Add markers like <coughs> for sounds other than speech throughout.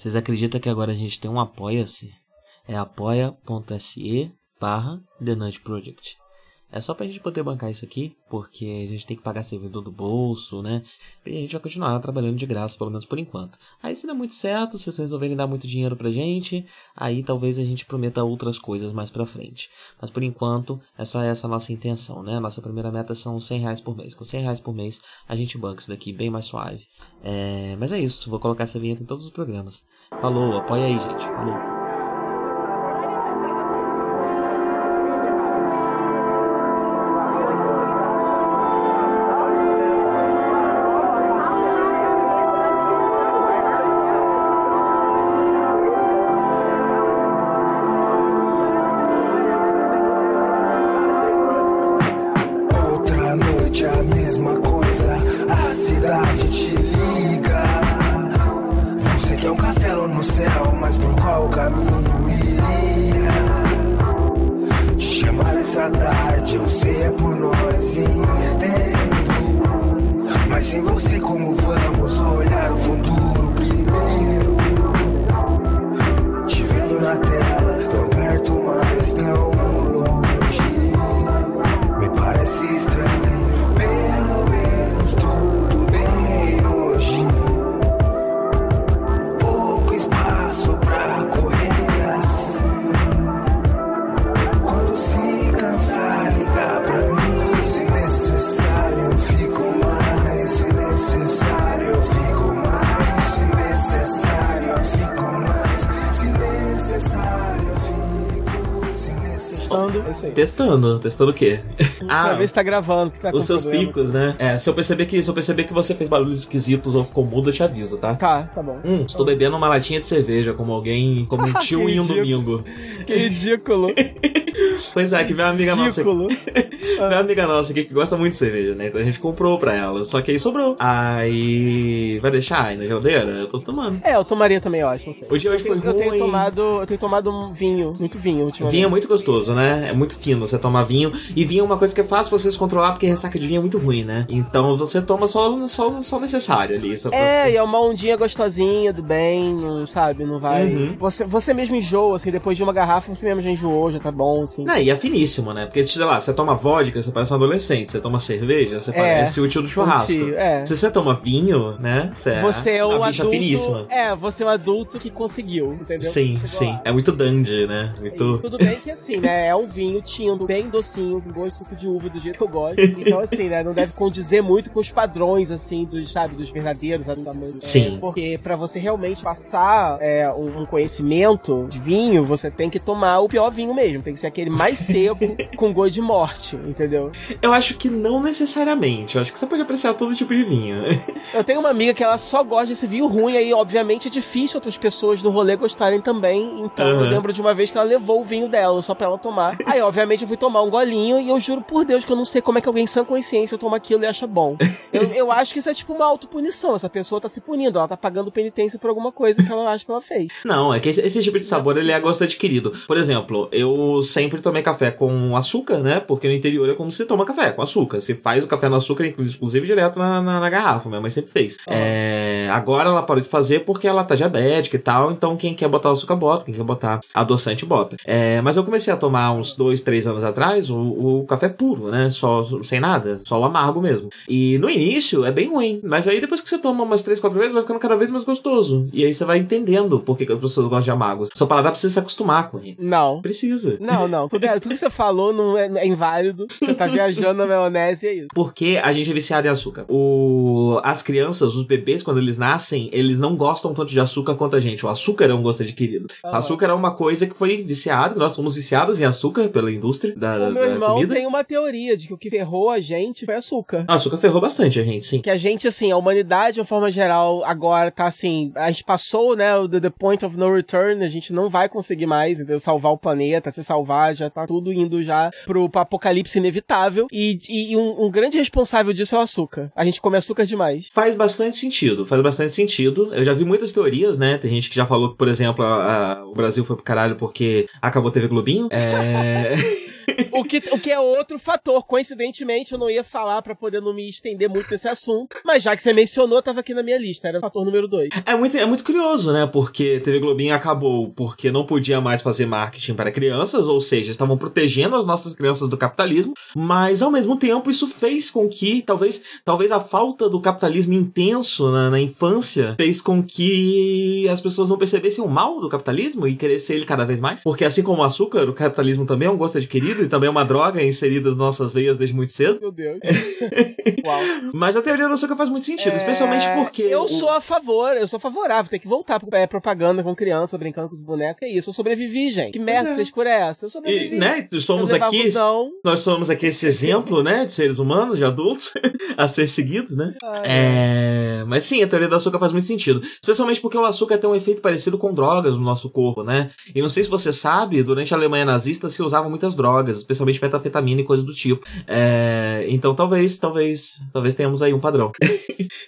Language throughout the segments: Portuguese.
Vocês acreditam que agora a gente tem um apoia-se? É apoia.se barra The Nudge Project. É só pra gente poder bancar isso aqui, porque a gente tem que pagar servidor do bolso, né? E a gente vai continuar trabalhando de graça, pelo menos por enquanto. Aí se é muito certo, se vocês resolverem dar muito dinheiro pra gente, aí talvez a gente prometa outras coisas mais pra frente. Mas por enquanto, é só essa nossa intenção, né? Nossa primeira meta são 100 reais por mês. Com 100 reais por mês, a gente banca isso daqui bem mais suave. É... Mas é isso, vou colocar essa vinheta em todos os programas. Falou, apoia aí, gente. Falou. Testando. O quê? ah, pra ver se tá gravando. Tá os seus problema. picos, né? É, se eu perceber que se eu perceber que você fez barulhos esquisitos ou ficou mudo, eu te aviso, tá? Tá, tá bom. Hum, estou bebendo uma latinha de cerveja, como alguém. Como um <laughs> tio em um domingo. Que ridículo. <laughs> pois é, que vem uma amiga ridículo. <laughs> vem uma amiga nossa aqui que gosta muito de cerveja, né? Então a gente comprou pra ela. Só que aí sobrou. Aí. Vai deixar aí na geladeira? Eu tô tomando. É, eu tomaria também, eu acho. Não sei. O dia hoje foi eu, ruim. Tenho tomado. Eu tenho tomado um vinho, muito vinho ultimamente. Vinho é muito gostoso, né? É muito fino você tomar vinho. E vinho é uma coisa que é fácil vocês controlar, porque ressaca de vinho é muito ruim, né? Então você toma só, só, só necessário ali. Só pra... É, e é uma ondinha gostosinha, do bem, não, sabe? Não vai. Uhum. Você, você mesmo enjoa, assim, depois de uma garrafa, você mesmo já enjoou, já tá bom, assim. Não, e é finíssimo, né? Porque, sei lá, você toma vodka, você parece um adolescente. Você toma cerveja, você é, parece o tio do churrasco. Tio, é. Se você toma vinho, né? Você é, você é o adulto. Finíssima. É, você é o adulto que conseguiu, entendeu? Sim, sim. Lá. É muito dandy, né? Muito... tudo bem que assim, né? É um vinho tinto, bem docinho, com gosto de suco de uva do jeito que eu gosto. Então, assim, né? Não deve condizer muito com os padrões, assim, dos, sabe, dos verdadeiros tamanho. Sim. É, porque para você realmente passar é, um conhecimento de vinho, você tem que tomar o pior vinho mesmo. Tem que ser aquele mais seco, <laughs> com gosto de morte, entendeu? Eu acho que não necessariamente. Eu acho que você pode apreciar todo tipo de vinho. <laughs> Eu tenho uma amiga que ela só gosta desse vinho ruim, aí, obviamente, é difícil outras pessoas no rolê gostarem também. Então, uhum. eu lembro de uma vez que ela levou o vinho dela só pra ela tomar. <laughs> Aí, obviamente, eu fui tomar um golinho e eu juro por Deus que eu não sei como é que alguém sem consciência toma aquilo e acha bom. <laughs> Eu, eu acho que isso é tipo uma autopunição. Essa pessoa tá se punindo, ela tá pagando penitência por alguma coisa que ela acha que ela fez. Não, é que esse, esse tipo de sabor, é ele é gosto adquirido. Por exemplo, eu sempre tomei café com açúcar, né? Porque no interior é como se toma café com açúcar. Se faz o café no açúcar, inclusive direto na, na, na garrafa. Minha mãe sempre fez. Ah. É, agora ela parou de fazer porque ela tá diabética e tal. Então quem quer botar açúcar bota, quem quer botar adoçante bota. É, mas eu comecei a tomar uns dois, três anos atrás o, o café puro, né? Só sem nada, só o amargo mesmo. E no início é bem ruim, mas aí depois que você toma umas três, quatro vezes, vai ficando cada vez mais gostoso. E aí você vai entendendo por que, que as pessoas gostam de amargos. Sua paladar precisa se acostumar com ele. Não. Precisa. Não, não. Tudo, <laughs> é, tudo que você falou não é, é inválido. Você tá viajando na maionese e é isso. Porque a gente é viciado em açúcar. O... As crianças, os bebês, quando eles nascem, eles não gostam tanto de açúcar quanto a gente. O açúcar é um gosto adquirido. Ah, açúcar é uma coisa que foi viciada, nós somos viciados em açúcar pela indústria da, o meu da irmão comida. tem uma teoria de que o que ferrou a gente foi açúcar. Ah, açúcar ferrou bastante a gente, sim. Que a gente, assim, a humanidade, de uma forma geral, agora tá assim, a gente passou, né, o the, the point of no return, a gente não vai conseguir mais, entendeu? Salvar o planeta, se salvar, já tá tudo indo já pro, pro apocalipse inevitável. E, e um, um, grande responsável disso é o açúcar. A gente come açúcar demais. Faz bastante sentido, faz bastante sentido. Eu já vi muitas teorias, né? Tem gente que já falou que, por exemplo, a, a, o Brasil foi pro caralho porque acabou TV Globinho. É. <laughs> <laughs> o, que, o que é outro fator. Coincidentemente, eu não ia falar para poder não me estender muito nesse assunto, mas já que você mencionou, tava aqui na minha lista, era o fator número dois. É muito, é muito curioso, né? Porque TV Globinho acabou porque não podia mais fazer marketing para crianças, ou seja, estavam protegendo as nossas crianças do capitalismo, mas ao mesmo tempo isso fez com que, talvez, talvez a falta do capitalismo intenso na, na infância fez com que as pessoas não percebessem o mal do capitalismo e crescer ele cada vez mais. Porque assim como o açúcar, o capitalismo também é um gosto adquirido e também é uma droga inserida nas nossas veias desde muito cedo. Meu Deus. <laughs> Uau. Mas a teoria do açúcar faz muito sentido, é... especialmente porque. Eu o... sou a favor, eu sou favorável, tem que voltar pro é, propaganda com criança, brincando com os bonecos. É isso, eu sobrevivi, gente. Que merda, é. frescura é essa? Eu sobrevivi. E, né, somos aqui. Nós somos aqui esse exemplo, né, de seres humanos, de adultos, <laughs> a ser seguidos, né? Ah, é... Mas sim, a teoria do açúcar faz muito sentido. Especialmente porque o açúcar tem um efeito parecido com drogas no nosso corpo, né? E não sei se você sabe, durante a Alemanha nazista se usavam muitas drogas, especialmente metafetamina e coisas do tipo. É... Então talvez, talvez, talvez tenhamos aí um padrão. <laughs>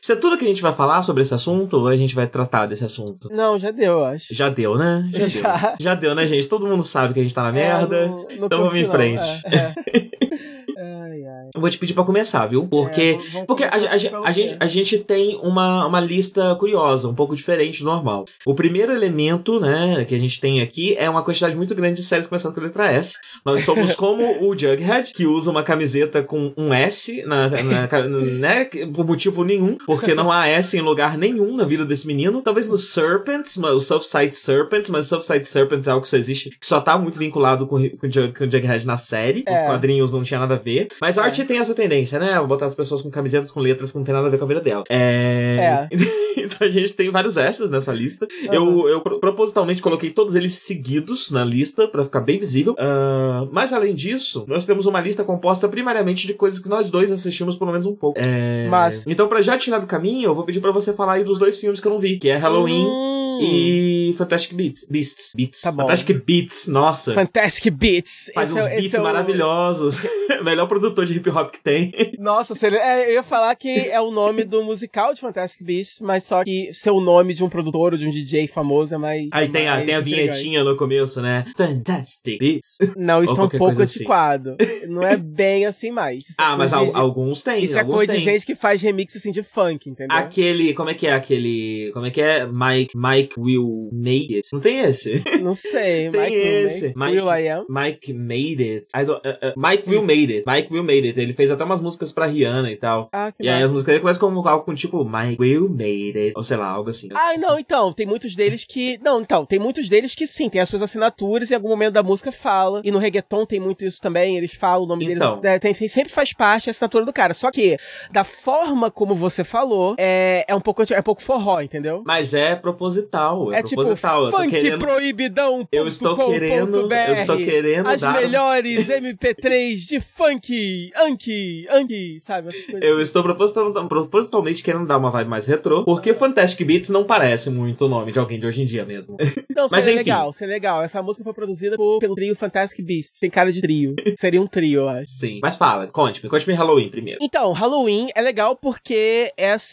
Isso é tudo que a gente vai falar sobre esse assunto ou a gente vai tratar desse assunto? Não, já deu, eu acho. Já deu, né? Já, <laughs> já. Deu. Já deu, né, gente? Todo mundo sabe que a gente tá na é, merda. Não, não então vamos em frente. É, é. <laughs> Ai, ai. Eu vou te pedir para começar, viu? Porque, é, porque a, a, a, a, gente, a gente tem uma, uma lista curiosa, um pouco diferente do normal. O primeiro elemento, né, que a gente tem aqui é uma quantidade muito grande de séries começando com a letra S. Nós somos <laughs> como o Jughead, que usa uma camiseta com um S, na, na, <laughs> né, por motivo nenhum, porque não há S em lugar nenhum na vida desse menino. Talvez no Serpents, o Southside Serpents, mas o Southside Serpents é algo que só existe, que só tá muito vinculado com, com, Jughead na série. É. Os quadrinhos não tinha nada a ver. Mas a é. arte tem essa tendência, né? Botar as pessoas com camisetas com letras que não tem nada a ver com a vida dela. É. é. <laughs> então a gente tem vários essas nessa lista. Uhum. Eu, eu propositalmente coloquei todos eles seguidos na lista para ficar bem visível. Uh, mas além disso, nós temos uma lista composta primariamente de coisas que nós dois assistimos pelo menos um pouco. É... Mas. Então, para já tirar do caminho, eu vou pedir para você falar aí dos dois filmes que eu não vi, que é Halloween. Hum e Fantastic Beats. Beasts. Beats. Tá bom. Fantastic Beats, nossa. Fantastic Beats. Faz esse uns é, beats é maravilhosos. <laughs> Melhor produtor de hip hop que tem. Nossa, seria, é, eu ia falar que é o nome do musical de Fantastic Beasts, mas só que ser o nome de um produtor ou de um DJ famoso é mais. Aí é tem, mais a, tem a vinhetinha no começo, né? Fantastic Beats. Não, isso é um pouco assim. antiquado. Assim. Não é bem assim mais. Isso <laughs> ah, mas al alguns tem. Isso é coisa tem. de gente que faz remix assim de funk, entendeu? Aquele. Como é que é aquele. Como é que é? Mike. Mike Mike Will Made It. Não tem esse? <laughs> Não sei. tem Mike esse. Mike, Will I Am? Mike Made It. Uh, uh, Mike Will Made It. Mike Will Made It. Ele fez até umas músicas pra Rihanna e tal. Ah, que E massa. aí as músicas dele começam com algo com tipo Mike Will Made It. Ou sei lá, algo assim. Ah, não, então. Tem muitos deles que. Não, então. Tem muitos deles que sim, tem as suas assinaturas e em algum momento da música fala. E no reggaeton tem muito isso também. Eles falam o nome então. deles. É, tem, tem, sempre faz parte a assinatura do cara. Só que, da forma como você falou, é, é um pouco, é um pouco forró, entendeu? Mas é proposital. É, é tipo, proposital. Funk querendo... proibidão. Eu estou querendo. Eu estou querendo As dar... melhores <laughs> MP3 de funk, Anki, Anki, sabe? Eu assim. estou proposital, propositalmente querendo dar uma vibe mais retrô, porque Fantastic Beats não parece muito o nome de alguém de hoje em dia mesmo. <laughs> Não, Mas seria enfim. legal, seria legal. Essa música foi produzida por, pelo trio Fantastic Beasts. Tem cara de trio. <laughs> seria um trio, eu acho. Sim. Mas fala, conte-me. Conte-me Halloween primeiro. Então, Halloween é legal porque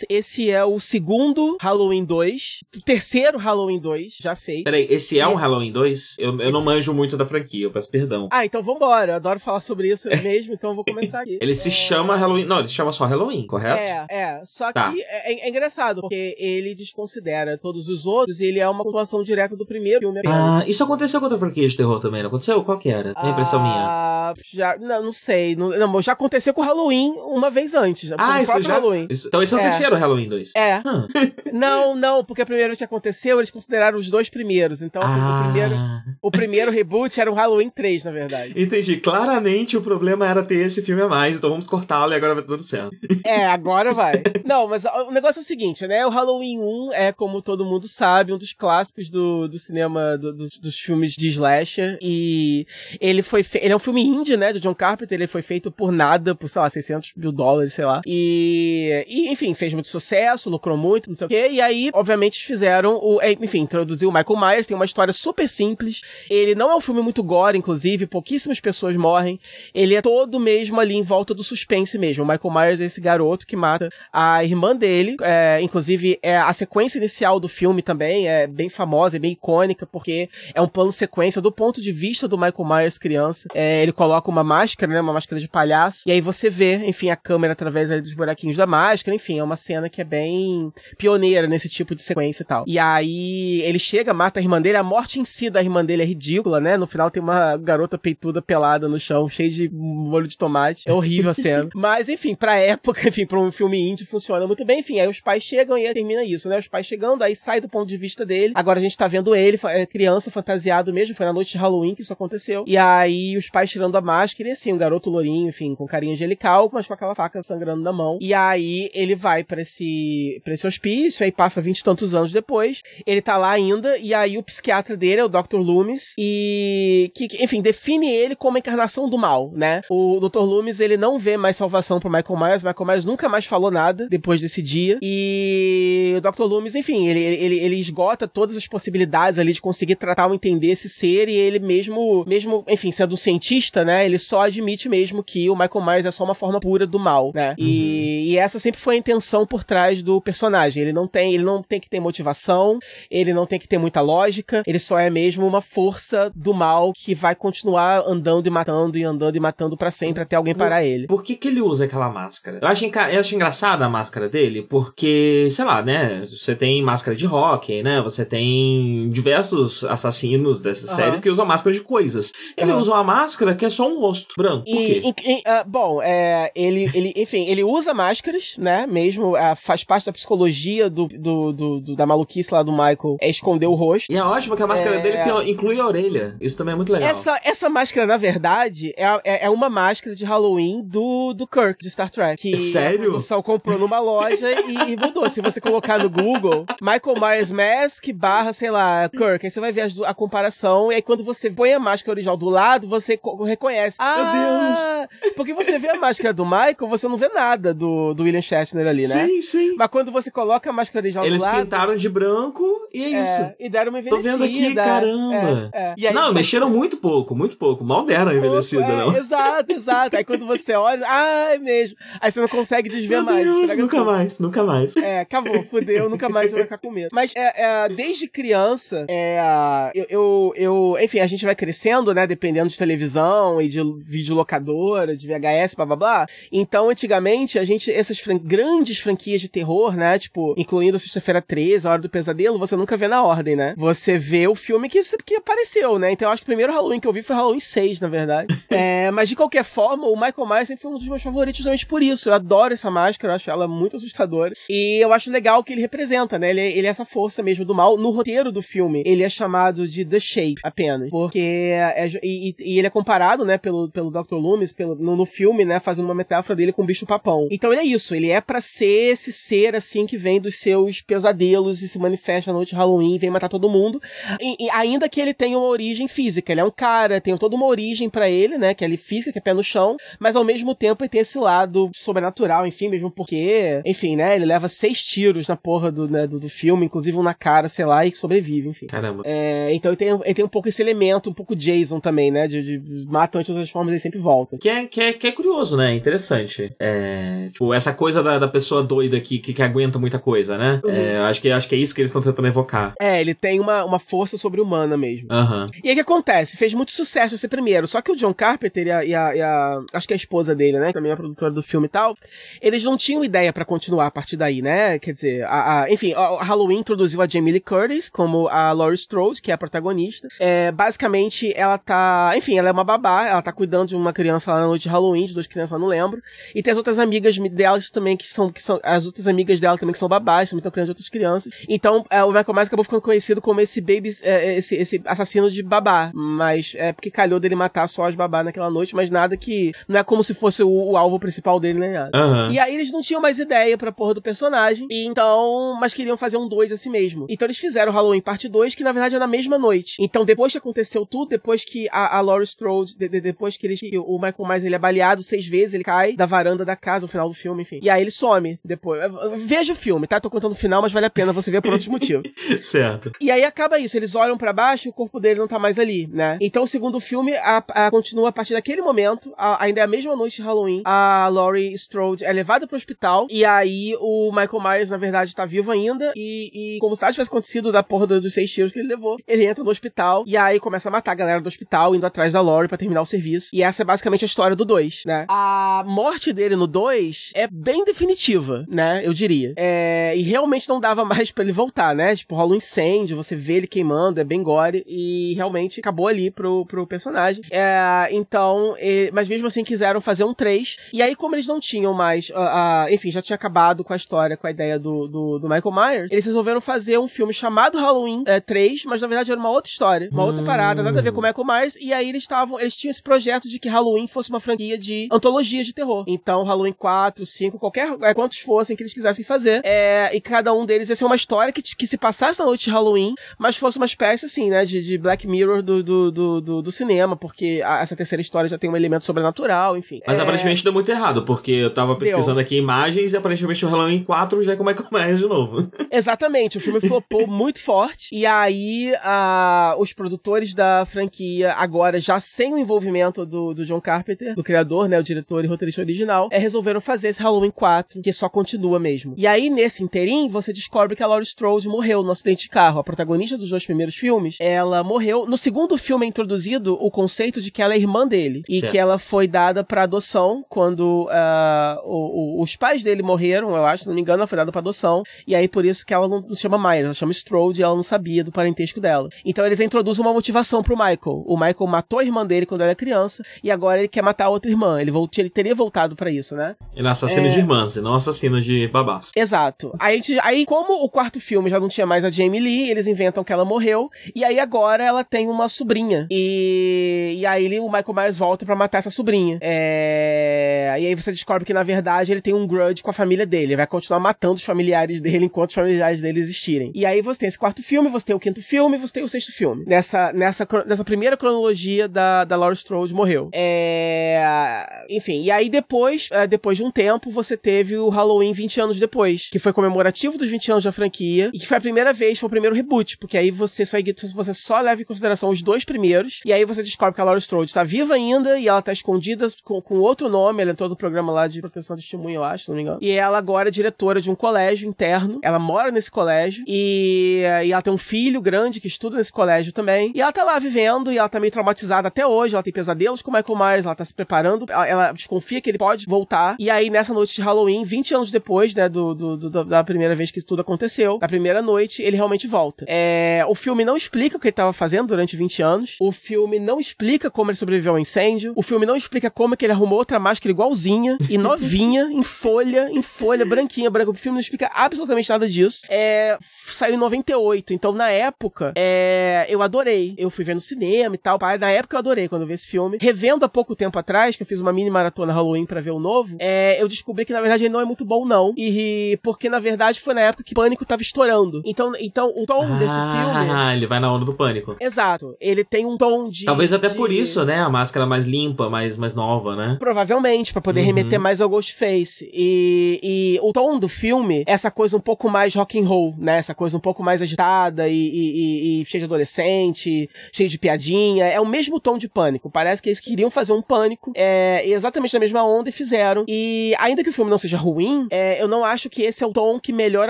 esse é o segundo Halloween 2, o terceiro Halloween 2 já feito. Peraí, esse é um Halloween 2? Eu, eu esse... não manjo muito da franquia, eu peço perdão. Ah, então vambora. Eu adoro falar sobre isso <laughs> mesmo, então eu vou começar aqui. ele é... se chama Halloween. Não, ele se chama só Halloween, correto? É, é. Só tá. que é, é, engraçado, porque ele desconsidera todos os outros e ele é uma continuação direta do primeiro filme. Ah, isso aconteceu com outra franquia de terror também, não aconteceu? Qual que era? É impressão ah, minha. Já, não, não sei. Não, não, já aconteceu com o Halloween uma vez antes. Ah, isso já? Halloween. Isso, então esse é o é. terceiro Halloween 2. É. <laughs> não, não, porque primeiro que aconteceu, eles consideraram os dois primeiros. Então, ah. o, primeiro, o primeiro reboot era o Halloween 3, na verdade. Entendi. Claramente o problema era ter esse filme a mais, então vamos cortá-lo e agora vai tudo certo. É, agora vai. Não, mas o negócio é o seguinte, né? O Halloween 1 é, como todo mundo sabe, um dos clássicos do, do cinema, do, do, dos filmes de slasher. E ele foi fe... ele é um filme indie, né? Do John Carpenter. Ele foi feito por nada, por, sei lá, 600 mil dólares, sei lá. E, e enfim, fez muito sucesso, lucrou muito, não sei o quê. E aí, obviamente, fizeram o, é, enfim, introduziu o Michael Myers, tem uma história super simples. Ele não é um filme muito gore, inclusive, pouquíssimas pessoas morrem. Ele é todo mesmo ali em volta do suspense mesmo. O Michael Myers é esse garoto que mata a irmã dele. É, inclusive, é a sequência inicial do filme também é bem famosa, é bem icônica, porque é um plano sequência do ponto de vista do Michael Myers criança. É, ele coloca uma máscara, né? Uma máscara de palhaço. E aí você vê, enfim, a câmera através dos buraquinhos da máscara. Enfim, é uma cena que é bem pioneira nesse tipo de sequência e tal. E aí ele chega, mata a irmã dele. A morte em si da irmã dele é ridícula, né? No final tem uma garota peituda pelada no chão, cheia de molho de tomate. É horrível a cena. <laughs> Mas, enfim, pra época, enfim, pra um filme indie, funciona muito bem. Enfim, aí os pais chegam e termina isso, né? Os pais chegando, aí sai do ponto de vista dele. Agora a gente tá vendo ele, é, criança, fantasiado mesmo. Foi na noite de Halloween que isso aconteceu. E aí os pais tirando a máscara e assim, um garoto lourinho, enfim, com carinha angelical, mas com aquela faca sangrando na mão. E aí ele vai para esse, pra esse hospício, aí passa vinte e tantos anos depois. Ele tá lá ainda, e aí o psiquiatra dele é o Dr. Loomis, e que, enfim, define ele como a encarnação do mal, né? O Dr. Loomis, ele não vê mais salvação pro Michael Myers, Michael Myers nunca mais falou nada depois desse dia, e o Dr. Loomis, enfim, ele, ele, ele esgota todas as possibilidades ali de conseguir tratar ou entender esse ser, e ele mesmo, mesmo, enfim, sendo um cientista, né, ele só admite mesmo que o Michael Myers é só uma forma pura do mal, né? Uhum. E, e essa sempre foi a intenção por trás do personagem. Ele não tem, ele não tem que ter motivação, ele não tem que ter muita lógica, ele só é mesmo uma força do mal que vai continuar andando e matando e andando e matando para sempre até alguém parar ele. Por que, que ele usa aquela máscara? Eu acho, eu acho engraçada a máscara dele, porque, sei lá, né? Você tem máscara de rock, né? Você tem diversos assassinos dessas uhum. séries que usam máscara de coisas. Ele uhum. usa uma máscara que é só um rosto branco. Por e, quê? E, uh, bom, é, ele, ele, enfim, ele usa máscaras, né? Mesmo, uh, faz parte da psicologia do, do, do, do, da maluquice lá do Michael, é esconder o rosto. E é ótimo que a máscara é... dele tem, inclui a orelha. Isso também é muito legal. Essa, essa máscara, na verdade, é, é, é uma máscara de Halloween do, do Kirk, de Star Trek. Que Sério? A produção comprou numa loja e, e, mudou. Se você colocar no Google, Michael Myers Mask barra, sei lá, Kirk, aí você vai ver a, a comparação, e aí quando você põe a máscara original do lado, você reconhece. Ah, Meu Deus! Porque você vê a máscara do Michael, você não vê nada do, do William Shatner ali, né? Sim, sim. Mas quando você coloca a máscara original Eles do lado... Eles pintaram de branco e é, é, isso. E deram uma envelhecida. Tô vendo aqui, caramba. É, é. Aí, não, mexeram muito pouco, muito pouco. Mal deram a envelhecida, é, não. Exato, exato. Aí quando você olha, ai, mesmo. Aí você não consegue desver mais. Deus, nunca tudo. mais, nunca mais. É, acabou, fudeu, nunca mais vai ficar com medo. Mas é, é, desde criança, é, eu, eu, eu, enfim, a gente vai crescendo, né, dependendo de televisão e de videolocadora, de VHS, blá blá blá. Então, antigamente, a gente, essas fran grandes franquias de terror, né, tipo, incluindo Sexta-feira 13, A Hora do Pesadelo, você nunca vê na ordem, né? Você vê o filme que, que apareceu, né? Então eu acho que o primeiro Halloween que eu vi foi Halloween 6, na verdade. <laughs> é, mas de qualquer forma, o Michael Myers sempre foi um dos meus favoritos justamente por isso. Eu adoro essa máscara, eu acho ela muito assustadora. E eu acho legal o que ele representa, né? Ele, ele é essa força mesmo do mal. No roteiro do filme, ele é chamado de The Shape apenas. Porque. É, e, e, ele é comparado, né, pelo, pelo Dr. Loomis, pelo, no, no filme, né, fazendo uma metáfora dele com o bicho papão. Então ele é isso, ele é para ser esse ser assim que vem dos seus pesadelos e se manifesta na noite de Halloween, vem matar todo mundo. E, e, ainda que ele tenha uma origem física, ele é um cara, tem toda uma origem para ele, né, que é ali física, que é pé no chão, mas ao mesmo tempo ele tem esse lado sobrenatural, enfim, mesmo porque, enfim, né, ele leva seis tiros na porra do, né, do, do filme, inclusive um na cara, sei lá, e sobrevive, enfim. Caramba. É, então ele tem, ele tem um pouco esse elemento, um pouco Jason também, né, de, de mata antes das formas ele sempre volta. Que é, que é, que é curioso, né, interessante. É, tipo, essa coisa da, da pessoa doida que, que, que aguenta muita coisa, né? Uhum. É, acho, que, acho que é isso que eles estão tentando evocar. É, ele tem uma, uma força sobre-humana mesmo. Uhum. E aí o que acontece? Fez muito sucesso esse primeiro, só que o John Carpenter e a, e a, e a acho que a esposa dele, né, também é a produtora do filme e tal, eles não tinham ideia para continuar a partir daí, né? Quer dizer, a, a, enfim, a Halloween introduziu a Jamie Lee Curtis como a Laurie Strode, que é a protagonista. É, basicamente, ela tá, enfim, ela é uma babá, ela tá cuidando de uma criança lá na noite de Halloween, de duas crianças, não lembro. E tem as outras amigas delas também que são, que são, as outras amigas dela também que são babás, também estão criando outras crianças. Então, é, o Michael Myers acabou ficando conhecido como esse baby, é, esse, esse assassino de babá. Mas é porque calhou dele matar só as babá naquela noite, mas nada que, não é como se fosse o, o alvo principal dele, né? Uhum. E aí eles não tinham mais ideia pra porra do personagem, e então, mas queriam fazer um 2 assim mesmo. Então eles fizeram o Halloween parte 2, que na verdade é na mesma noite. Então depois que aconteceu tudo, depois que a, a Laurie Strode, de, de, depois que, eles, que o Michael Myers ele é baleado seis vezes, ele cai da varanda da casa no final do filme, enfim. E aí ele some depois. Veja o filme, tá? Tô contando o final, mas vale a pena você ver por outros motivo. <laughs> certo. E aí acaba isso, eles olham para baixo e o corpo dele não tá mais ali, né? Então o segundo filme a, a, continua a partir daquele momento, a, ainda é a mesma noite de Halloween, a Laurie Strode é levada pro hospital e aí o Michael Myers, na verdade, tá vivo ainda e, e como se nada tivesse acontecido da porra dos seis tiros que ele levou, ele entra no hospital e aí começa a matar a galera do hospital, indo atrás da Laurie para terminar o serviço. E essa é basicamente a história do 2, né? A morte dele no 2 é bem definitiva, né? Eu diria. É, e realmente não dava <laughs> mais para ele voltar, né? Tipo, rola um incêndio, você vê ele queimando, é bem gore, e realmente acabou ali pro, pro personagem. É, então, e, mas mesmo assim quiseram fazer um 3, e aí como eles não tinham mais, uh, uh, enfim, já tinha acabado com a história, com a ideia do, do, do Michael Myers, eles resolveram fazer um filme chamado Halloween é, 3, mas na verdade era uma outra história, uma hum. outra parada, nada a ver com o Michael Myers, e aí eles estavam, eles tinham esse projeto de que Halloween fosse uma franquia de antologia de terror. Então, Halloween 4, 5, qualquer, é, quantos fossem que eles quisessem fazer, é, e cada um deles ia ser uma história que, que se passasse na noite de Halloween, mas fosse uma espécie, assim, né, de, de Black Mirror do, do, do, do, cinema, porque a, essa terceira história já tem um elemento sobrenatural, enfim. Mas é... aparentemente deu muito errado, porque eu tava pesquisando deu. aqui imagens e aparentemente o Halloween 4 já é com Michael <laughs> Myers de novo. Exatamente, o filme flopou <laughs> muito forte, e aí a, os produtores da franquia, agora já sem o envolvimento do, do John Carpenter, do criador, né, o diretor e roteirista original, é, resolveram fazer esse Halloween 4, que só continua mesmo. E aí, nesse interim, você descobre que a Laurie Strode morreu no acidente de carro. A protagonista dos dois primeiros filmes, ela morreu. No segundo filme é introduzido o conceito de que ela é irmã dele. E certo. que ela foi dada para adoção quando uh, o, o, os pais dele morreram, eu acho, se não me engano, ela foi dada pra adoção. E aí, por isso que ela não, não se chama Myers, ela chama Strode e ela não sabia do parentesco dela. Então, eles introduzem uma motivação pro Michael. O Michael matou a irmã dele quando ela era criança e agora ele quer matar a outra irmã. Ele, volt, ele teria voltado para isso, né? Ele é assassino é... de irmãs e não assassino de babás. Exato. Aí, aí, como o quarto filme já não tinha mais a Jamie Lee, eles inventam que ela morreu. E aí agora ela tem uma sobrinha. E, e aí ele, o Michael Myers volta para matar essa sobrinha. É... E aí você descobre que na verdade ele tem um grudge com a família dele. Ele vai continuar matando os familiares dele enquanto os familiares dele existirem. E aí você tem esse quarto filme, você tem o quinto filme, você tem o sexto filme. Nessa, nessa, nessa primeira cronologia da, da Laura Strode morreu. É... Enfim, e aí depois, é, depois de um tempo, você teve o Halloween 20 anos depois, que foi comemorativo dos 20 anos da franquia, que foi a primeira vez, foi o primeiro reboot, porque aí você só, você só leva em consideração os dois primeiros, e aí você descobre que a Laura Strode está viva ainda, e ela está escondida com, com outro nome, ela entrou no programa lá de proteção de testemunha, eu acho, se não me engano. E ela agora é diretora de um colégio interno, ela mora nesse colégio, e, e ela tem um filho grande que estuda nesse colégio também, e ela tá lá vivendo, e ela tá meio traumatizada até hoje, ela tem pesadelos com o Michael Myers, ela tá se preparando, ela, ela desconfia que ele pode voltar, e aí nessa noite de Halloween, 20 anos depois, né, do, do, do, da primeira vez que tudo aconteceu, da primeira noite, ele realmente volta. É, o filme não explica o que ele estava fazendo durante 20 anos, o filme não explica como ele sobreviveu ao incêndio, o filme não explica como é que ele arrumou outra máscara igualzinha, e <laughs> novinha, em folha, em folha, branquinha, branca. O filme não explica absolutamente nada disso. É, saiu em 98, então na época, é, eu adorei. Eu fui ver no cinema e tal, na época eu adorei quando eu vi esse filme. Revendo há pouco tempo atrás, que eu fiz uma mini maratona Halloween para ver o novo, é, eu descobri que na verdade ele não é muito bom, não. E porque na verdade foi na época que Pânico tava estourando. Então, então o tom ah, desse filme. Ah, ele vai na onda do Pânico. Exato. Ele tem um tom de. Talvez até de... por isso, né? A máscara mais limpa, mais, mais nova, né? Provavelmente, para poder uhum. remeter mais ao Ghostface. E, e o tom do filme, essa coisa um pouco mais rock and roll, né? Essa coisa um pouco mais agitada e, e, e, e cheia de adolescente, cheia de piadinha. É o mesmo tom de Pânico. Parece que eles queriam fazer um Pânico é, exatamente na mesma onda e fizeram. E ainda que o filme não seja ruim, é, eu não acho que esse é o tom que melhor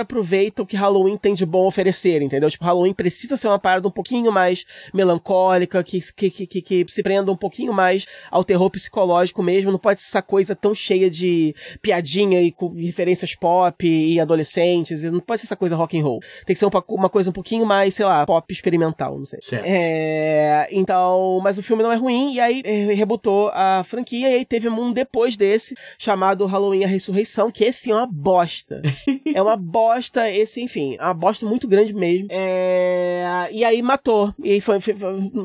aproveita o que Halloween tem de bom a oferecer, entendeu? Tipo, Halloween precisa ser uma parada um pouquinho mais melancólica, que, que, que, que, se prenda um pouquinho mais ao terror psicológico mesmo. Não pode ser essa coisa tão cheia de piadinha e referências pop e adolescentes. Não pode ser essa coisa rock and roll. Tem que ser uma, uma coisa um pouquinho mais, sei lá, pop experimental, não sei. Certo. É, então, mas o filme não é ruim, e aí rebutou a franquia, e aí teve um depois desse, chamado Halloween a Ressurreição, que esse é uma bosta. <laughs> é uma bosta, esse, enfim, é uma bosta muito grande mesmo. É, e aí matou. E aí foi, foi,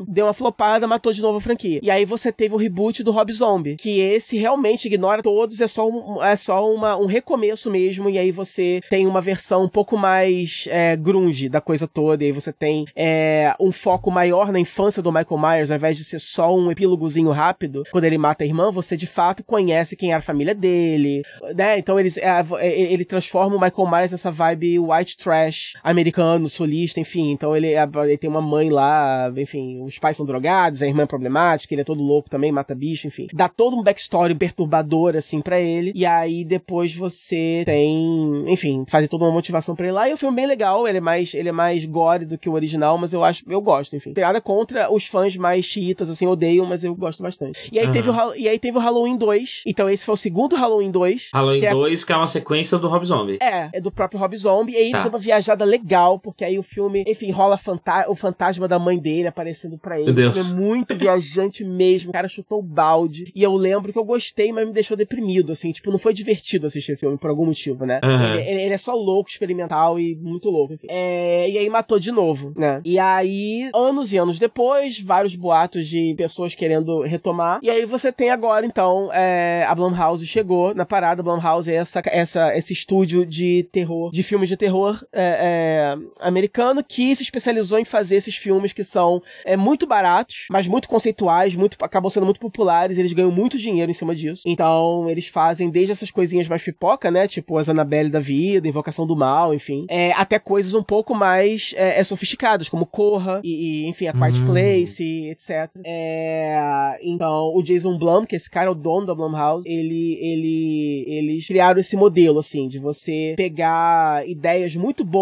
deu uma flopada, matou de novo a franquia. E aí você teve o reboot do Rob Zombie, que esse realmente ignora todos, é só, um, é só uma, um recomeço mesmo, e aí você tem uma versão um pouco mais é, grunge da coisa toda, e aí você tem é, um foco maior na infância do Michael Myers, ao invés de ser só um epílogozinho rápido, quando ele mata a irmã, você de fato conhece quem era a família dele, né? Então eles, é, é ele transforma o Michael Myers nessa vibe white trash trash americano, solista, enfim. Então ele, é, ele tem uma mãe lá, enfim, os pais são drogados, a irmã é problemática, ele é todo louco também, mata bicho, enfim. Dá todo um backstory perturbador, assim, para ele. E aí depois você tem, enfim, fazer toda uma motivação para ele lá. E o filme é bem legal, ele é mais, ele é mais gore do que o original, mas eu acho, eu gosto, enfim. Tem nada contra os fãs mais chiitas, assim, odeiam, mas eu gosto bastante. E aí, uhum. teve, o, e aí teve o Halloween 2. Então esse foi o segundo Halloween 2. Halloween que 2, é, que é uma sequência do Rob Zombie. É, é do próprio Rob Zombie. E aí tá. deu uma viajada legal, porque aí o filme, enfim, rola fanta o fantasma da mãe dele aparecendo pra ele. Meu Deus. é muito viajante mesmo. O cara chutou o balde. E eu lembro que eu gostei, mas me deixou deprimido, assim. Tipo, não foi divertido assistir esse filme por algum motivo, né? Uhum. Ele, ele, é só louco, experimental e muito louco. Enfim. É, e aí matou de novo, né? E aí, anos e anos depois, vários boatos de pessoas querendo retomar. E aí você tem agora, então, é, a Blumhouse chegou na parada. Blumhouse é essa, essa, esse estúdio de terror, de filmes de terror é, é, americano que se especializou em fazer esses filmes que são é, muito baratos, mas muito conceituais, muito acabam sendo muito populares. Eles ganham muito dinheiro em cima disso. Então, eles fazem desde essas coisinhas mais pipoca, né? Tipo as Annabelle da vida, Invocação do Mal, enfim. É, até coisas um pouco mais é, é sofisticadas, como Corra e, e enfim, a Quiet hum. Place, etc. É, então, o Jason Blum, que esse cara é o dono da Blumhouse, ele, ele, eles criaram esse modelo, assim, de você pegar ideias muito boas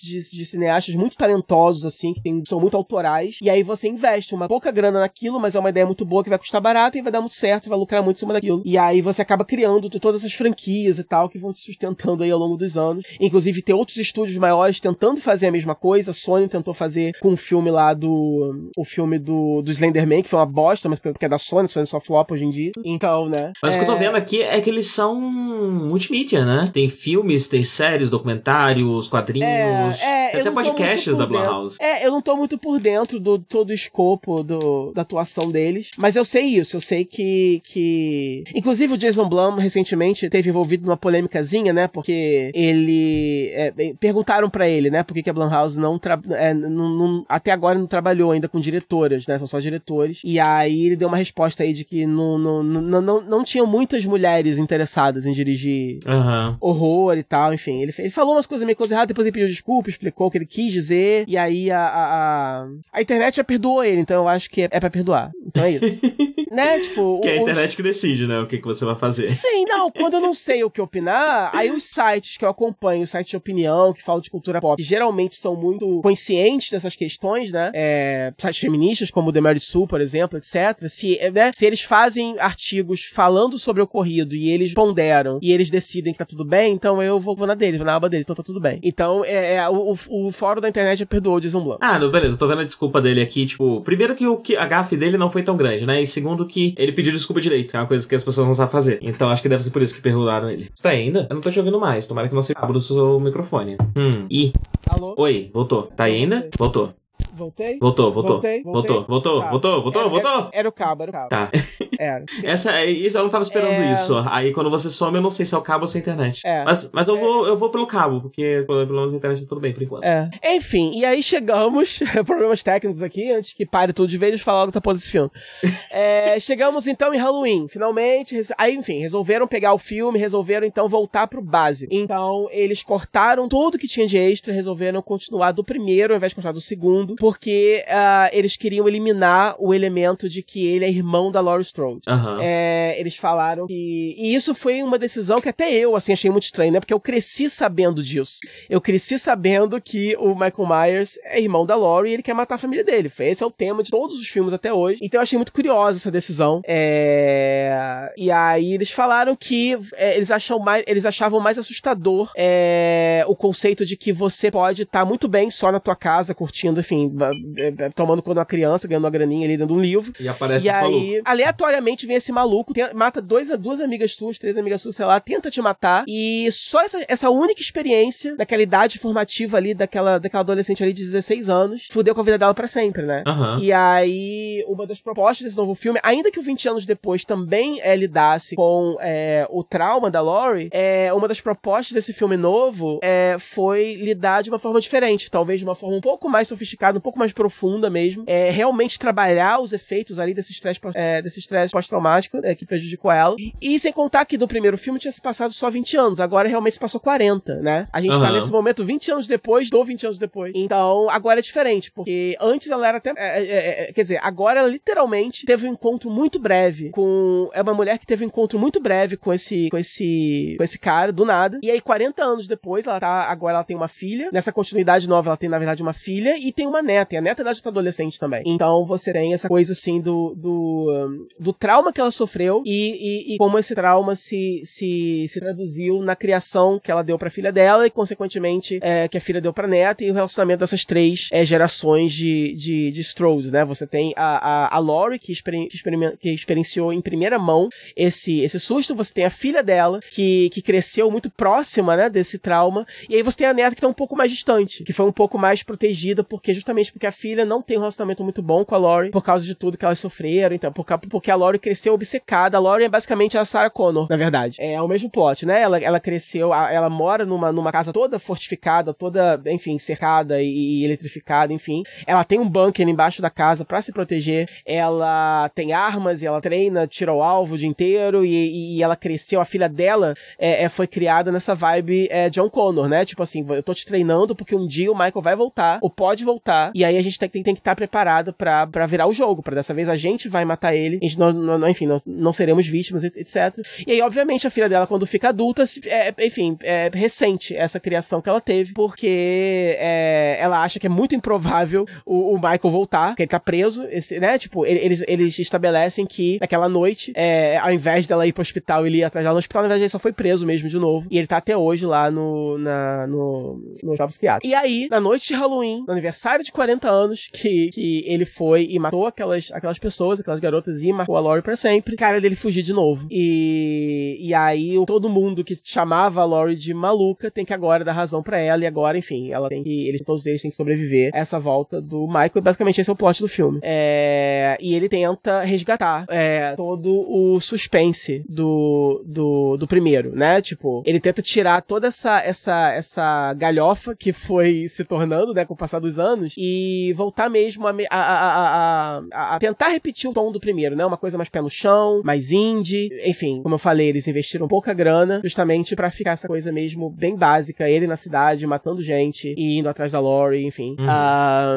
de, de cineastas muito talentosos, assim, que tem, são muito autorais, e aí você investe uma pouca grana naquilo, mas é uma ideia muito boa que vai custar barato e vai dar muito certo, você vai lucrar muito em cima daquilo. E aí você acaba criando todas essas franquias e tal, que vão te sustentando aí ao longo dos anos. Inclusive, tem outros estúdios maiores tentando fazer a mesma coisa. A Sony tentou fazer com o filme lá do. O filme do, do Slenderman, que foi uma bosta, mas porque é da Sony, Sony só flop hoje em dia. Então, né? Mas é... o que eu tô é vendo aqui é que eles são multimídia, né? Tem filmes, tem séries, documentários, quadrinhos. É, é, tem até podcasts da Blumhouse. É, eu não tô muito por dentro do todo o escopo do, da atuação deles. Mas eu sei isso, eu sei que. que... Inclusive o Jason Blum recentemente teve envolvido numa polêmicazinha, né? Porque ele. É, perguntaram para ele, né? Por que, que a Blumhouse não, é, não, não, Até agora não trabalhou ainda com diretoras, né? São só diretores. E aí ele deu uma resposta aí de que não, não, não, não, não tinham muitas mulheres interessadas em dirigir uhum. horror e tal, enfim. Ele, ele falou umas coisas meio coisas erradas, depois ele pediu desculpa, explicou o que ele quis dizer, e aí a, a, a, a internet já perdoou ele, então eu acho que é, é pra perdoar. Então é isso. <laughs> né? Tipo. Que é a internet que decide, né? O que, que você vai fazer. Sim, não. Quando eu não sei o que opinar, aí os sites que eu acompanho, os sites de opinião, que falam de cultura pop, geralmente são muito conscientes dessas questões, né? É, sites feministas, como o The Mary Sue, por exemplo, etc. Se, né? Se eles fazem artigos falando sobre o ocorrido e eles ponderam e eles decidem que tá tudo bem, então eu vou, vou na deles, vou na aba deles, então tá tudo bem. Então, é, é o, o, fórum da internet perdoou o Jason Blum. Ah, não, beleza, tô vendo a desculpa dele aqui, tipo, primeiro que o que a gafe dele não foi tão grande, né? E segundo que ele pediu desculpa direito, é uma coisa que as pessoas não sabem fazer. Então acho que deve ser por isso que perguntaram ele. Você tá aí ainda? Eu não tô te ouvindo mais, tomara que não se abra o seu microfone. Hum, e... Alô? Oi, voltou. Tá aí ainda? Voltou. Voltei? Voltou, voltou. Voltei, voltou, voltou, tá. voltou, voltou, era, voltou. Era, era, o cabo, era o cabo. Tá. <laughs> Era. Essa, é, isso, eu não tava esperando é... isso. Aí quando você some, eu não sei se é o cabo ou se é a internet. É. Mas, mas eu, é. vou, eu vou pelo cabo, porque pelo menos a internet tá tudo bem por enquanto. É. Enfim, e aí chegamos, <laughs> problemas técnicos aqui, antes que pare tudo de vez, deixa eu falar logo dessa porra desse filme. <laughs> é, chegamos então em Halloween, finalmente. Aí, enfim, resolveram pegar o filme, resolveram então voltar pro básico. Então, eles cortaram tudo que tinha de extra, resolveram continuar do primeiro ao invés de continuar do segundo, porque uh, eles queriam eliminar o elemento de que ele é irmão da Laurie Strode. Uhum. É, eles falaram que. E isso foi uma decisão que até eu, assim, achei muito estranho, né? Porque eu cresci sabendo disso. Eu cresci sabendo que o Michael Myers é irmão da Laurie e ele quer matar a família dele. Esse é o tema de todos os filmes até hoje. Então eu achei muito curiosa essa decisão. É... E aí eles falaram que é, eles, acham mais, eles achavam mais assustador é, o conceito de que você pode estar tá muito bem só na tua casa, curtindo, enfim, é, é, tomando quando uma criança, ganhando uma graninha ali dentro de um livro. E aparece e aí, maluco. aleatoriamente, vem esse maluco, tem, mata dois, duas amigas suas, três amigas suas, sei lá, tenta te matar. E só essa, essa única experiência, daquela idade formativa ali, daquela, daquela adolescente ali de 16 anos, fudeu com a vida dela para sempre, né? Uhum. E aí, uma das propostas desse novo filme, ainda que o 20 anos depois também é, lidasse com é, o trauma da Laurie, é, uma das propostas desse filme novo é, foi lidar de uma forma diferente, talvez de uma forma um pouco mais sofisticada, um pouco mais profunda mesmo. É realmente trabalhar os efeitos ali desse estresse é, desse pós-traumático é, que prejudicou ela. E sem contar que no primeiro filme tinha se passado só 20 anos, agora realmente se passou 40, né? A gente uhum. tá nesse momento 20 anos depois do 20 anos depois. Então, agora é diferente, porque antes ela era até. É, é, é, quer dizer, agora ela literalmente teve um encontro muito breve com. É uma mulher que teve um encontro muito breve com esse. com esse. com esse cara, do nada. E aí, 40 anos depois, ela tá. Agora ela tem uma filha. Nessa continuidade nova, ela tem, na verdade, uma filha e tem uma neta. E a neta dela já tá adolescente também. Então você tem essa coisa assim do. do, do trauma que ela sofreu e, e, e como esse trauma se, se, se traduziu na criação que ela deu pra filha dela e, consequentemente, é, que a filha deu pra neta e o relacionamento dessas três é, gerações de, de, de Strohs, né? Você tem a, a, a Lori, que, exper, que, que experienciou em primeira mão esse, esse susto, você tem a filha dela, que, que cresceu muito próxima, né, desse trauma, e aí você tem a neta que tá um pouco mais distante, que foi um pouco mais protegida, porque justamente porque a filha não tem um relacionamento muito bom com a Lori, por causa de tudo que elas sofreram, então, por, porque a Lori cresceu obcecada, a Lori é basicamente a Sarah Connor, na verdade. É o mesmo plot, né? Ela, ela cresceu, ela mora numa, numa casa toda fortificada, toda, enfim, cercada e, e eletrificada, enfim. Ela tem um bunker embaixo da casa para se proteger, ela tem armas e ela treina, tira o alvo o dia inteiro e, e ela cresceu, a filha dela é, é, foi criada nessa vibe é, John Connor, né? Tipo assim, eu tô te treinando porque um dia o Michael vai voltar, ou pode voltar, e aí a gente tem, tem, tem que estar tá preparado para virar o jogo, para dessa vez a gente vai matar ele, a gente não, não enfim, não, não seremos vítimas, etc. E aí, obviamente, a filha dela, quando fica adulta, é, enfim, é recente essa criação que ela teve, porque é, ela acha que é muito improvável o, o Michael voltar, que ele tá preso, esse, né? Tipo, eles, eles estabelecem que naquela noite, é, ao invés dela ir pro hospital, ele ia atrás dela no hospital, na verdade ele só foi preso mesmo de novo. E ele tá até hoje lá no, na, no, no. E aí, na noite de Halloween, no aniversário de 40 anos, que, que ele foi e matou aquelas, aquelas pessoas, aquelas garotas e marcou a Lori pra sempre, cara dele fugir de novo. E, e aí, todo mundo que chamava a Lori de maluca tem que agora dar razão para ela, e agora, enfim, ela tem que, eles, todos eles têm que sobreviver a essa volta do Michael, e basicamente esse é o plot do filme. É, e ele tenta resgatar é, todo o suspense do, do, do primeiro, né? Tipo, ele tenta tirar toda essa, essa, essa galhofa que foi se tornando, né, com o passar dos anos, e voltar mesmo a, a, a, a, a tentar repetir o tom do primeiro, né? Uma coisa mais pé no chão, mais indie. Enfim, como eu falei, eles investiram pouca grana justamente para ficar essa coisa mesmo bem básica. Ele na cidade, matando gente e indo atrás da Lori, enfim. Uhum.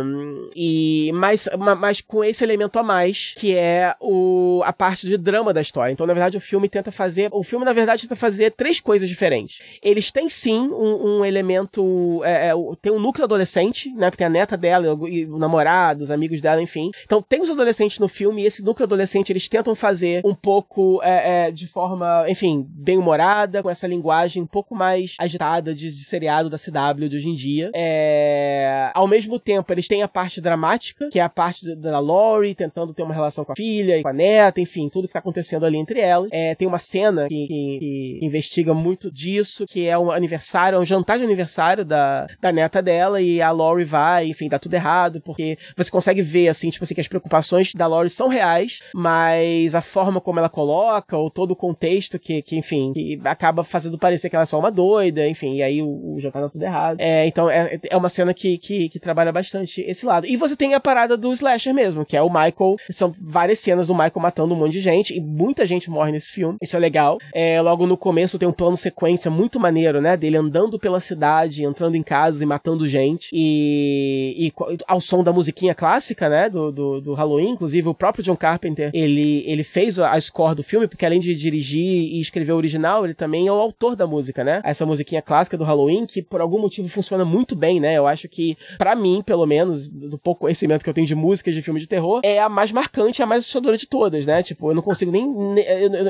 Um, e mas, mas com esse elemento a mais, que é o, a parte de drama da história. Então, na verdade, o filme tenta fazer. O filme, na verdade, tenta fazer três coisas diferentes. Eles têm sim um, um elemento. É, é, tem um núcleo adolescente, né? Que tem a neta dela, e o namorado, os amigos dela, enfim. Então tem os adolescentes no filme, e esse núcleo adolescente eles tentam fazer um pouco é, é, de forma, enfim, bem humorada, com essa linguagem um pouco mais agitada de, de seriado da CW de hoje em dia. É... Ao mesmo tempo, eles têm a parte dramática, que é a parte da Lori tentando ter uma relação com a filha e com a neta, enfim, tudo que tá acontecendo ali entre elas. É, tem uma cena que, que, que, investiga muito disso, que é um aniversário, é um jantar de aniversário da, da neta dela, e a Lori vai, enfim, dá tudo errado, porque você consegue ver, assim, tipo assim, que as preocupações da Lori são reais, mas a forma como ela coloca, ou todo o contexto que, que enfim, que acaba fazendo parecer que ela é só uma doida, enfim, e aí o, o jantar dá tudo errado. É, então é, é uma cena que, que, que trabalha bastante esse lado. E você tem a parada do slasher mesmo, que é o Michael. São várias cenas do Michael matando um monte de gente, e muita gente morre nesse filme. Isso é legal. É, logo no começo tem um plano sequência muito maneiro, né? Dele andando pela cidade, entrando em casa e matando gente. E, e ao som da musiquinha clássica, né? Do, do, do, Halloween. Inclusive, o próprio John Carpenter, ele, ele fez a score do filme, porque além de dirigir e escrever o original, ele também é o autor da música, né? Essa musiquinha clássica do Halloween, que por algum motivo funciona muito bem, né? Eu acho que, para mim, pelo menos, do pouco conhecimento que eu tenho de música de filme de terror, é a mais marcante, a mais assustadora de todas, né? Tipo, eu não consigo nem.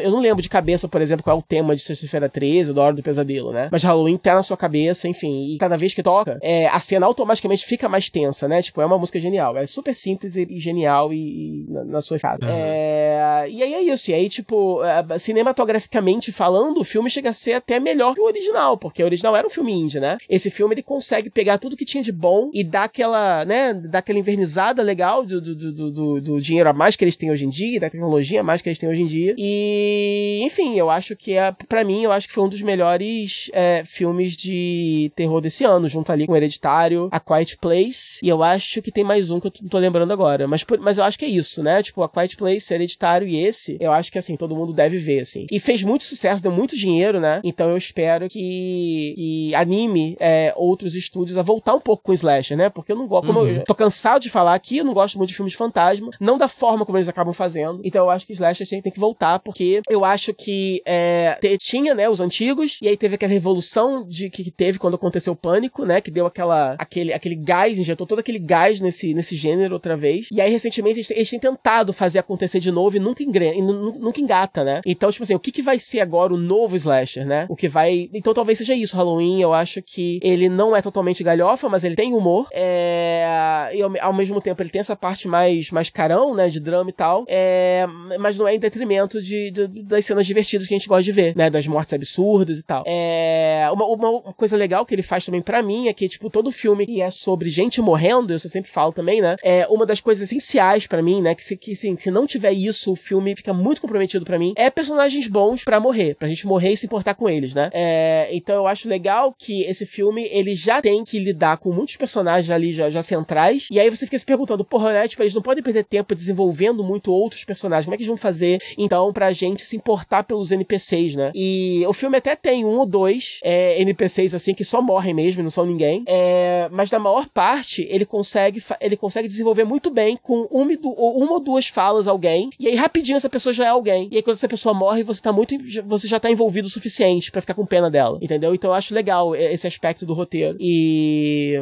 Eu não lembro de cabeça, por exemplo, qual é o tema de Sexta-feira 13 ou da Hora do Pesadelo, né? Mas Halloween tá na sua cabeça, enfim. E cada vez que toca, é, a cena automaticamente fica mais tensa, né? Tipo, é uma música genial. É super simples e, e genial e, e na, na, sua fase. Uhum. É, e aí é isso. E aí, tipo, é, cinematograficamente falando, o filme chega a ser até melhor que o original, porque o original era um filme indie, né? Esse filme ele consegue pegar tudo que tinha de bom e dar aquela, né? Dar aquela invernizada legal do, do, do, do, do dinheiro a mais que eles têm hoje em dia, da tecnologia a mais que eles têm hoje em dia. E, enfim, eu acho que é, para mim, eu acho que foi um dos melhores é, filmes de terror desse ano, junto ali com Hereditário, A Quiet Place, e eu acho que tem mais um que eu não tô lembrando agora, mas, mas eu acho que é isso, né? Tipo, A Quiet Place, Hereditário e esse, eu acho que, assim, todo mundo deve ver, assim. E fez muito sucesso, deu muito dinheiro, né? Então eu espero que, que anime é, outros estúdios a voltar um pouco com o Slasher, né? Porque eu não gosto, como uhum. eu tô cansado de falar aqui, eu não gosto muito de filmes de fantasma, não da forma como eles acabam fazendo. Então eu acho que Slasher tem, tem que voltar, porque eu acho que é, tinha, né, os antigos, e aí teve aquela revolução de que, que teve quando aconteceu o pânico, né? Que deu aquela, aquele, aquele gás, injetou todo aquele gás nesse, nesse gênero outra vez. E aí, recentemente, eles, eles têm tentado fazer acontecer de novo e nunca, engre, e nunca engata, né? Então, tipo assim, o que, que vai ser agora o novo slasher, né? O que vai. Então talvez seja isso, Halloween. Eu acho que ele não é totalmente galhofa, mas ele tem humor. É... E ao, ao mesmo tempo ele tem essa parte mais, mais carão, né? De drama e tal. É... Mas não é em detrimento de, de, das cenas divertidas que a gente gosta de ver, né? Das mortes absurdas e tal. É... Uma, uma coisa legal que ele faz também para mim é que, tipo, todo filme que é sobre gente morrendo, eu sempre falo também, né? É uma das coisas essenciais para mim, né? Que se, que, sim, se não tiver isso, o filme fica muito comprometido para mim. É personagens bons para morrer, pra gente morrer e se importar com eles, né? É, então eu acho legal que esse filme, ele já tem que lidar com muitos personagens ali já, já centrais, e aí você fica se perguntando, porra, né? Tipo, eles não podem perder tempo desenvolvendo muito outros personagens, como é que eles vão fazer, então, pra gente se importar pelos NPCs, né? E o filme até tem um ou dois é, NPCs, assim, que só morrem mesmo, não são ninguém, é, mas na maior parte, ele consegue, ele consegue desenvolver muito bem com uma, uma ou duas falas alguém, e aí rapidinho essa pessoa já é alguém, e aí quando essa pessoa morre, você tá muito, você já tá envolvido o suficiente para ficar com pena dela, entendeu? Então eu acho legal esse aspecto do roteiro. E.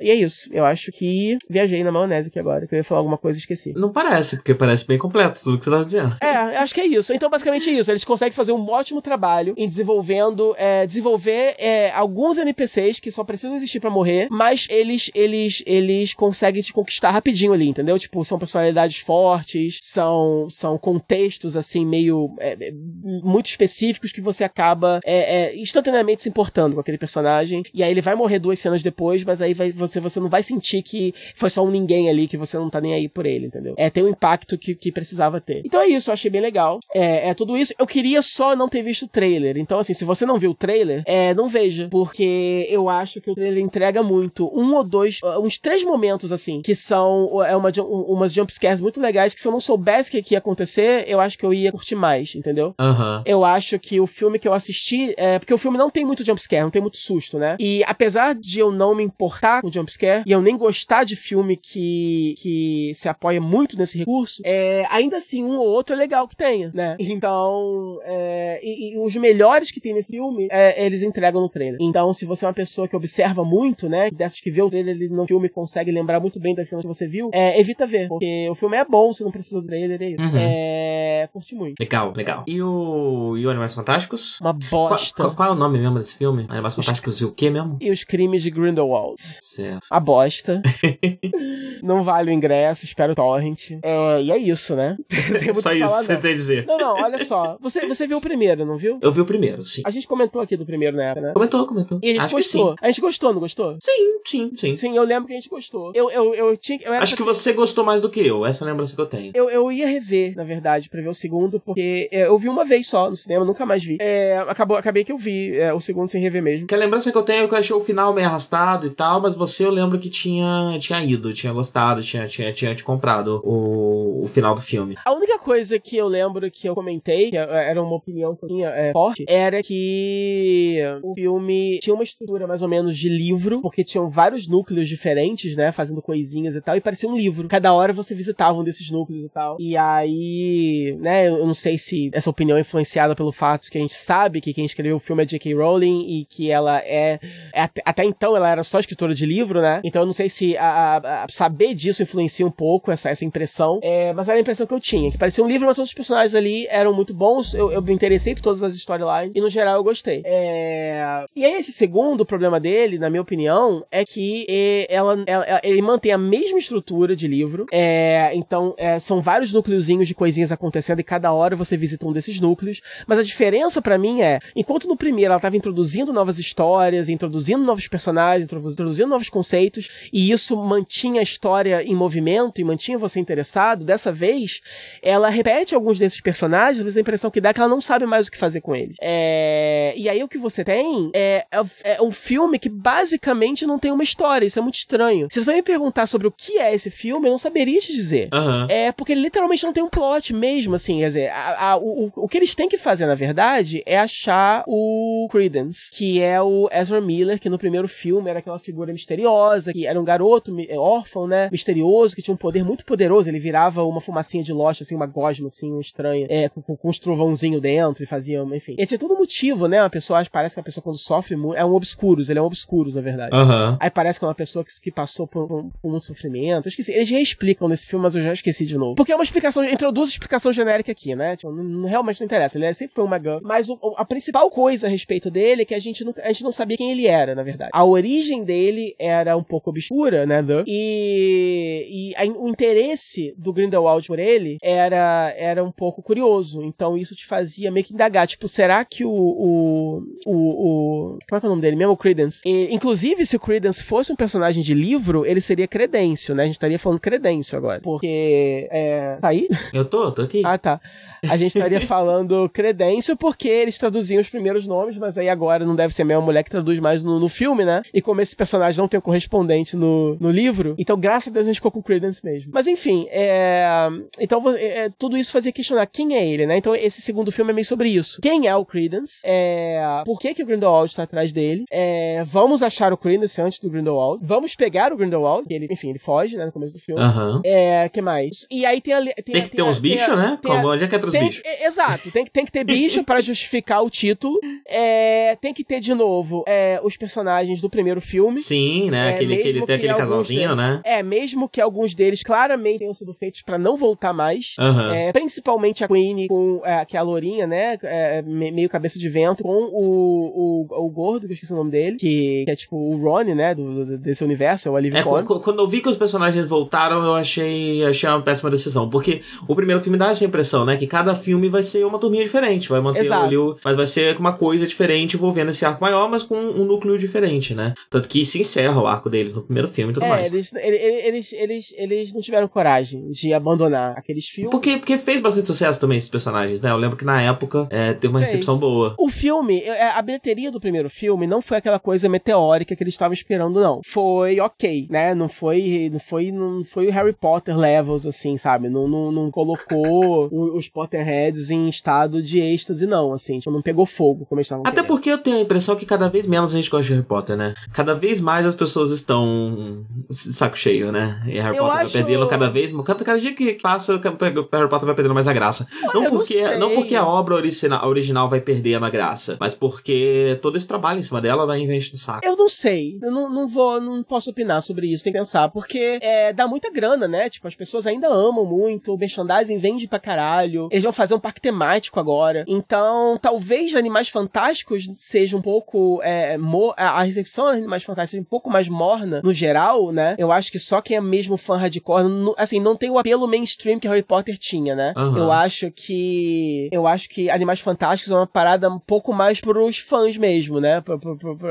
E é isso. Eu acho que viajei na maionese aqui agora, que eu ia falar alguma coisa e esqueci. Não parece, porque parece bem completo tudo que você tá dizendo. É, acho que é isso. Então, basicamente é isso. Eles conseguem fazer um ótimo trabalho em desenvolvendo, é, desenvolver é, alguns NPCs que só precisam existir para morrer, mas eles, eles, eles conseguem te conquistar rapidinho ali, entendeu? Tipo, são personalidades fortes, são, são contextos, assim, meio, é, é muito específicos que você acaba é, é, instantaneamente se importando com aquele personagem. E aí ele vai morrer duas cenas depois, mas aí vai, você, você não vai sentir que foi só um ninguém ali, que você não tá nem aí por ele, entendeu? É, tem um impacto que, que precisava ter. Então é isso, eu achei bem legal. É, é tudo isso. Eu queria só não ter visto o trailer. Então, assim, se você não viu o trailer, é, não veja. Porque eu acho que o trailer entrega muito. Um ou dois, uns três momentos, assim, que são é uma, umas jumpscares muito legais que se eu não soubesse o que ia acontecer, eu acho que eu ia curtir mais, entendeu? Uhum. Eu acho que o filme que eu assisti, é, porque o filme não tem muito jumpscare, não tem muito susto, né? E apesar de eu não me importar com jumpscare, e eu nem gostar de filme que, que se apoia muito nesse recurso, é, ainda assim, um ou outro é legal que tenha, né? <laughs> Então, é, e, e, os melhores que tem nesse filme, é, eles entregam no trailer. Então, se você é uma pessoa que observa muito, né? Dessas que vê o trailer ele no filme consegue lembrar muito bem das cenas que você viu, é, evita ver. Porque o filme é bom, você não precisa do trailer, é isso. Uhum. É, curti muito. Legal, legal. E o, e o Animais Fantásticos? Uma bosta. Qual, qual, qual, é o nome mesmo desse filme? Animais Fantásticos e o quê mesmo? E os Crimes de Grindelwald. Certo. A bosta. <laughs> não vale o ingresso, espero o torrent. É, e é isso, né? <laughs> Só isso falar, que você tem a dizer. Não, não, olha só. Você, você viu o primeiro, não viu? Eu vi o primeiro, sim. A gente comentou aqui do primeiro na época, né? Comentou, comentou. E a gente Acho gostou. A gente gostou, não gostou? Sim, sim, sim. Sim, eu lembro que a gente gostou. Eu, eu, eu tinha. Eu Acho que você gostou mais do que eu, essa é lembrança que eu tenho. Eu, eu ia rever, na verdade, pra ver o segundo, porque é, eu vi uma vez só no cinema, nunca mais vi. É, acabou, acabei que eu vi é, o segundo sem rever mesmo. Que a lembrança que eu tenho é que eu achei o final meio arrastado e tal, mas você eu lembro que tinha, tinha ido, tinha gostado, tinha, tinha, tinha te comprado o, o final do filme. A única coisa que eu lembro que eu comentei, que era uma opinião que eu tinha é, forte, era que o filme tinha uma estrutura mais ou menos de livro, porque tinham vários núcleos diferentes, né, fazendo coisinhas e tal, e parecia um livro. Cada hora você visitava um desses núcleos e tal. E aí, né, eu não sei se essa opinião é influenciada pelo fato que a gente sabe que quem escreveu o filme é J.K. Rowling e que ela é, é, até então ela era só escritora de livro, né? Então eu não sei se a, a, a saber disso influencia um pouco essa, essa impressão. É, mas era a impressão que eu tinha, que parecia um livro, mas todos os personagens ali eram muito bons, eu, eu me interessei por todas as storylines, e no geral eu gostei. É... E aí esse segundo problema dele, na minha opinião, é que ela, ela ele mantém a mesma estrutura de livro, é... então é, são vários núcleozinhos de coisinhas acontecendo e cada hora você visita um desses núcleos, mas a diferença para mim é, enquanto no primeiro ela estava introduzindo novas histórias, introduzindo novos personagens, introduzindo novos conceitos, e isso mantinha a história em movimento e mantinha você interessado, dessa vez ela repete alguns desses personagens, mas a impressão que dá é que ela não sabe mais o que fazer com eles. É... E aí o que você tem é, é, é um filme que basicamente não tem uma história, isso é muito estranho. Se você me perguntar sobre o que é esse filme, eu não saberia te dizer. Uhum. É porque ele literalmente não tem um plot mesmo, assim, quer dizer, a, a, o, o que eles têm que fazer, na verdade, é achar o Credence, que é o Ezra Miller, que no primeiro filme era aquela figura misteriosa, que era um garoto órfão, né, misterioso, que tinha um poder muito poderoso, ele virava uma fumacinha de loja, assim, uma gosma, assim, estranha, é, com, com, com uns trovãozinho dentro e fazia, enfim. E tinha todo motivo, né, uma pessoa, parece que uma pessoa quando sofre muito, é um obscuros, ele é um obscuros, na verdade. Uhum. Aí parece que é uma pessoa que, que passou por, por, por, muito sofrimento. Eu esqueci, eles reexplicam nesse filme, mas eu já esqueci de novo. Porque é uma explicação, introduz explicação genérica aqui, né, tipo, não, realmente não interessa, ele é, sempre foi uma gun. Mas o, a principal coisa a respeito dele é que a gente, não, a gente não sabia quem ele era, na verdade. A origem dele era um pouco obscura, né, e, e a, o interesse do Grindelwald por ele era, era um pouco curioso. Então isso te fazia meio que indagar, tipo, será que o, o, o, o como é que é o nome dele mesmo? O Credence. E, inclusive, se o Credence fosse um personagem de livro, ele seria Credêncio, né? A gente estaria falando Credêncio agora. Porque, é... Tá aí? Eu tô, tô aqui. Ah, tá. A gente estaria <laughs> falando Credêncio porque eles traduziam os primeiros nomes, mas aí agora não deve ser a mesma mulher que traduz mais no, no filme, né? E como esse personagem não tem um correspondente no, no livro, então graças a Deus a gente ficou com Credence mesmo. Mas enfim, é... então é, tudo isso fazia questionar quem é ele, né? Então esse segundo filme é meio sobre isso. Quem é o Credence? É... Por que, que o Grindelwald está atrás dele? É... Vamos achar o Credence antes do Grindelwald. Vamos pegar o Grindelwald, que ele, enfim, ele foge, né, no começo do filme. Uhum. É, que mais? E aí tem a, tem, tem que ter uns bichos, né? Como, onde é que entra os bichos? Exato, tem, tem que ter bicho para justificar o título. É, tem que ter, de novo, é, os personagens do primeiro filme. Sim, né? É, aquele, aquele, tem aquele casalzinho, né? É, mesmo que alguns deles claramente tenham sido feitos para não voltar mais. Uhum. É, principalmente a Queen com é, que é a Lourinha, né? É, meio cabeça de vento, com o, o, o gordo, que eu esqueci o nome dele, que, que é tipo o Ronnie, né? Do, do, desse universo, é o Alivio é, Quando eu vi que os personagens voltaram, eu achei, achei uma péssima decisão. Porque o primeiro filme dá essa impressão, né? Que cada filme vai ser uma turminha diferente. Vai manter Exato. ali o, Mas vai ser uma coisa diferente envolvendo esse arco maior, mas com um núcleo diferente, né? Tanto que se encerra o arco deles no primeiro filme e tudo é, mais. Eles, eles, eles, eles não tiveram coragem de abandonar aqueles filmes. Porque, porque fez bastante sucesso também esses personagens, né? Eu lembro que na época é, teve uma fez. recepção boa. O filme, é, a bilheteria do primeiro filme não foi aquela coisa meteórica que eles estavam esperando, não. Foi ok, né? Não foi, não foi, não foi o Harry Potter levels, assim, sabe? Não, não, não colocou <laughs> os Potterheads em estado de êxtase, não, assim. Tipo, não pegou fogo, como eles estavam Até querendo. porque eu tenho a impressão que cada vez menos a gente gosta de Harry Potter, né? Cada vez mais as pessoas estão de saco cheio, né? E Harry Eu Potter acho- vai perdendo cada vez... Cada, cada dia que passa, o Harry Potter vai perdendo mais a graça. Olha, não, não porque, sei. não porque a obra original, original vai perdendo a graça, mas porque todo esse trabalho em cima dela vai encher no saco. Eu não sei. Eu não, não vou, não posso opinar sobre isso, tem que pensar. Porque é, dá muita grana, né? Tipo, as pessoas ainda amam muito, o merchandising vende pra caralho. Eles vão fazer um parque temático agora. Então, talvez Animais Fantásticos seja um pouco. É, a recepção de Animais Fantásticos seja um pouco mais morna, no geral, né? Eu acho que só quem é mesmo fã hardcore, não- assim, não tem o apelo mainstream que Harry Potter tinha, né? Aham. Eu acho que. Eu acho que Animais Fantásticos é uma parada um pouco mais pros fãs mesmo, né?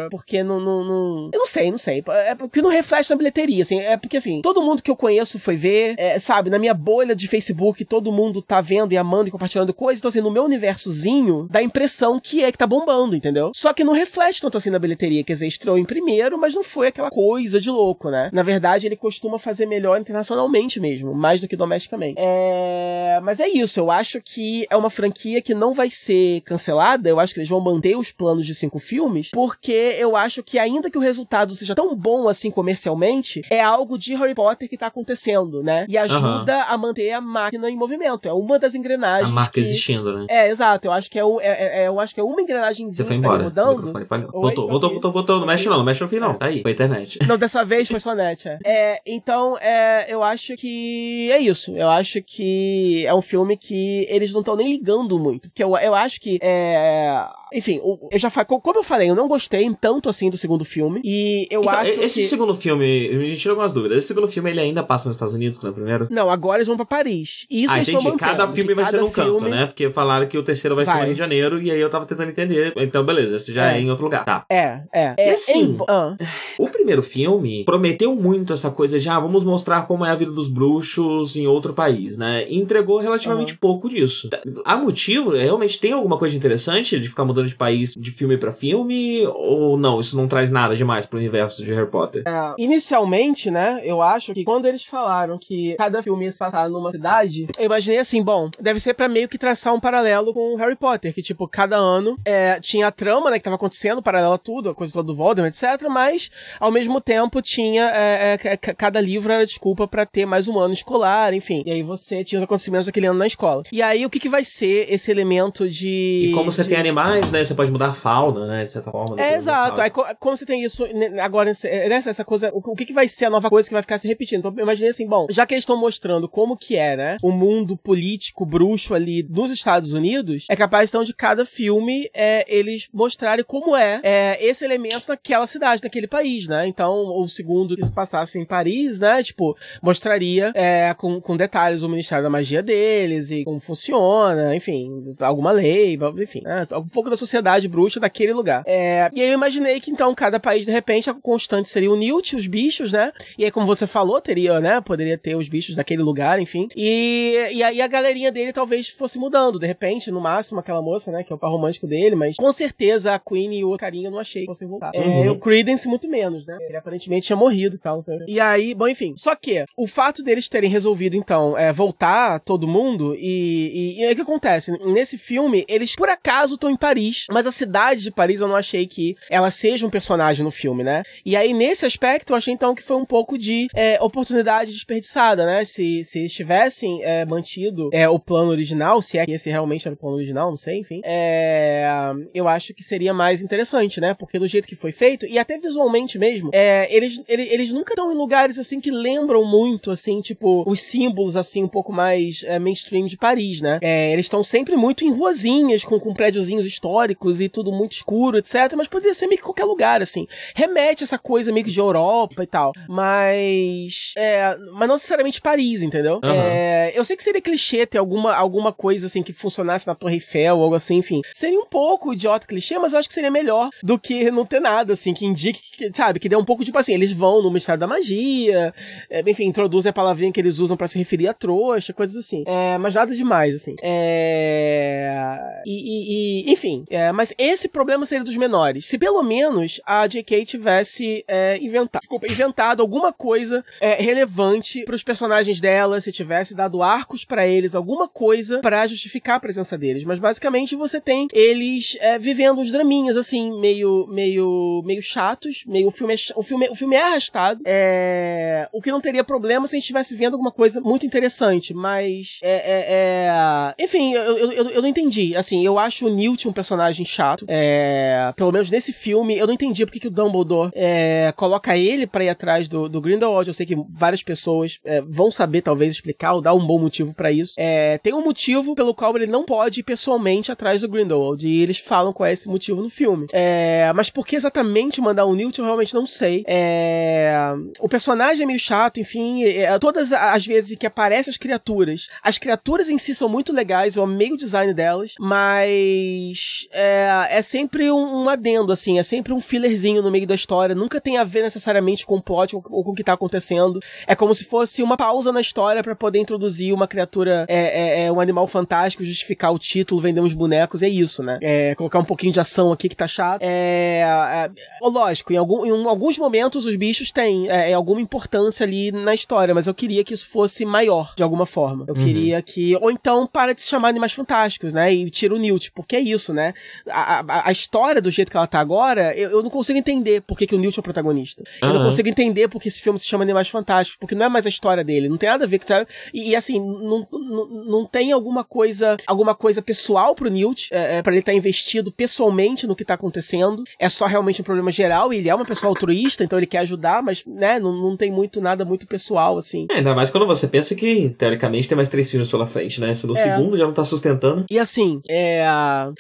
Porque não, não, não- Eu não sei, não sei. É porque não reflete na bilheteria, assim. É porque, assim, todo mundo que eu conheço foi ver, é, sabe, na minha bolha de Facebook, todo mundo tá vendo e amando e compartilhando coisas. Então, assim, no meu universozinho, dá a impressão que é que tá bombando, entendeu? Só que não reflete tanto assim na bilheteria. Quer dizer, estreou em primeiro, mas não foi aquela coisa de louco, né? Na verdade, ele costuma fazer melhor internacionalmente mesmo, mais do que domesticamente. É... Mas é isso, eu acho que é uma franquia que não vai ser cancelada, eu acho que eles vão manter os planos de cinco filmes, porque eu acho que ainda que o resultado seja tão bom assim comercialmente, é algo de Harry Potter que tá acontecendo, né? E ajuda a manter a máquina em movimento. É uma das A engrenagens. marca que... existindo, né? É, exato. Eu acho que é, o- é, é- é- eu acho que é uma engrenagemzinha Você foi tá embora. O rodando. microfone falhou. Oi, voltou, tá voltou, voltou, voltou. Não mexe não, não mexe no fim não. Tá aí, foi a internet. <laughs> Não, dessa vez foi só net, é. É, então, é, eu acho que é isso. isso. Eu acho que é um filme que eles não estão nem ligando muito. Porque eu, eu acho que é enfim, eu já falei, como eu falei, eu não gostei tanto assim do segundo filme. E eu então, acho esse que... segundo filme, me tira algumas dúvidas. Esse segundo filme ele ainda passa nos Estados Unidos, como é o primeiro? Não, agora eles vão pra Paris. Isso ah, eles entendi. Cada filme vai cada ser num filme... canto, né? Porque falaram que o terceiro vai, vai, ser no Rio de Janeiro, e aí eu tava tentando entender. Então, beleza, esse já é, é em outro lugar. Tá. É, é. E é, assim, ah. o primeiro filme prometeu muito essa coisa de, ah, vamos mostrar como é a vida dos bruxos em outro país, né? E entregou relativamente uhum. pouco disso. Há motivo, realmente tem alguma coisa interessante de ficar mudando de país de filme para filme ou não? Isso não traz nada demais pro universo de Harry Potter? É, inicialmente, né, eu acho que quando eles falaram que cada filme ia se passar numa cidade, eu imaginei assim, bom, deve ser para meio que traçar um paralelo com Harry Potter, que tipo, cada ano é, tinha a trama, né, que tava acontecendo, paralelo a tudo, a coisa toda do Voldemort, etc, mas ao mesmo tempo tinha é, é, cada livro era desculpa para ter mais um ano escolar, enfim. E aí você tinha os acontecimentos daquele ano na escola. E aí o que que vai ser esse elemento de... E como você de... tem animais, né, você pode mudar a fauna, né? De certa forma. É, exato. Aí, como você tem isso agora, nessa essa coisa, o que, que vai ser a nova coisa que vai ficar se repetindo? Então, eu imaginei assim, bom, já que eles estão mostrando como que é, né? O mundo político bruxo ali nos Estados Unidos, é capaz então de cada filme é, eles mostrarem como é, é esse elemento naquela cidade, naquele país, né? Então, o segundo que se passasse em Paris, né? Tipo, mostraria é, com, com detalhes o Ministério da Magia deles e como funciona, enfim, alguma lei, enfim, né? um pouco da sociedade bruxa daquele lugar. É, e aí eu imaginei que então cada país, de repente, a constante seria o Newt, os bichos, né? E aí, como você falou, teria, né? Poderia ter os bichos daquele lugar, enfim. E, e aí a galerinha dele talvez fosse mudando, de repente, no máximo, aquela moça, né? Que é o par romântico dele, mas com certeza a Queen e o carinha eu não achei que fossem voltar. É, uhum. É, o Credence muito menos, né? Ele aparentemente tinha morrido e tal. E aí, bom, enfim. Só que o fato deles terem resolvido, então, é, voltar todo mundo e, e, e aí o que acontece? Nesse filme, eles por acaso estão em Paris, mas a cidade de Paris eu não achei que ela seja um personagem no filme, né? E aí, nesse aspecto, eu achei então que foi um pouco de é, oportunidade desperdiçada, né? Se, se eles tivessem é, mantido é, o plano original, se é que esse realmente era o plano original, não sei, enfim, é, eu acho que seria mais interessante, né? Porque do jeito que foi feito, e até visualmente mesmo, é, eles, eles, eles nunca estão em lugares assim que lembram muito, assim, tipo, os símbolos assim, um pouco mais é, mainstream de Paris, né? Eles estão sempre muito em ruazinhas, com, com prédiozinhos históricos e tudo muito escuro, etc. Mas poderia ser meio que qualquer lugar, assim. Remete essa coisa meio que de Europa e tal. Mas. É, mas não necessariamente Paris, entendeu? Uhum. É, eu sei que seria clichê ter alguma, alguma coisa assim que funcionasse na Torre Eiffel ou algo assim, enfim. Seria um pouco idiota clichê, mas eu acho que seria melhor do que não ter nada, assim, que indique, que, sabe, que dê um pouco tipo assim, eles vão no Ministério da Magia, é, enfim, introduzem a palavrinha que eles usam para se referir a trouxa, coisas assim. É, mas nada demais, assim. É. E, e, e enfim, é, mas esse problema seria dos menores. Se pelo menos a J.K. tivesse é, inventado, desculpa, inventado alguma coisa é, relevante para os personagens dela, se tivesse dado arcos para eles, alguma coisa para justificar a presença deles. Mas basicamente você tem eles é, vivendo uns draminhas assim, meio, meio, meio chatos, meio o filme, é, o filme, o filme é arrastado. É, o que não teria problema se a gente estivesse vendo alguma coisa muito interessante, mas é, é, é enfim, eu, eu, eu, eu não entendi. Assim, eu acho o Newt um personagem chato. É, pelo menos nesse filme, eu não entendi porque que o Dumbledore é, coloca ele para ir atrás do, do Grindelwald. Eu sei que várias pessoas é, vão saber, talvez, explicar ou dar um bom motivo para isso. É, tem um motivo pelo qual ele não pode ir pessoalmente atrás do Grindelwald. E eles falam qual é esse motivo no filme. É, mas por que exatamente mandar o Newt, eu realmente não sei. É, o personagem é meio chato, enfim. É, todas as vezes que aparecem as criaturas, as criaturas em si são muito legais, eu amei o design delas, mas é, é sempre um, um adendo, assim, é sempre um fillerzinho no meio da história, nunca tem a ver necessariamente com o plot ou, com o que tá acontecendo. É como se fosse uma pausa na história para poder introduzir uma criatura, é, é, é, um animal fantástico, justificar o título, vender uns bonecos, é isso, né? É, colocar um pouquinho de ação aqui que tá chato. É, é lógico, em, algum, em alguns momentos os bichos têm é, é, alguma importância ali na história, mas eu queria que isso fosse maior, de alguma forma. Eu uhum. queria que, ou então para de se chamar Animais Fantásticos, né? E tira o Newt, porque é isso, né? A, a, a história do jeito que ela tá agora, eu, eu não consigo entender por que, que o Newt é o protagonista. Uhum. Eu não consigo entender porque esse filme se chama Animais Fantásticos, porque não é mais a história dele, não tem nada a ver com, sabe? E, e assim, não, não, não tem alguma coisa, alguma coisa pessoal pro Newt, é, é, para ele estar tá investido pessoalmente no que tá acontecendo. É só realmente um problema geral, e ele é uma pessoa altruísta, então ele quer ajudar, mas, né, não, não tem muito nada muito pessoal, assim. É, ainda mais quando você pensa que, teoricamente, tem mais três filmes pela frente, né? Se no é. segundo já não tá sustentando. E assim, é.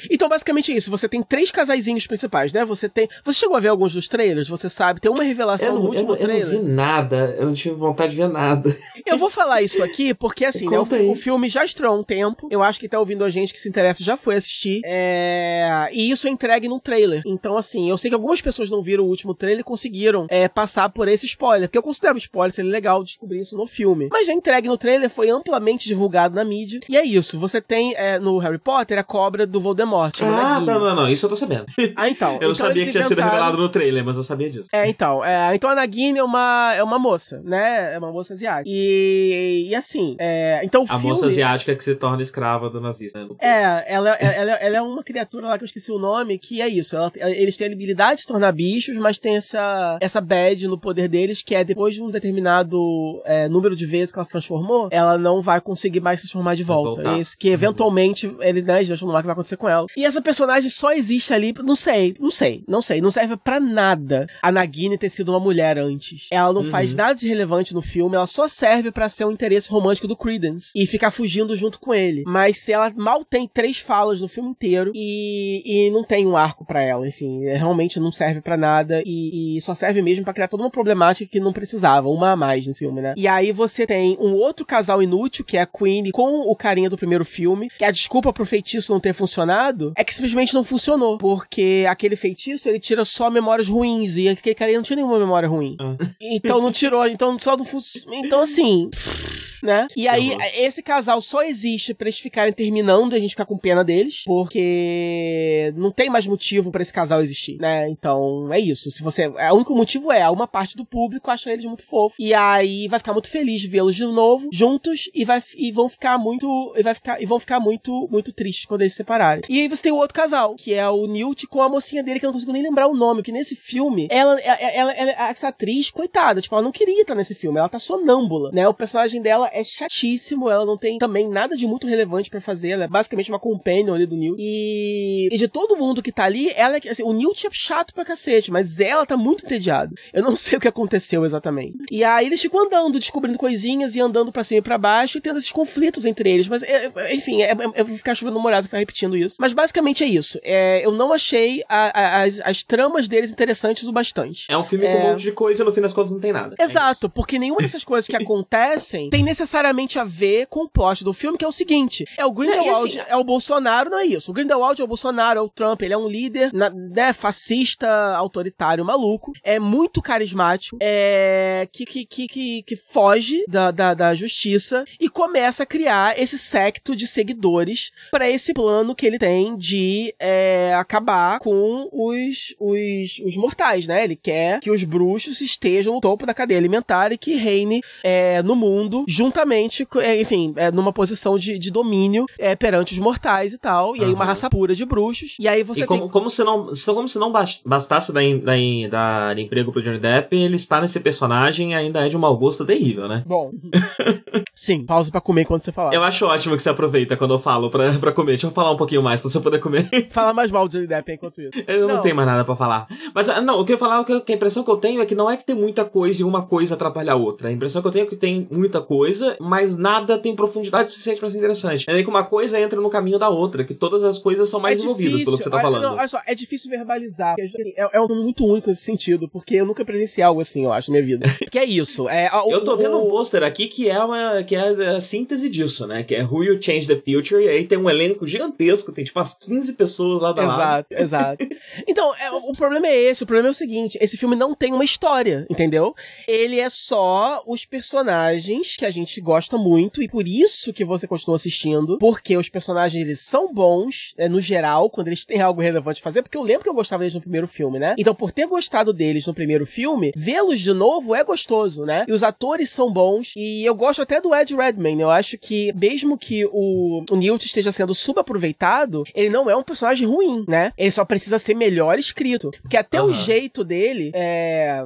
Então, basicamente é isso. Você tem três casaizinhos principais, né? Você tem. Você chegou a ver alguns dos trailers? Você sabe? Tem uma revelação eu não, no último eu não, trailer. Eu não vi nada. Eu não tive vontade de ver nada. Eu vou falar isso aqui porque, assim, né, o, o, filme já estreou há um tempo. Eu acho que tá ouvindo a gente que se interessa já foi assistir. É... E isso é entregue no trailer. Então, assim, eu sei que algumas pessoas não viram o último trailer e conseguiram é, passar por esse spoiler. Porque eu considero spoiler ser legal descobrir isso no filme. Mas já entregue no trailer, foi amplamente divulgado na mídia. E é isso. Você tem é, no Harry Potter a cobra do Voldemort. Ah, não, não, não. Isso eu tô sabendo. Ah, então. <laughs> eu então sabia que tinha sido revelado no trailer, mas eu sabia disso. É, então. É, então a Nagini é uma, é uma moça, né? É uma moça asiática. E, e assim, é, então o A filme... moça asiática que se torna escrava do nazista, né? É, ela, ela, ela é uma criatura lá que eu esqueci o nome, que é isso. Ela, eles têm a habilidade de se tornar bichos, mas tem essa, essa bad no poder deles, que é depois de um determinado é, número de vezes que ela se transformou, ela não vai conseguir mais se transformar de volta. É isso que eventualmente uhum. eles, né, já acham no ar que vai acontecer com ela. E essa personagem só existe ali, não sei, não sei, não sei, não serve para nada a Nagini ter sido uma mulher antes. Ela não uhum. faz nada de relevante no filme, ela só serve para ser um interesse romântico do Credence e ficar fugindo junto com ele. Mas se ela mal tem três falas no filme inteiro e, e não tem um arco para ela, enfim, é, realmente não serve para nada e, e, só serve mesmo para criar toda uma problemática que não precisava, uma a mais nesse filme, né? E aí você tem um outro casal inútil, que é a Queen com o carinha do primeiro filme, que a desculpa pro feitiço não ter funcionado é que simplesmente não funcionou, porque aquele feitiço ele tira só memórias ruins e aquele carinha não tinha nenhuma memória ruim. Ah. Então não tirou, então só não funcionou. Então assim <laughs> né? E aí, uhum. esse casal só existe pra eles ficarem terminando e a gente ficar com pena deles, porque não tem mais motivo para esse casal existir, né? Então, é isso. Se você. O único motivo é uma parte do público acha eles muito fofos. E aí vai ficar muito feliz de vê-los de novo, juntos, e, vai, e vão ficar muito. E, vai ficar, e vão ficar muito, muito tristes quando eles se separarem. E aí você tem o outro casal, que é o Newt com a mocinha dele, que eu não consigo nem lembrar o nome, porque nesse filme, ela, ela, ela, ela essa atriz, coitada, tipo, ela não queria estar nesse filme, ela tá sonâmbula, né? O personagem dela é chatíssimo, ela não tem também nada de muito relevante para fazer, ela é basicamente uma companion ali do Neil. E, e de todo mundo que tá ali, ela é assim, o Neil é chato pra cacete, mas ela tá muito entediada. Eu não <laughs> sei o que aconteceu exatamente. E aí eles ficam andando, descobrindo coisinhas e andando para cima e pra baixo e tendo esses conflitos entre eles, mas é, é enfim, é, é, eu vou ficar chovendo molhado ficar repetindo isso. Mas basicamente é isso. É, eu não achei a, a, as, as tramas deles interessantes o bastante. É um filme com um monte de coisa e no fim das contas não tem nada. Exato, porque nenhuma dessas <laughs> coisas que acontecem tem necessariamente a ver com o plot do filme, que é o seguinte: é o Grindelwald, assim, é o Bolsonaro, não é isso. O Grindelwald é o Bolsonaro, é o Trump, ele é um líder, né, fascista, autoritário, maluco, é muito carismático, é que, que, que, que, foge da, da, da justiça e começa a criar esse secto de seguidores para esse plano que ele tem de é, acabar com os, os, os mortais, né? Ele quer que os bruxos estejam no topo da cadeia alimentar e que reine é, no mundo juntamente é, enfim, é, numa posição de, de domínio é, perante os mortais e tal. E uhum. aí uma raça pura de bruxos. E aí você e como, tem... como se não Como se não bastasse dar, dar, dar emprego pro Johnny Depp, ele está nesse personagem e ainda é de um mau gosto terrível, né? Bom. <laughs> Sim, pausa pra comer enquanto você falar. Eu acho ótimo que você aproveita quando eu falo pra, pra comer. Deixa eu falar um pouquinho mais pra você poder comer. <laughs> Fala mais mal do Johnny Depp enquanto isso. Eu não, não tenho mais nada pra falar. Mas, ah, não, o que eu ia falar, que a impressão que eu tenho é que não é que tem muita coisa e uma coisa atrapalha a outra. A impressão que eu tenho é que tem muita coisa, mas mas nada tem profundidade suficiente para ser interessante. É que uma coisa entra no caminho da outra, que todas as coisas são mais é envolvidas pelo que você tá falando. Não, olha só, é difícil verbalizar. Assim, é, é, um muito único nesse sentido, porque eu nunca presenciei algo assim, eu acho, na minha vida. <laughs> que é isso. É, o, eu tô vendo o... um pôster aqui que é uma que é a síntese disso, né? Que é Who You Change the Future, e aí tem um elenco gigantesco, tem tipo umas 15 pessoas lá da Exato, lado. <laughs> exato. então, é, o problema é esse, o problema é o seguinte, esse filme não tem uma história, entendeu? Ele é só os personagens que a gente gosta muito, e por isso que você continua assistindo, porque os personagens eles são bons, é, no geral, quando eles têm algo relevante a fazer, porque eu lembro que eu gostava deles no primeiro filme, né? Então, por ter gostado deles no primeiro filme, vê-los de novo é gostoso, né? E os atores são bons, e eu gosto até do Ed Redmayne, eu acho que, mesmo que o, o Newt esteja sendo subaproveitado, ele não é um personagem ruim, né? Ele só precisa ser melhor escrito, porque até uhum. o jeito dele é,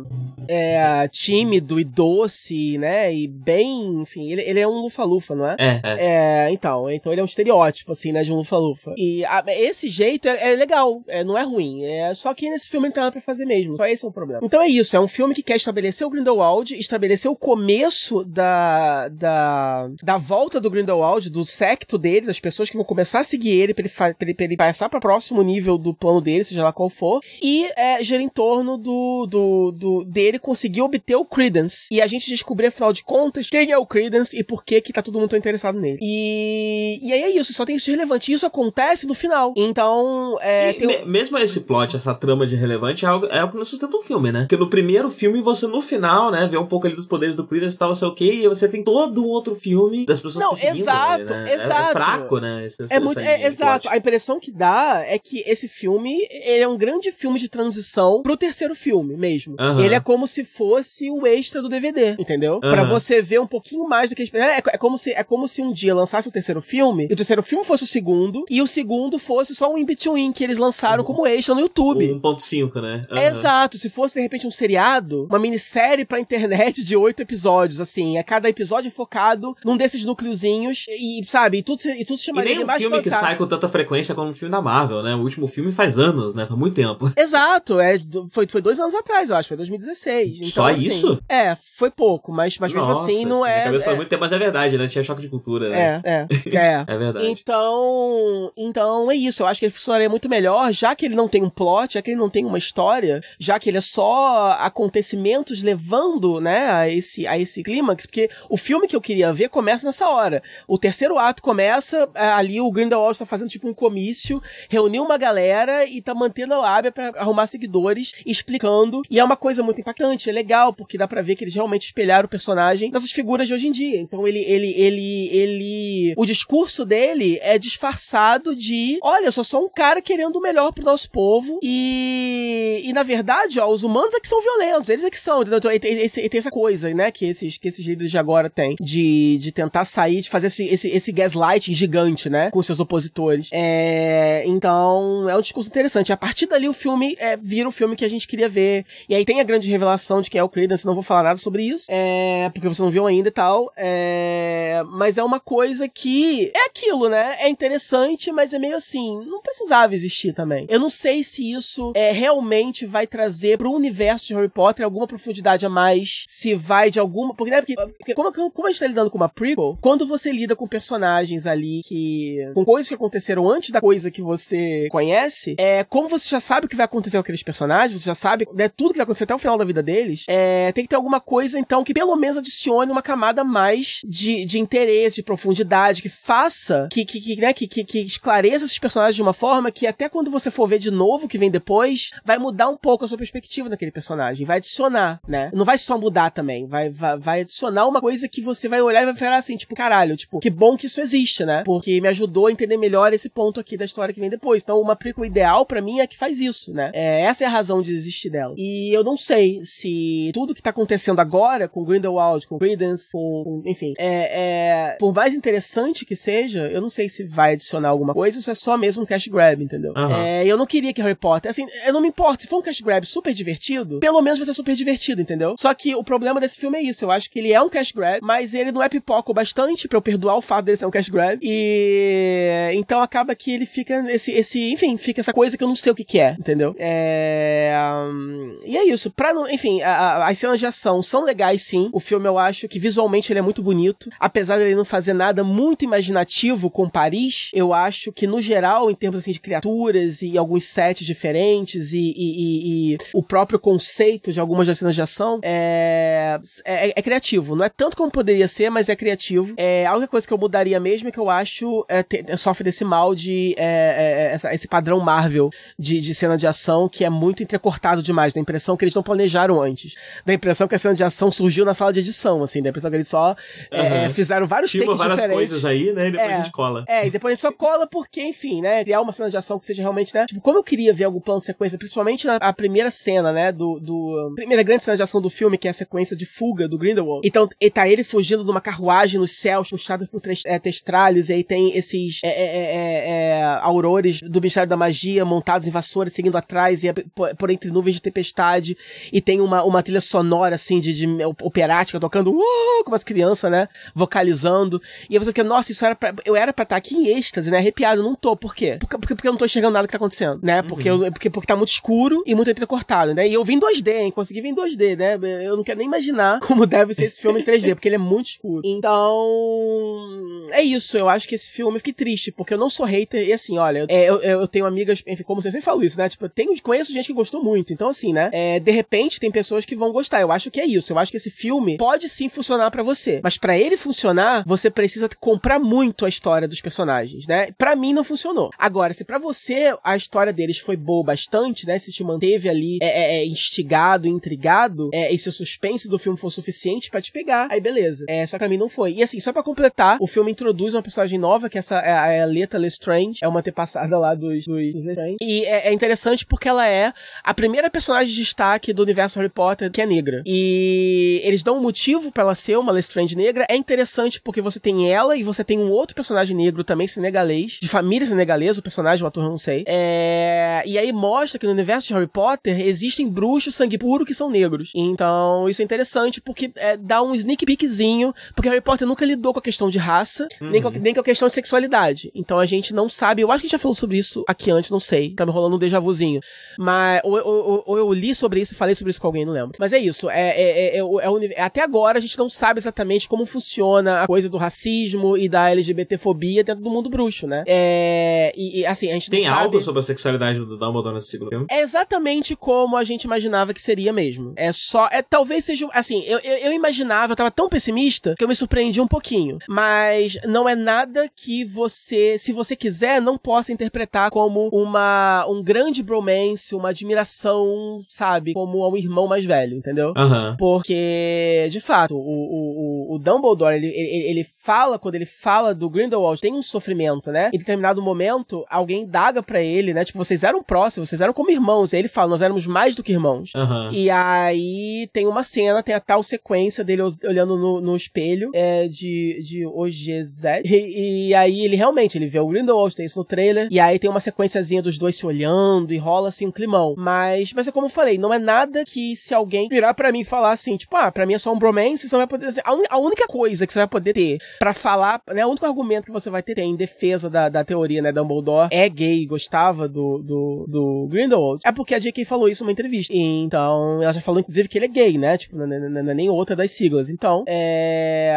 é tímido e doce, né? E bem enfim, ele, ele é um lufa-lufa, não é? É, é. É, então, então ele é um estereótipo, assim, né, de um lufa-lufa. E a, esse jeito é, é legal, é, não é ruim. É só que nesse filme ele tem nada pra fazer mesmo. Só esse é o problema. Então é isso, é um filme que quer estabelecer o Grindelwald, estabelecer o começo da, da, da volta do Grindelwald, do secto dele, das pessoas que vão começar a seguir ele pra ele, pra ele, pra ele passar para próximo nível do plano dele, seja lá qual for, e é, gira em torno do, do, do dele conseguir obter o Credence. E a gente descobrir, afinal de contas, quem é o Credence e por que que tá todo mundo tão interessado nele. E, e aí é isso, só tem isso de relevante. E isso acontece no final. Então, é. Tem... Me, mesmo esse plot, essa trama de relevante, é algo, é algo que não sustenta um filme, né? Porque no primeiro filme, você no final, né, vê um pouco ali dos poderes do Credence e tal, sei o quê, e você tem todo um outro filme das pessoas não, exato, ele, né? exato. É, é, fraco, né? Esse, é muito, é, exato. A impressão que dá é que esse filme é um grande filme de transição pro terceiro filme mesmo. Uhum. Ele é como se fosse o extra do DVD, entendeu? Uhum. Para você ver um pouquinho mais do que é, é como se é como se um dia lançasse o terceiro filme e o terceiro filme fosse o segundo e o segundo fosse só um in between que eles lançaram uhum. como extra no YouTube. 1.5, né? Exato. Se fosse de repente um seriado, uma minissérie pra internet de oito episódios, assim, a cada episódio focado num desses núcleozinhos e, sabe, e tudo, e tudo se chamaria e nem um filme que sai com tanta frequência como um filme da Marvel, né? O último filme faz anos, né? Faz muito tempo. <laughs> Exato. É, foi, foi dois anos atrás, eu acho. Foi 2016. Então, Só assim, isso? É, foi pouco, mas, mas mesmo assim não é. É... muito tempo, mas é verdade, né? Tinha choque de cultura, né? É, é. É, <laughs> é verdade. Então, então é isso. Eu acho que ele funcionaria muito melhor, já que ele não tem um plot, já que ele não tem uma história, já que ele é só acontecimentos levando, né, a esse, a esse clímax, porque o filme que eu queria ver começa nessa hora. O terceiro ato começa, é, ali o Grindelwald está fazendo tipo um comício, reuniu uma galera e tá mantendo a lábia para arrumar seguidores, explicando. E é uma coisa muito impactante, é legal, porque dá pra ver que eles realmente espelharam o personagem nessas figuras de hoje em dia. Então ele, ele, ele, ele. O discurso dele é disfarçado de: olha, eu só sou um cara querendo o melhor pro nosso povo. E. E na verdade, ó, os humanos é que são violentos, eles é que são. Então, tem, tem, tem essa coisa, né, que esses, que esses líderes de agora têm, de, de tentar sair, de fazer esse, esse, esse gaslighting gigante, né, com seus opositores. É, então, é um discurso interessante. A partir dali, o filme é, vira o filme que a gente queria ver. E aí tem a grande revelação de quem é o Credence, não vou falar nada sobre isso, é, porque você não viu ainda e tal. É, mas é uma coisa que é aquilo, né? É interessante, mas é meio assim, não precisava existir também. Eu não sei se isso é, realmente vai trazer pro universo de Harry Potter alguma profundidade a mais, se vai de alguma. Porque, né, porque, porque como, como a gente tá lidando com uma prequel, quando você lida com personagens ali que. com coisas que aconteceram antes da coisa que você conhece, é como você já sabe o que vai acontecer com aqueles personagens, você já sabe né, tudo que vai acontecer até o final da vida deles, é, tem que ter alguma coisa, então, que pelo menos adicione uma camada mais de, de interesse, de profundidade, que faça, que, que, que, né, que, que, que esclareça esses personagens de uma forma que até quando você for ver de novo o que vem depois, vai mudar um pouco a sua perspectiva daquele personagem, vai adicionar, né? Não vai só mudar também, vai, vai, vai adicionar uma coisa que você vai olhar e vai falar assim, tipo, caralho, tipo, que bom que isso existe, né? Porque me ajudou a entender melhor esse ponto aqui da história que vem depois. Então, uma prequel ideal para mim é que faz isso, né? É, essa é a razão de existir dela. E eu não sei se tudo que tá acontecendo agora com Grindelwald, com Credence, com, com enfim, é, é, por mais interessante que seja, eu não sei se vai adicionar alguma coisa, isso é só mesmo um cash grab, entendeu? Uhum. É, eu não queria que Harry Potter, assim, eu não me importo, se for um cash grab super divertido, pelo menos vai ser super divertido, entendeu? Só que o problema desse filme é isso, eu acho que ele é um cash grab, mas ele não é pipoca o bastante para eu perdoar o fato dele ser um cash grab, e então acaba que ele fica esse, esse, enfim, fica essa coisa que eu não sei o que que é, entendeu? É, um, e é isso, pra não, enfim, a, a, as cenas de ação são legais sim, o filme eu acho que visualmente ele é muito bonito, apesar de ele não fazer nada muito imaginativo com Paris, eu acho que no geral, em termos assim de criaturas e alguns sets diferentes e, e, e, e o próprio conceito de algumas das cenas de ação é, é, é, criativo, não é tanto como poderia ser, mas é criativo. É, a única coisa que eu mudaria mesmo é que eu acho é, é sofre desse mal de é, é, essa, esse padrão Marvel de, de cena de ação que é muito entrecortado demais, da impressão que eles não planejaram antes, da impressão que a cena de ação surgiu na sala de edição, assim, da impressão que eles só uhum. fizeram vários tipo, takes várias diferentes. coisas aí, né, e depois a gente cola. É, e depois a gente só cola porque, enfim, né, criar uma cena de ação que seja realmente, né, tipo, como eu queria ver algum plano de sequência, principalmente na a primeira cena, né, do, do primeira grande cena de ação do filme, que é a sequência de fuga do Grindelwald. Então, e tá ele fugindo de uma carruagem nos céus, puxado por é, testralhos, e aí tem esses é, é, é, aurores do Ministério da Magia montados em vassouras, seguindo atrás, e por, por, entre nuvens de tempestade, e tem uma, uma trilha sonora, assim, de, de operática, tocando, uh, com as crianças, né? Vocalizando. E você fica, nossa, isso era pra, eu era pra estar aqui em êxtase, né? Arrepiado, não tô. Por quê? Porque, porque, porque eu não tô enxergando nada que tá acontecendo, né? Porque, uhum. eu, porque, porque tá muito escuro e muito entrecortado, né? E eu vi em 2D, hein? Consegui vir em 2D, né? Eu não quero nem imaginar <laughs> como deve ser esse filme em 3D, porque ele é muito escuro. Então, é isso. Eu acho que esse filme, eu fiquei triste, porque eu não sou hater. E assim, olha, é, eu, eu tenho amigas, enfim, como você sempre falo isso, né? Tipo, eu tenho, conheço gente que gostou muito. Então, assim, né? É, de repente, tem pessoas que vão gostar. Eu acho que é isso. Eu acho que esse filme pode sim funcionar para você. Mas para ele funcionar, você precisa comprar muito a história dos personagens, né? Para mim não funcionou. Agora, se para você a história deles foi boa bastante, né? Se te manteve ali é, é, é instigado, intrigado, é, e se o suspense do filme for suficiente para te pegar, aí beleza. É, só pra mim não foi. E assim, só para completar, o filme introduz uma personagem nova, que essa é a Leta Lestrange, é uma antepassada lá dos, dos, dos Lestrange. E é, é interessante porque ela é a primeira personagem de destaque do universo Harry Potter que é negra. E eles dão um motivo para ela ser uma Lestrange negra. É interessante porque você tem ela e você tem um outro personagem negro também senegalês, de família senegalesa, o personagem, o ator não sei. É... E aí mostra que no universo de Harry Potter existem bruxos sangue puro que são negros. Então isso é interessante porque é, dá um sneak peekzinho, porque Harry Potter nunca lidou com a questão de raça, uhum. nem, com, nem com a questão de sexualidade. Então a gente não sabe, eu acho que a gente já falou sobre isso aqui antes, não sei, tá me rolando um déjà vuzinho. Mas, ou, ou, ou eu li sobre isso e falei sobre isso com alguém, não lembro. Mas é isso, é, é, é, é, é até agora a gente não sabe exatamente como funciona a coisa do racismo e da LGBTfobia dentro do mundo bruxo, né? É, e, e assim, a gente Tem algo sabe... sobre a sexualidade do Dumbledore nesse segundo filme? É exatamente como a gente imaginava que seria mesmo. É só, é talvez seja, assim, eu, eu, eu imaginava, eu tava tão pessimista que eu me surpreendi um pouquinho. Mas não é nada que você, se você quiser, não possa interpretar como uma, um grande bromance, uma admiração, sabe? Como um irmão mais velho, entendeu? Uhum. Porque, de fato, o, o, o Dumbledore, ele, ele, ele fala, quando ele fala do Grindelwald, tem um sofrimento, né? Em determinado momento, alguém daga para ele, né? Tipo, vocês eram próximos, vocês eram como irmãos. E ele fala, nós éramos mais do que irmãos. Uhum. E aí tem uma cena, tem a tal sequência dele olhando no, no espelho é, de, de Ogezé. E, e aí ele realmente, ele vê o Grindelwald, tem isso no trailer. E aí tem uma sequenciazinha dos dois se olhando e rola assim um climão. Mas, mas é como eu falei, não é nada que se alguém virar para mim e falar assim, tipo, ah, pra mim é só um bromance, você não vai poder. A, un, a única coisa que você vai poder ter para falar, né? O único argumento que você vai ter em defesa da, da teoria, né? Dumbledore é gay, gostava do, do, do Grindelwald, é porque a J.K. falou isso numa entrevista. E, então, ela já falou, inclusive, que ele é gay, né? Tipo, não é nem outra das siglas. Então, é.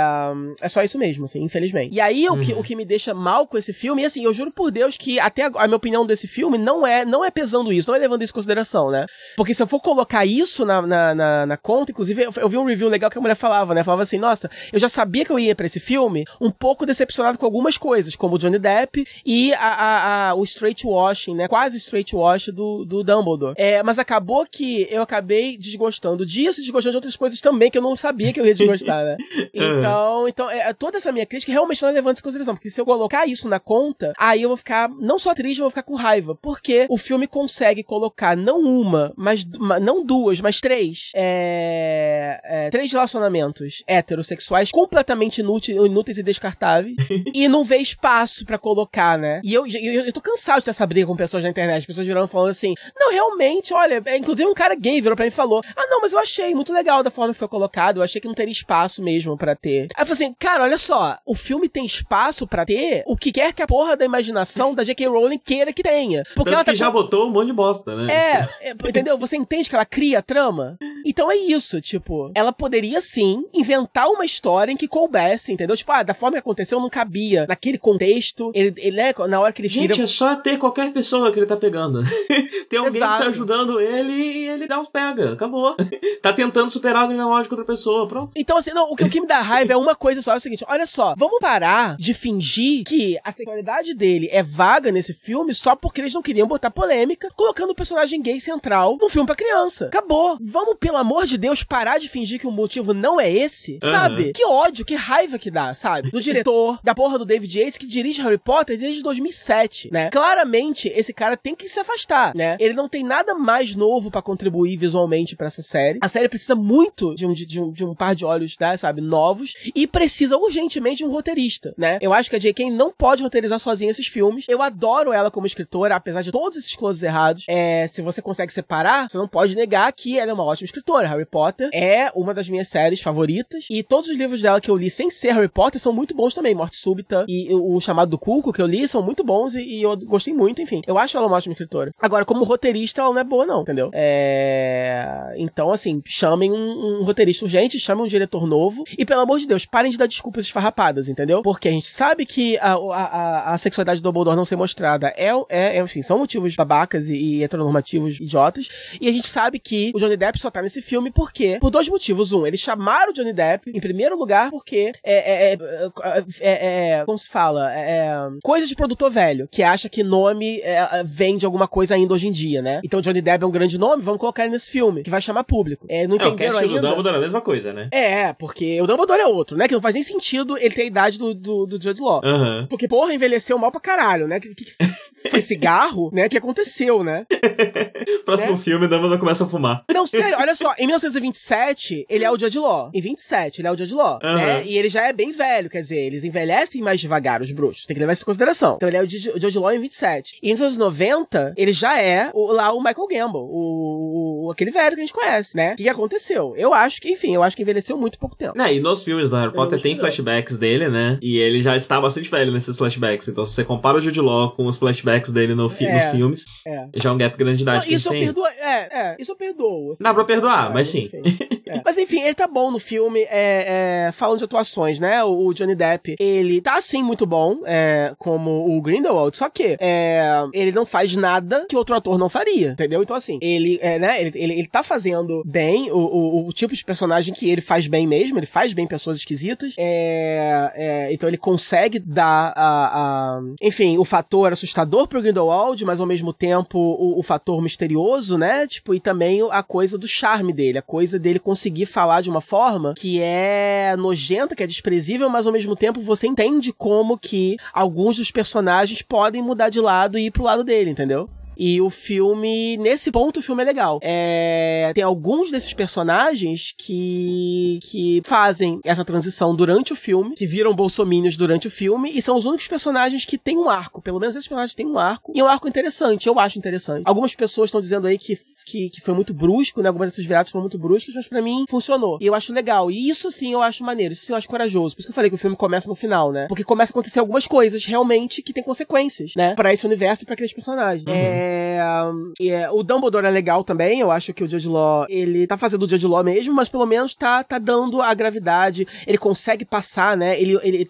É só isso mesmo, assim, infelizmente. E aí, uhum. o, que, uhum. o que me deixa mal com esse filme, e assim, eu juro por Deus que até a, a minha opinião desse filme não é, não é pesando isso, não é levando isso em consideração, né? Porque se eu for colocar isso na, na, na, na conta, inclusive, eu, eu vi um review legal que a mulher falava, né? Falava assim, nossa, eu já sabia que eu ia para esse filme um pouco decepcionado com algumas coisas, como o Johnny Depp e a, a, a, o straight washing, né? Quase straight wash do, do Dumbledore. É, mas acabou que eu acabei desgostando disso e desgostando de outras coisas também que eu não sabia que eu ia desgostar, né? <laughs> Então, então é, toda essa minha crítica realmente não é levando em consideração, porque se eu colocar isso na conta, aí eu vou ficar não só triste, eu vou ficar com raiva, porque o filme consegue colocar não uma, mas não duas, mas três, é, é, três relacionamentos heterossexuais completamente inúteis, inúteis e descartáveis <laughs> e não vê espaço para colocar, né? E eu, eu, eu tô cansado de ter essa briga com pessoas na internet, pessoas virando falando assim, não, realmente, olha, é, inclusive um cara gay virou pra mim e falou, ah, não, mas eu achei muito legal da forma que foi colocado, eu achei que não teria espaço mesmo para ter. Aí eu falei assim, cara, olha só, o filme tem espaço para ter o que quer que a porra da imaginação da J.K. Rowling queira que tenha. Porque Tanto ela tá que já botou um monte de bosta, né? É, é, entendeu? Você entende que ela cria a trama? Então é isso, tipo, ela poderia sim inventar uma história em que coubesse, entendeu? Tipo, ah, da forma que aconteceu não cabia naquele contexto, ele, ele né, na hora que ele Gente, é só ter qualquer pessoa que ele tá pegando. <laughs> Tem alguém Exato. que tá ajudando ele e ele dá uns pega, acabou. <laughs> tá tentando superar a lógica de outra pessoa, pronto. Então assim, não, o que, o que me dá raiva é uma coisa só, é o seguinte, olha só, vamos parar de fingir que a sexualidade dele é vaga nesse filme só porque eles não queriam botar polêmica, colocando o personagem gay central num filme pra criança. Acabou. Vamos, pelo amor de Deus, parar de fingir que o motivo não é esse, uhum. sabe? Que ódio, que raiva que dá, sabe? Do <laughs> diretor, da porra do David Yates, que dirige Harry Potter desde 2007, né? Claramente, esse cara tem que se afastar, né? Ele não tem nada mais novo para contribuir visualmente para essa série. A série precisa muito de um, de, um, de um par de olhos, né, sabe, novos, e precisa urgentemente de um roteirista, né? Eu acho que a J.K. não pode roteirizar sozinha esses filmes. Eu adoro ela como escritora, apesar de todos esses closes errados. É, se você consegue separar, você não pode negar que ela é uma ótima escritora. Harry Potter é uma das minhas séries favoritas, E todos os livros dela que eu li sem ser Harry Potter são muito bons também. Morte Súbita e o Chamado do Cuco que eu li são muito bons e, e eu gostei muito, enfim. Eu acho ela uma ótima escritora. Agora, como roteirista, ela não é boa, não, entendeu? É... Então, assim, chamem um, um roteirista urgente, chamem um diretor novo e, pelo amor de Deus, parem de dar desculpas esfarrapadas, entendeu? Porque a gente sabe que a, a, a, sexualidade do Dumbledore não ser mostrada é, é, é assim, são motivos babacas e, e heteronormativos idiotas. E a gente sabe que o Johnny Depp só tá nesse filme porque, por dois motivos. Um, eles chamaram o Johnny Depp, em primeiro lugar, porque é, é, é, é como se fala? É, coisa de produtor velho, que acha que nome vende alguma coisa ainda hoje em dia, né? Então Johnny Depp é um grande nome, vamos colocar ele nesse filme, que vai chamar público. É, não entenderam é, o ainda. O Dumbledore é a mesma coisa, né? É, porque o Dumbledore é outro, né? Que não faz nem sentido ele ter a idade do, do, do Jude Law. Uhum. Porque, porra, envelheceu mal pra caralho, né? Que, que foi cigarro, né? Que aconteceu, né? <laughs> Próximo é. filme, Dumbledore começa a fumar. Não, sério, olha só, em 1927, ele é o Judge Law. Em 27, ele é o Judge Law, uhum. né? E ele já é bem velho, quer dizer, eles envelhecem mais devagar, os bruxos. Tem que levar isso em consideração. Então ele é o Judge Law em 27. E em 1990, ele já é o, lá o Michael Gamble, o, o, aquele velho que a gente conhece, né? O que aconteceu? Eu acho que, enfim, eu acho que envelheceu muito pouco tempo. É, e nos filmes do Harry Potter tem flashbacks dele, né? E ele já está bastante velho nesses flashbacks. Então, se você compara o Jude Law com os flashbacks dele no fi é, nos filmes, é. já é um gap grande de idade Não, isso eu tem. Perdoo, é, é, isso eu perdoo. Assim, Dá pra perdoar, mas sim. É. Mas enfim, ele tá bom no filme, é, é, falando de atuações, né? O, Johnny Depp, ele tá sim muito bom, é, como o Grindelwald, só que é, ele não faz nada que outro ator não faria, entendeu? Então assim, ele, é, né, ele, ele, ele tá fazendo bem o, o, o, tipo de personagem que ele faz bem mesmo, ele faz bem pessoas esquisitas, então ele consegue dar a, a, enfim, o fator assustador pro Grindelwald, mas ao mesmo tempo o, o fator misterioso, né? Tipo, e também a coisa do charme dele, a coisa dele conseguir falar de uma forma que é nojenta, que é desprezível, mas ao mesmo tempo você entende como que alguns dos personagens podem mudar de lado e ir pro lado dele, entendeu? E o filme, nesse ponto, o filme é legal. É, tem alguns desses personagens que, que fazem essa transição durante o filme, que viram bolsominions durante o filme, e são os únicos personagens que têm um arco. Pelo menos esses personagens têm um arco. E é um arco interessante, eu acho interessante. Algumas pessoas estão dizendo aí que que, que foi muito brusco, né? Algumas dessas viradas foram muito bruscas, mas para mim funcionou. E eu acho legal. E isso sim eu acho maneiro. Isso sim eu acho corajoso. Por isso que eu falei que o filme começa no final, né? Porque começa a acontecer algumas coisas realmente que tem consequências, né? Pra esse universo e pra aqueles personagens. Uhum. É... é... O Dumbledore é legal também. Eu acho que o Judge Law, ele tá fazendo o Judge Law mesmo, mas pelo menos tá, tá dando a gravidade. Ele consegue passar, né? Ele, ele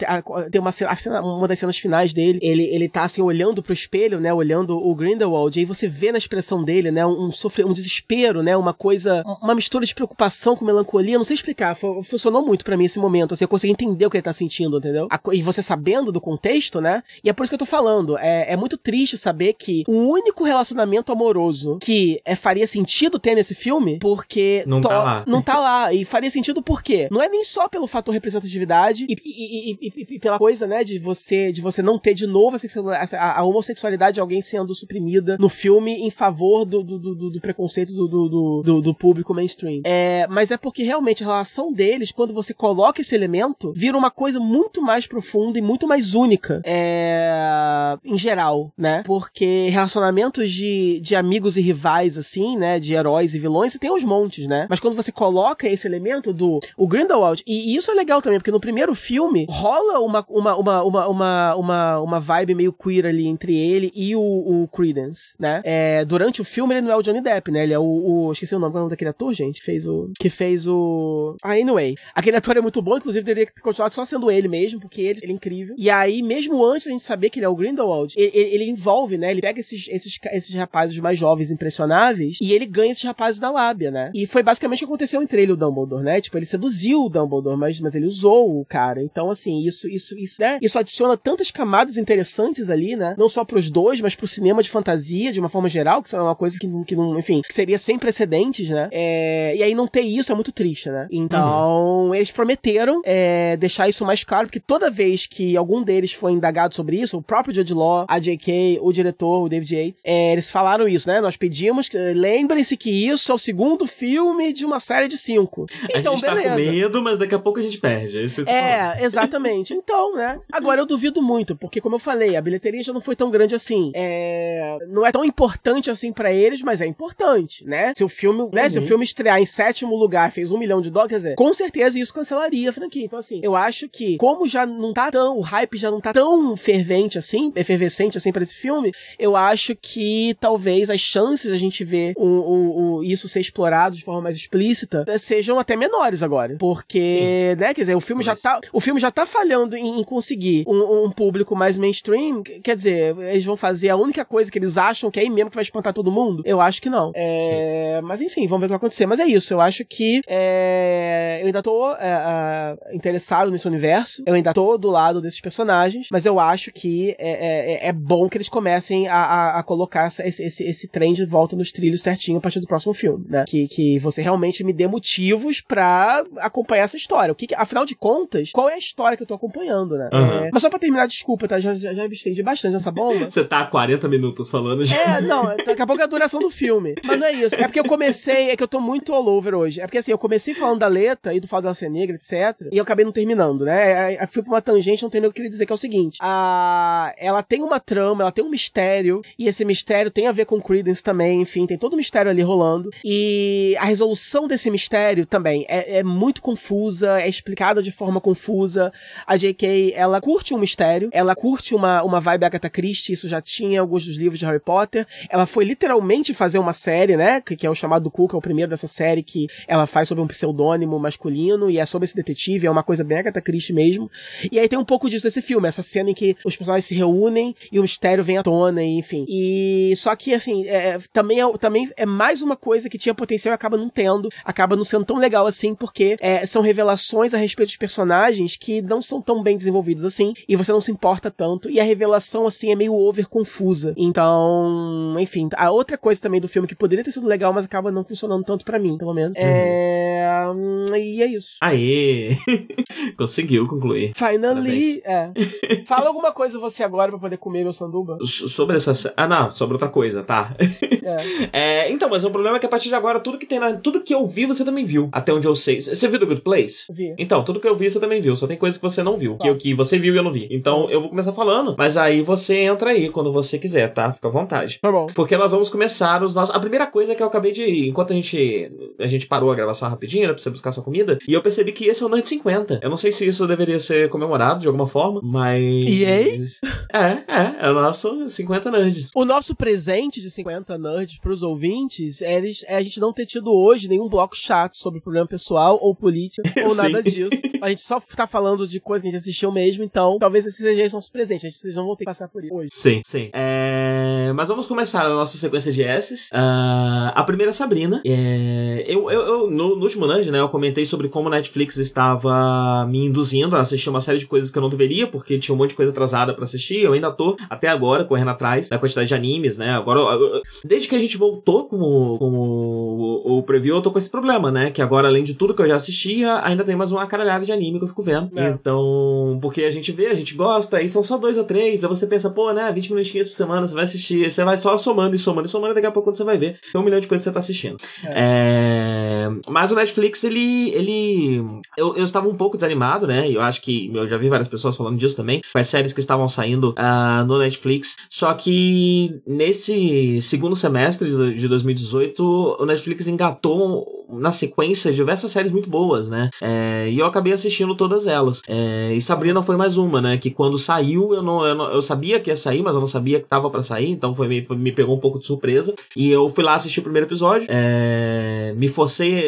tem uma cena, uma das cenas finais dele, ele, ele tá assim olhando pro espelho, né? Olhando o Grindelwald, e aí você vê na expressão dele, né? Um, sofre, um desespero, né? Uma coisa, uma mistura de preocupação com melancolia. Não sei explicar. Funcionou muito para mim esse momento. Assim, eu consegui entender o que ele tá sentindo, entendeu? E você sabendo do contexto, né? E é por isso que eu tô falando. É, é muito triste saber que o único relacionamento amoroso que é, faria sentido ter nesse filme, porque. Não tá lá. Não tá lá. E faria sentido por quê? Não é nem só pelo fator representatividade e, e, e, e pela coisa, né, de você, de você não ter de novo a, a, a homossexualidade de alguém sendo suprimida no filme em favor do, do, do, do preconceito do, do, do, do, público mainstream. É, mas é porque realmente a relação deles, quando você coloca esse elemento, vira uma coisa muito mais profunda e muito mais única. É, em geral, né? Porque relacionamentos de, de amigos e rivais, assim, né? De heróis e vilões, você tem os montes, né? Mas quando você coloca esse elemento do o Grindelwald, e, e isso é legal também, porque no primeiro filme rola uma, uma, uma, uma, uma, uma, uma vibe meio queer ali entre ele e o, o Credence, né? É, durante o filme ele não é o Johnny Depp, né? Ele é o, o esqueci o nome, é o nome daquele ator, gente? Fez o. Que fez o. Ah, anyway. Aquele ator é muito bom, inclusive deveria ter continuado só sendo ele mesmo, porque ele, ele é incrível. E aí, mesmo antes da gente saber que ele é o Grindelwald, ele, ele, envolve, né? Ele pega esses, esses, esses rapazes mais jovens, impressionáveis, e ele ganha esses rapazes na lábia, né? E foi basicamente o que aconteceu entre ele e o Dumbledore, né? Tipo, ele seduziu o Dumbledore, mas, mas ele usou o cara. Então, assim, isso, isso, isso, né? Isso adiciona tantas camadas interessantes ali, né? Não só pros dois, mas pro cinema de fantasia, de uma forma geral, que é uma coisa que, que não, enfim, que seria sem precedentes, né? É, e aí não ter isso é muito triste, né? Então, uhum. eles prometeram é, deixar isso mais claro, porque toda vez que algum deles foi indagado sobre isso, o próprio Judge Law, a J.K., o diretor, o David Yates, é, eles falaram isso, né? Nós pedimos, lembrem-se que isso é o segundo filme de uma série de cinco. Então, a gente beleza. Tá com medo, mas daqui a pouco a gente perde. É, isso é <laughs> exatamente. Então, né? Agora eu duvido muito, porque como eu falei, a bilheteria já não foi tão grande assim. É... Não é tão importante assim para eles, mas é importante importante, né? Se o filme, né, se o uhum. filme estrear em sétimo lugar, fez um milhão de dólares, dizer, com certeza isso cancelaria a franquia. Então, assim, eu acho que, como já não tá tão, o hype já não tá tão fervente assim, efervescente assim para esse filme, eu acho que talvez as chances de a gente ver o, o, o, isso ser explorado de forma mais explícita sejam até menores agora. Porque, Sim. né, quer dizer, o filme já tá, o filme já tá falhando em, em conseguir um, um, público mais mainstream, quer dizer, eles vão fazer a única coisa que eles acham que é aí mesmo que vai espantar todo mundo? Eu acho que não. É, mas enfim, vamos ver o que vai acontecer. Mas é isso, eu acho que é, eu ainda tô é, interessado nesse universo, eu ainda tô do lado desses personagens, mas eu acho que é, é, é bom que eles comecem a, a, a colocar essa, esse, esse, esse trem de volta nos trilhos certinho a partir do próximo filme, né? Que, que você realmente me dê motivos para acompanhar essa história. O que, afinal de contas, qual é a história que eu tô acompanhando, né? Uhum. É, mas só pra terminar, desculpa, tá? Já, já, já me estendi bastante nessa bomba. <laughs> você tá há 40 minutos falando já. É, não, daqui a pouco é a duração do filme. Mas não é isso. É porque eu comecei, é que eu tô muito all over hoje. É porque assim, eu comecei falando da letra e do fato dela ser negra, etc. E eu acabei não terminando, né? Eu fui pra uma tangente, não tem o que queria dizer, que é o seguinte. A... Ela tem uma trama, ela tem um mistério, e esse mistério tem a ver com Credence também, enfim, tem todo um mistério ali rolando. E a resolução desse mistério também é, é muito confusa, é explicada de forma confusa. A J.K., ela curte um mistério, ela curte uma, uma vibe Agatha Christie, isso já tinha alguns dos livros de Harry Potter. Ela foi literalmente fazer uma série, né? Que, que é o chamado Cook, é o primeiro dessa série que ela faz sobre um pseudônimo masculino e é sobre esse detetive, é uma coisa bem Agatha Christie mesmo. E aí tem um pouco disso nesse filme, essa cena em que os personagens se reúnem e o mistério vem à tona, e, enfim. E só que, assim, é, também, é, também é mais uma coisa que tinha potencial e acaba não tendo, acaba não sendo tão legal assim, porque é, são revelações a respeito dos personagens que não são tão bem desenvolvidos assim, e você não se importa tanto, e a revelação, assim, é meio over confusa. Então, enfim, a outra coisa também do filme que poderia ter sido legal, mas acaba não funcionando tanto para mim, pelo menos. Uhum. É... E é isso. Aê! <laughs> Conseguiu concluir. Finally, é. Fala alguma coisa você agora pra poder comer meu sanduba. sobre essa. Ah, não, sobre outra coisa, tá? É. <laughs> é. então, mas o problema é que a partir de agora, tudo que tem na. Tudo que eu vi, você também viu. Até onde eu sei. Você viu The Good Place? Vi. Então, tudo que eu vi, você também viu. Só tem coisas que você não viu. Que, que você viu e eu não vi. Então, eu vou começar falando, mas aí você entra aí quando você quiser, tá? Fica à vontade. Tá bom. Porque nós vamos começar os nossos. A primeira coisa que eu acabei de. Enquanto a gente. A gente parou a gravação rapidinho, né? Pra você buscar sua comida. E eu percebi que esse é o Nerd 50. Eu não sei se isso deveria ser comemorado de alguma forma, mas. E aí? É, é. É o nosso 50 Nerds. O nosso presente de 50 Nerds pros ouvintes é, é a gente não ter tido hoje nenhum bloco chato sobre problema pessoal ou político <laughs> ou nada disso. A gente só tá falando de coisa que a gente assistiu mesmo, então talvez esses sejam nossos presentes. A gente, vocês não vão ter que passar por isso hoje. Sim, sim. É... Mas vamos começar a nossa sequência de S's. Uh, a primeira é Sabrina. É... Eu, eu, eu, no, no último Nerd, né, eu comentei sobre como a Netflix estava me induzindo a assistir uma série de coisas que eu não deveria, porque tinha um monte de coisa atrasada para assistir. Eu ainda tô, até agora, correndo atrás da quantidade de animes, né? Agora, desde que a gente voltou com o, com o, o preview, eu tô com esse problema, né? Que agora, além de tudo que eu já assistia, ainda tem mais uma caralhada de anime que eu fico vendo. É. Então, porque a gente vê, a gente gosta, e são só dois ou três, aí você pensa, pô, né, 20 minutinhos por semana, você vai assistir, você vai só somando e somando e somando, e daqui a pouco quando você vai ver, tem um milhão de coisas que você tá assistindo. É. É... Mas o Netflix, ele. ele eu, eu estava um pouco desanimado, né? Eu acho que eu já vi várias pessoas falando disso também, com as séries que estavam saindo uh, no Netflix. Só que nesse segundo semestre de 2018, o Netflix engatou na sequência diversas séries muito boas, né? É, e eu acabei assistindo todas elas. É, e Sabrina foi mais uma, né? Que quando saiu, eu não, eu não, eu sabia que ia sair, mas eu não sabia que tava para sair, então foi, foi, me pegou um pouco de surpresa. E eu fui lá assistir o primeiro episódio. É, me forcei.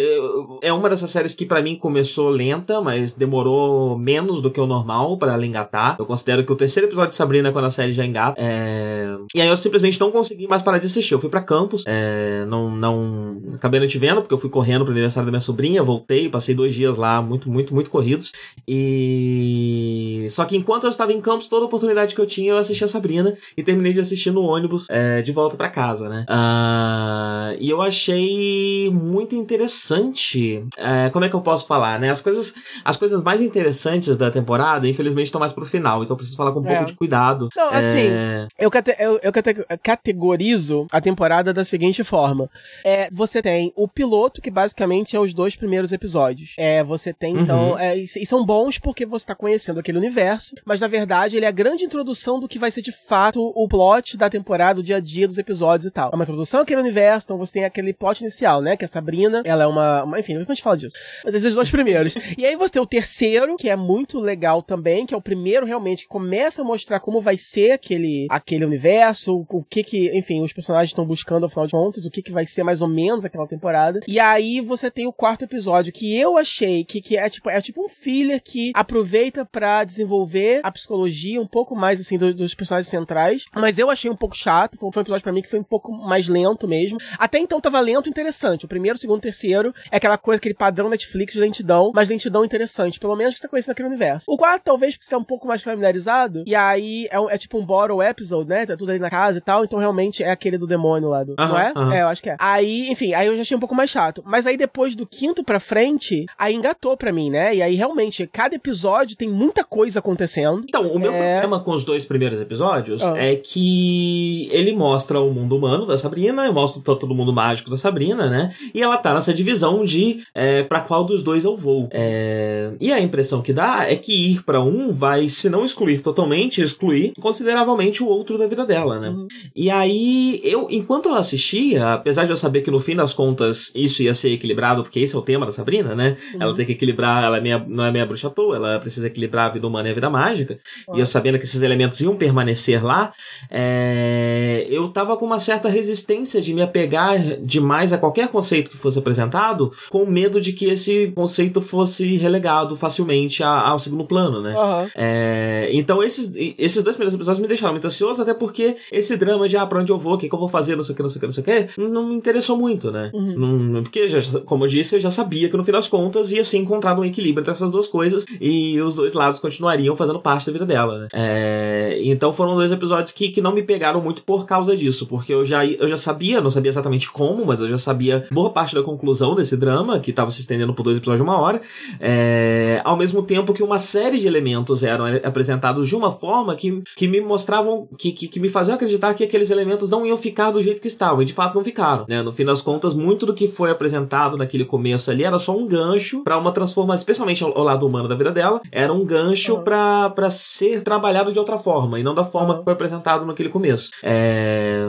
É uma dessas séries que para mim começou lenta, mas demorou menos do que o normal para ela engatar. Eu considero que o terceiro episódio de Sabrina é quando a série já engata. É, e aí eu simplesmente não consegui mais parar de assistir. Eu fui para campus, é, não, não acabei não te vendo porque eu fui correndo correndo pro aniversário da minha sobrinha, voltei, passei dois dias lá, muito, muito, muito corridos. E. Só que enquanto eu estava em Campos, toda oportunidade que eu tinha, eu assistia a Sabrina e terminei de assistir no ônibus é, de volta para casa, né? Uh, e eu achei muito interessante. É, como é que eu posso falar, né? As coisas, as coisas mais interessantes da temporada, infelizmente, estão mais pro final, então eu preciso falar com um é. pouco de cuidado. Não, assim, é... eu, cate eu, eu cate categorizo a temporada da seguinte forma: é, você tem o piloto que basicamente é os dois primeiros episódios. É, você tem, então, Uhum. é, e e são bons porque você tá conhecendo aquele universo, mas na verdade ele é a grande introdução do que vai ser de fato o plot da temporada, o dia a dia dos episódios e tal. É uma introdução àquele universo, então você tem aquele plot inicial, né? Que a Sabrina, ela é uma. uma enfim, depois a gente fala disso. Mas esses dois <laughs> primeiros. e aí você tem o terceiro, que é muito legal também, que é o primeiro realmente que começa a mostrar como vai ser aquele, aquele universo, o, o que que, enfim, os personagens estão buscando, afinal de contas, o que que vai ser mais ou menos aquela temporada. E aí você tem o quarto episódio, que eu achei que, que é tipo, é tipo um filler que aproveita pra desenvolver a psicologia um pouco mais, assim, do- dos personagens centrais. Mas eu achei um pouco chato, foi, um episódio pra mim que foi um pouco mais lento mesmo. Até então tava lento e interessante. O primeiro, o segundo, o terceiro é aquela coisa, aquele padrão Netflix de lentidão, mas lentidão interessante, pelo menos que você conhece naquele universo. O quarto, talvez, porque você tá um pouco mais familiarizado, e aí é, um- é tipo um borrow episode, né? Tá tudo ali na casa e tal, então realmente é aquele do demônio lá do. não é? aham. É, eu acho que é. Aí, enfim, aí eu já achei um pouco mais chato. Mas aí depois do quinto pra frente, aí engatou pra mim, né? E aí realmente, cada episódio tem muita coisa acontecendo. Então, o meu É. problema com os dois primeiros episódios Ah. é que ele mostra o mundo humano da Sabrina, e mostra todo o mundo mágico da Sabrina, né? E ela tá nessa divisão de é, para qual dos dois eu vou. É, e a impressão que dá é que ir pra um vai, se não excluir totalmente, excluir consideravelmente o outro da vida dela, né? Uhum. E aí, eu, enquanto eu assistia, apesar de eu saber que no fim das contas isso ia ser equilibrado, porque esse é o tema da Sabrina, né? Uhum. Ela tem que equilibrar, ela é meia, não é meia bruxa à toa, ela precisa equilibrar a vida humana e a vida mágica. E eu sabendo que esses elementos iam permanecer lá, é, eu tava com uma certa resistência de me apegar demais a qualquer conceito que fosse apresentado, com medo de que esse conceito fosse relegado facilmente ao segundo plano, né? Aham. É, então esses, esses dois primeiros episódios me deixaram muito ansioso, até porque esse drama de ah, pra onde eu vou, o que, que eu vou fazer, não sei o que, não sei o que, não sei o que, não me interessou muito, né? Uhum. Não- porque, já, como eu disse, eu já sabia que no fim das contas ia ser encontrado um equilíbrio entre essas duas coisas e os dois lados continuariam fazendo parte da vida dela, né? É, então foram dois episódios que, que não me pegaram muito por causa disso, porque eu já, eu já sabia, não sabia exatamente como, mas eu já sabia boa parte da conclusão desse drama, que tava se estendendo por dois episódios de uma hora, é, ao mesmo tempo que uma série de elementos eram apresentados de uma forma que, que me mostravam, que, que, que me faziam acreditar que aqueles elementos não iam ficar do jeito que estavam, e de fato não ficaram, né? No fim das contas, muito do que foi apresentado naquele começo ali era só um gancho pra uma transformação, especialmente ao, ao lado humano da vida dela, era um gancho Uhum. pra para ser trabalhado de outra forma, e não da forma Uhum. que foi apresentado naquele começo. É...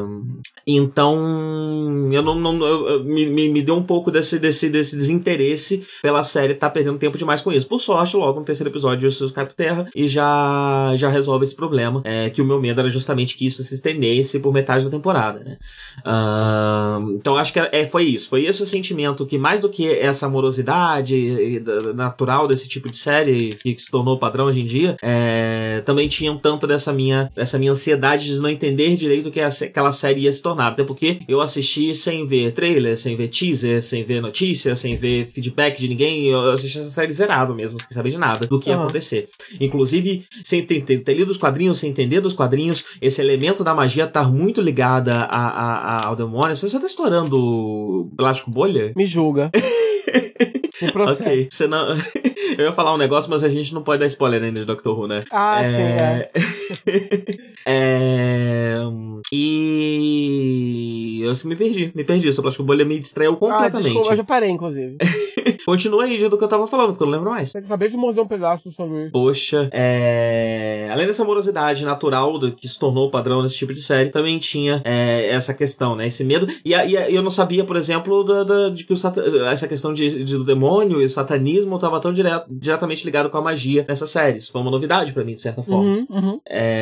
Então, eu não, não eu- me, me, deu um pouco desse, desse, desse desinteresse pela série tá perdendo tempo demais com isso. Por sorte, logo no terceiro episódio isso cai por terra e já, já resolve esse problema. É, que o meu medo era justamente que isso se estendesse por metade da temporada, né? Ahn, então acho que é, foi isso. Foi esse o sentimento que, mais do que essa amorosidade da- natural desse tipo de série que se tornou padrão hoje em dia, é, também tinha um tanto dessa minha, dessa minha ansiedade de não entender direito o que aquela série ia se tornar. Até porque eu assisti sem ver trailer, sem ver teaser, sem ver notícia, sem ver feedback de ninguém. Eu assisti essa série zerado mesmo, sem saber de nada do que ia acontecer. Inclusive, sem ter, ter- ter lido os quadrinhos, sem entender dos quadrinhos, esse elemento da magia tá muito ligada a, a- a- ao demônio. Você tá estourando plástico bolha? <laughs> Me julga. Me processo. Ok. Você não... <laughs> Eu ia falar um negócio, mas a gente não pode dar spoiler ainda de Doctor Who, né? Ah, sim, é. <laughs> É, E. Eu me perdi, me perdi. Essa plástico bolha me distraiu Ah, completamente. desculpa, eu já parei, inclusive. <laughs> Continua aí do que eu tava falando, porque eu não lembro mais. Eu acabei de morder um pedaço do sanduíche. Poxa, é... além dessa morosidade natural do que se tornou padrão nesse tipo de série, também tinha é, essa questão, né? Esse medo. E, e eu não sabia, por exemplo, da, da- de que o sata- essa questão de, de- do demônio e o satanismo estava tão direto- diretamente ligado com a magia nessa série. Isso foi uma novidade pra mim, de certa forma. Uhum, uhum. É,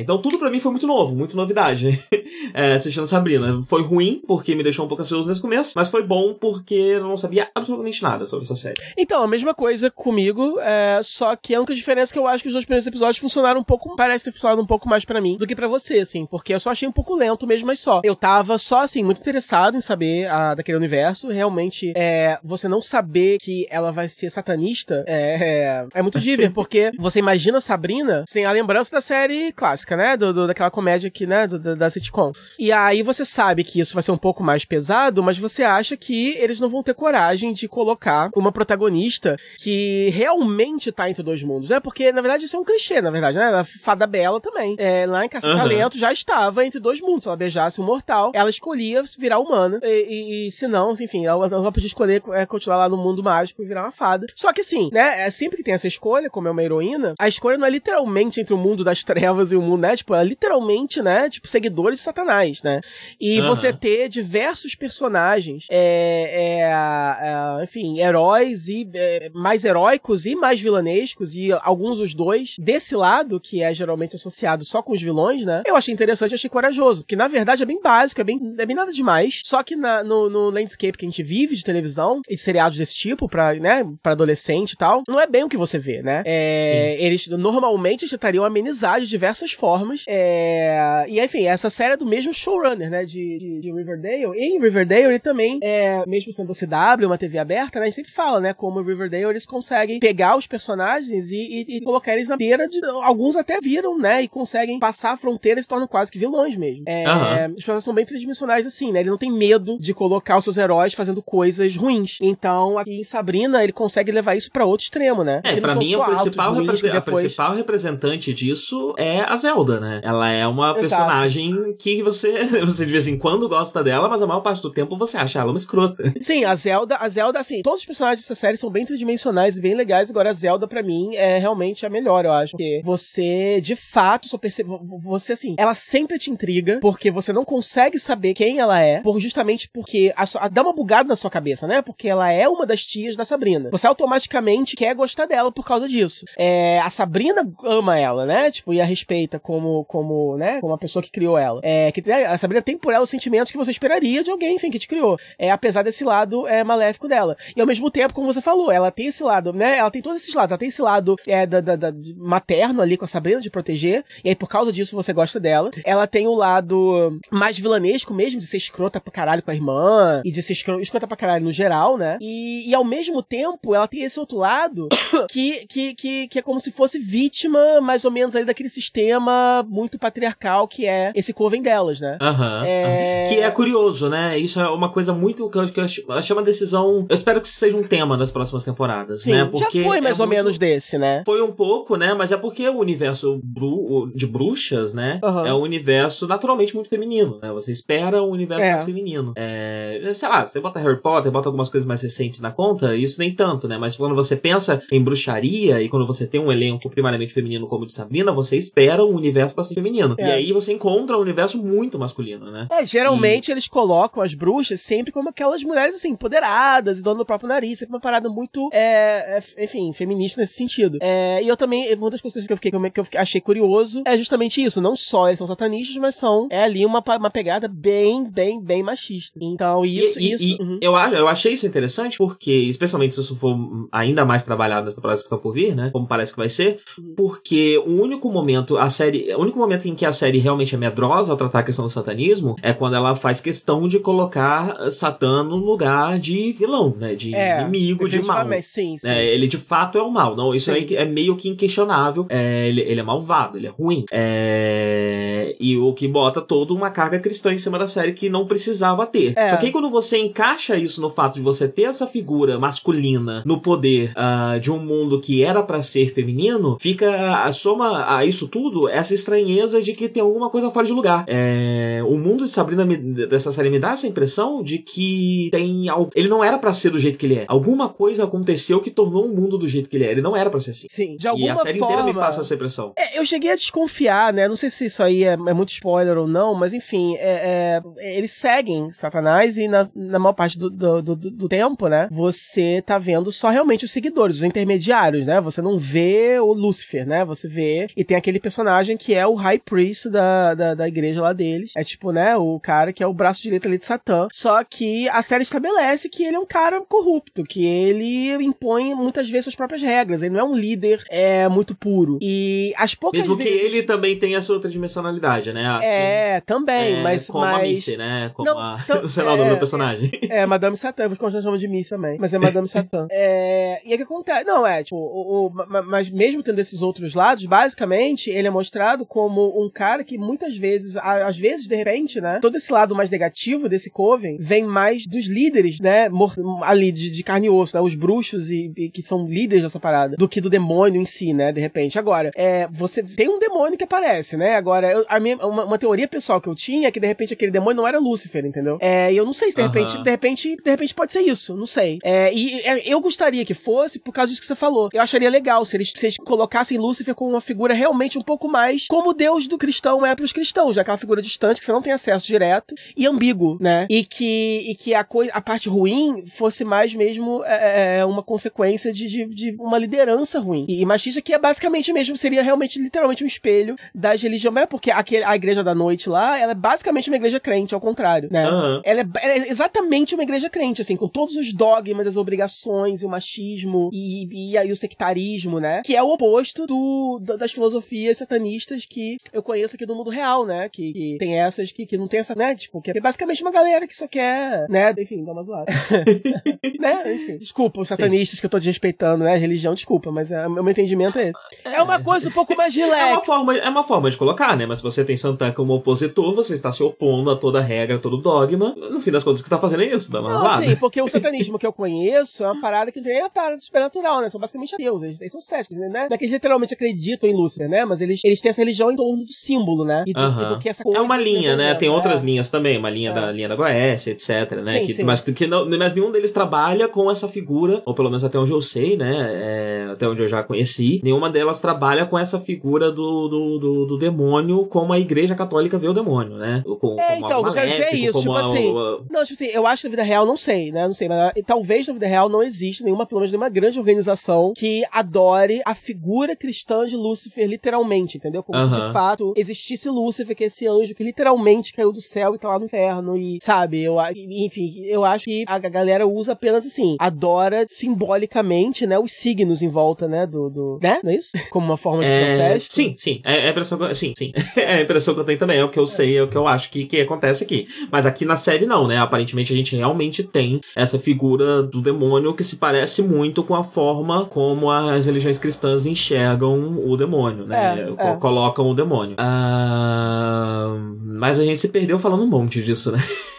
Então tudo pra mim foi muito novo, muito novidade. <laughs> é, assistindo Sabrina. Foi ruim, porque me deixou um pouco ansioso nesse começo, mas foi bom porque eu não sabia absolutamente nada sobre essa série. Então, a mesma coisa comigo, é, só que a única diferença é que eu acho que os dois primeiros episódios funcionaram um pouco, parece ter funcionado um pouco mais pra mim do que pra você, assim, porque eu só achei um pouco lento mesmo, mas só. Eu tava só, assim, muito interessado em saber a, daquele universo, realmente, é, você não saber que ela vai ser satanista é, é, é muito <laughs> diver, porque você imagina Sabrina, você tem a lembrança da série clássica, né, do, do- daquela comédia aqui, né, do- da, da sitcom. E aí você sabe que isso vai ser um pouco mais pesado, mas você acha que eles não vão ter coragem de colocar colocar uma protagonista que realmente tá entre dois mundos, né? Porque, na verdade, isso é um clichê, na verdade, né? A Fada Bela também. É, lá em Caça uhum. Talento já estava entre dois mundos. Se ela beijasse um mortal, ela escolhia virar humana. E, e, e se não, enfim, ela, ela podia escolher é, continuar lá no mundo mágico e virar uma fada. Só que assim, né? É, sempre que tem essa escolha, como é uma heroína, a escolha não é literalmente entre o mundo das trevas e o mundo, né? Tipo, é literalmente, né? Tipo, seguidores de Satanás, né? E uhum. você ter diversos personagens, é, é, é enfim, heróis e é, mais heróicos e mais vilanescos, e alguns os dois, desse lado, que é geralmente associado só com os vilões, né? Eu achei interessante, achei corajoso, porque na verdade é bem básico, é bem, é bem nada demais. Só que na, no, no landscape que a gente vive de televisão e de seriados desse tipo, pra, né, pra adolescente e tal, não é bem o que você vê, né? É, eles normalmente tentariam amenizar de diversas formas. É, e enfim, essa série é do mesmo showrunner, né? De, de, de Riverdale. E em Riverdale ele também, é, mesmo sendo da CW, uma TV aberta, né? A gente sempre fala, né? Como Riverdale eles conseguem pegar os personagens e, e, e colocar eles na beira de. Alguns até viram, né? E conseguem passar a fronteira e se tornam quase que vilões mesmo. É, uhum. Os personagens são bem tridimensionais assim, né? Ele não tem medo de colocar os seus heróis fazendo coisas ruins. Então, aqui em Sabrina, ele consegue levar isso para outro extremo, né? É, pra mim, o principal, depois... a principal representante disso é a Zelda, né? Ela é uma Exato. personagem que você, <laughs> você de vez em quando gosta dela, mas a maior parte do tempo você acha ela uma escrota. <laughs> Sim, a Zelda, a Zelda, assim, todos os personagens dessa série são bem tridimensionais e bem legais, agora a Zelda, para mim, é realmente a melhor, eu acho. Porque você, de fato, só percebe. Você, assim, ela sempre te intriga, porque você não consegue saber quem ela é, por, justamente porque a, a, dá uma bugada na sua cabeça, né? Porque ela é uma das tias da Sabrina. Você automaticamente quer gostar dela por causa disso. É, a Sabrina ama ela, né? Tipo, e a respeita como, como, né? Como a pessoa que criou ela. É, que a Sabrina tem por ela os sentimentos que você esperaria de alguém, enfim, que te criou. É, apesar desse lado é, maléfico dela. E ao mesmo tempo, como você falou, ela tem esse lado, né? Ela tem todos esses lados. Ela tem esse lado é, da, da, da materno ali com a Sabrina de proteger. E aí, por causa disso, você gosta dela. Ela tem o lado mais vilanesco mesmo, de ser escrota pra caralho com a irmã. E de ser escrota pra caralho no geral, né? E, e ao mesmo tempo, ela tem esse outro lado <coughs> que, que, que, que é como se fosse vítima, mais ou menos, ali daquele sistema muito patriarcal que é esse coven delas, né? Uhum, é... Que é curioso, né? Isso é uma coisa muito que eu, que eu achei uma decisão. Eu espero que isso seja um tema das próximas temporadas, Sim, né? Porque já foi mais é ou muito... menos desse, né? Foi um pouco, né? Mas é porque o universo bru... de bruxas, né? Uhum. É um universo naturalmente muito feminino, né? Você espera um universo é. mais feminino. É... Sei lá, você bota Harry Potter, bota algumas coisas mais recentes na conta, isso nem tanto, né? Mas quando você pensa em bruxaria e quando você tem um elenco primariamente feminino como o de Sabrina, você espera um universo bastante feminino. É. E aí você encontra um universo muito masculino, né? É, geralmente e... eles colocam as bruxas sempre como aquelas mulheres, assim, empoderadas e dono do próprio nariz, sempre uma parada muito, é, é, enfim, feminista nesse sentido. É, e eu também, uma das coisas que eu fiquei, que eu achei curioso é justamente isso, não só eles são satanistas, mas são, é ali uma, uma pegada bem, bem, bem machista. Então, isso, e, isso... E, uhum. eu, eu achei isso interessante porque, especialmente se isso for ainda mais trabalhado nessa temporadas que estão por vir, né, como parece que vai ser, uhum. porque o único momento, a série, o único momento em que a série realmente é medrosa ao tratar a questão do satanismo é quando ela faz questão de colocar Satã no lugar de vilão, né? De é, inimigo, de mal. Sim, sim, é, Ele de fato é o mal. Não, isso aí é meio que inquestionável. É, ele, ele, é malvado, ele é ruim. É, e o que bota toda uma carga cristã em cima da série que não precisava ter. É. Só que aí quando você encaixa isso no fato de você ter essa figura masculina no poder uh, de um mundo que era para ser feminino, fica a soma a isso tudo essa estranheza de que tem alguma coisa fora de lugar. É, o mundo de Sabrina me, dessa série me dá essa impressão de que tem algo. Ele não era para ser do jeito que ele é. Alguma coisa aconteceu que tornou o mundo do jeito que ele é. Ele não era para ser assim. Sim, de alguma forma. E a série forma, inteira me passa essa impressão. É, eu cheguei a desconfiar, né? Não sei se isso aí é, é muito spoiler ou não, mas enfim, é, é, eles seguem Satanás e na, na maior parte do, do, do, do, tempo, né? Você tá vendo só realmente os seguidores, os intermediários, né? Você não vê o Lúcifer, né? Você vê. E tem aquele personagem que é o High Priest da, da, da igreja lá deles. É tipo, né? O cara que é o braço direito ali de Satã. Só que a série estabelece que ele é um cara corrupto, que ele impõe muitas vezes suas próprias regras. Ele não é um líder é, muito puro. E as poucas Mesmo vezes... que ele também tenha essa outra dimensionalidade, né? Assim, é, também, é, mas... Como mas... a Missy, né? Como não, a... <laughs> Sei lá o nome do personagem. É, é, Madame Satã. Vou continuar chamando de Missy também. Mas é Madame <laughs> Satã. é... E o que acontece? Não, é, tipo, o, o, mas mesmo tendo esses outros lados, basicamente, ele é mostrado como um cara que muitas vezes, às vezes, de repente, né? Todo esse lado mais negativo desse Coven vem mais dos líderes, né? ali de, de carne e osso, né? Os bruxos e, e, que são líderes dessa parada, do que do demônio em si, né? De repente. Agora, é, você tem um demônio que aparece, né? Agora, eu, a minha, uma, uma, teoria pessoal que eu tinha é que de repente aquele demônio não era Lúcifer, entendeu? É, e eu não sei se de repente, de repente, de repente pode ser isso, não sei. É, e é, eu gostaria que fosse por causa disso que você falou. Eu acharia legal se eles, se eles colocassem Lúcifer como uma figura realmente um pouco mais como o Deus do cristão é pros cristãos, né? aquela figura distante que você não tem acesso direto e ambíguo, né? E que, e que a, a parte ruim fosse mais mesmo é, é, uma consequência de, de, de, uma liderança ruim. E, e machista que é basicamente mesmo, seria realmente literalmente um espelho das religiões, é porque aquele, a igreja da noite lá, ela é basicamente uma igreja crente, ao contrário, né? Uhum. Ela, é, ela, é, exatamente uma igreja crente, assim, com todos os dogmas, as obrigações e o machismo e, e, e o sectarismo, né? Que é o oposto do, das filosofias satanistas que eu conheço aqui do mundo real, né? Que, que tem essas que, que não tem essa, né? Tipo, que é basicamente uma galera que só quer, né? Enfim, dá uma zoada. <laughs> <laughs> né? Enfim. Desculpa os satanistas Sim. que eu tô desrespeitando, né? Religião, desculpa, mas é, o meu entendimento é esse. É uma coisa um pouco mais relax. <laughs> É uma forma, é uma forma de colocar, né? Mas se você tem Santana como opositor, você está se opondo a toda regra, todo dogma. No fim das contas, o que você tá fazendo é isso, dá uma Não, zoada. sim, porque o satanismo que eu conheço é uma parada que não tem a parada supernatural, né? São basicamente deuses. Eles são céticos, né? Não é que eles literalmente acreditam em Lúcifer, né? Mas eles, eles têm essa religião em torno do símbolo, né? E do, uh do que essa coisa é uma linha, né? Tem outras é. linhas também, uma linha é. da linha da Goécia, etc, né? Sim, que, sim. Mas, que não, mas nenhum deles trabalha com essa figura, ou pelo menos até onde eu sei, né? É, até onde eu já conheci, nenhuma delas trabalha com essa figura do, do, do, do demônio como a igreja católica vê o demônio, né? Com, é, então, eu quero dizer é isso, tipo assim. Não, tipo assim, eu acho que na vida real, não sei, né? Não sei, mas talvez na vida real não existe nenhuma, pelo menos nenhuma grande organização que adore a figura cristã de Lúcifer, literalmente, entendeu? Como uh -huh. se de fato existisse Lúcifer, que é esse anjo que literalmente caiu do céu e tá lá no inferno. E, sabe, eu, enfim, eu acho que a galera usa apenas assim, adora simbolicamente, né, os signos em volta, né, do. do né? Não é isso? <laughs> Como uma forma de é... protesto. Sim, sim. É, é a impressão que eu, sim, sim. <laughs> é a impressão que eu tenho também, é o que eu sei, é o que eu acho que, que acontece aqui. Mas aqui na série não, né? Aparentemente a gente realmente tem essa figura do demônio que se parece muito com a forma como as religiões cristãs enxergam o demônio, né? É, é. Colocam o demônio. Ah, mas a gente se perdeu falando um monte disso, né?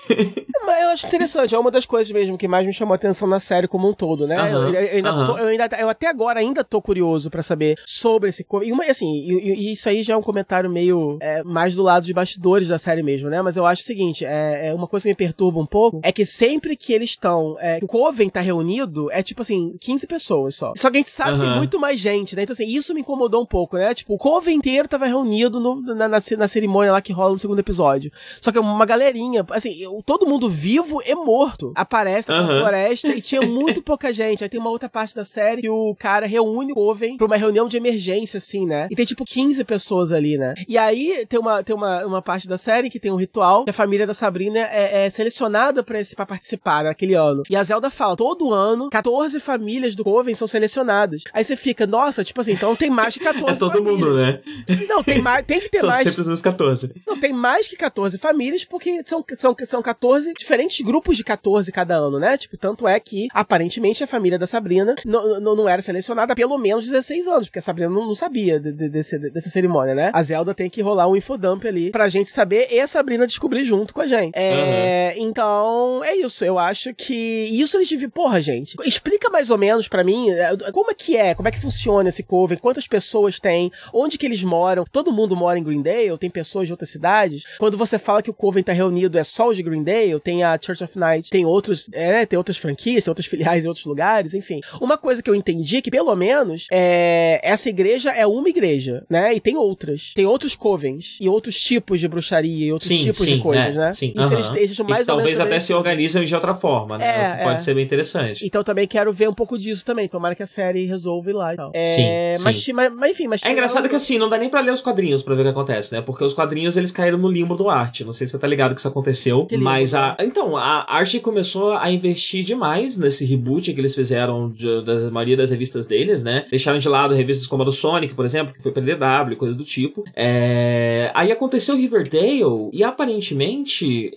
<laughs> Mas eu acho interessante, é uma das coisas mesmo que mais me chamou a atenção na série como um todo, né? Uhum, eu, eu, ainda uhum. tô, eu, ainda, eu até agora ainda tô curioso para saber sobre esse. E uma, assim, e, e, isso aí já é um comentário meio é, mais do lado de bastidores da série mesmo, né? Mas eu acho o seguinte: é, é uma coisa que me perturba um pouco é que sempre que eles estão. É, o Coven tá reunido, é tipo assim, 15 pessoas só. Só que a gente sabe uhum. que tem muito mais gente, né? Então, assim, isso me incomodou um pouco, né? Tipo, o Coven inteiro tava reunido no, na, na, na cerimônia lá que rola no segundo episódio. Só que uma galerinha, assim, todo mundo vivo e morto aparece na uhum. floresta e tinha muito <laughs> pouca gente. Aí tem uma outra parte da série que o cara reúne o Oven pra uma reunião de emergência, assim, né? E tem tipo 15 pessoas ali, né? E aí tem uma, tem uma, uma parte da série que tem um ritual que a família da Sabrina é, é selecionada pra, esse, pra participar naquele ano. E a Zelda fala: todo ano, 14 famílias do Coven são selecionadas. Aí você fica, nossa, tipo assim, então tem mais que 14 <laughs> É todo famílias. Mundo, né? Não, tem mais, tem que ter são mais. São sempre os 14. Não, tem mais que 14 famílias porque são, são, são 14 diferentes grupos de 14 cada ano, né? Tipo, tanto é que aparentemente a família da Sabrina não, não era selecionada há pelo menos 16 anos, porque a Sabrina não, não sabia de, de, desse, dessa cerimônia, né? A Zelda tem que rolar um infodump ali pra gente saber e a Sabrina descobrir junto com a gente. É, uhum. Então, é isso. Eu acho que isso eles deviam. Porra, gente, explica mais ou menos para mim é, como é que é, como é que funciona esse coven, quantas pessoas tem, onde que eles moram. Todo mundo mora em Greendale, tem pessoas de outras cidades. Quando você fala que o coven tá reunido, é só os de Greendale, tem a Church of Night, tem outros, é, tem outras franquias, tem outras filiais em outros lugares, enfim. Uma coisa que eu entendi é que, pelo menos, é, essa igreja é uma igreja, né? E tem outras. Tem outros covens e outros tipos de bruxaria e outros sim, tipos sim, de coisas, é, né? Sim, Isso uh -huh. eles, eles mais e talvez até se organizam de outra forma, né? É, pode é. ser bem interessante. Então também quero ver um pouco disso também. Tomara que a série resolva ir lá e tal. É, sim, mas, mas, mas, enfim, mas... É engraçado que assim, não dá nem pra ler os quadrinhos pra ver o que acontece, né? Porque os quadrinhos, eles caíram no limbo do arte. Não sei se você tá ligado que isso aconteceu, que mas a... Então, a arte começou a investir demais nesse reboot que eles fizeram de, da maioria das revistas deles, né? Deixaram de lado revistas como a do Sonic, por exemplo, que foi pra DW, coisa do tipo. É... Aí aconteceu Riverdale e aparentemente,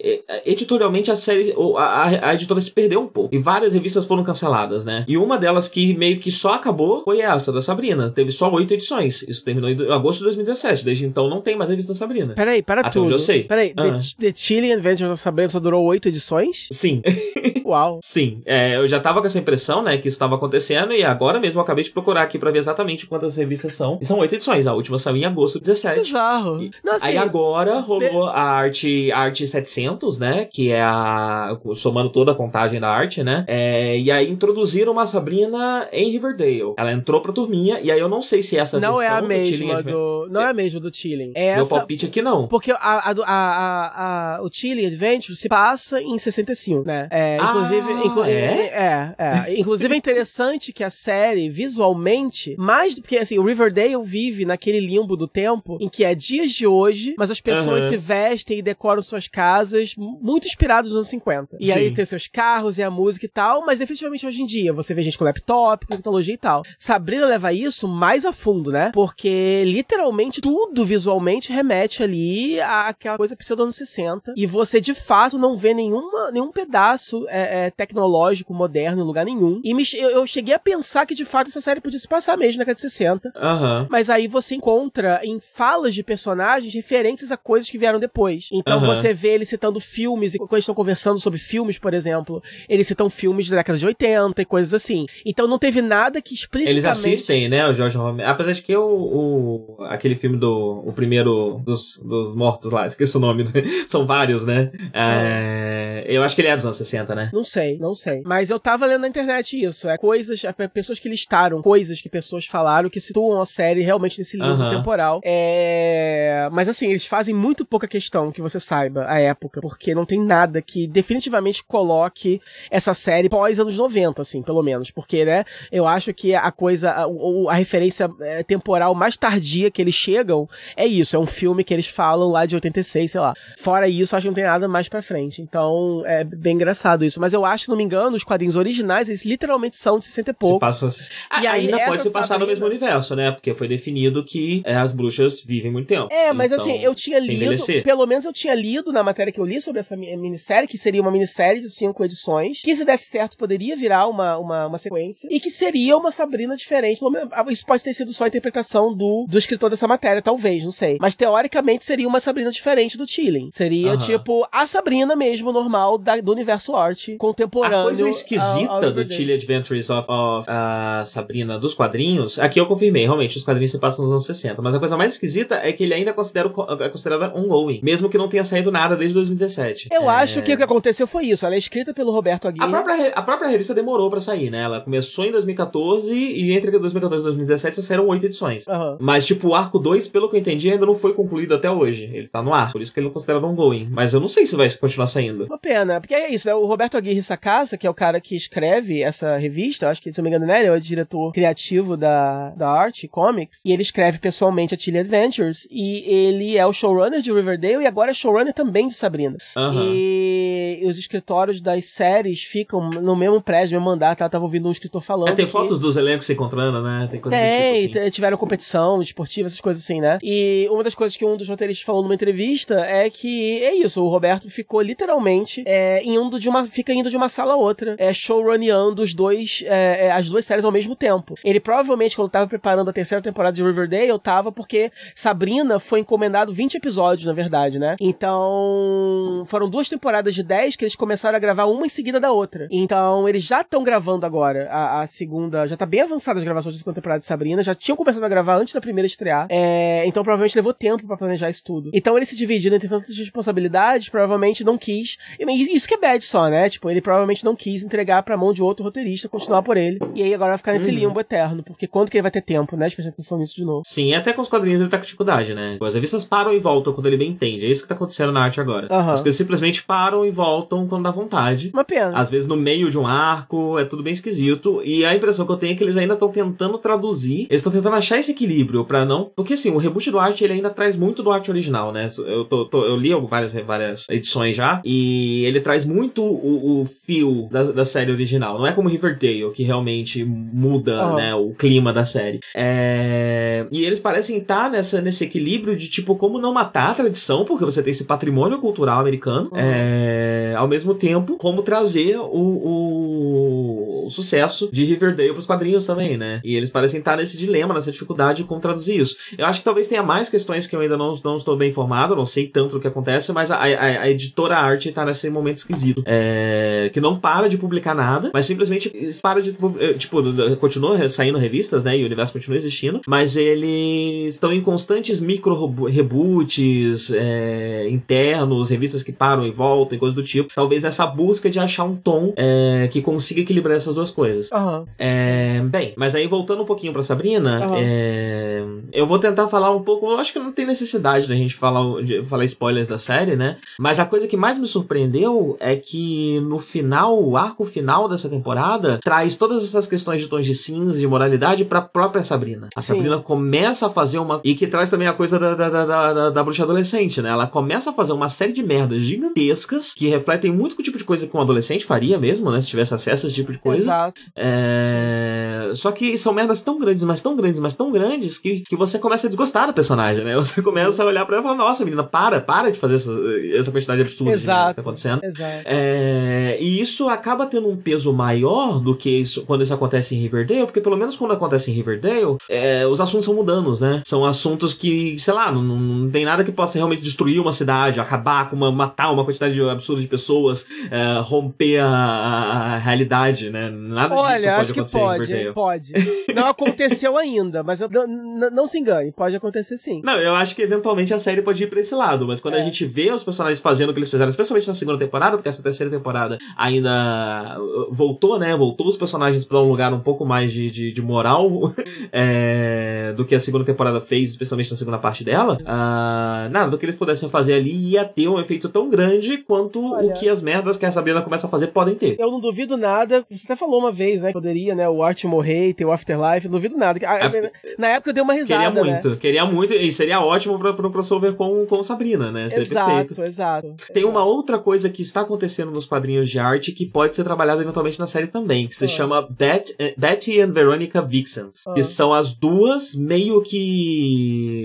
editorialmente, a série, a, a, editora se perdeu um pouco. E várias revistas foram canceladas, né? E uma delas que meio que só acabou foi essa, da Sabrina. Teve só oito edições. Isso terminou em agosto de 2017. Desde então não tem mais revista da Sabrina. Peraí, para Até tudo. Onde eu sei. Peraí, ah. The, The Chilling Adventure of Sabrina só durou oito edições? Sim. <laughs> Uau. Sim. É, eu já tava com essa impressão, né, que isso estava acontecendo, e agora mesmo eu acabei de procurar aqui pra ver exatamente quantas revistas são. E são oito edições. A última saiu em agosto 17. Bizarro. E- Não, assim, Aí agora rolou a arte, a arte 700, né? Que é a. somando toda a contagem da arte, né? É, e aí introduziram uma Sabrina em Riverdale. Ela entrou pra turminha, e aí eu não sei se essa não é a Chilling mesma Adventure- do. Não é a mesma do Chilling. É Meu essa. palpite aqui não. Porque a, a, a, a, o Chilling Adventure se passa em 65, né? É, Ah, inclusive, inclu- é? é, é. Inclusive é interessante que a série, visualmente, mais do porque assim, o Riverdale vive naquele limbo do tempo em que é dias de hoje, mas as pessoas Aham. se vestem e decoram suas casas mu- muito inspirados nos anos 50. E aí Sim. tem seus carros e a música e tal, mas definitivamente hoje em dia você vê gente com laptop, com tecnologia e tal. Sabrina leva isso mais a fundo, né? Porque literalmente tudo visualmente remete ali àquela coisa pseudo anos 60. E você de fato não vê nenhuma, nenhum pedaço é, é, tecnológico moderno em lugar nenhum. E me eu, eu cheguei a pensar que de fato essa série podia se passar mesmo na década de 60. Aham. Mas aí você encontra em falas de personagens referências a coisas que vieram depois. Então Aham. você vê eles citando filmes, e quando eles estão conversando sobre filmes, por exemplo, eles citam filmes da década de 80 e coisas assim. Então não teve nada que explicitamente... Eles assistem, né, o George Romero. Apesar de que o, o- aquele filme do o primeiro dos, dos mortos lá, <laughs> esqueci o nome, são vários, né? É, eu acho que ele é dos anos 60, né? Não sei, não sei. Mas eu tava lendo na internet isso. É coisas, é, pessoas que listaram coisas que pessoas falaram que situam a série realmente nesse limbo Aham. temporal. É... Mas assim, eles fazem muito pouca questão que você saiba a época, porque não tem nada que definitivamente coloque essa série pós anos 90, assim, pelo menos. Porque, né, eu acho que a coisa, a, a referência é, temporal mais tardia que eles chegam é isso, é um filme que eles falam lá de 86, sei lá. Fora isso, acho que não tem nada mais pra frente. Então, é bem engraçado isso. Mas eu acho, se não me engano, os quadrinhos originais, eles literalmente são de 60 e pouco. passa- Ah, E aí, ainda pode se passar no Sabrina- mesmo universo, né? Porque foi definido que é, as bruxas vivem muito tempo. É, mas Então, assim, eu tinha lido, envelhecer. pelo menos eu tinha lido na matéria que eu li sobre essa mi- minissérie, que seria uma minissérie de cinco edições, que se desse certo poderia virar uma, uma, uma sequência, e que seria uma Sabrina diferente. Ah, Isso pode ter sido só a interpretação do, do escritor dessa matéria, talvez, não sei. Mas teoricamente seria uma Sabrina diferente do Chilling. Seria, Aham. tipo, a Sabrina mesmo, normal, da- do universo arte contemporâneo. A coisa ao- esquisita ao do Riverdale. Chile Adventures of, of a Sabrina dos quadrinhos, aqui eu confirmei, realmente, os quadrinhos se passam nos anos 60, mas a coisa mais esquisita é que ele ainda considera, é considerado ongoing, mesmo que não tenha saído nada desde 2017. Eu É, acho que o que aconteceu foi isso. Ela é escrita pelo Roberto Aguirre. A própria, a própria revista demorou pra sair, né? Ela começou em 2014 e entre 2014 e 2017 só saíram oito edições. Aham. Mas, tipo, o arco 2, pelo que eu entendi, ainda não foi concluído até hoje. Ele tá no ar, por isso que ele é considerado ongoing. Mas eu não sei se vai continuar saindo. Uma pena, porque é isso, né? O Roberto Aguirre Sacasa, que é o cara que escreve essa revista, acho que, se eu não me engano, né? Ele é o diretor criativo da, da Arte Comics, e ele escreve pessoalmente a Chile Adventures, e ele é o showrunner de Riverdale e agora é showrunner também de Sabrina. Aham. E os escritórios das séries ficam no mesmo prédio, no mesmo andar, tá? Eu tava ouvindo um escritor falando. É, tem que- fotos dos elencos se encontrando, né? Tem do tipo assim. tiveram competição esportiva, essas coisas assim, né? E uma das coisas que um dos roteiristas falou numa entrevista é que é isso, o Roberto ficou literalmente é, indo de uma, fica indo de uma sala a outra, é, showrunneando os dois, é, é, as duas séries ao mesmo tempo. Ele provavelmente, quando tava preparando a terceira temporada de Riverdale, tava porque Sabrina foi encomendado 20 episódios, na verdade, né? Então, foram duas temporadas de 10 que eles começaram a gravar uma em seguida da outra. Então, eles já estão gravando agora a, a segunda, já tá bem avançada as gravações da segunda temporada de Sabrina, já tinham começado a gravar antes da primeira estrear. É, então, provavelmente levou tempo pra planejar isso tudo. Então, ele se dividindo entre tantas responsabilidades, provavelmente não quis. e Isso que é bad só, né? Tipo, ele provavelmente não quis entregar pra mão de outro roteirista, continuar por ele. E aí agora vai ficar nesse Uhum. limbo eterno, porque quando que ele vai ter tempo, né? De prestar atenção nisso de novo. Sim, até com os quadrinhos ele tá com dificuldade, né? As revistas param e voltam quando ele bem entende. É isso que tá acontecendo na arte agora. Aham. As coisas simplesmente param e voltam quando dá vontade. Uma pena. Às vezes no meio de um arco, é tudo bem esquisito. E a impressão que eu tenho é que eles ainda estão tentando traduzir. Eles estão tentando achar esse equilíbrio pra não. Porque assim, o reboot do arte ele ainda traz muito do arte original, né? Eu, tô, tô- eu li várias, várias edições já. E ele traz muito o, o fio da, da série original. Não é como Riverdale, que realmente muda, né? O clima da série. É... E eles parecem estar nessa, nesse equilíbrio de tipo, como não matar a tradição, porque você tem esse patrimônio cultural americano. Uhum. É... Ao mesmo tempo, como trazer o, o- o sucesso de Riverdale pros quadrinhos também, né? E eles parecem estar nesse dilema, nessa dificuldade de como traduzir isso. Eu acho que talvez tenha mais questões que eu ainda não, não estou bem informado, não sei tanto o que acontece, mas a, a, a editora arte tá nesse momento esquisito. É, que não para de publicar nada, mas simplesmente para de. Eh, tipo, continua saindo revistas, né? E o universo continua existindo, mas eles estão em constantes micro reboots é, internos, revistas que param e voltam e coisas do tipo. Talvez nessa busca de achar um tom é, que consiga equilibrar essas duas coisas. Uhum. É, bem, mas aí voltando um pouquinho pra Sabrina, uhum. eu vou tentar falar um pouco. Eu acho que não tem necessidade da gente falar, de falar spoilers da série, né? Mas a coisa que mais me surpreendeu é que no final, o arco final dessa temporada traz todas essas questões de tons de cinza, de moralidade pra própria Sabrina. A Sim. Sabrina começa a fazer uma. E que traz também a coisa da, da, da, da, da bruxa adolescente, né? Ela começa a fazer uma série de merdas gigantescas que refletem muito o tipo de coisa que um adolescente faria mesmo, né? Se tivesse acesso a esse tipo de coisa. Exato. É... Só que são merdas tão grandes, mas tão grandes, mas tão grandes que, que você começa a desgostar do personagem, né? <laughs> Você começa a olhar pra ela e falar, nossa, menina, para, para de fazer essa, essa quantidade absurda Exato. que tá acontecendo. Exato. É... E isso acaba tendo um peso maior do que isso quando isso acontece em Riverdale, porque pelo menos quando acontece em Riverdale, é, os assuntos são mudanos, né? São assuntos que, sei lá, não, não tem nada que possa realmente destruir uma cidade, acabar com uma, matar uma quantidade absurda de pessoas, é, romper a, a, realidade, né? Nada Olha, disso acho que pode, pode. <laughs> Não aconteceu ainda, mas não, não se engane, pode acontecer sim. Não, eu acho que eventualmente a série pode ir pra esse lado, mas quando é. a gente vê os personagens fazendo o que eles fizeram, especialmente na segunda temporada, porque essa terceira temporada ainda voltou, né? Voltou os personagens pra um lugar um pouco mais de, de, de moral <laughs> é, do que a segunda temporada fez, especialmente na segunda parte dela. Uh, nada do que eles pudessem fazer ali ia ter um efeito tão grande quanto Olha. o que as merdas que a Sabrina começa a fazer podem ter. Eu não duvido nada. Você até falou uma vez, né? Que poderia, né? O Art morrer, ter o Afterlife. Não duvido nada. After... Na época eu dei uma risada. Queria muito, né? queria muito. E seria ótimo pra, pra um crossover com, com Sabrina, né? Seria exato, perfeito. exato. Tem uma outra coisa que está acontecendo nos quadrinhos de arte que pode ser trabalhada eventualmente na série também, que se ah. chama Bet, eh, Betty and Veronica Vixens. Ah. Que são as duas meio que.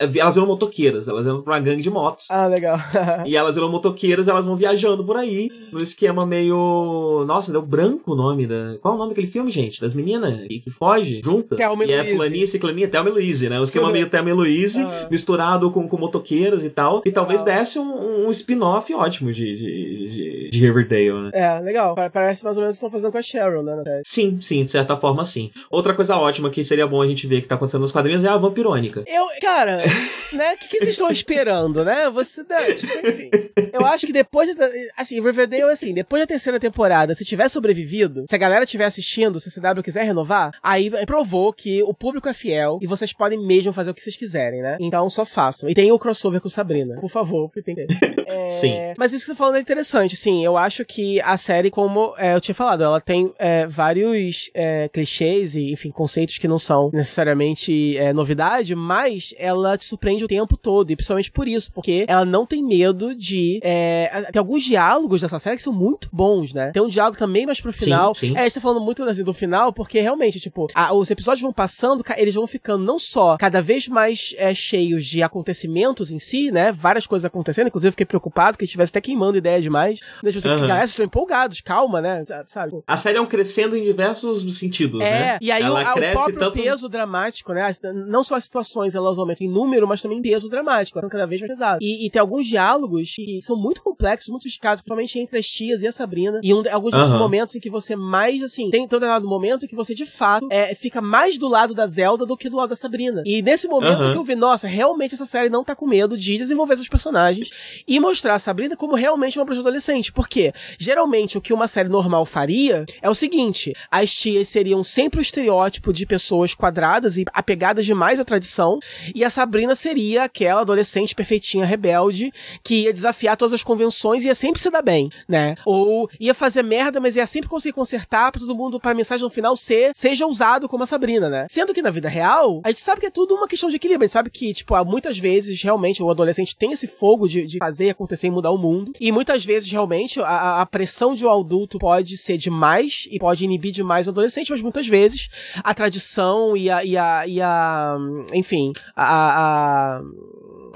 Eh, elas viram motoqueiras, elas entram pra uma gangue de motos. Ah, legal. e elas viram motoqueiras, elas vão viajando por aí, no esquema meio. Nossa, deu branco o nome da. Qual é o nome daquele filme, gente? Das meninas que, que foge juntas. Thelma e é fulaninha, ciclaninha, Thelma e Louise, né? O esquema meio Thelma e Louise, ah. misturado com, com motoqueiras e tal. E talvez desse um, um spin-off ótimo de, de, de, de Riverdale, né? É, legal. Parece mais ou menos o que estão fazendo com a Cheryl, né? Sim, sim, de certa forma, sim. Outra coisa ótima que seria bom a gente ver que tá acontecendo nos quadrinhos é a vampirônica. Eu, cara, né? O que, que vocês estão esperando, né? Você, né, tipo, enfim. Eu acho que depois, de, assim, Riverdale, assim, depois da terceira temporada, se tiver sobrevivido, se a galera estiver assistindo, se a CW quiser renovar, aí provou que o público é fiel e vocês podem mesmo fazer o que vocês quiserem, né? Então só façam. E tem o crossover com Sabrina, por favor, que. <laughs> É... Sim. Mas isso que você tá falando é interessante, sim. Eu acho que a série, como é, eu tinha falado, ela tem é, vários é, clichês e, enfim, conceitos que não são necessariamente é, novidade, mas ela te surpreende o tempo todo, e principalmente por isso, porque ela não tem medo de. É, tem alguns diálogos dessa série que são muito bons, né? Tem um diálogo também mais pro final. Sim, sim. É, a gente tá falando muito assim, do final, porque realmente, tipo, a, os episódios vão passando, eles vão ficando não só cada vez mais é, cheios de acontecimentos em si, né? Várias coisas acontecendo, inclusive fiquei preocupado que estivesse até queimando ideia demais. Deixa você, uhum. galera, vocês estão empolgados, calma, né? Sabe? A série é um crescendo em diversos sentidos, é, né? E aí Ela o, cresce o próprio tanto... peso dramático, né? Não só as situações elas aumentam em número, mas também em peso dramático. Então cada vez mais pesado. E, e tem alguns diálogos que são muito complexos, muito sofisticados, principalmente entre as tias e a Sabrina. E um, alguns desses uhum. momentos em que você mais, assim, tem todo lado momento que você, de fato, é, fica mais do lado da Zelda do que do lado da Sabrina. E nesse momento uhum. que eu vi, nossa, realmente essa série não tá com medo de desenvolver esses personagens e mostrar a Sabrina como realmente uma bruxa adolescente. Porque, geralmente, o que uma série normal faria é o seguinte: as tias seriam sempre o estereótipo de pessoas quadradas e apegadas demais à tradição, e a Sabrina seria aquela adolescente perfeitinha, rebelde, que ia desafiar todas as convenções e ia sempre se dar bem, né? Ou ia fazer merda, mas ia sempre conseguir consertar pra todo mundo, pra mensagem no final ser, seja usado como a Sabrina, né? Sendo que na vida real, a gente sabe que é tudo uma questão de equilíbrio, a gente sabe que, tipo, muitas vezes, realmente, o adolescente tem esse fogo de, de fazer acontecer e mudar o mundo, e muitas vezes, realmente, a, a pressão de um adulto pode ser demais e pode inibir demais o adolescente, mas muitas vezes a tradição e a, e a, e a enfim, a, a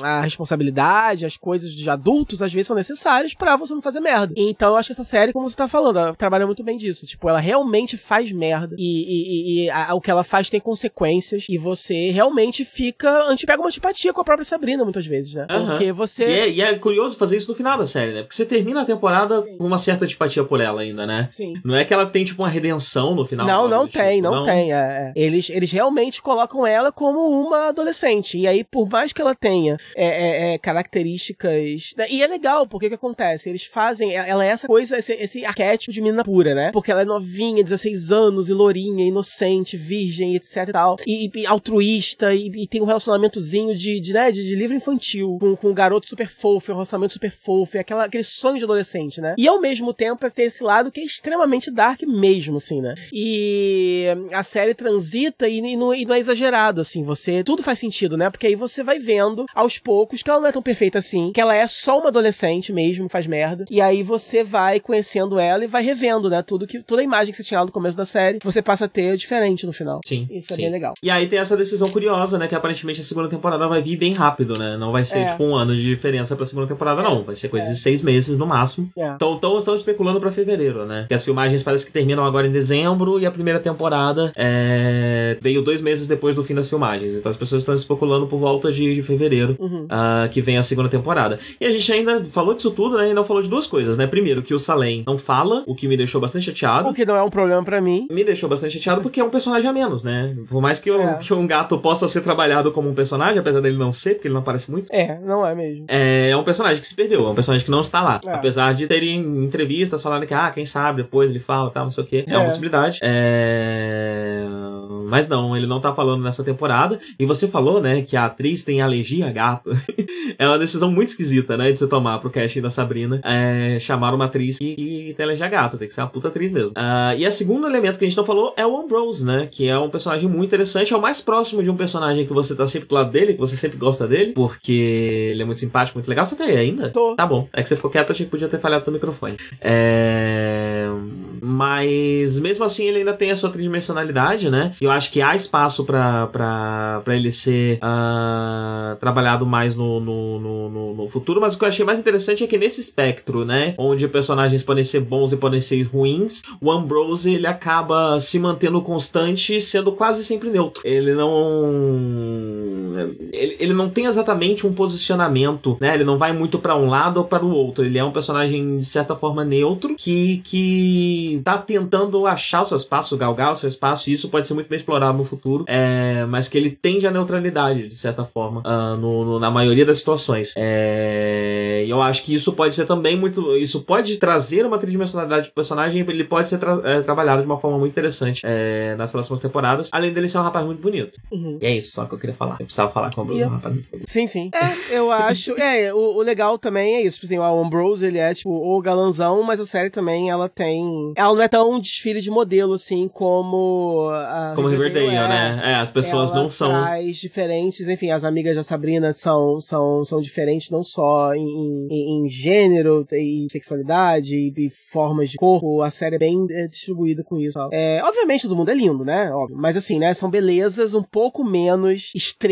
a responsabilidade, as coisas de adultos, às vezes são necessárias para você não fazer merda. Então eu acho que essa série, como você tá falando, ela trabalha muito bem disso. Tipo, ela realmente faz merda e, e, e a, o que ela faz tem consequências e você realmente fica. A gente pega uma antipatia com a própria Sabrina muitas vezes, né? Porque você. E é, e é curioso fazer isso no final da série, né? Porque você termina a temporada com uma certa antipatia por ela ainda, né? Sim. Não é que ela tem, tipo, uma redenção no final. Não, não tem, tipo, não, tem. é, é. Eles, eles realmente colocam ela como uma adolescente. E aí, por mais que ela tenha é, é, é, características. E é legal, porque o que acontece? Eles fazem. Ela é essa coisa, esse, esse arquétipo de menina pura, né? Porque ela é novinha, 16 anos, e lourinha, inocente, virgem, etc e tal. E, e altruísta, e, e tem um relacionamentozinho de, de, né, de, de livro infantil, com, com um garoto super fofo, um relacionamento super fofo, e aquela, aquele sonho de adolescente, né? E ao mesmo tempo tem esse lado que é extremamente dark mesmo, assim, né? E a série transita e, e não, e não é exagerado, assim, você. Tudo faz sentido, né? Porque aí você vai vendo aos poucos que ela não é tão perfeita assim, que ela é só uma adolescente mesmo, faz merda. E aí você vai conhecendo ela e vai revendo, né? Tudo que, toda a imagem que você tinha lá no começo da série, você passa a ter diferente no final. Sim. Isso é sim. bem legal. E aí tem essa decisão curiosa, né? Que aparentemente a segunda temporada vai vir bem rápido, né? Não vai ser, É. tipo, um ano de diferença pra segunda temporada, não. Vai ser coisa de seis meses no máximo. É. Então estão especulando pra fevereiro, né? Que as filmagens parece que terminam agora em dezembro e a primeira temporada é... veio dois meses depois do fim das filmagens. Então as pessoas estão especulando por volta de, de fevereiro Uhum. Ah, que vem a segunda temporada. E a gente ainda falou disso tudo, né? E não falou de duas coisas, né? Primeiro, que o Salem não fala, o que me deixou bastante chateado. O que não é um problema pra mim. Me deixou bastante chateado porque é um personagem a menos, né? Por mais que, o- É. que um gato possa ser trabalhado como um personagem, apesar dele não ser, porque ele não aparece muito. É, não é mesmo. É, é um personagem que se perdeu, é um personagem que não está lá. É. Apesar de terem entrevistas falando que, ah, quem sabe, depois ele fala, tal, não sei o quê. É, uma É. possibilidade. É... Mas não, ele não tá falando nessa temporada. E você falou, né, que a atriz tem alergia a gato. <laughs> é uma decisão muito esquisita, né, de você tomar pro casting da Sabrina. É, chamar uma atriz que, que tem alergia a gato. Tem que ser uma puta atriz mesmo. Ah, e o segundo elemento que a gente não falou é o Ambrose, né, que é um personagem muito interessante. É o mais próximo de um personagem que você tá sempre do lado dele, que você sempre gosta dele, porque ele é muito simpático, muito legal. Você tá aí ainda? Tô. Tá bom. É que você ficou quieto, achei que podia ter falhado no microfone. É... Mas mesmo assim ele ainda tem a sua tridimensionalidade, né? E eu acho que há espaço pra ele ser ah, trabalhado mais no, no, no, no- no futuro. Mas o que eu achei mais interessante é que nesse espectro, né? Onde personagens podem ser bons e podem ser ruins, o Ambrose ele acaba se mantendo constante, sendo quase sempre neutro. Ele não. Ele, ele não tem exatamente um posicionamento, né? Ele não vai muito pra um lado ou para o outro. Ele é um personagem, de certa forma, neutro, que, que tá tentando achar o seu espaço, galgar o seu espaço, e isso pode ser muito bem explorado no futuro, é, mas que ele tende à neutralidade, de certa forma, ah, no, no- na maioria das situações. É, e eu acho que isso pode ser também muito. Isso pode trazer uma tridimensionalidade pro personagem, ele pode ser tra- é, trabalhado de uma forma muito interessante é, nas próximas temporadas, além dele ser um rapaz muito bonito. Uhum. E é isso só que eu queria falar. Eu precisava falar com o E um eu- rapaz. Sim, sim. É, eu <laughs> acho. É, o, o legal também é isso. Tipo assim, o Ambrose, ele é, tipo, o galanzão, mas a série também, ela tem. Ela não é tão desfile de modelo, assim, como. A Como Riverdale, é. né? É, as pessoas Ela não são. diferentes, enfim, as amigas da Sabrina são, são, são diferentes não só em, em, em gênero e sexualidade e, e formas de corpo, a série é bem é, distribuída com isso. É, obviamente todo mundo é lindo, né? Óbvio. Mas assim, né, são belezas um pouco menos extremas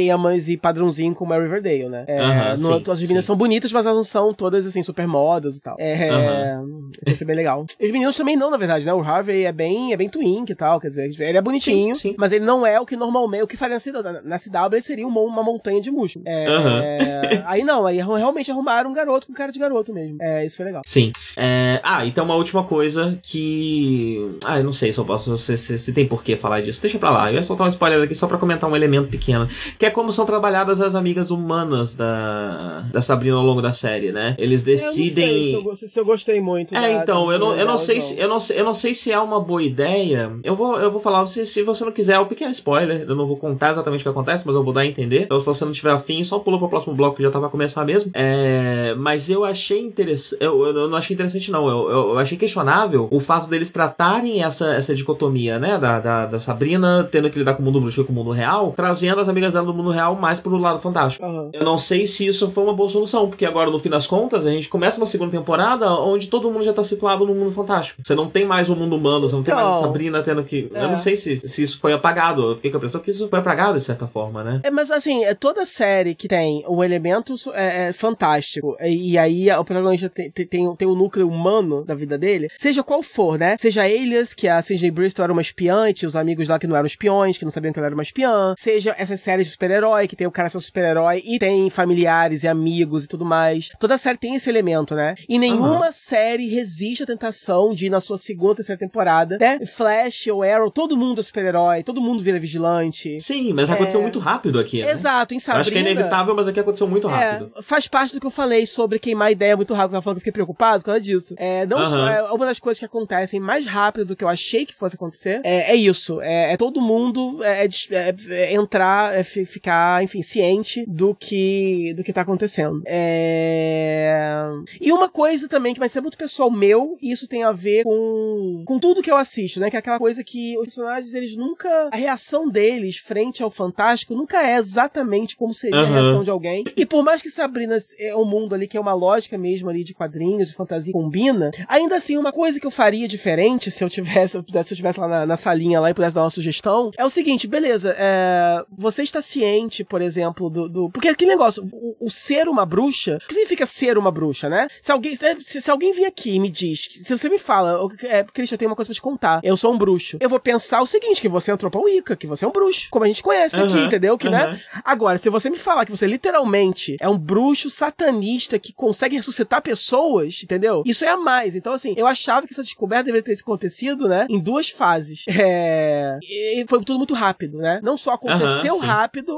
e padrãozinho como é Riverdale, né? É, Aham, no- sim, as meninas sim. são bonitas, mas elas não são todas assim super modas e tal. É, isso é bem legal. Os meninos também não, na verdade, né? O Harvey é bem, é bem twink e tal, quer dizer, ele é bonitinho, Sim, mas ele não é o que normalmente, o que faria na na CW ele seria uma, uma montanha de músculo. É, Aham. é, aí não, aí realmente arrumaram um garoto com cara de garoto mesmo. É, isso foi legal. Sim. É, Ah, então uma última coisa que. Ah, eu não sei se eu posso. Se, se, se tem por que falar disso. Deixa pra lá. Eu ia soltar um spoiler aqui só pra comentar um elemento pequeno. Que é como são trabalhadas as amigas humanas da, da Sabrina ao longo da série, né? Eles Eu não sei decidem. se eu, gostei- muito. É, da- então, eu não, eu não sei se eu não, eu não sei se é uma boa ideia. Eu vou, eu vou falar, se, se você não quiser, é um pequeno spoiler. Eu não vou contar exatamente o que acontece, mas eu vou dar a entender. Então, se você não tiver afim, só pula pro próximo bloco que já tá pra começar mesmo. É, mas eu achei interessante. Eu, eu não achei interessante, não. Eu, eu, eu achei questionável o fato deles tratarem essa, essa dicotomia, né? Da, da, da Sabrina tendo que lidar com o mundo bruxo e com o mundo real, trazendo as amigas dela do mundo real mais pro lado fantástico. Aham. Eu não sei se isso foi uma boa solução, porque agora, no fim das contas, a gente começa uma segunda temporada onde todo mundo já tá situado no mundo fantástico. Você não tem mais o mundo humano, você não tem mais a Então, Sabrina tendo que. é. Eu não sei se, se isso foi apagado. Eu fiquei com a impressão que isso foi apagado de certa forma, né? É, mas assim, é toda série que tem o elemento é, é, fantástico, e, e aí o protagonista tem, tem, tem, tem o núcleo humano da vida dele, seja qual for, né? Seja Alias, que a CJ Bristol era uma e tinha os amigos lá que não eram espiões, que não sabiam que ela era uma espiã, seja essas séries de super-herói, que tem o cara ser um super-herói e tem familiares e amigos e tudo mais. Toda série tem esse elemento, né? E nenhuma série resiste à tentação de ir na sua segunda, terceira temporada, né? Flash ou Arrow, todo mundo é super-herói, todo mundo vira vigilante. Sim, mas aconteceu muito rápido aqui, né? Exato, em Eu Sabrina. acho que é inevitável, mas aqui aconteceu muito rápido. É, faz parte do que eu falei sobre queimar ideia muito rápido. Eu falando que eu fiquei preocupado por causa disso. É, não Aham. só, é, uma das coisas que acontecem mais rápido do que eu achei que fosse acontecer é, é isso. É, é todo mundo é, é é- é entrar, é ficar, enfim, ciente do que, do que tá acontecendo. É... E uma coisa também que vai ser muito pessoal meu, e isso tem a ver com, com tudo que eu assisto, né? Que é aquela coisa que os personagens, eles nunca. A reação deles frente ao fantástico nunca é exatamente como seria a Aham. reação de alguém. E por mais que Sabrina é um mundo ali que é uma lógica mesmo ali de quadrinhos, de fantasia combina, ainda assim, uma coisa que eu faria diferente se eu tivesse, se eu pudesse- se eu tivesse lá na, na salinha lá e pudesse dar uma sugestão, é o seguinte, beleza, é, você está ciente, por exemplo, do. do- porque aquele negócio, o, o ser uma bruxa, o que significa ser uma bruxa, né? Se alguém, se, se alguém vir aqui e me diz, se você me fala, "Ô, é, Christian, eu tenho uma coisa pra te contar, eu sou um bruxo, eu vou pensar o seguinte, que você entrou pra Wicca, que você é um bruxo, como a gente conhece aqui, Aham, entendeu? Que, né? aham. Agora, se você me falar que você literalmente é um bruxo satanista que consegue ressuscitar pessoas, entendeu? Isso é a mais. Então, assim, eu achava que essa descoberta deveria ter acontecido, né? Em duas fases. É... E foi tudo muito rápido, né? Não só aconteceu Aham, sim.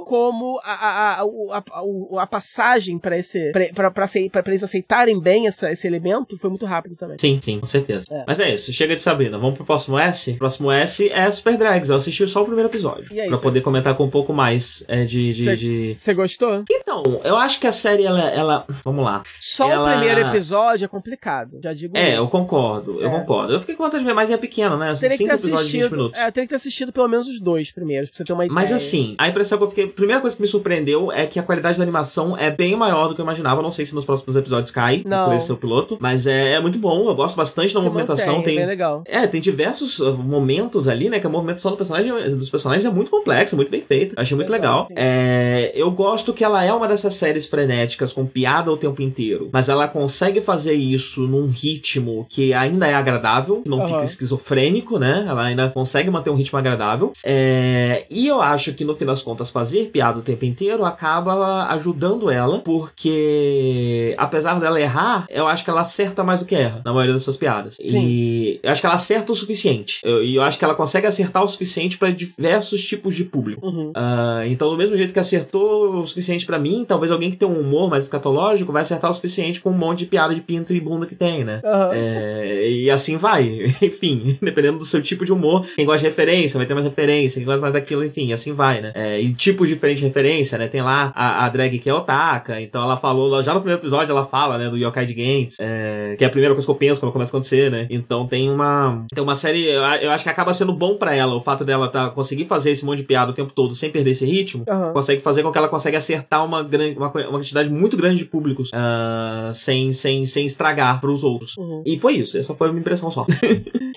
Como a, a, a, a, passagem pra esse. pra eles aceitarem bem essa, esse elemento foi muito rápido também. Sim, sim, com certeza. É. Mas é isso, chega de Sabrina. Vamos pro próximo S? O próximo S é Super Drags. Eu assisti só o primeiro episódio. E aí, pra cê- poder comentar com um pouco mais é, de. de, Cê- de- Você gostou? Então, eu acho que a série, ela. ela... Vamos lá. Só Ela- o primeiro episódio é complicado. Já digo É, isso. eu concordo, eu É. concordo. Eu fiquei com vontade de ver, mas é pequeno, né? São Teria cinco episódios de 20 assistido. minutos. É, teria que ter assistido pelo menos os dois primeiros, pra você ter uma ideia. Mas assim, a impressão que eu fiquei. A primeira coisa que me surpreendeu é que a qualidade da animação é bem maior do que eu imaginava. Não sei se nos próximos episódios cai, Não. por esse seu piloto. Mas é, é muito bom, eu gosto bastante da Se movimentação. mantém, é tem. bem legal. É, tem diversos uh, momentos ali, né? Que a movimentação do personagem, dos personagens é muito complexa, muito bem feita. Achei muito legal. sim. É, eu gosto que ela é uma dessas séries frenéticas com piada o tempo inteiro. Mas ela consegue fazer isso num ritmo que ainda é agradável, não Aham. fica esquizofrênico, né? Ela ainda consegue manter um ritmo agradável. É, e eu acho que no fim das contas, fazer piada o tempo inteiro acaba ajudando ela, porque apesar dela errar, eu acho que ela acerta mais do que erra na maioria das suas piadas. Sim. E eu acho que ela acerta o suficiente. Eu- E eu, acho que ela consegue acertar o suficiente para diversos tipos de público. Uhum. Ah, então, do mesmo jeito que acertou o suficiente pra mim, talvez alguém que tem um humor mais escatológico vai acertar o suficiente com um monte de piada de pinto e bunda que tem, né? Aham. É, e assim vai. <laughs> Enfim, <laughs> dependendo do seu tipo de humor. Quem gosta de referência vai ter mais referência, quem gosta mais daquilo, enfim, assim vai, né? É, e tipos diferentes de referência, né? Tem lá a, a drag que é otaka, então ela falou, já no primeiro episódio ela fala, né, do Yokai de Gantz, é, que é a primeira coisa que eu penso quando começa a acontecer, né? Então tem uma tem uma série, eu, eu acho que acaba sendo bom pra ela, o fato dela tá, conseguir fazer esse monte de piada o tempo todo sem perder esse ritmo, Aham. consegue fazer com que ela consegue acertar uma, grande, uma, uma quantidade muito grande de públicos ah, sem, sem, sem estragar pros outros. Uhum. E foi isso, essa foi a minha impressão só. <laughs>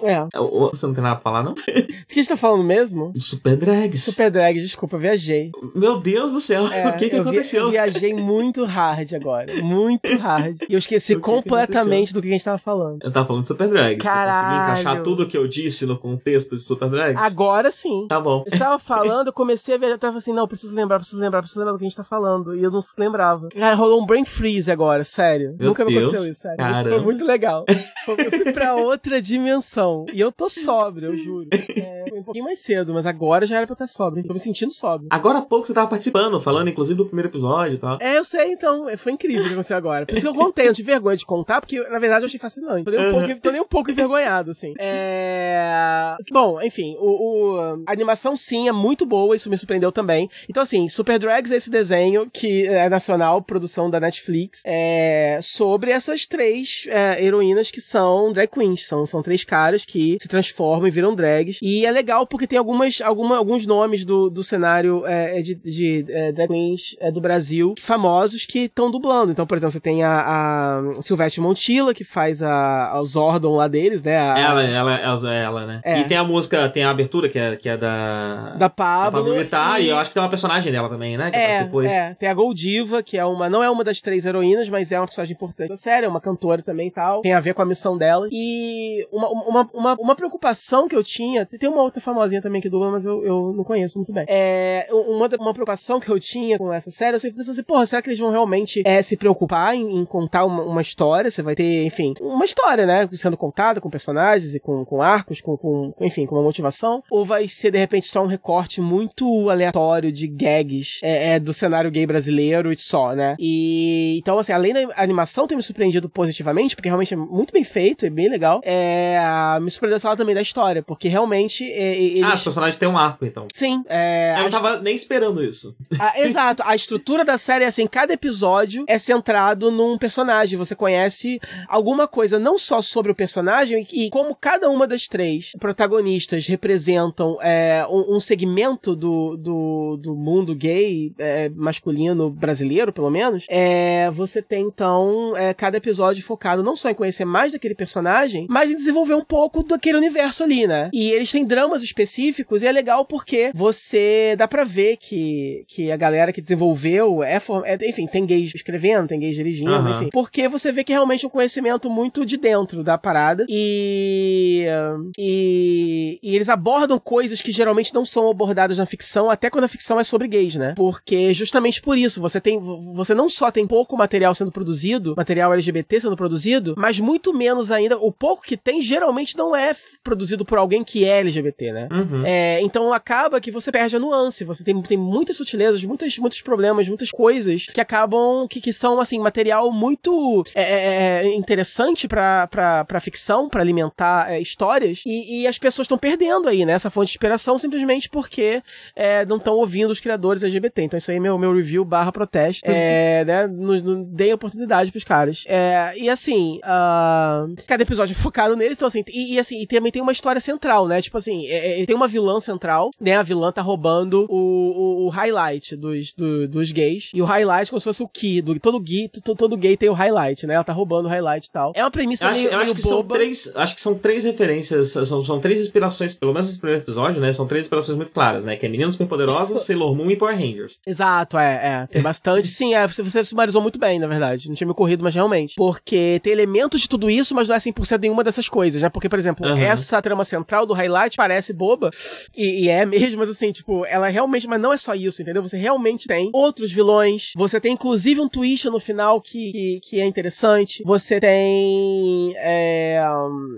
É. O- Você não tem nada pra falar, não? <laughs> O que a gente tá falando mesmo? Super Drags. Super drag, desculpa, eu viajei. Meu Deus do céu, <laughs> É, o que que eu vi- aconteceu? eu viajei muito hard agora. Muito hard. E eu esqueci <laughs> O que completamente do que a gente tava falando. Eu tava falando de Super Drags. Você Caralho. encaixar tudo o que eu disse no contexto de Super Drags? Agora sim. Tá bom. Eu estava falando, eu comecei a viajar, eu tava assim, não, preciso lembrar, preciso lembrar, preciso lembrar do que a gente tá falando. E eu não se lembrava. Cara, rolou um brain freeze agora, sério. Meu Nunca me Deus, aconteceu isso, sério. caramba. Foi muito legal. Eu fui pra outra dimensão. E eu tô sóbrio, eu juro. É, um pouquinho mais cedo, mas agora já era pra eu estar sóbrio. Tô me sentindo sóbrio. Agora pouco você tava participando, falando inclusive do primeiro episódio e tal. É, eu sei, então. É, Foi incrível que aconteceu agora. Por isso que eu contei, eu tive vergonha de contar, porque na verdade eu achei fascinante. Tô nem um, pouco, tô nem um pouco envergonhado, assim. É. Bom, enfim, o, o- a animação sim é muito boa, isso me surpreendeu também. Então, assim, Super Drags é esse desenho que é nacional, produção da Netflix, é sobre essas três é, heroínas que são drag queens. São, são três caras caras que se transformam e viram drags. E é legal porque tem algumas, alguma, alguns nomes do, do cenário é, de, de é, drag queens é, do Brasil famosos que estão dublando. Então, por exemplo, você tem a, a Silvestre Montilla, que faz a, a Zordon lá deles, né? A, ela, ela, ela, ela, né? É. E tem a música, tem a abertura que é, que é da. Da Pablo. Da Pablo e... e... eu acho que tem uma personagem dela também, né? Que é, depois. é. Tem a Goldiva, que é uma. Não é uma das três heroínas, mas é uma personagem importante da série, é uma cantora também e tal. Tem a ver com a missão dela. E uma, uma, uma, uma preocupação que eu tinha. Tem uma outra famosinha também que dubla, mas eu, eu não conheço muito bem. É. Uma, uma preocupação que eu tinha com essa série, eu sempre pensei assim, porra, será que eles vão realmente é, se preocupar em, em contar uma, uma, história? Você vai ter, enfim, uma história, né? Sendo contada com personagens e com, com arcos, com, com, enfim, com uma motivação. Ou vai ser, de repente, só um recorte muito aleatório de gags é, é, do cenário gay brasileiro e só, né? E então, assim, além da animação ter me surpreendido positivamente, porque realmente é muito bem feito, é bem legal, é, me surpreendeu essa também da história, porque realmente. É, eles... Ah, os personagens têm um arco, então. Sim. Eu não tava nem esperando isso. A, <laughs> exato. A estrutura da série é assim: cada episódio é centrado num personagem. Você conhece alguma coisa não só sobre o personagem e, e como cada uma das três protagonistas representam é, um, um, segmento do, do, do mundo gay é, masculino brasileiro, pelo menos. É, você tem então é, cada episódio focado não só em conhecer mais daquele personagem, mas em desenvolver um pouco daquele universo ali, né? E eles têm dramas específicos e é legal porque você dá pra ver que, que a galera que desenvolveu é, é enfim, tem gays escrevendo, tem gays dirigindo, uhum. enfim. Porque você vê que é realmente um conhecimento muito de dentro da parada e, e, e eles abordam coisas que geralmente não são abordadas na ficção, até quando a ficção é sobre gays, né? Porque justamente por isso você tem, você não só tem pouco material sendo produzido, material LGBT sendo produzido, mas muito menos ainda, o pouco que tem geralmente não é produzido por alguém que é LGBT, né? Uhum. É, então acaba que você perde a nuance, você tem, tem muitas sutilezas, muitas, muitos problemas, muitas coisas que acabam, que, que são, assim, material muito é, é, é interessante pra, pra, pra ficção, para alimentar é, histórias, e, e, as pessoas estão perdendo aí, né? Essa fonte de inspiração simplesmente porque é, não estão ouvindo os criadores LGBT. Então isso aí é meu, meu review barra protesto, é, né? Nos, nos, dei oportunidade pros caras. É, e assim, uh, cada episódio é focado neles, então assim, e, e assim, e também tem uma história central, né? Tipo assim, tem uma vilã central, né? A vilã tá roubando o, o, o highlight dos, do, dos gays. E o highlight como se fosse o key. Do, todo, gay, todo, todo gay tem o highlight, né? Ela tá roubando o highlight e tal. É uma premissa acho, meio, eu acho meio que boba. São três, acho que são três referências, são, são três inspirações, pelo menos nesse primeiro episódio, né? São três inspirações muito claras, né? Que é Meninas Superpoderosas, <laughs> Sailor Moon e Power Rangers. Exato, é, é. Tem bastante. Sim, é, você, você sumarizou muito bem, na verdade. Não tinha me ocorrido, mas realmente. Porque tem elementos de tudo isso, mas não é 100% nenhuma dessas coisas, né? Porque, por exemplo, uhum. essa trama central do highlight parece boba, e, e, é mesmo, mas assim, tipo, ela realmente, mas não é só isso, entendeu? Você realmente tem outros vilões, você tem inclusive um twist no final que, que, que é interessante, você tem, é,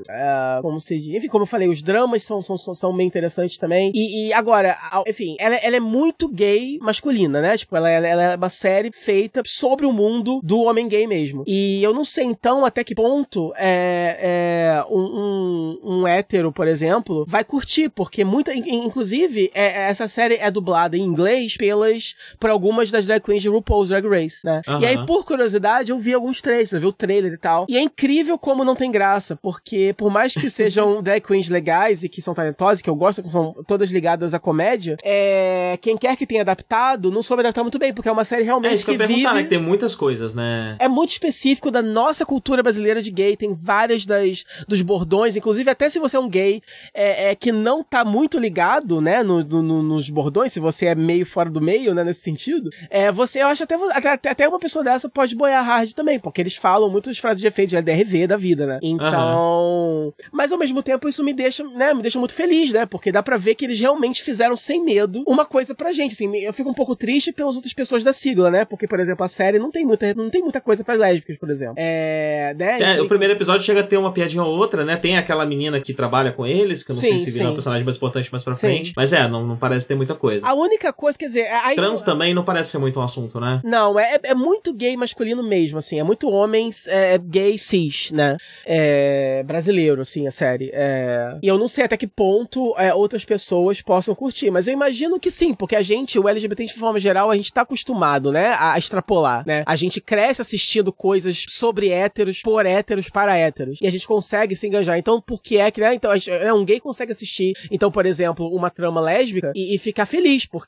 é, como se diz, enfim, como eu falei, os dramas são, são, são bem interessantes também, e, e agora, enfim, ela, ela, é muito gay masculina, né? Tipo, ela, ela é uma série feita sobre o mundo do homem gay mesmo. E eu não sei então até que ponto é, é um, um, um hétero, por exemplo, vai curtir, porque muita, inclusive, é, essa série é dublada em inglês pelas, por algumas das drag queens de RuPaul's Drag Race, né? Uhum. E aí, por curiosidade, eu vi alguns trailers, eu vi o trailer e tal. E é incrível como não tem graça, porque por mais que sejam <laughs> drag queens legais e que são talentosas, que eu gosto, que são todas ligadas à comédia, é, quem quer que tenha adaptado, não soube adaptar muito bem, porque é uma série realmente é, isso que, que eu vive... né? Que tem muitas coisas, né? É muito específico da nossa cultura brasileira de gay, tem várias das, dos bordões, inclusive até se você é um gay é, é que não tá muito ligado, né, no, no, nos bordões, se você é meio fora do meio, né, nesse sentido, é, você, eu acho até, até, até uma pessoa dessa pode boiar hard também, porque eles falam muitas frases de efeito de LDRV da vida, né? Então, uhum. mas ao mesmo tempo isso me deixa, né, me deixa muito feliz, né? Porque dá para ver que eles realmente fizeram sem medo uma coisa pra gente, assim, eu fico um pouco triste pelas outras pessoas da sigla, né? Porque, por exemplo, a série não tem muita, não tem muita coisa para lésbicas, por exemplo. É, né? É, o primeiro episódio chega a ter uma piadinha ou outra, né? Tem aquela menina que trabalha com eles, que eu não sim, sei se vira um personagem mais importante mais pra sim. frente, mas é, não, não parece ter muita coisa. A única coisa, quer dizer, aí, trans também não parece ser muito um assunto, né? Não, é, é muito gay masculino mesmo, assim, é muito homens é, gay cis, né? É, brasileiro, assim, a série. É, e eu não sei até que ponto é, outras pessoas possam curtir, mas eu imagino que sim, porque a gente, o LGBT de forma geral, a gente tá acostumado, né, a, extrapolar, né? A gente cresce assistindo coisas sobre héteros, por héteros, para héteros, e a gente consegue se engajar. Então, por que é que, né? Então, é, um gay consegue assistir, então, por exemplo, uma trama lésbica e, e ficar feliz, porque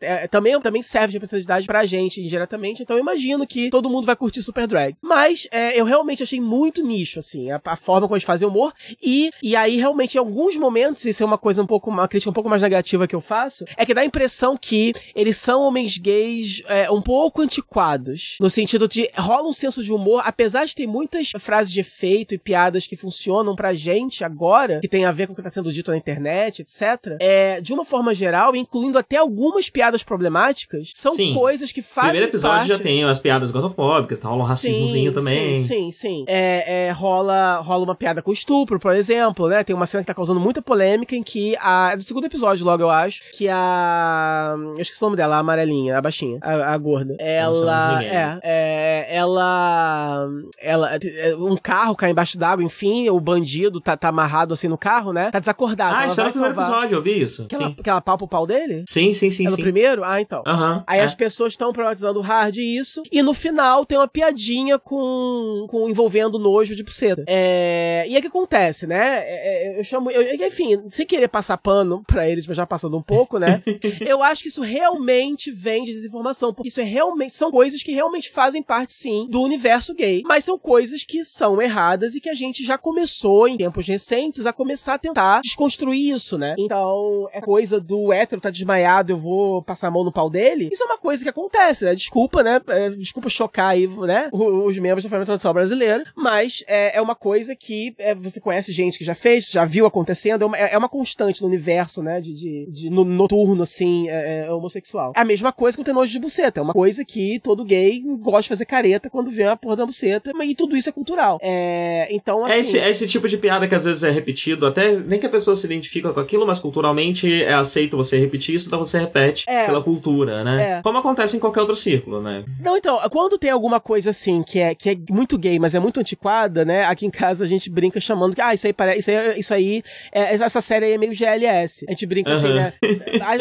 é, também, também serve de representatividade pra gente indiretamente. Então, eu imagino que todo mundo vai curtir Super Drags. Mas, é, eu realmente achei muito nicho, assim, a, a, forma como eles fazem humor. E, e aí, realmente, em alguns momentos, isso é uma coisa um pouco, uma crítica um pouco mais negativa que eu faço, é que dá a impressão que eles são homens gays é, um pouco antiquados. No sentido de rola um senso de humor, apesar de ter muitas frases de efeito e piadas que funcionam pra gente agora, que tem a ver com o que tá sendo dito na internet, etc. É, de uma forma geral, incluindo até algumas piadas problemáticas, são sim. coisas que fazem. Primeiro episódio parte... já tem as piadas gotofóbicas, tá? rola um racismozinho sim, também. Sim, sim, sim. É, é, rola, rola uma piada com estupro, por exemplo, né? Tem uma cena que tá causando muita polêmica em que a. É do segundo episódio, logo, eu acho, que a. Eu esqueci o nome dela, a amarelinha, a baixinha, a, a gorda. Ela. É, é. Ela. Ela. Um carro cai embaixo d'água, enfim, o bandido tá, tá amarrado assim no carro, né? Tá desacordado. Ah, isso é no primeiro episódio, eu vi isso. Que, sim. Ela, que ela palpa o pau dele? Sim, sim, sim. É no sim. primeiro? Ah, então. Uhum, Aí é. as pessoas estão problematizando o hard isso. E no final tem uma piadinha com, com envolvendo nojo de buceta. É, e o que acontece, né? É, é eu chamo. Eu, enfim, sem querer passar pano pra eles, mas já passando um pouco, né? <laughs> eu acho que isso realmente vem de desinformação. Porque isso é realmente. São coisas que realmente fazem parte, sim, do universo gay. Mas são coisas que são erradas e que a gente já começou, em tempos recentes, a começar a tentar desconstruir isso, né? Então, é coisa do hétero tá desmaiado, eu vou passar a mão no pau dele. Isso é uma coisa que acontece, né? Desculpa, né? É, desculpa chocar aí, né? Os membros da família tradicional brasileira. Mas é, é uma coisa que é, você conhece gente que já fez, já viu acontecendo. É uma, é uma constante no universo, né? De, de, de no, noturno, assim, é, é, homossexual. É a mesma coisa com ter nojo de buceta. É uma coisa que todo gay gosta de fazer careta quando vê a porra da buceta. E tudo isso é cultural. É, então, assim... É esse, é esse tipo de piada que às vezes é repetido, até nem que a pessoa se identifica com aquilo, mas culturalmente é aceito você repetir isso, então você repete É. pela cultura, né? É. Como acontece em qualquer outro círculo, né? Não, então, quando tem alguma coisa assim que é, que é muito gay, mas é muito antiquada, né? Aqui em casa a gente brinca chamando que, ah, isso aí parece, isso aí, isso aí é, essa série aí é meio GLS. A gente brinca assim, né?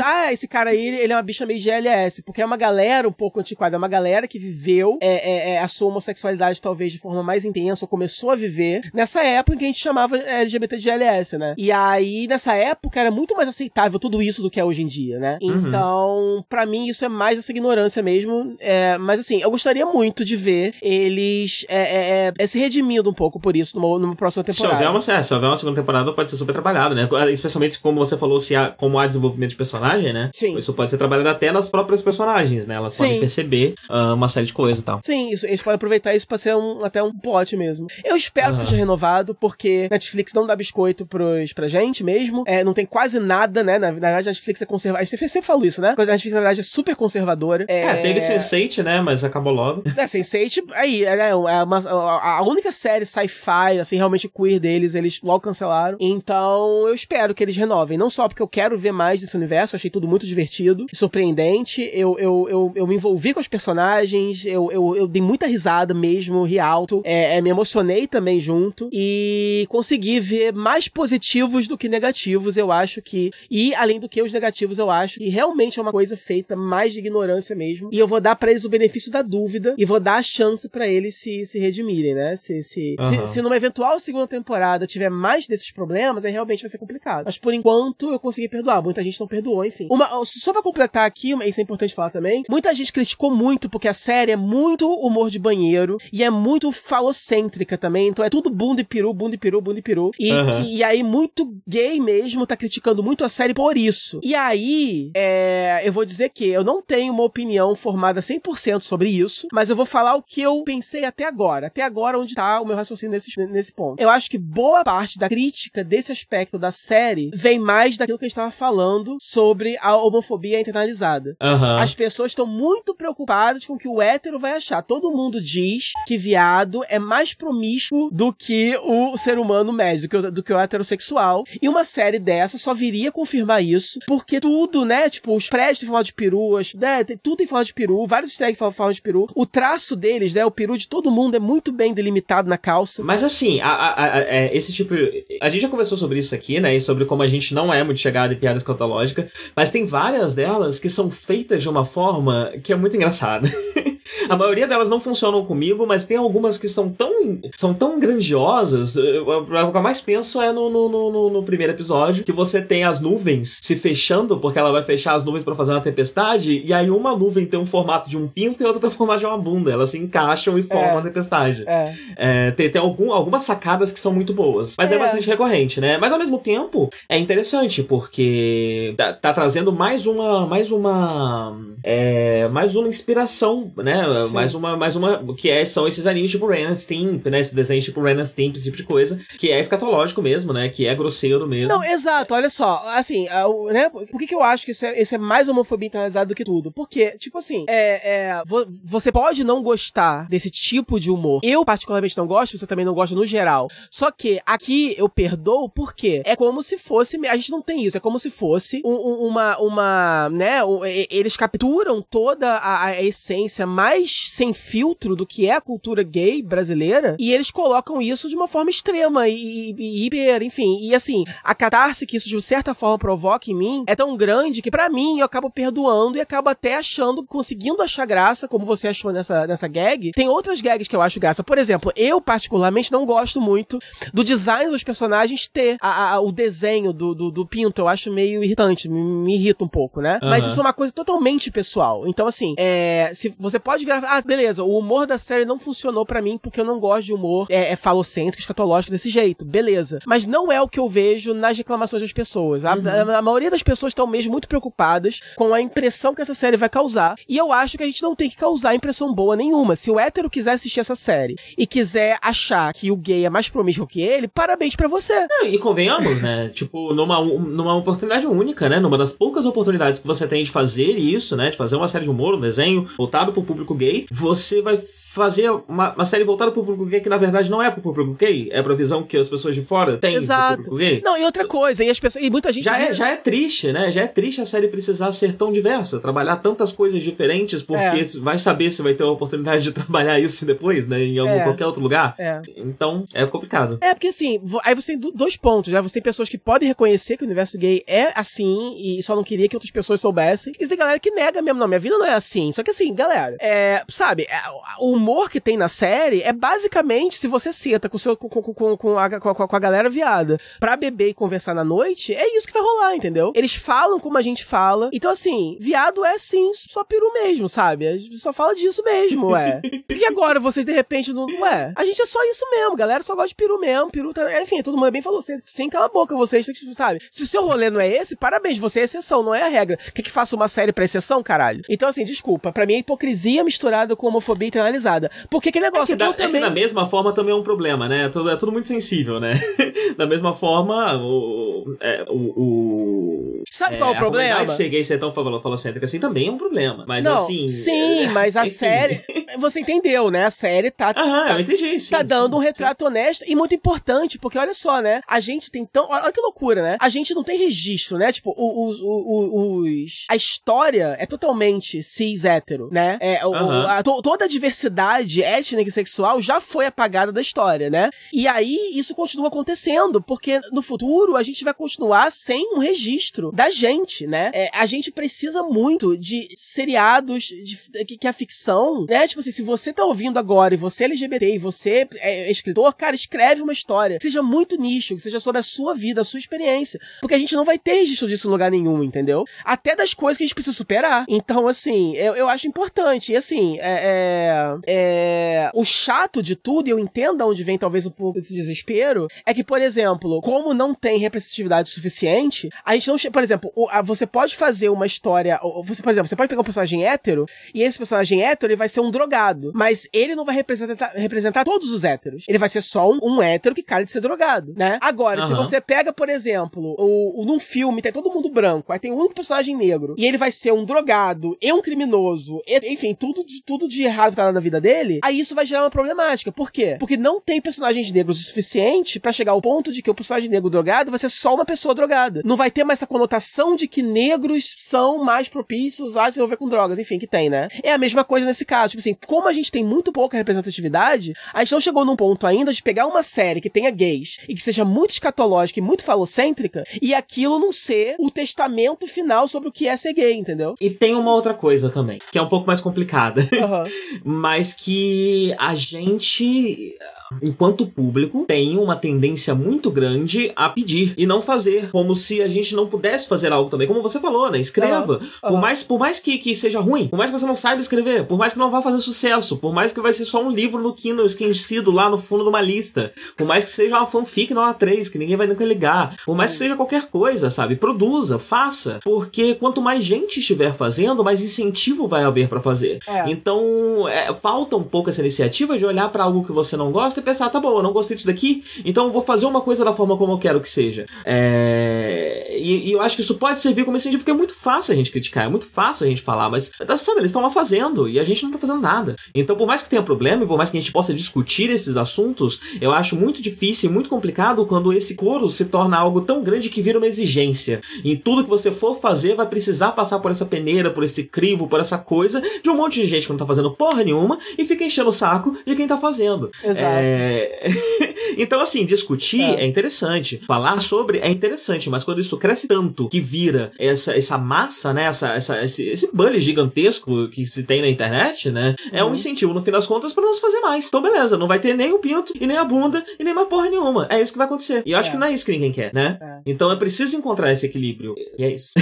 Ah, esse cara aí, ele é uma bicha meio GLS, porque é uma galera um pouco antiquada, é uma galera que viveu é, é, é, a sua homossexualidade talvez de forma mais intensa, ou começou a viver nessa época em que a gente chamava LGBT de GLS, né? E aí, nessa época, era muito mais aceitável tudo isso do que é hoje em dia, né? Uhum. Então, pra mim, isso é mais essa ignorância mesmo. É, mas assim, eu gostaria muito de ver eles é, é, é, é, se redimindo um pouco por isso numa, numa próxima Se temporada. houver, uma, é, se houver uma segunda temporada, pode ser super trabalhado, né? Especialmente como você falou, se há, como há desenvolvimento de personagem, né? Sim. Isso pode ser trabalhado até nas próprias personagens, né? Elas Sim. podem perceber ah, uma série de coisas e tal. Sim, isso, eles podem aproveitar isso pra ser um, até um plot mesmo. Eu espero que Aham. seja renovado, porque Netflix não dá biscoito pros, pra gente mesmo. É, não tem quase nada, né? Na, na verdade, a Netflix é conservadora. A gente sempre, sempre fala isso, né? A Netflix, na verdade, é super conservadora. É, É, teve Sense8, né? Mas acabou logo. <laughs> É, Sense8, aí, é, é uma- a única série sci-fi, assim, realmente queer deles, eles logo cancelaram. Então, eu espero que eles renovem. Não só porque eu quero ver mais desse universo, eu achei tudo muito divertido, surpreendente. Eu, eu, eu, eu me envolvi com os personagens, eu, eu, eu dei muita risada mesmo, ri alto. É, é, me emocionei também junto. E consegui ver mais positivos do que negativos, eu acho que. E, além do que os negativos, eu acho que realmente é uma coisa feita mais de ignorância mesmo. E eu vou dar pra eles o benefício da dúvida e vou dar a chance pra eles se, se redimirem, né? Se, se, Aham. se, se numa eventual segunda temporada tiver mais desses problemas, aí realmente vai ser complicado. Mas por enquanto eu consegui perdoar. Muita gente não perdoou, enfim. Uma, só pra completar aqui, isso é importante falar também. Muita gente criticou muito porque a série é muito humor de banheiro e é muito falocêntrica também. Então é tudo bunda e peru, bunda e peru, bunda e peru. E, Aham. que- e aí muito gay mesmo tá criticando muito a série por isso. E aí, é, eu vou dizer que eu não tenho uma opinião formada 100% sobre isso, mas eu vou falar o que eu pensei até agora. Até agora onde tá o meu raciocínio nesse, nesse ponto. Eu acho que boa parte da crítica desse aspecto da série vem mais daquilo que a gente tava falando sobre a homofobia internalizada. Aham. As pessoas estão muito preocupadas com o que o hétero vai achar. Todo mundo diz que viado é mais promíscuo do que o ser humano médio, do que o, do que o heterossexual. E uma série dessa só viria confirmar isso, porque tudo, né? Tipo, os prédios têm formato de peru, as, né, tem- tudo tem formato de peru, vários tags têm formato de peru. O traço deles, né? O peru de todo mundo é muito bem delimitado na calça. Mas assim, a- a- a- é, esse tipo. A gente já conversou sobre isso aqui, né? E sobre como a gente não é muito chegado em piadas escatológicas, mas tem várias delas que são feitas de uma forma que é muito engraçada. <laughs> <laughs> A maioria delas não funcionam comigo, mas tem algumas que são tão, são tão grandiosas. O que eu mais penso é no, no, no, no, primeiro episódio, que você tem as nuvens se fechando, porque ela vai fechar as nuvens para fazer uma tempestade, e aí uma nuvem tem um formato de um pinto e outra tem o formato de uma bunda. Elas se encaixam e formam é, uma tempestade. É. É, tem tem algum, algumas sacadas que são muito boas, mas é. é bastante recorrente, né? Mas ao mesmo tempo, é interessante, porque tá, tá trazendo mais uma. Mais uma. É, mais uma inspiração, né? Sim. Mais uma. Mais uma. Que é, são esses animes tipo Ren Stimp, né? Esse desenho tipo Ren Stimp, esse tipo de coisa. Que é escatológico mesmo, né? Que é grosseiro mesmo. Não, exato, olha só. Assim, né? Por que, que eu acho que isso é, isso é mais homofobia internalizada do que tudo? Porque, tipo assim, é, é, você pode não gostar desse tipo de humor. Eu, particularmente, não gosto, você também não gosta no geral. Só que aqui eu perdoo porque é como se fosse. A gente não tem isso, é como se fosse um, um, uma. uma né? Um, eles capturam toda a, a, essência mais sem filtro do que é a cultura gay brasileira e eles colocam isso de uma forma extrema e, e hiper, enfim. E assim, a catarse que isso de certa forma provoca em mim é tão grande que para mim eu acabo perdoando e acabo até achando, conseguindo achar graça, como você achou nessa, nessa gag. Tem outras gags que eu acho graça. Por exemplo, eu particularmente não gosto muito do design dos personagens ter a, a, o desenho do, do, do, Pinto. Eu acho meio irritante, me, me irrita um pouco, né? Uhum. Mas isso é uma coisa totalmente pessoal. Então, assim, é, se você pode virar, ah, beleza, o humor da série não funcionou para mim porque eu não gosto de humor é, é falocêntrico, escatológico desse jeito. Beleza. Mas não é o que eu vejo nas reclamações das pessoas. A, uhum. a, a maioria das pessoas estão mesmo muito preocupadas com a impressão que essa série vai causar. E eu acho que a gente não tem que causar impressão boa nenhuma. Se o hétero quiser assistir essa série e quiser achar que o gay é mais promíscuo que ele, parabéns para você. Não, e convenhamos, né? tipo, numa, numa oportunidade única, né? Numa das poucas oportunidades que você tem de fazer isso, né? De fazer uma série de humor, um desenho voltado pro público gay, você vai fazer uma, uma série voltada pro público gay que na verdade não é pro público gay, é pra visão que as pessoas de fora têm Exato. pro público gay. Não, e outra coisa, e as pessoas, e muita gente já é, já é triste, né? Já é triste a série precisar ser tão diversa, trabalhar tantas coisas diferentes, porque é. vai saber se vai ter a oportunidade de <laughs> trabalhar isso depois, né, em algum, é. qualquer outro lugar. É. Então, é complicado. É, porque assim, aí você tem dois pontos, né? Você tem pessoas que podem reconhecer que o universo gay é assim e só não queria que outras pessoas soubessem. E tem galera que nega mesmo, não, minha vida não é assim. Só que assim, galera, é, sabe, é, o humor que tem na série é basicamente se você senta com, seu, com, com, com, a, com, a, galera viada pra beber e conversar na noite, é isso que vai rolar, entendeu? Eles falam como a gente fala. Então, assim, viado é sim só peru mesmo, sabe? A gente só fala disso mesmo, ué. <laughs> e agora vocês de repente não. Ué, a gente é só isso mesmo, galera só gosta de peru mesmo. Peru tá. Enfim, todo mundo bem falou, sem, sem cala a boca, vocês, sabe? Se o seu rolê não é esse, parabéns, você é exceção, não é a regra. Quer que faça uma série pra exceção, caralho? Então, assim, desculpa, pra mim é hipocrisia misturada com homofobia internalizada. Porque aquele negócio. É que, da, também... é que da mesma forma também é um problema, né? É tudo, é tudo muito sensível, né? <laughs> da mesma forma, o, é, o, o Sabe é, qual é o problema? A ser gay ser tão falocêntrica assim também é um problema. Mas não, assim. Sim, é, mas a <laughs> enfim. série. Você entendeu, né? A série tá. Aham, tá, eu entendi. Sim, tá dando um retrato sim. honesto e muito importante, porque olha só, né? A gente tem tão. Olha que loucura, né? A gente não tem registro, né? Tipo, os. os, os... A história é totalmente cis hétero, né? É, o, a, toda a diversidade étnica e sexual já foi apagada da história, né? E aí isso continua acontecendo, porque no futuro a gente vai continuar sem um registro da gente, né? É, a gente precisa muito de seriados de, que, que, a ficção, né? Tipo assim, se você tá ouvindo agora e você é LGBT e você é escritor, cara, escreve uma história que seja muito nicho, que seja sobre a sua vida, a sua experiência. Porque a gente não vai ter registro disso em lugar nenhum, entendeu? Até das coisas que a gente precisa superar. Então, assim, eu, eu acho importante. E assim, é, é, o chato de tudo, e eu entendo de onde vem talvez um pouco desse desespero, é que, por exemplo, como não tem representatividade suficiente, a gente não. Por exemplo, você pode fazer uma história. Você, por exemplo, você pode pegar um personagem hétero, e esse personagem hétero ele vai ser um drogado. Mas ele não vai representar, representar todos os héteros. Ele vai ser só um, um hétero que cara de ser drogado, né? Agora, uhum. se você pega, por exemplo, o, o, num filme, tem todo mundo branco, aí tem um único personagem negro, e ele vai ser um drogado e um criminoso, e, enfim, tudo de, tudo de errado que tá na vida dele, aí isso vai gerar uma problemática. Por quê? Porque não tem personagens negros o suficiente para chegar ao ponto de que o personagem negro drogado vai ser só uma pessoa drogada. Não vai ter mais essa conotação de que negros são mais propícios a se envolver com drogas, enfim, que tem, né? É a mesma coisa nesse caso. Tipo assim, como a gente tem muito pouca representatividade, a gente não chegou num ponto ainda de pegar uma série que tenha gays e que seja muito escatológica e muito falocêntrica e aquilo não ser o testamento final sobre o que é ser gay, entendeu? E tem uma outra coisa também, que é um pouco mais complicada, Aham. <laughs> mas que a gente enquanto público, tem uma tendência muito grande a pedir e não fazer, como se a gente não pudesse fazer algo também. Como você falou, né? Escreva. Por aham. mais, por mais que, que seja ruim, por mais que você não saiba escrever, por mais que não vá fazer sucesso, por mais que vai ser só um livro no Kindle esquecido lá no fundo de uma lista, por mais que seja uma fanfic não A3, que ninguém vai nunca ligar, por mais que seja qualquer coisa, sabe? Produza, faça, porque quanto mais gente estiver fazendo, mais incentivo vai haver pra fazer. É. Então, é, falta um pouco essa iniciativa de olhar pra algo que você não gosta e pensar, tá bom, eu não gostei disso daqui, então eu vou fazer uma coisa da forma como eu quero que seja. É, E, e eu acho que isso pode servir como incentivo, porque é muito fácil a gente criticar, é muito fácil a gente falar, mas, tá, sabe, eles estão lá fazendo e a gente não tá fazendo nada. Então, por mais que tenha problema e por mais que a gente possa discutir esses assuntos, eu acho muito difícil e muito complicado quando esse coro se torna algo tão grande que vira uma exigência. E tudo que você for fazer vai precisar passar por essa peneira, por esse crivo, por essa coisa de um monte de gente que não tá fazendo porra nenhuma e fica enchendo o saco de quem tá fazendo. Exato. É... <laughs> então, assim, discutir É. é. interessante. Falar sobre é interessante, mas quando isso cresce tanto que vira essa, essa massa, né? Essa, essa, esse, esse bully gigantesco que se tem na internet, né? É um Uhum. incentivo, no fim das contas, pra não se fazer mais. Então, beleza, não vai ter nem o pinto, e nem a bunda, e nem uma porra nenhuma. É isso que vai acontecer. E eu acho É. que não é isso que ninguém quer, né? É. Então é preciso encontrar esse equilíbrio. E é isso.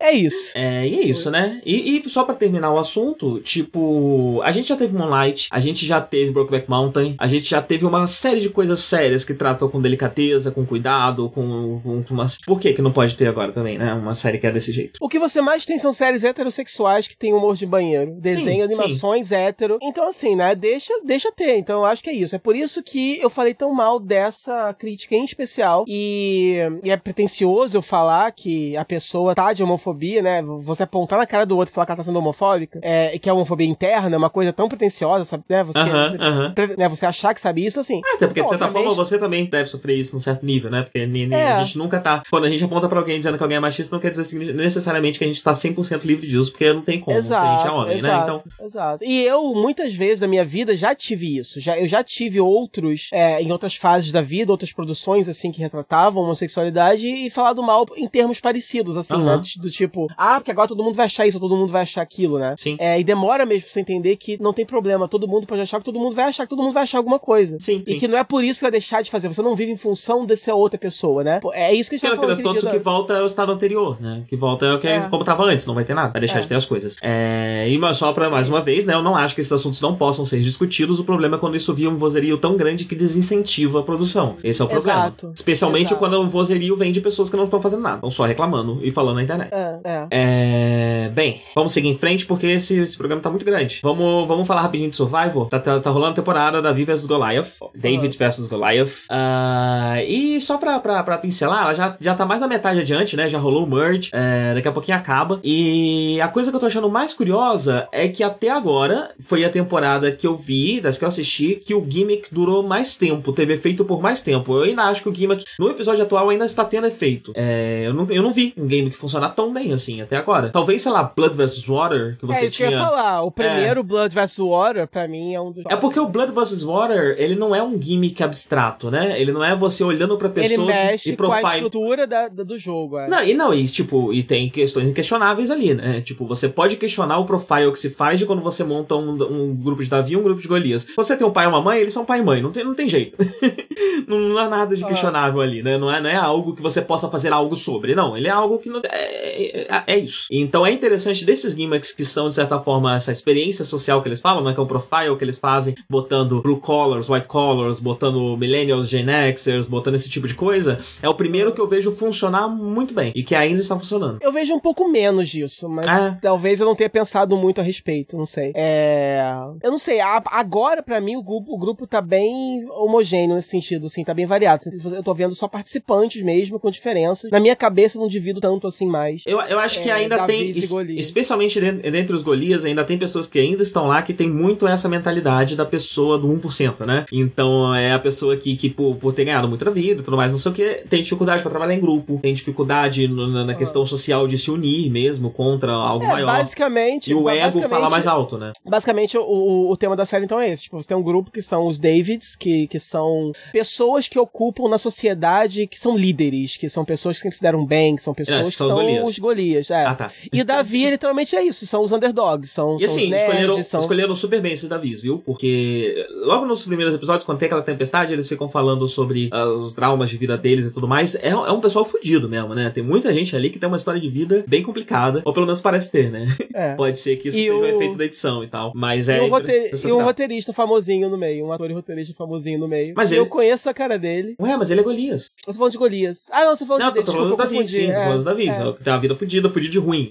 É isso. <laughs> É, e é isso, né? E, e só pra terminar o assunto, tipo, a gente já teve Moonlight, a gente já teve Brokeback Mountain, a gente já teve uma série de coisas sérias que tratam com delicadeza, com cuidado, com, com, uma... Por que que não pode ter agora também, né? Uma série que é desse jeito. O que você mais tem são séries heterossexuais que tem humor de banheiro, desenho, Sim, animações hétero. Então, assim, né? Deixa, deixa ter. Então, eu acho que é isso. É por isso que eu falei tão mal dessa crítica em especial. E, e é pretencioso eu falar que a pessoa tá de homofobia, né? Você apontar na cara do outro e falar que ela tá sendo homofóbica, é, que é homofobia interna, é uma coisa tão pretenciosa, sabe? Né? Você, Aham, você, aham. pre- né? você achar que sabe isso, assim. Ah, Até porque, de certa Obviamente- forma, você também deve sofrer isso num certo nível, né? Porque É. a gente nunca tá. Quando a gente aponta pra alguém dizendo que alguém é machista, não quer dizer assim, necessariamente que a gente tá 100% livre disso, porque não tem como, se a gente é homem, né? exato, Então. exato. E eu, muitas vezes na minha vida, já tive isso. Já, eu já tive outros, é, em outras fases da vida, outras produções, assim, que retratavam homossexualidade e falado mal em termos parecidos, assim, Aham. né? Do tipo, ah, porque agora todo mundo vai achar isso, ou todo mundo vai achar aquilo, né? Sim. É, e demora mesmo pra você entender que não tem problema. Todo mundo pode achar que todo mundo vai achar que todo mundo vai achar alguma coisa. Sim, E sim. que não é por isso que vai deixar de fazer. Você não vive em função dessa outra pessoa, né? É isso que a gente Porque tá fim das contas, o que volta é o estado anterior, né? O que volta é o que É. como tava antes, não vai ter nada, vai deixar É. de ter as coisas. É, e só pra mais uma vez, né? Eu não acho que esses assuntos não possam ser discutidos. O problema é quando isso vira um vozerio tão grande que desincentiva a produção. Esse é o problema. Exato. Especialmente Exato. quando o vozerio vem de pessoas que não estão fazendo nada, estão só reclamando e falando na internet. da- É, é. É. Bem, vamos seguir em frente porque esse, esse programa tá muito grande. Vamos, vamos falar rapidinho de Survival. Tá, tá, tá rolando a temporada Davi vs Goliath. David vs Goliath. Ah, e só pra, pra, pra pincelar, ela já, já tá mais da metade adiante, né? Já rolou o merge. É, daqui a pouquinho acaba. E a coisa que eu tô achando mais curiosa é que até agora foi a temporada que eu vi, das que eu assisti, que o gimmick durou mais tempo, teve efeito por mais tempo. Eu ainda acho que o gimmick no episódio atual ainda está tendo efeito. É, eu, não, eu não vi um gimmick funcionar tão bem assim até agora. Talvez, sei lá, Blood vs Water, que você é que eu ia tinha. falar. O primeiro Blood vs. Water, pra mim, é um dos. É porque o Blood vs Water, ele não é um gimmick abstrato, né? Ele não é você olhando pra mexe e com a profile. estrutura da, da- do jogo. É. Não, e não, e tipo, e tem questões inquestionáveis ali, né? Tipo, você pode questionar o profile que se faz de quando você monta um, um grupo de Davi e um grupo de Golias. Você tem um pai e uma mãe, eles são pai e mãe, não tem, não tem jeito. <laughs> não, não há nada de Ah. questionável ali, né? Não é, não é algo que você possa fazer algo sobre, não. Ele é algo que não. É, é, é isso. Então é interessante desses gimmicks que são, de certa forma, essa experiência social que eles falam, né? Que é o profile que eles fazem, botando blue collars, white collars, botando millennials, Gen Xers, botando esse tipo de coisa. É o primeiro que eu vejo funcionar muito bem e que ainda está funcionando. Eu vejo um pouco menos disso, mas Ah. talvez eu não tenha pensado muito a respeito, não sei. É... Eu não sei, agora pra mim o grupo, o grupo tá bem homogêneo nesse sentido, assim, tá bem variado. Eu tô vendo só participantes mesmo, com diferenças. Na minha cabeça eu não divido tanto assim mais. Eu, eu acho que É, ainda Davi tem, es- especialmente dentro, dentre os Golias, ainda tem pessoas que ainda estão lá que tem muito essa mentalidade da pessoa do 1%, né? Então é a pessoa que, que por, por ter ganhado muita vida e tudo mais, não sei o que, tem dificuldade para trabalhar em grupo, tem dificuldade na, na, questão ah. social de se unir mesmo contra algo é, maior. Basicamente. E o ego fala mais alto, né? Basicamente, o, o tema da série então é esse. Tipo, você tem um grupo que são os Davids, que, que são pessoas que ocupam na sociedade, que são líderes, que são pessoas que se deram bem, que são pessoas é, que são, os Golias. É. Ah, tá. E o Davi, literalmente, é isso. São os underdogs. São, e assim, são nerds, escolheram, são... escolheram super bem esses Davis, viu? Porque logo nos primeiros episódios, quando tem aquela tempestade, eles ficam falando sobre uh, os traumas de vida deles e tudo mais. É, é um pessoal fudido mesmo, né? Tem muita gente ali que tem uma história de vida bem complicada, ou pelo menos parece ter, né? É. <laughs> Pode ser que isso e seja o... um efeito da edição e tal. Mas é. E um, rote... e um roteirista famosinho no meio, um ator e roteirista famosinho no meio. Mas ele... Eu conheço a cara dele. Ué, mas ele é Golias. Eu tô falando de Golias. Ah, não, você falou não, de Não, tô falando da Davi, sim, tô falando da Davi. É. Tem uma vida fudida, fudida de ruim.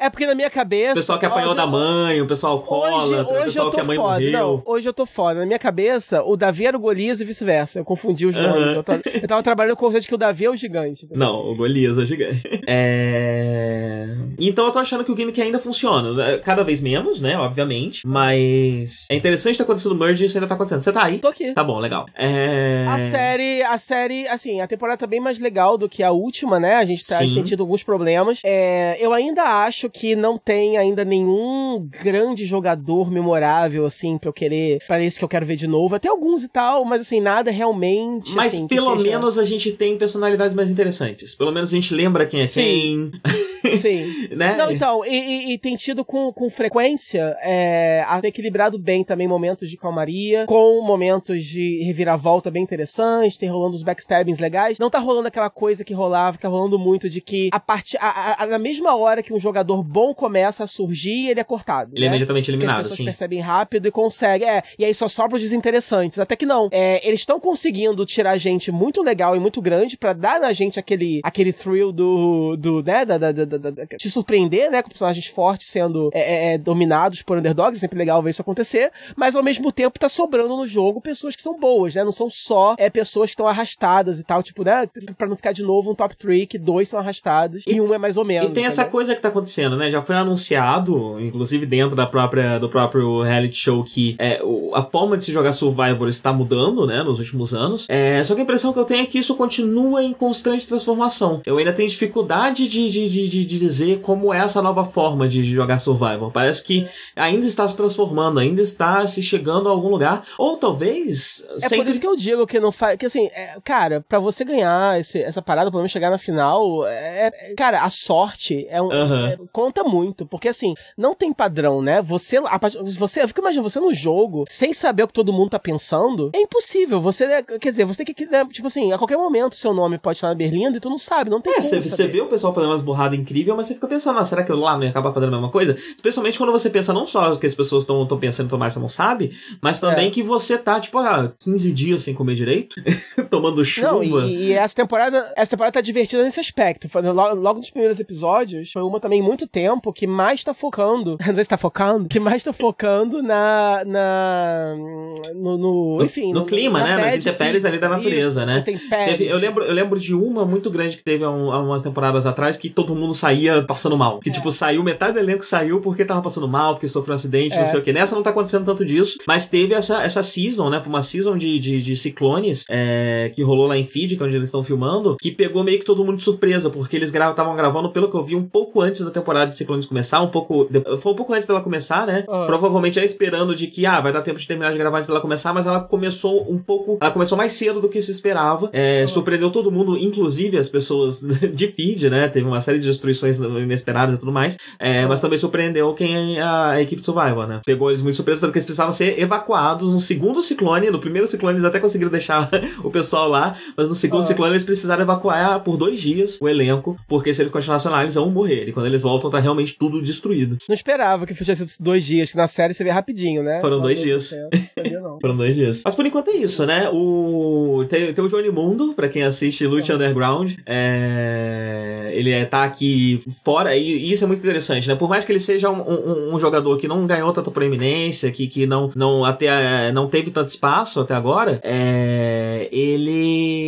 É porque na minha cabeça. O pessoal que apanhou da mãe, o pessoal cola, hoje, hoje o pessoal que a mãe foda. morreu. Não, hoje eu tô foda. Na minha cabeça, o Davi era o Golias e vice-versa. Eu confundi os nomes. Eu, tava, eu tava trabalhando com o de que o Davi é o gigante. Não, o Golias é o gigante. É... <laughs> Então eu tô achando que o que ainda funciona. Cada vez menos, né? Obviamente. Mas é interessante ter acontecido o merge e isso ainda tá acontecendo. Você tá aí? Tô aqui. Tá bom, legal. É... A série, a série, assim, a temporada tá bem mais legal do que a última, né? A gente, tá, a gente tem tido alguns problemas. É... Eu ainda acho que não tem ainda nenhum grande jogador memorável, assim, pra eu querer. Pra esse que eu quero ver de novo. Até alguns e tal, mas assim, nada realmente. Mas assim, pelo seja... menos a gente tem personalidades mais interessantes. Pelo menos a gente lembra quem é Sim. quem. <laughs> Sim. <laughs> né? Não, então, e, e, e, tem tido com, com frequência é, equilibrado bem também momentos de calmaria, com momentos de reviravolta bem interessantes, tem rolando os backstabbings legais. Não tá rolando aquela coisa que rolava, tá rolando muito de que a parte. A, a, na mesma hora que um jogador bom começa a surgir, ele é cortado. Ele é né? é imediatamente eliminado, Porque as pessoas sim. percebem rápido e conseguem. É, e aí só sobra os desinteressantes. Até que não. É, eles estão conseguindo tirar gente muito legal e muito grande para dar na gente aquele, aquele thrill do. do né, da, da, da, da, te surpreender, né? Com personagens fortes sendo é, é, é, dominados por underdogs. É sempre legal ver isso acontecer. Mas ao mesmo tempo tá sobrando no jogo pessoas que são boas, né? Não são só é, pessoas que estão arrastadas e tal. Tipo, né? Pra não ficar de novo um top 3 que dois são arrastados e, e um é mais ou menos. E tem entendeu? essa coisa que tá acontecendo, né? Já foi anunciado, inclusive dentro da própria, do próprio reality show, que é, a forma de se jogar Survivor está mudando, né? Nos últimos anos. É, só que a impressão que eu tenho é que isso continua em constante transformação. Eu ainda tenho dificuldade de, de, de, de dizer como é essa nova forma de jogar Survivor. Parece que ainda está se transformando, ainda está se chegando a algum lugar. Ou talvez. É sempre... por isso que eu digo que não faz. Que assim, é, cara, para você ganhar esse, essa parada, pelo menos chegar na final, é, é cara, a sorte é um, uhum. conta muito. Porque assim, não tem padrão, né? Você, a, você, eu fico imaginando, você no jogo, sem saber o que todo mundo tá pensando, é impossível. Você, quer dizer, você tem que, né, tipo assim, a qualquer momento seu nome pode estar na berlinda e tu não sabe, não tem É, você vê o pessoal fazendo umas burradas incríveis, mas você fica pensando, ah, será que eu lá não ia acabar fazendo a mesma coisa? Especialmente quando você pensa não só que as pessoas estão pensando em tomar, você não sabe, mas também é. que você tá, tipo, ah, 15 dias sem comer direito, <laughs> tomando chuva. Não, e, e, essa temporada, essa temporada tá divertida nesse aspecto. Foi, logo, logo nos primeiros episódios, foi uma também muito tempo que mais tá focando, <laughs> não sei se tá focando, que mais tá focando na, na no, no enfim, no, no clima, né, nas intempéries ali da natureza, isso, né? Teve, eu lembro, eu lembro de uma muito grande que teve há, um, há umas temporadas atrás que todo mundo saía passando mal. Que, é. tipo, saiu, metade do elenco saiu porque tava passando mal, porque sofreu um acidente, é. não sei o que. Nessa não tá acontecendo tanto disso, mas teve essa, essa season, né? Foi uma season de, de, de ciclones é, que rolou lá em Fiji, que é onde eles estão filmando, que pegou meio que todo mundo de surpresa, porque eles estavam gravando, pelo que eu vi, um pouco antes da temporada de ciclones começar, um pouco. Foi um pouco antes dela começar, né? Ah. Provavelmente já esperando de que, ah, vai dar tempo de terminar de gravar antes dela começar, mas ela começou um pouco. Ela começou mais cedo do que se esperava. É. Surpreendeu todo mundo, inclusive as pessoas <laughs> de Fiji, né? Teve uma série de destruições inesperadas e tudo mais. É, mas também surpreendeu quem é a, equipe de Survival, né? Pegou eles muito surpresos, tanto que eles precisavam ser evacuados no segundo ciclone. No primeiro ciclone eles até conseguiram deixar <laughs> o pessoal lá, mas no segundo ah. ciclone eles precisaram evacuar por dois dias o elenco, porque se eles continuassem lá, eles vão morrer. E quando eles voltam, tá realmente tudo destruído. Não esperava que fosse dois dias, que na série você vê rapidinho, né? Foram dois dias. Foram dois dias. Mas por enquanto é isso, né? O... Tem, tem o Johnny Mundo, pra quem assiste Lute. Underground. É... Ele é, tá aqui fora, e, isso é muito interessante, né? Por mais que ele seja um, um, um jogador que não ganhou tanta proeminência, que, que não, não, até, não teve tanto espaço até agora, é... ele.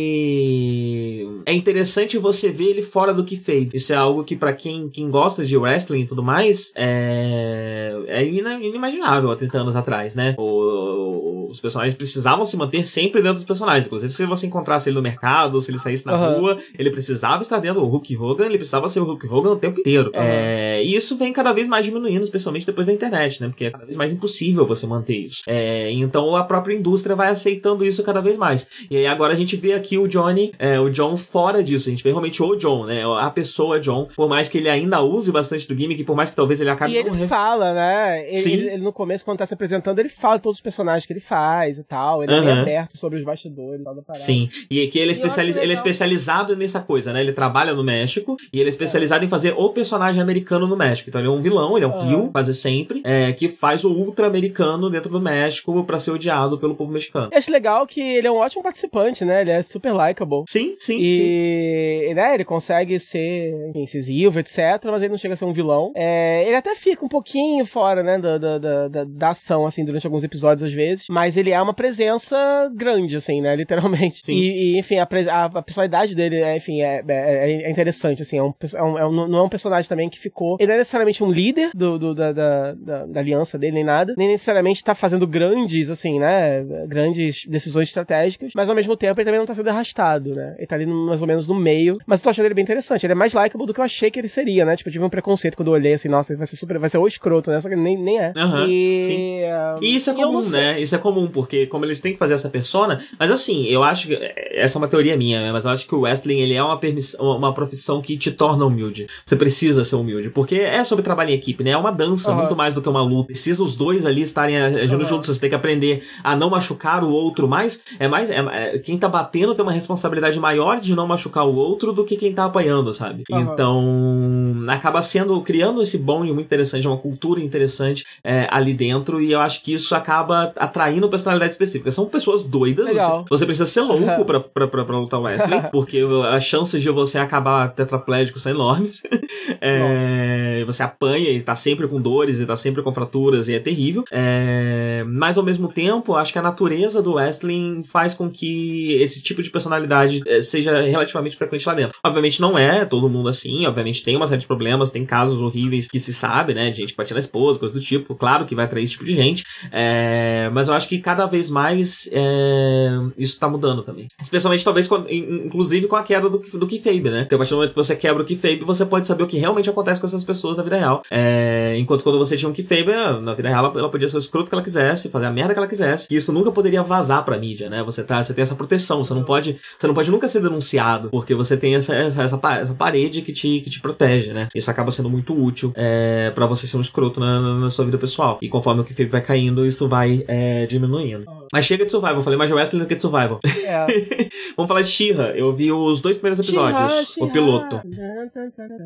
É interessante você ver ele fora do que fez. Isso é algo que, para quem, quem gosta de wrestling e tudo mais, é, é inimaginável há 30 anos atrás, né? O Os personagens precisavam se manter sempre dentro dos personagens. Inclusive, se você encontrasse ele no mercado, se ele saísse na uhum. rua, ele precisava estar dentro. O Hulk Hogan, ele precisava ser o Hulk Hogan o tempo inteiro. Uhum. É, e isso vem cada vez mais diminuindo, especialmente depois da internet, né? Porque é cada vez mais impossível você manter isso. É, então a própria indústria vai aceitando isso cada vez mais. E aí agora a gente vê aqui o Johnny, é, o John fora disso. A gente vê realmente o John, né? A pessoa John. Por mais que ele ainda use bastante do gimmick, por mais que talvez ele acabe. E ele re... fala, né? Ele, ele, ele, no começo, quando tá se apresentando, ele fala todos os personagens que ele faz e tal. Ele uhum. é bem aberto sobre os bastidores e tal da parada. Sim. E aqui ele é, especializ... ele é especializado nessa coisa, né? Ele trabalha no México e ele é especializado é. em fazer o personagem americano no México. Então ele é um vilão, ele é um uhum. kill, quase sempre, é, que faz o ultra-americano dentro do México para ser odiado pelo povo mexicano. Eu acho legal que ele é um ótimo participante, né? Ele é super likable. Sim, sim, e, sim. né, ele consegue ser incisivo, etc, mas ele não chega a ser um vilão. É, ele até fica um pouquinho fora, né, da, da, da, da, ação, assim, durante alguns episódios, às vezes, mas ele é uma presença grande, assim, né, literalmente. Sim. E, e enfim, a, a, a, personalidade dele, é, enfim, é, é, é, interessante, assim, é um, é um, é um, não é um personagem também que ficou... Ele não é necessariamente um líder do, do da, da, da, da, aliança dele, nem nada, nem necessariamente tá fazendo grandes, assim, né, grandes decisões estratégicas, mas ao mesmo tempo ele também não tá sendo arrastado, né, ele tá ali mais ou menos no meio, mas eu tô achando ele bem interessante, ele é mais likeable do que eu achei que ele seria, né, tipo, eu tive um preconceito quando eu olhei, assim, nossa, ele vai ser super, vai ser o escroto, né, só que nem, nem é. Uhum, e... Sim. e isso é comum, né, isso é comum, porque como eles têm que fazer essa persona, mas assim, eu acho que, essa é uma teoria minha, né, mas eu acho que o wrestling, ele é uma, uma profissão que te torna humilde, você precisa ser humilde, porque é sobre trabalho em equipe, né, é uma dança, uhum. muito mais do que uma luta, precisa os dois ali estarem agindo uhum. juntos, você tem que aprender a não machucar o outro, mas é mais, é, é, quem tá batendo tem uma responsabilidade maior de não machucar o outro do que quem tá apanhando, sabe? Uhum. Então, acaba sendo, criando esse bond muito interessante, uma cultura interessante é, ali dentro, e eu acho que isso acaba atraindo personalidades específicas. São pessoas doidas, você, você, precisa ser louco pra, pra, pra, pra lutar wrestling, <laughs> porque as chances de você acabar tetraplégico são enormes. <laughs> é, você apanha e tá sempre com dores e tá sempre com fraturas e é terrível. É, mas ao mesmo tempo, acho que a natureza do wrestling faz com que esse tipo de personalidade é, seja relativamente frequente lá dentro. Obviamente não é todo mundo assim, obviamente tem uma série de problemas, tem casos horríveis que se sabe, né? De gente que bate na esposa, coisa do tipo. Claro que vai atrair esse tipo de gente. É, mas eu acho que cada vez mais é, isso tá mudando também. Especialmente, talvez, inclusive com a queda do, do kayfabe, né? Porque a partir do momento que você quebra o kayfabe, você pode saber o que realmente acontece com essas pessoas na vida real. É, enquanto quando você tinha um kayfabe, na vida real, ela, podia ser o escroto que ela quisesse, fazer a merda que ela quisesse. E isso nunca poderia vazar pra mídia, né? Você, tá, você tem essa proteção, você não pode, você não pode nunca ser denunciado, porque você tem essa, essa, essa, parede que te, que te protege, né? Isso acaba sendo muito útil é, para você ser um escroto na, na, na, sua vida pessoal. E conforme o que vai caindo, isso vai é, diminuindo. Mas chega de survival, eu falei mais de wrestling do que de survival. É. <laughs> Vamos falar de Shira. Eu vi os dois primeiros episódios, She-ha, o piloto.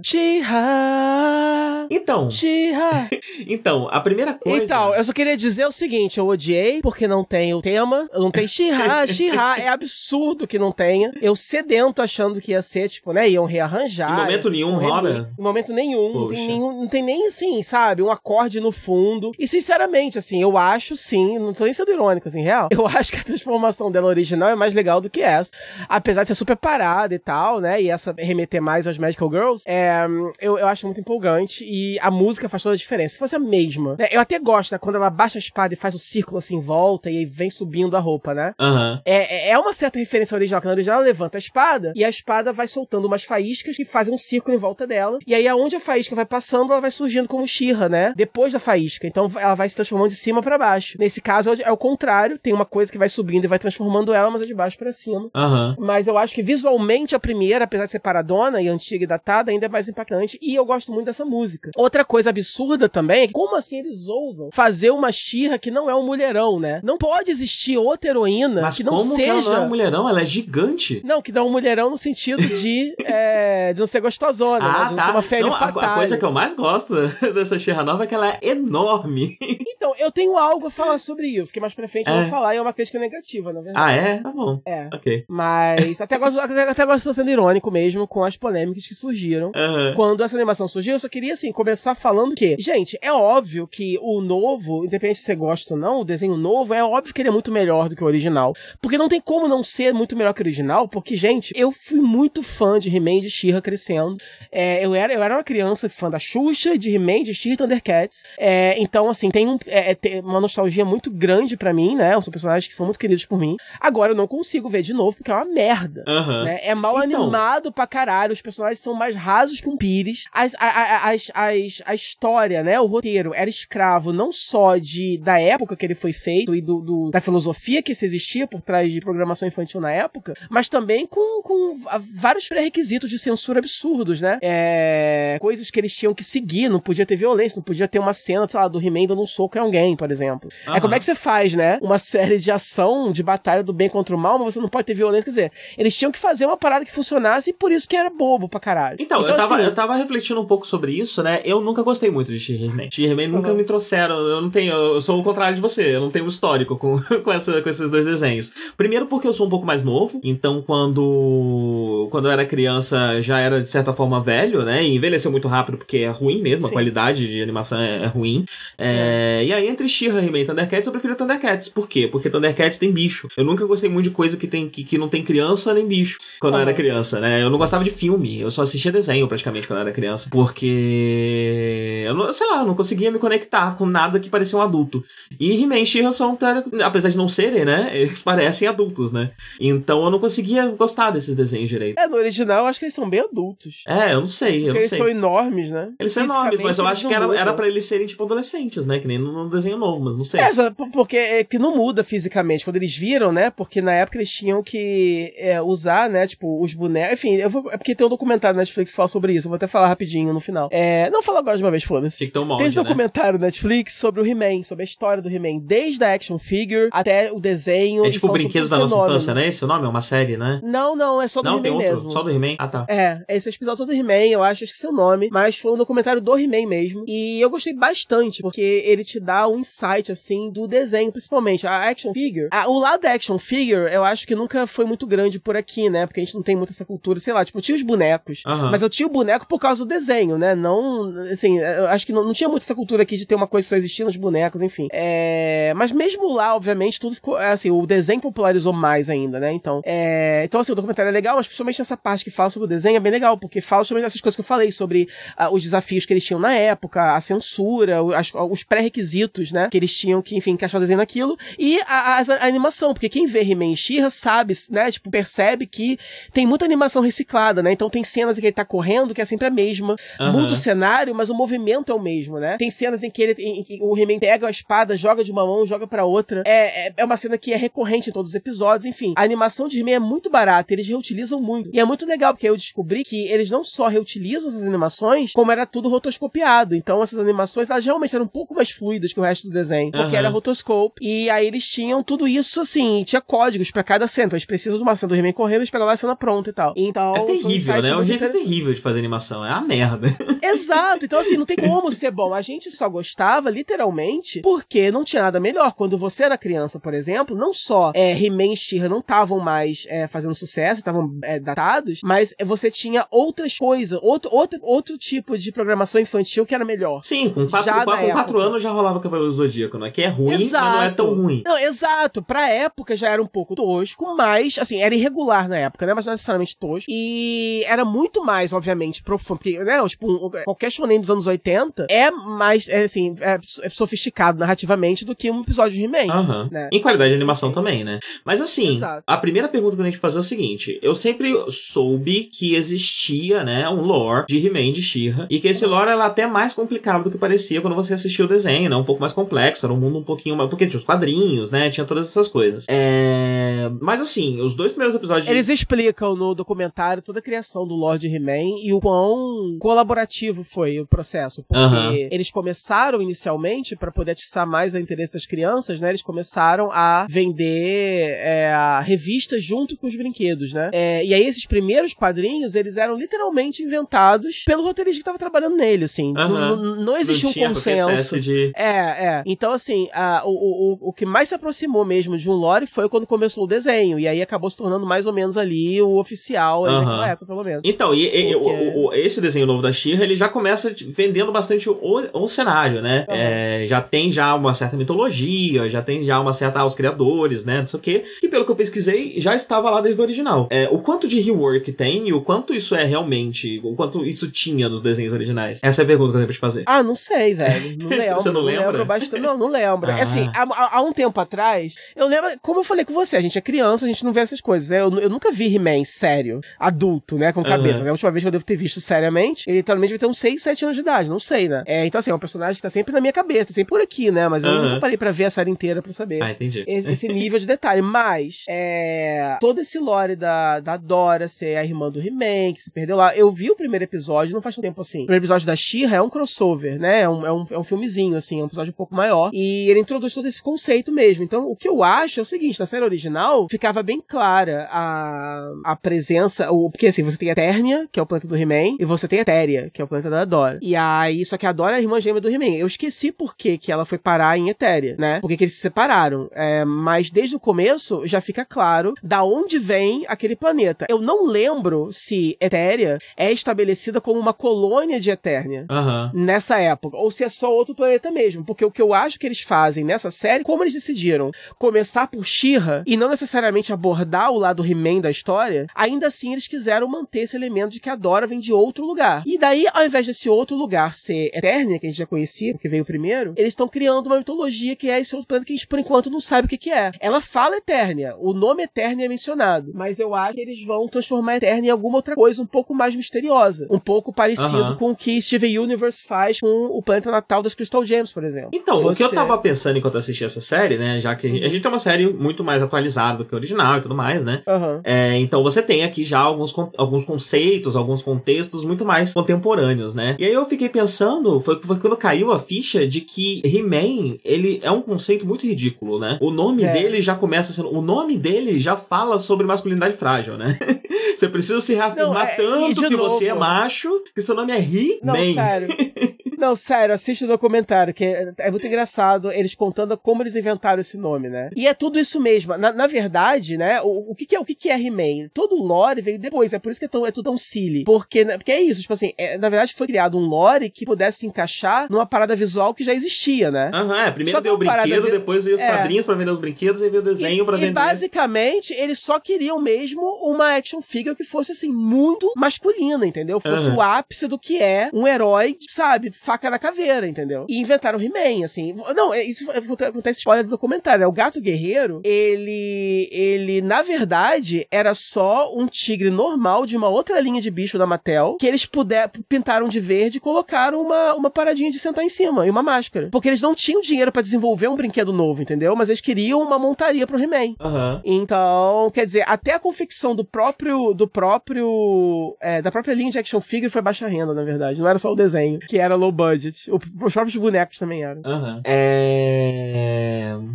Shira. Então. Shira. <laughs> então, a primeira coisa. Então, eu só queria dizer o seguinte: eu odiei porque não tem o tema, não tem Shira. <laughs> Shira é absurdo que não tenha. Eu sedento achando que ia ser, tipo, né? Iam rearranjar. Em momento nenhum rola? Em momento nenhum. Não tem, nenhum. não tem nem assim, sabe? Um acorde no fundo. E sinceramente, assim, eu acho sim, não tô nem sendo irônico, assim, real. Eu <laughs> acho que a transformação dela original é mais legal do que essa. Apesar de ser super parada e tal, né? E essa remeter mais às Magical Girls, é, eu, eu acho muito empolgante. E a música faz toda a diferença. Se fosse a mesma. Né? Eu até gosto, né? Quando ela baixa a espada e faz o círculo assim em volta e aí vem subindo a roupa, né? Uhum. É, é uma certa referência original, que na original ela levanta a espada e a espada vai soltando umas faíscas que fazem um círculo em volta dela. E aí, aonde a faísca vai passando, ela vai surgindo como Shira, né? Depois da faísca. Então ela vai se transformando de cima para baixo. Nesse caso é o contrário, tem uma coisa que vai subindo e vai transformando ela, mas é de baixo para cima. Uhum. Mas eu acho que visualmente a primeira, apesar de ser paradona e antiga e datada, ainda é mais impactante. E eu gosto muito dessa música. Outra coisa absurda também é que, como assim eles ousam fazer uma Shira que não é um mulherão, né? Não pode existir outra heroína mas que não como seja. Que ela não é um mulherão, ela é gigante. Não, que dá um mulherão no sentido de, é, <laughs> de não ser gostosona, ah, né? de não tá. ser uma fêmea não, a, a, coisa que eu mais gosto <laughs> dessa Xerra Nova é que ela é enorme. Então, eu tenho algo a falar sobre isso, que mais pra frente é. eu vou falar, e é uma crítica negativa, na verdade. Ah, é? Tá bom. É. Ok. Mas até agora, <laughs> até, até agora estou sendo irônico mesmo com as polêmicas que surgiram. Uhum. Quando essa animação surgiu, eu só queria, assim, começar falando que, gente, é óbvio que o novo, independente se você gosta ou não, o desenho novo, é óbvio que ele é muito melhor do que o original. Porque não tem como não ser muito melhor que o original, porque, gente, eu fui muito fã de He-Man e de She-Ra crescendo. É, eu, era, eu era uma criança fã da Xuxa, de He-Man, de She-Ra e Thundercats. É, então, assim, tem um, é, é uma nostalgia muito grande para mim, né? São personagens que são muito queridos por mim. Agora eu não consigo ver de novo porque é uma merda. Uhum. Né? É mal então... animado pra caralho, os personagens são mais rasos que um pires. As, a, as, as, a história, né? O roteiro era escravo não só de da época que ele foi feito e do, do da filosofia que se existia por trás de programação infantil na época, mas também com, com vários pré-requisitos de censura absurdos, né? É, coisas que eles tinham que seguir, não podia ter violência, não podia ter uma cena, sei lá, do He-Man dando um soco em alguém, por exemplo. Uhum. É como é que você faz, né? Uma série de ação, de batalha do bem contra o mal, mas você não pode ter violência. Quer dizer, eles tinham que fazer uma parada que funcionasse e por isso que era bobo pra caralho. Então, então eu, tava, assim, eu tava refletindo um pouco sobre isso, né? Eu nunca gostei muito de She-Man. She-Man nunca uhum. me trouxeram, eu não tenho, eu sou o contrário de você, eu não tenho histórico com, <laughs> com, essa, com esses dois desenhos. Primeiro porque eu sou um pouco mais novo, então quando, quando eu era criança já era de certa forma velho, né? E envelheceu muito rápido porque é ruim mesmo, Sim. a qualidade de animação é, é ruim. É, é. E aí entre She-Ra, He-Man e Thundercats eu prefiro Thundercats. Por quê? Porque Thundercats tem bicho. Eu nunca gostei muito de coisa que, tem, que, que não tem criança nem bicho quando eu era criança, né? Eu não gostava de filme, eu só assistia desenho praticamente quando eu era criança. Porque. Eu não, sei lá, eu não conseguia me conectar com nada que parecia um adulto. E He-Man e She-Ra são, apesar de não serem, né? <laughs> Eles parecem adultos, né? Então eu não conseguia gostar desses desenhos direito. É, no original eu acho que eles são bem adultos. É, eu não sei. Eu Porque não eles sei. são enormes, né? Eles são enormes, mas eu acho que era, era pra eles serem tipo adolescentes, né? Que nem no, desenho novo, mas não sei. É, porque é que não muda fisicamente. Quando eles viram, né? Porque na época eles tinham que é, usar, né? Tipo, os bonecos. Enfim, eu vou, é porque tem um documentário na Netflix que fala sobre isso. Eu vou até falar rapidinho no final. É, não falo agora de uma vez, foda-se. Tem Tem esse né? documentário na Netflix sobre o He-Man, sobre a história do He-Man, desde a action figure até o desenho. É tipo Brinquedos da Nossa Infância, né? Esse é o nome? É uma série, né? Não, não, é só do He-Man mesmo. Só do He-Man? Ah, tá. É, esse episódio do He-Man, eu acho, acho que é o nome, mas foi um documentário do He-Man mesmo. E eu gostei bastante, porque ele te dá um insight, assim, do desenho, principalmente. A action figure. A, o lado da action figure, eu acho que nunca foi muito grande por aqui, né? Porque a gente não tem muito essa cultura, sei lá, tipo, tinha os bonecos. Uhum. Mas eu tinha o boneco por causa do desenho, né? Não, assim, eu acho que não, não tinha muito essa cultura aqui de ter uma coisa só existindo os bonecos, enfim. É, mas mesmo lá, obviamente, tudo ficou, assim, o desenho popularizou mais ainda, né? Então, é, então assim, o documentário é legal, mas principalmente essa parte que fala sobre o desenho é bem legal, porque fala sobre essas coisas que eu falei, sobre uh, os desafios que eles tinham na época, a censura, as, os pré-requisitos, né? Que eles tinham que, enfim, encaixar o desenho naquilo, e a, a, a animação, porque quem vê He-Man e She-Ra sabe, né? Tipo, percebe que tem muita animação reciclada, né? Então tem cenas em que ele tá correndo que é sempre a mesma. Uhum. Muda o cenário, mas o movimento é o mesmo, né? Tem cenas em que, ele, em que o He-Man pega a espada, joga de uma mão, joga para outra. É, é, é, uma cena que é recorrente em todos os episódios, enfim. A animação de He-Man é muito barata, eles reutilizam muito. E é muito legal, porque eu descobri que eles não só reutilizam essas animações, como era tudo rotoscopiado. Então essas animações, elas realmente eram um pouco mais fluidas que o resto do desenho, porque uhum. era rotoscope. E aí eles tinham tudo isso, assim, tinha códigos para cada cena. Então eles precisam de uma cena do He-Man correndo, eles pegavam a cena pronta e tal. Então, é terrível, né? O jeito é terrível de fazer animação, é uma merda. <laughs> Exato, então assim, não tem como ser bom. A gente só gostava, literalmente, porque não tinha nada melhor. Quando você era criança, por exemplo, não só é, He-Man e she não estavam mais é, fazendo sucesso, estavam é, datados, mas você tinha outras coisas, outro, outro, outro tipo de programação infantil que era melhor. Sim, com quatro, já com quatro anos já rolava Cavaleiro do Zodíaco, né? Que é ruim, exato. mas não é tão ruim. Não, exato. Pra época já era um pouco tosco, mas, assim, era irregular na época, né? Mas não necessariamente tosco. E era muito mais, obviamente, profundo. Porque, né? Tipo, qualquer shonen dos anos 80 é mais, é, assim, é sofisticado narrativamente do que um episódio de He-Man. Uhum. Né? Em qualidade de animação também, né? Mas assim, Exato. a primeira pergunta que eu tenho que fazer é o seguinte: eu sempre soube que existia, né, um lore de He-Man de She-Ra, e que esse lore era até mais complicado do que parecia quando você assistia o desenho, né? Um pouco mais complexo, era um mundo um pouquinho mais. Porque tinha os quadrinhos, né? Tinha todas essas coisas. É... Mas assim, os dois primeiros episódios. De... Eles explicam no documentário toda a criação do Lord He-Man e o quão colaborativo foi o processo. Porque uhum. eles começaram inicialmente, para poder atiçar mais o interesse das crianças, né? Eles começaram a vender é, revistas junto com os brinquedos, né? É, e aí esses primeiros quadrinhos, eles eram literalmente inventados pelo roteirista que estava trabalhando nele, assim. Uhum. Não, existia não um consenso. De... É, é. Então, assim, a, o, o, o que mais se aproximou mesmo de um lore foi quando começou o desenho. E aí acabou se tornando mais ou menos ali o oficial, uhum. naquela época, pelo menos. Então, e, e Porque... o, o, esse desenho novo da Shira, ele já começa vendendo bastante o, cenário, né? Uhum. É, já tem já uma certa mitologia, já tem já uma certa aos criadores, né? Não sei o quê. E pelo que eu pesquisei, já estava lá desde o original. É, o quanto de rework tem e o quanto isso é realmente, o quanto isso tinha nos desenhos originais? Essa é a pergunta que eu tenho pra te fazer. Ah, não sei, velho. Não <laughs> lembro. Você não lembra? lembro bastante. Não, não lembro. Ah. Assim, há, há, um tempo atrás, eu lembro, como eu falei com você, a gente é criança, a gente não vê essas coisas. Né? Eu, eu nunca vi He-Man sério, adulto, né, com cabeça. Uhum. A última vez que eu devo ter visto seriamente, ele literalmente vai ter uns 6, 7 anos de idade, não sei, né? É, então, assim, é um personagem que tá sempre na minha cabeça, sempre por aqui, né? Mas eu uhum. nunca parei pra ver a série inteira pra saber. Ah, entendi. Esse, esse nível de detalhe. Mas, é, todo esse lore da, da Dora ser a irmã do He-Man, que se perdeu lá. Eu vi o primeiro episódio, não faz tanto tempo assim. O primeiro episódio da She-Ra é um crossover, né? É um, é, um, é um filmezinho, assim, é um episódio um pouco maior. E ele introduz todo esse conceito mesmo. Então, o que eu acho é o seguinte, na série original, ficava bem clara a, a presença, o, porque assim, você tem a Eternia, que é o planeta do He-Man, e você tem a Etéria, que é o planeta da Dora. E aí, só que a Dora é a irmã gêmea do He-Man. Eu esqueci por que, que ela foi parar em Etéria, né? Porque que eles se separaram. É, mas desde o começo já fica claro da onde vem aquele planeta. Eu não lembro se Etéria é estabelecida como uma colônia de Eternia uhum. nessa época, ou se é só outro planeta mesmo. Porque o que eu acho que eles fazem nessa série, como eles decidiram começar por Shira e não necessariamente abordar o lado He-Man da história, ainda assim eles quiseram manter esse elemento de que a Dora vem de outro lugar. E daí, ao invés desse outro lugar ser Eternia, que a gente já conhecia, que veio primeiro, eles estão criando uma mitologia que é esse outro planeta que a gente por enquanto não sabe o que, que é. Ela fala Eternia, o nome Eternia é mencionado, mas eu acho que eles vão transformar Eternia em alguma outra coisa um pouco mais misteriosa, um pouco parecido com o que Steven Universe faz com o planeta natal das Crystal Gems, por exemplo. Então, Você... o que eu tava pensando enquanto assistia essa série, né, já que a gente, a gente tem uma série muito mais atualizada do que a original e tudo mais, né? Uhum. É, então você tem aqui já alguns, alguns conceitos, alguns contextos muito mais contemporâneos, né? E aí eu fiquei pensando, foi, foi quando caiu a ficha de que He-Man, ele é um conceito muito ridículo, né? O nome é. dele já começa sendo. O nome dele já fala sobre masculinidade frágil, né? <laughs> você precisa se reafirmar não, é, tanto que novo. você é macho que seu nome é He-Man. Não, sério. <laughs> Não, sério, assiste o documentário, que é, é, muito engraçado eles contando como eles inventaram esse nome, né? E é tudo isso mesmo. Na, na verdade, né, o, o que, que é o que, que é He-Man? Todo o lore veio depois, é por isso que é, tão, é tudo tão silly. Porque, né, porque é isso, tipo assim, é, na verdade foi criado um lore que pudesse se encaixar numa parada visual que já existia, né? Aham, uhum, é. Primeiro veio o brinquedo, vi... depois veio os é. quadrinhos pra vender os brinquedos e veio o desenho e, pra vender. E basicamente, eles só queriam mesmo uma action figure que fosse, assim, muito masculina, entendeu? Fosse uhum. o ápice do que é um herói, sabe, faca na caveira, entendeu? E inventaram o He-Man, assim. Não, é, isso acontece spoiler do documentário. Né? O gato guerreiro, ele, ele, na verdade, era só um tigre normal de uma outra linha de bicho da Mattel, que eles puder, pintaram de verde e colocaram uma, uma paradinha de sentar em cima e uma máscara. Porque eles não tinham dinheiro para desenvolver um brinquedo novo, entendeu? Mas eles queriam uma montaria pro He-Man. Uhum. Então, quer dizer, até a confecção do próprio, do próprio, é, da própria linha de action figure foi baixa renda, na verdade. Não era só o desenho, que era low budget. Os próprios bonecos também eram. Uhum. É...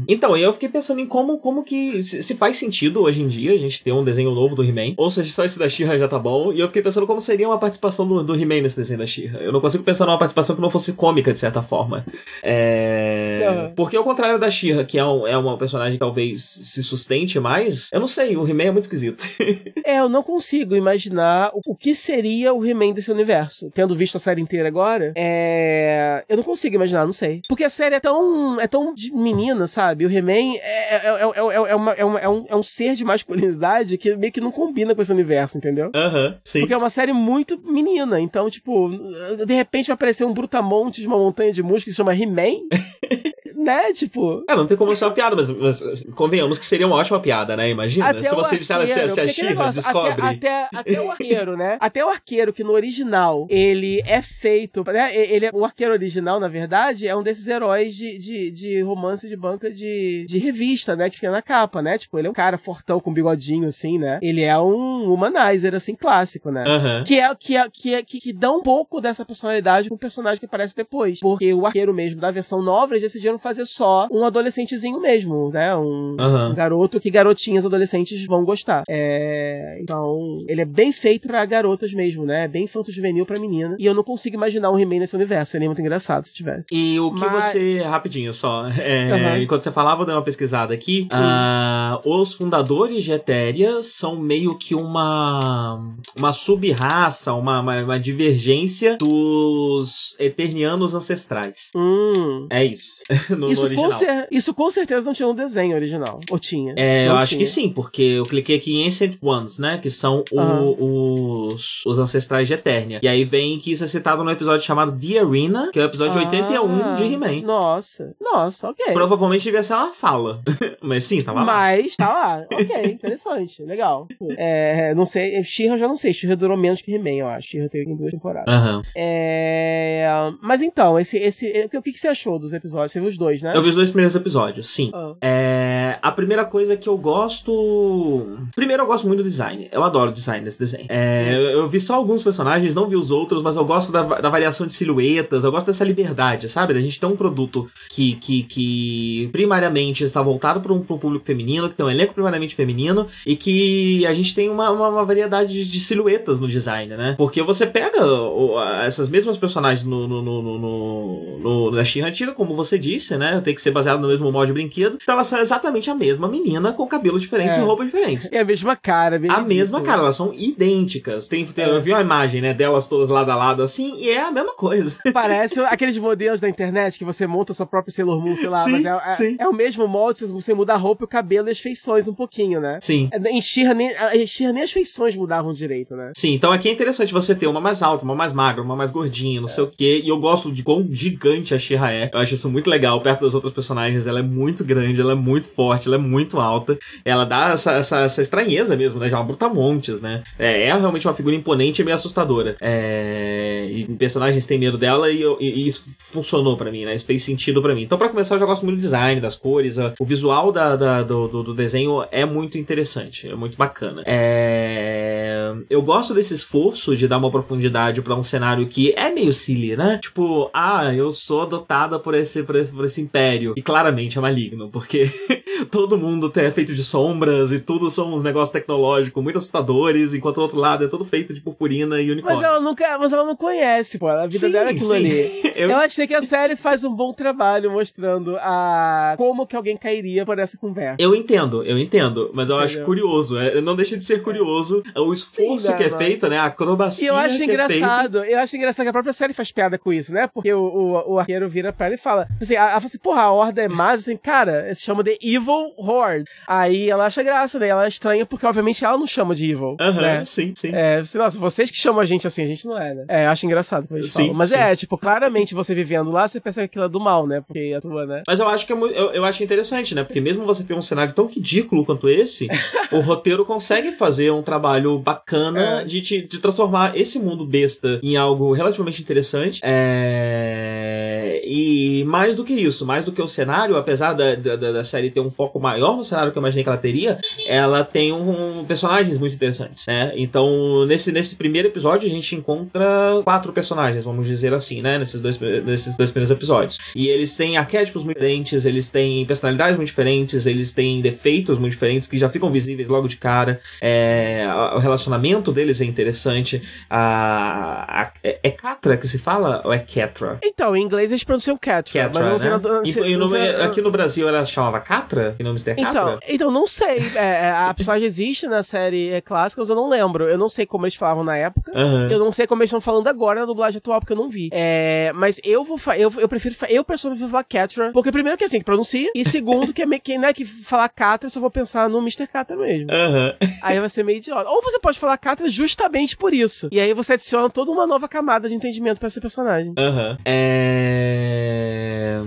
Então, eu fiquei pensando em como, como que se faz sentido hoje em dia a gente ter um desenho novo do He-Man, ou seja, só esse da She-Ra já tá bom, e eu fiquei pensando como seria uma participação do, do He-Man nesse desenho da She-Ra. Eu não consigo pensar numa participação que não fosse cômica, de certa forma. É... Porque ao contrário da She-Ra, que é, um, é uma personagem que talvez se sustente mais, eu não sei, o He-Man é muito esquisito. <laughs> é, eu não consigo imaginar o, o que seria o He-Man desse universo. Tendo visto a série inteira agora, é é, eu não consigo imaginar, não sei. Porque a série é tão, é tão de menina, sabe? O He-Man é, é, é, uma, é, uma, é, um, é um ser de masculinidade que meio que não combina com esse universo, entendeu? Aham, uh -huh, sim. Porque é uma série muito menina. Então, tipo, de repente vai aparecer um brutamonte de uma montanha de músculos que se chama He-Man. <laughs> né? Tipo. É, não tem como ser uma piada, mas, mas, convenhamos que seria uma ótima piada, né? Imagina. Até se você disser se, se a Shira descobre. Até, até, até, o arqueiro, né? Até o arqueiro, que no original ele é feito. Né? Ele, o arqueiro original, na verdade, é um desses heróis de, de, de romance de banca de, de revista, né? Que fica na capa, né? Tipo, ele é um cara fortão com bigodinho, assim, né? Ele é um humanizer, assim, clássico, né? Uhum. Que, é, que, é, que, é, que, que dá um pouco dessa personalidade com o personagem que aparece depois. Porque o arqueiro mesmo da versão nova, eles decidiram fazer só um adolescentezinho mesmo, né? Um, uhum. um garoto que garotinhas adolescentes vão gostar. É, então, ele é bem feito para garotas mesmo, né? Bem infanto-juvenil pra menina. E eu não consigo imaginar um He-Man nesse universo. Seria muito engraçado se tivesse. E o que Mas... você. Rapidinho só. É, uhum. Enquanto você falava, eu dei uma pesquisada aqui. Uh, os fundadores de Etéria são meio que uma. Uma sub-raça, uma, uma, uma, divergência dos Eternianos ancestrais. Hum. É isso. <laughs> no, isso, no original. Com cer- isso com certeza não tinha no desenho original. Ou tinha? É, eu Não acho tinha. que sim, porque eu cliquei aqui em Ancient Ones, né? Que são o- os, os ancestrais de Eternia. E aí vem que isso é citado no episódio chamado The Arena, que é o episódio 81 Ah, de He-Man. Nossa, nossa, ok. Provavelmente devia ser uma fala. <laughs> Mas sim, tava lá. Mas tá lá. <laughs> Ok, interessante. Legal. É, não sei. She-Ra eu já não sei. She-Ra durou menos que He-Man, eu acho. She-Ra teve em duas temporadas. Aham. É... Mas então, esse, esse, o que, que você achou dos episódios? Você viu os dois, né? Eu vi os dois primeiros episódios, sim. Ah. É, a primeira coisa que eu gosto. Primeiro, eu gosto muito do design. Eu adoro o design desse desenho. É, eu, eu vi só alguns personagens, não vi os outros, mas eu gosto da, da variação de silhuetas, eu gosto dessa liberdade, sabe? Da gente ter um produto que, que, que primariamente está voltado para um, um público feminino, que tem um elenco primariamente feminino, e que a gente tem uma, uma, uma variedade de, silhuetas no design, né? Porque você pega o- a- essas mesmas personagens no, no, no, no, no, no- na She-Ra antiga, como você disse, né? Tem que ser baseado no mesmo molde de brinquedo. Então elas são exatamente a mesma menina com cabelos diferentes É. e roupas diferentes. É a mesma cara, bem A ridículo. mesma cara, elas são idênticas. Tem, tem- É. Eu vi uma imagem, né, delas todas lado a lado assim, e é a mesma coisa. Parece <laughs> aqueles modelos da internet que você monta sua própria Sailor Moon, sei lá, Sim, mas é, é- é o mesmo molde, você- muda a roupa, o cabelo e as feições um pouquinho, né? Sim. É, Em She-Ra nem, nem as feições mudavam direito, né? Sim, então aqui é interessante você ter uma mais alta, uma mais magra, uma mais gordinha, não sei o quê. E eu gosto de quão gigante a She-Ra é. Eu acho isso muito legal. Perto das outras personagens, ela é muito grande, ela é muito forte, ela é muito alta. Ela dá essa, essa, essa estranheza mesmo, né? Já uma brutamontes, né? É, é realmente uma figura imponente e meio assustadora. É... E personagens têm medo dela e, eu- e- e isso funcionou pra mim, né? Isso fez sentido pra mim. Então, pra começar, eu já gosto muito do design, das cores. a- O visual da, da- do, do, desenho é muito interessante, é muito bacana. É... Eu gosto desse esforço de dar uma profundidade pra um cenário que é meio silly, né? Tipo, ah, eu sou adotada por esse, por esse, por esse império. E claramente é maligno, porque <laughs> todo mundo é feito de sombras e tudo são uns negócios tecnológicos muito assustadores, enquanto o outro lado é todo feito de purpurina e unicórnios. Mas ela nunca, mas ela não conhece, pô. A vida dela é aquilo ali. <laughs> Eu, Eu achei que a série faz um bom trabalho mostrando a como que alguém cairia por essa conversa. eu entendo, eu entendo, mas eu acho Entendeu? curioso. é, não deixa de ser curioso o esforço Sim, que é não, feito, né? A acrobacia E eu acho que é engraçado, eu acho engraçado que a própria série faz piada com isso, né? Porque o, o, o arqueiro vira pra ela e fala, assim, ela fala assim, porra, a horda é má, assim, cara, se chama de Evil Horde. Aí ela acha graça, né? Ela é estranha porque, obviamente, ela não chama de Evil, Aham, né? sim, sim. É, assim, nossa, vocês que chamam a gente assim, a gente não é, né? É, eu acho engraçado quando eles Sim, falam. Mas sim. é, tipo, claramente você vivendo lá, você pensa que aquilo é do mal, né? Porque atua, né? Mas eu acho que é mu- eu, eu acho interessante, né? Porque mesmo você ter um cenário tão ridículo quanto esse, <laughs> o roteiro consegue fazer um trabalho bacana É. de, te- de transformar esse mundo besta em algo relativamente interessante. É... E mais do que isso, mais do que o cenário, apesar da, da, da- da série ter um foco maior no cenário que eu imaginei que ela teria, ela tem um, um- personagens muito interessantes, né? Então, nesse, nesse primeiro episódio, a gente encontra quatro personagens, vamos dizer assim, né? Nesses dois, nesses dois primeiros episódios. E eles têm arquétipos muito diferentes, eles têm personalidades muito diferentes, eles têm defeitos muito diferentes que já ficam visíveis logo de cara. É, o relacionamento deles é interessante. A, a- é, é Catra que se fala ou é Catra? Então, em inglês eles pronunciam Catra, Catra, mas não sei né? na- se- e no- sei- aqui no Brasil ela chamava Catra? E não Mr. Catra? Então, então, não sei. É, é, a personagem existe na série é, clássica, mas eu não lembro. Eu não sei como eles falavam na época. Aham. Eu não sei como eles estão falando agora na dublagem atual, porque eu não vi. É, mas eu vou eu, eu prefiro eu pessoalmente prefiro falar Catra, porque primeiro que é assim que pronuncia, e segundo que é meio que, né, que falar Catra, eu só vou pensar no Mr. Catra mesmo. Aham. Aí vai ser meio idiota. Ou você pode falar Catra justamente por isso. E aí você adiciona toda uma nova camada de entendimento pra esse personagem. Aham. É...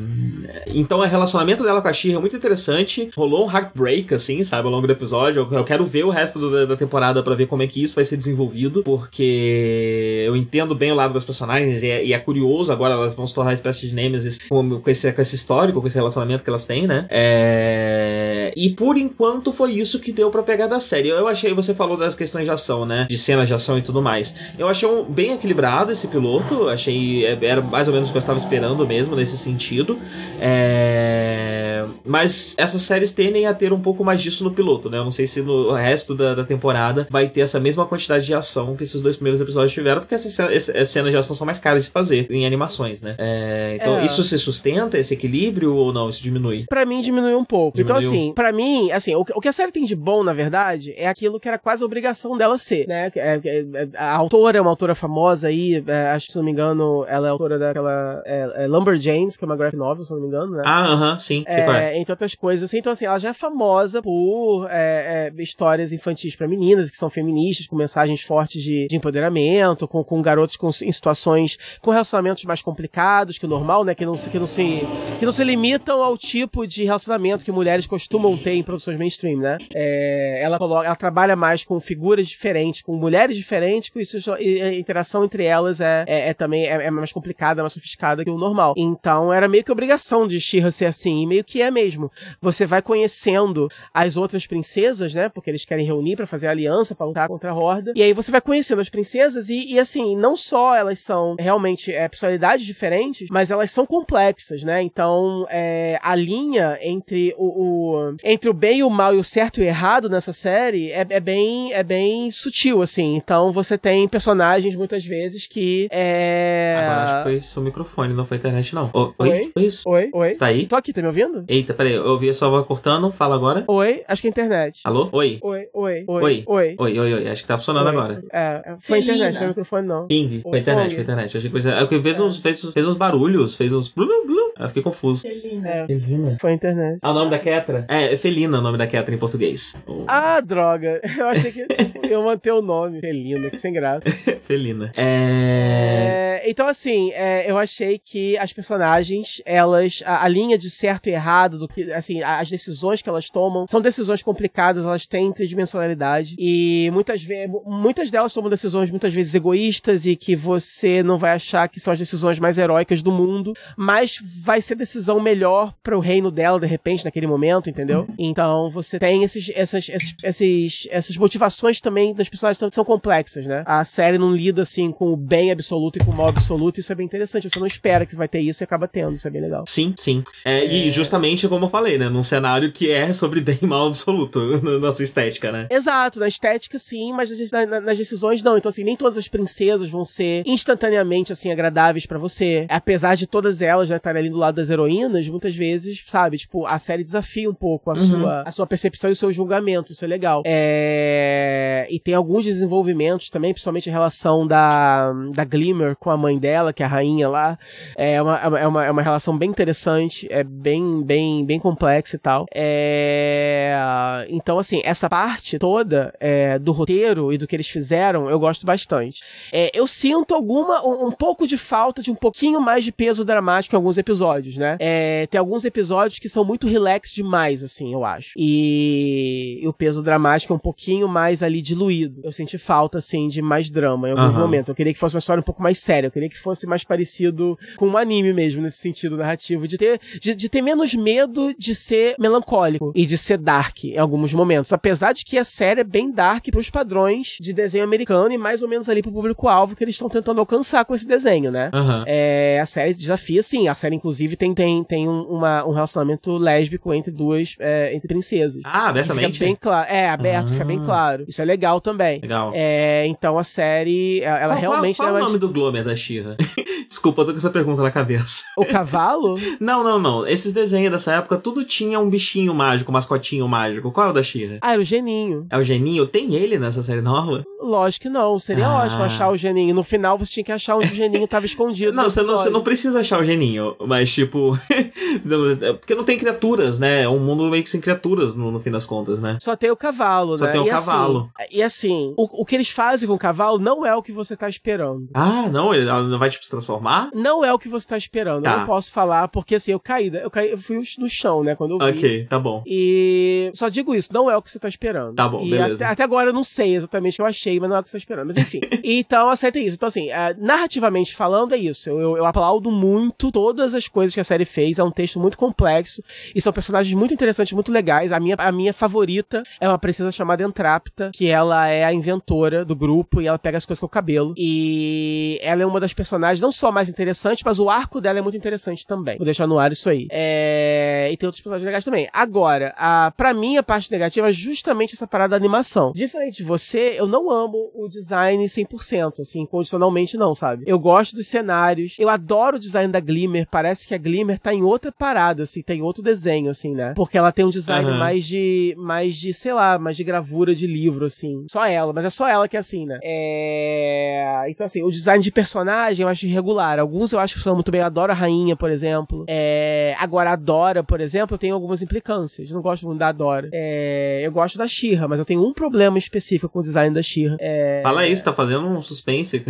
Então, o relacionamento dela com a Shira é muito interessante. Rolou um heartbreak, assim, sabe, ao longo do episódio. Eu, quero ver o resto do- da, da temporada pra ver como é que isso vai ser desenvolvido, porque eu entendo bem o lado das personagens e é, e é curioso agora elas vão se tornar espécie de Nemesis com, com, esse, com esse histórico, com esse relacionamento que elas têm, né? É... E por enquanto foi isso que deu pra pegar da série. Eu achei, você falou das questões de ação, né? De cenas de ação e tudo mais. Eu achei um, bem equilibrado esse piloto, achei é, era mais ou menos o que eu estava esperando mesmo nesse sentido. É... Mas essas séries tendem a ter um pouco mais disso no piloto, né? Eu não sei se no resto da, da temporada vai ter essa mesma quantidade de ação que esses dois primeiros episódios tiveram, porque essas, essas cenas de ação são mais caras de fazer em animações, né? É, Então, É. isso se sustenta, esse equilíbrio, ou não? Isso diminui? Pra mim diminuiu um pouco. Então, Diminuiu. assim, pra mim, assim, o, que- o que a série tem de bom, na verdade, é aquilo que era quase a obrigação dela ser, né? É- é- é- a autora é uma autora famosa aí, acho que se não me engano, ela é autora daquela é, é Lumberjanes, que é uma graphic novel, se não me engano, né? Ah, aham, uh -huh, sim, é, Entre outras coisas, assim. Então, assim, ela já é famosa por é, é, histórias infantis para meninas, que são feministas, com mensagens fortes de, de empoderamento, com, com garotos com, em situações, com relacionamentos mais complicados que o normal, né? Que não, que, não se, que não se limitam ao tipo de relacionamento que mulheres costumam ter em produções mainstream, né? É, ela, coloca, ela trabalha mais com figuras diferentes, com mulheres diferentes, com isso a interação entre elas é, é, é também é, é, mais complicada, mais sofisticada que o normal. Então era meio que obrigação de Shira ser assim, e meio que é mesmo. Você vai conhecendo as outras princesas, né? Porque eles querem reunir para fazer aliança para lutar contra a Horda. E aí você vai conhecendo as princesas e, e assim, não só elas são realmente é, personalidades diferentes, mas elas são complexas, né? Então é, a linha entre o, o, entre o bem e o mal e o certo e o errado nessa série é, é bem é bem sutil, assim. Então você tem personagens muitas vezes que é. Agora acho que foi seu microfone, não foi a internet, não. oi? Oi? Foi isso? Oi? Oi? Você tá aí? Tô aqui, tá me ouvindo? Eita, peraí, eu ouvi a sua voz cortando, fala agora. Oi? Acho que é a internet. Alô? Oi? Oi, oi, oi. Oi, oi. Oi, oi, oi. Acho que tá funcionando oi. agora. É, foi a internet, não foi o microfone, não. Ping. Foi a internet, foi a internet. Achei que foi. É que fez, é. uns, fez, fez uns barulhos, fez uns. Blu, blu. Eu fiquei confuso. Felina. É. Felina. Foi a internet. Ah, o nome da Ketra? É, é Felina o nome da Ketra em português. <laughs> Ah, droga. Eu achei que tipo, eu manter o nome. Felina, que sem graça. <laughs> Felina. É... é... Então, assim, é, eu achei que as personagens, elas, a, a, linha de certo e errado, do que, assim, as decisões que elas tomam, são decisões complicadas, elas têm tridimensionalidade. E muitas vezes, muitas delas tomam decisões muitas vezes egoístas e que você não vai achar que são as decisões mais heróicas do mundo, mas vai ser decisão melhor para o reino dela, de repente, naquele momento, entendeu? Então você tem esses, essas, esses, esses, essas motivações também das personagens que são complexas, né? A série não lida assim com o bem absoluto e com o mal absoluto, isso é bem interessante. Você não espera que você vai ter isso e acaba tendo, isso é bem legal. Sim, sim. É, é... E justamente como eu falei, né? Num cenário que é sobre bem e mal absoluto, <laughs> na sua estética, né? Exato, na estética sim, mas nas, nas decisões não. Então, assim, nem todas as princesas vão ser instantaneamente, assim, agradáveis para você. Apesar de todas elas, né, estarem ali do lado das heroínas, muitas vezes, sabe, tipo, a série desafia um pouco a, uhum. sua, a sua percepção e o seu julgamento. Isso é legal. É... E tem alguns desenvolvimentos também, principalmente em relação da, da Glimmer com a mãe dela, que é a rainha lá. É uma, é uma, é uma relação bem interessante, é bem, bem, bem complexa e tal. É... Então, assim, essa parte toda é, do roteiro e do que eles fizeram, eu gosto bastante. É, eu sinto alguma, um, um, pouco de falta de um pouquinho mais de peso dramático em alguns episódios, né? É, tem alguns episódios que são muito relax demais, assim, eu acho. E, e, o peso dramático é um pouquinho mais ali diluído. Eu senti falta, assim, de mais drama em alguns uhum. momentos. Eu queria que fosse uma história um pouco mais séria. Eu queria que fosse mais parecido com um anime mesmo, nesse sentido narrativo. De ter, de, de ter menos medo de ser melancólico e de ser dark em alguns momentos. Apesar de que a série é bem dark pros padrões de desenho americano e mais ou menos ali pro público-alvo que eles estão tentando alcançar com esse desenho, né? Uhum. É, a série desafia, sim. A série, inclusive, tem, tem, tem um, uma, um relacionamento lésbico entre duas, é, entre princesas. Ah, abertamente? Fica bem claro. É, aberto, fica bem claro. Isso é legal também. Legal. É, então a série, ela qual, realmente... Qual, qual é o nome do Glomer da Shira? <laughs> Desculpa, eu tô com essa pergunta na cabeça. O cavalo? <laughs> não, não, não. Esses desenhos dessa época, tudo tinha um bichinho mágico, um mascotinho mágico. Qual é o da Shira? Ah, era o Geninho. É o Geninho? Tem ele nessa série nova? Lógico que não. Seria ah. ótimo achar o Geninho. No final você tinha que achar onde o Geninho tava <laughs> escondido. Não, você não, você não precisa achar o Geninho, mas tipo. <laughs> porque não tem criaturas, né? É um mundo meio que sem criaturas no, no fim das contas, né? Só tem o cavalo, Só né? tem o e cavalo. Assim, e assim, o, o que eles fazem com o cavalo não é o que você tá esperando. Ah, não? Ele não vai tipo se transformar? Não é o que você tá esperando. Tá. Eu não posso falar, porque assim, eu caí, eu caí, eu fui no chão, né? Quando eu vi. Ok, tá bom. E só digo isso, não é o que você tá esperando. Tá bom, e beleza. Até, até, agora eu não sei exatamente o que eu achei, mas não é o que você tá esperando. Mas enfim. <laughs> então, acerta isso. Então, assim, uh, narrativamente falando, é isso. Eu, eu, eu, aplaudo muito todas as coisas que a série fez. É um texto muito complexo. E são personagens muito interessantes, muito legais. A minha, a minha favorita é uma princesa chamada Entrapta, que ela é a inventora do grupo e ela pega as coisas com o cabelo. E ela é uma das personagens, não só mais interessante, mas o arco dela é muito interessante também. Vou deixar no ar isso aí. É... E tem outros personagens legais também. Agora, a, pra mim, a parte negativa é justamente essa parada da animação. Diferente de você, eu não amo o design 100%, assim, condicionalmente não, sabe? Eu gosto dos cenários, eu adoro o design da Glimmer, parece que a Glimmer tá em outra parada, assim, tem tá outro desenho, assim, né? Porque ela tem um design uhum. mais de, mais de, sei lá, mais de gravura de livro, assim. Só ela, mas é só ela que é assim, né? É... Então, assim, o design de personagem eu acho irregular. Alguns eu acho que funcionam muito bem. Eu adoro a rainha, por exemplo. É... Agora, a Dora, por exemplo, tem algumas implicâncias. Eu não gosto muito da Dora. É... Eu gosto da Shira, mas eu tenho um problema específico com o design da Shira. É... Fala isso, tá fazendo um suspense.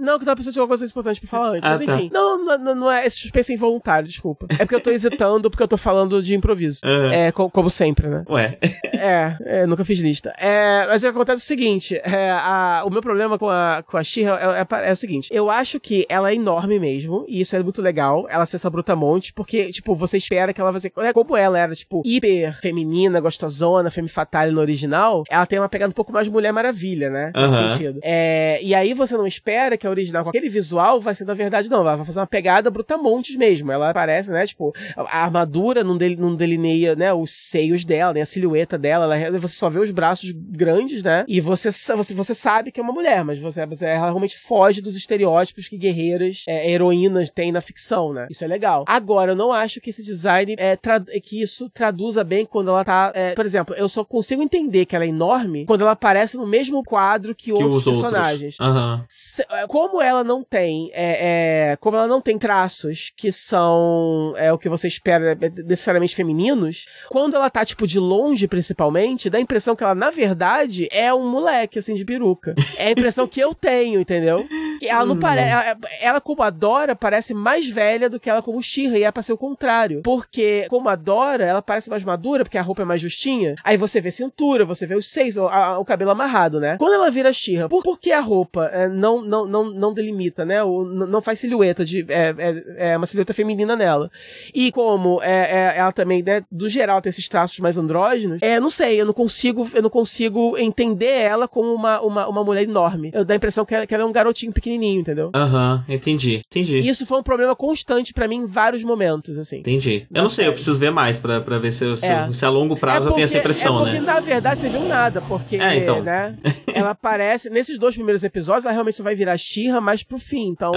não, que eu tava pensando em alguma coisa importante pra falar antes. Ah, mas tá. enfim. Não, não, não, é esse suspense involuntário, desculpa. É porque eu tô hesitando porque eu tô falando de improviso. Uhum. É, co como sempre, né? Ué. é, é, nunca fiz lista. É, mas o que acontece é o seguinte: é, a, o meu problema com a, com a Shira é, é, é, o seguinte: eu acho que ela é enorme mesmo, e isso é muito legal, ela ser essa brutamonte, porque, tipo, você espera que ela vai ser. É como ela era, tipo, hiper feminina, gostosona, femme fatale no original, ela tem uma pegada um pouco mais Mulher Maravilha, né? Nesse uhum. sentido. É, e aí você não espera que a original, com aquele visual, vai ser na verdade, não. Ela vai fazer uma pegada brutamontes mesmo. Ela parece, né? Tipo, a armadura não, del, não delineia, né? Os seios dela, né? A silhueta dela. Ela, você só vê os braços grandes, né? E você, você, você sabe que é uma mulher, mas você, você ela realmente foge dos estereótipos que guerreiras, é, heroínas têm na ficção, né? Isso é legal. Agora, eu não acho que esse design é, que isso traduza bem quando ela tá. É, por exemplo, eu só consigo entender que ela é enorme quando ela aparece no mesmo quadro que, que outros personagens. Uhum. Como ela não tem. É, é, como ela não tem traços que são é, o que você espera é, necessariamente femininos, quando ela tá, tipo, de longe, principalmente, dá a impressão que ela, na verdade, é um moleque, assim, de peruca. É a impressão que eu tenho, entendeu? Ela não parece. Ela, ela, como a Dora, parece mais velha do que ela como Shira, e é pra ser o contrário. Porque, como a Dora, ela parece mais madura, porque a roupa é mais justinha. Aí você vê cintura, você vê os seios, o, a, o cabelo amarrado, né? Quando ela vira Shira, por, por que a roupa é, não, não, não, não delimita, né? O, não faz silhueta de. É, é, é, uma silhueta feminina nela. E como é, é, ela também, né, do geral, tem esses traços mais andrógenos, é, não sei, eu não consigo, eu não consigo entender ela como uma, uma, uma mulher enorme. Eu dou a impressão que ela, que ela é um garotinho pequenininho, entendeu? Aham, uhum, entendi, entendi. Isso foi um problema constante para mim em vários momentos, assim. Entendi. Eu não sei, eu preciso ver mais para ver se, se, é. se, a longo prazo porque, eu tenho essa impressão, é porque, né? na verdade, você viu nada, porque, é, então. né, ela aparece, nesses dois primeiros episódios, ela realmente só vai virar Xirra mais pro fim, então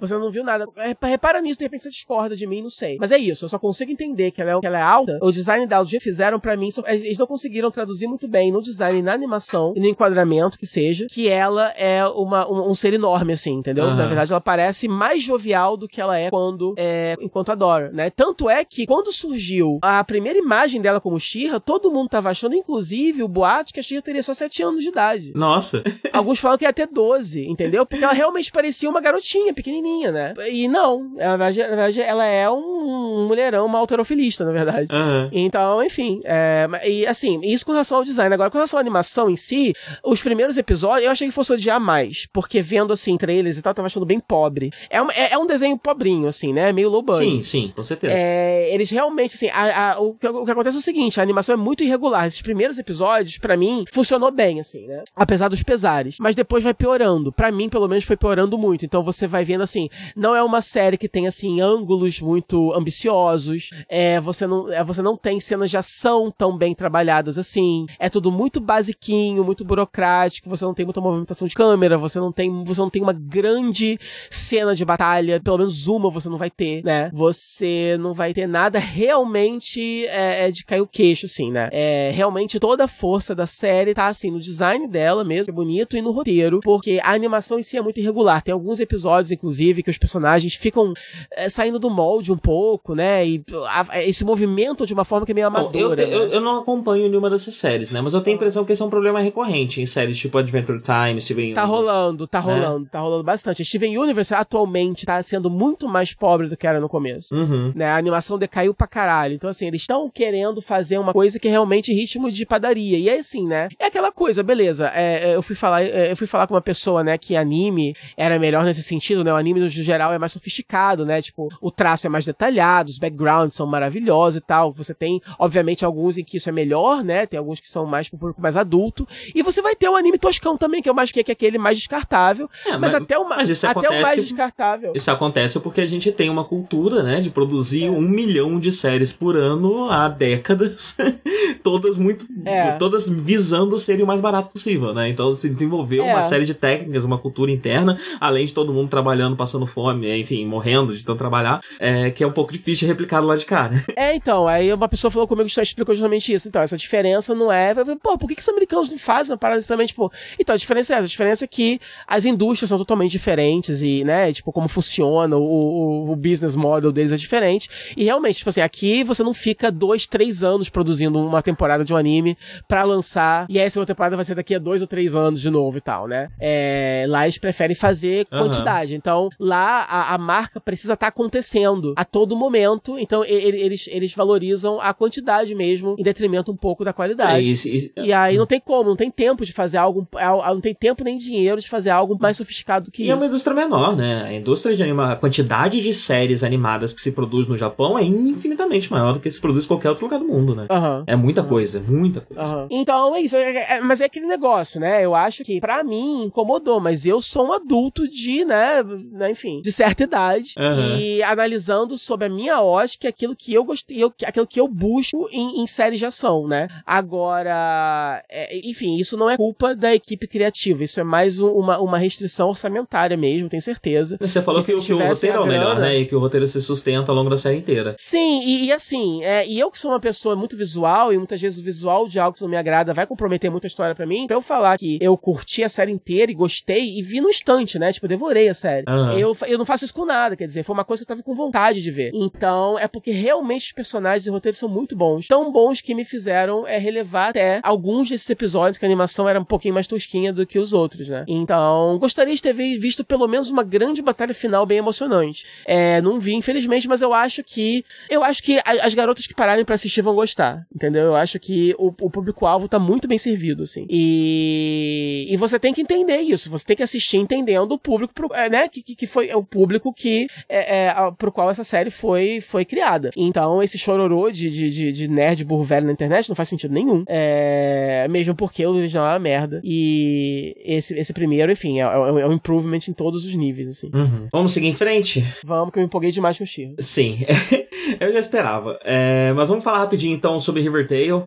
você não viu nada. Repara nisso, de repente você discorda de mim, não sei. Mas é isso, eu só consigo entender que ela é, que ela é alta, o design do que fizeram para mim, eles não conseguiram traduzir muito bem no design, na animação e no enquadramento que seja, que ela é uma, um, um ser enorme, assim, entendeu? Uhum. Na verdade, ela parece mais jovial do que ela é quando é, enquanto adora, né? Tanto é que quando surgiu a primeira imagem dela como Shira, todo mundo tava achando, inclusive, o boato que a Shira teria só 7 anos de idade. Nossa. <laughs> Alguns falam que ia ter 12, entendeu? Porque ela realmente parecia uma garotinha, pequenininha, né? E não, na verdade, na verdade ela é um mulherão, uma autorofilista, na verdade. Uhum. Então, enfim, é, e assim, isso com relação ao design. Agora, com relação à animação em si, os primeiros episódios, eu achei que fosse odiar mais, porque vendo, assim, trailers e tal, eu tava achando bem pobre. É, um, é, é um desenho pobrinho, assim, né? Meio low budget. Sim, sim, com certeza. É, eles realmente, assim, a, a, o, que, o, que, acontece é o seguinte, a animação é muito irregular. Esses primeiros episódios, para mim, funcionou bem, assim, né? Apesar dos pesares. Mas depois vai piorando. para mim, pelo menos, foi piorando muito. Então você vai vendo, assim, não é uma série que tem, assim, ângulos muito ambiciosos. É, você não, é, você não tem cenas de ação tão bem trabalhadas assim. É tudo muito basiquinho, muito burocrático. Você não tem muita movimentação de câmera. Você não tem, você não tem uma grande cena de batalha. Pelo menos uma você não vai ter, né? Você não vai ter nada realmente é, é de cair o queixo, assim, né? É, realmente toda a força da série tá, assim, no design dela mesmo, é bonito, e no roteiro, porque a animação em si é muito irregular. Tem alguns episódios, inclusive, que os personagens ficam é, saindo do molde um pouco, né? E a, esse movimento de uma forma que é meio amadora. Eu, né? eu, eu, não acompanho nenhuma dessas séries, né? Mas eu tenho a impressão que esse é um problema recorrente em séries tipo Adventure Time, Steven Tá rolando, tá né? rolando, tá rolando bastante. Steven Universe atualmente tá sendo muito mais pobre do que era no começo. Uhum. Né? A animação decaiu pra caralho. Então, assim, eles estão querendo fazer uma coisa que é realmente ritmo de padaria. E é assim, né? É aquela coisa, beleza. É, é eu fui falar, é, eu fui falar com uma pessoa, né, que anime era melhor nesse sentido, né? O anime, no geral, é mais sofisticado, né? Tipo, o traço é mais detalhado, os backgrounds são maravilhosos e tal. Você tem, obviamente, alguns em que isso é melhor, né? Tem alguns que são mais pro público mais adulto. E você vai ter o anime toscão também, que eu mais que é aquele mais descartável. É, mas, mas, até, o, mas até acontece, o mais descartável. Isso acontece porque a gente tem uma cultura, né? De produzir é. um milhão de séries por ano há décadas. <laughs> todas muito. É. Todas visando serem o mais barato possível, né? Então se desenvolveu uma é. série de técnicas, uma cultura interna, além de todo mundo trabalhando, passando fome, enfim, morrendo de tanto trabalhar, é, que é um pouco difícil de replicar lá de cá, né? É, então, aí uma pessoa falou comigo que explicou justamente isso. Então, essa diferença não é. Pô, por que, que os americanos não fazem uma parada exatamente, tipo. Então, a diferença é essa. A diferença é que as indústrias são totalmente diferentes e, né, tipo, como funciona, o, o, o, business model deles é diferente. E realmente, tipo assim, aqui você não fica dois, três anos produzindo uma temporada de um anime para lançar, e essa temporada vai ser daqui a dois ou três anos de novo e tal, né? É, lá eles preferem fazer quantidade. Uhum. Então, lá a, a marca precisa estar tá acontecendo a todo momento. Então, eles, eles valorizam a quantidade mesmo, em detrimento um pouco da qualidade. É, isso, isso, e aí não tem como, não tem tempo de fazer algo, é, não tem tempo nem dinheiro de fazer algo mais sofisticado que e isso. E é uma indústria menor, né? A indústria de anima, a quantidade de séries animadas que se produz no Japão é infinitamente maior do que se produz em qualquer outro lugar do mundo, né? Uhum. É muita uhum. coisa, muita coisa. Uhum. Então é isso, é, é, mas é aquele negócio, né? Eu acho que para mim incomodou, mas eu sou um adulto de, né, né enfim, de certa idade e analisando sob a minha ótica aquilo que eu gostei, eu, aquilo que eu busco em, em séries de ação, né? Agora, é, enfim, isso não é culpa da equipe criativa, isso é mais um, uma, uma restrição orçamentária mesmo, tenho certeza. Você falou que, que, que o roteiro é o melhor, né? E que o roteiro se sustenta ao longo da série inteira. Sim, e, e assim, é, e eu que sou uma pessoa muito visual, e muitas vezes o visual de algo que não me agrada vai comprometer muita história para mim, pra eu falar que eu curti a série inteira e gostei, e vi no instante, né? Tipo, devorei a série. Uhum. Eu, eu não faço isso com nada, quer dizer, foi uma coisa que eu tava com vontade de ver. Então, é porque realmente os personagens e roteiros são muito bons. Tão bons que me fizeram é, relevar até alguns desses episódios que a animação era um pouquinho mais tosquinha do que os outros, né? Então, gostaria de ter visto pelo menos uma grande batalha final bem emocionante. É, não vi, infelizmente, mas eu acho que. Eu acho que as garotas que pararem para assistir vão gostar. Entendeu? Eu acho que o, o público-alvo tá muito bem servido, assim. E, e você tem que entender isso. Você tem que assistir entendendo o público, pro, é, né? Que, que foi o público que é, é, pro qual essa série foi, foi criada. Então, esse chororô de, de, de, de nerd burro velho na internet não faz sentido nenhum. É, mesmo porque o original é uma merda. E esse, esse primeiro, enfim, é, é, é um improvement em todos os níveis, assim. Uhum. Vamos seguir em frente? Vamos, que eu me empolguei demais com o Shiro. Sim. <laughs> eu já esperava. É, mas vamos falar rapidinho então sobre Riverdale, uh,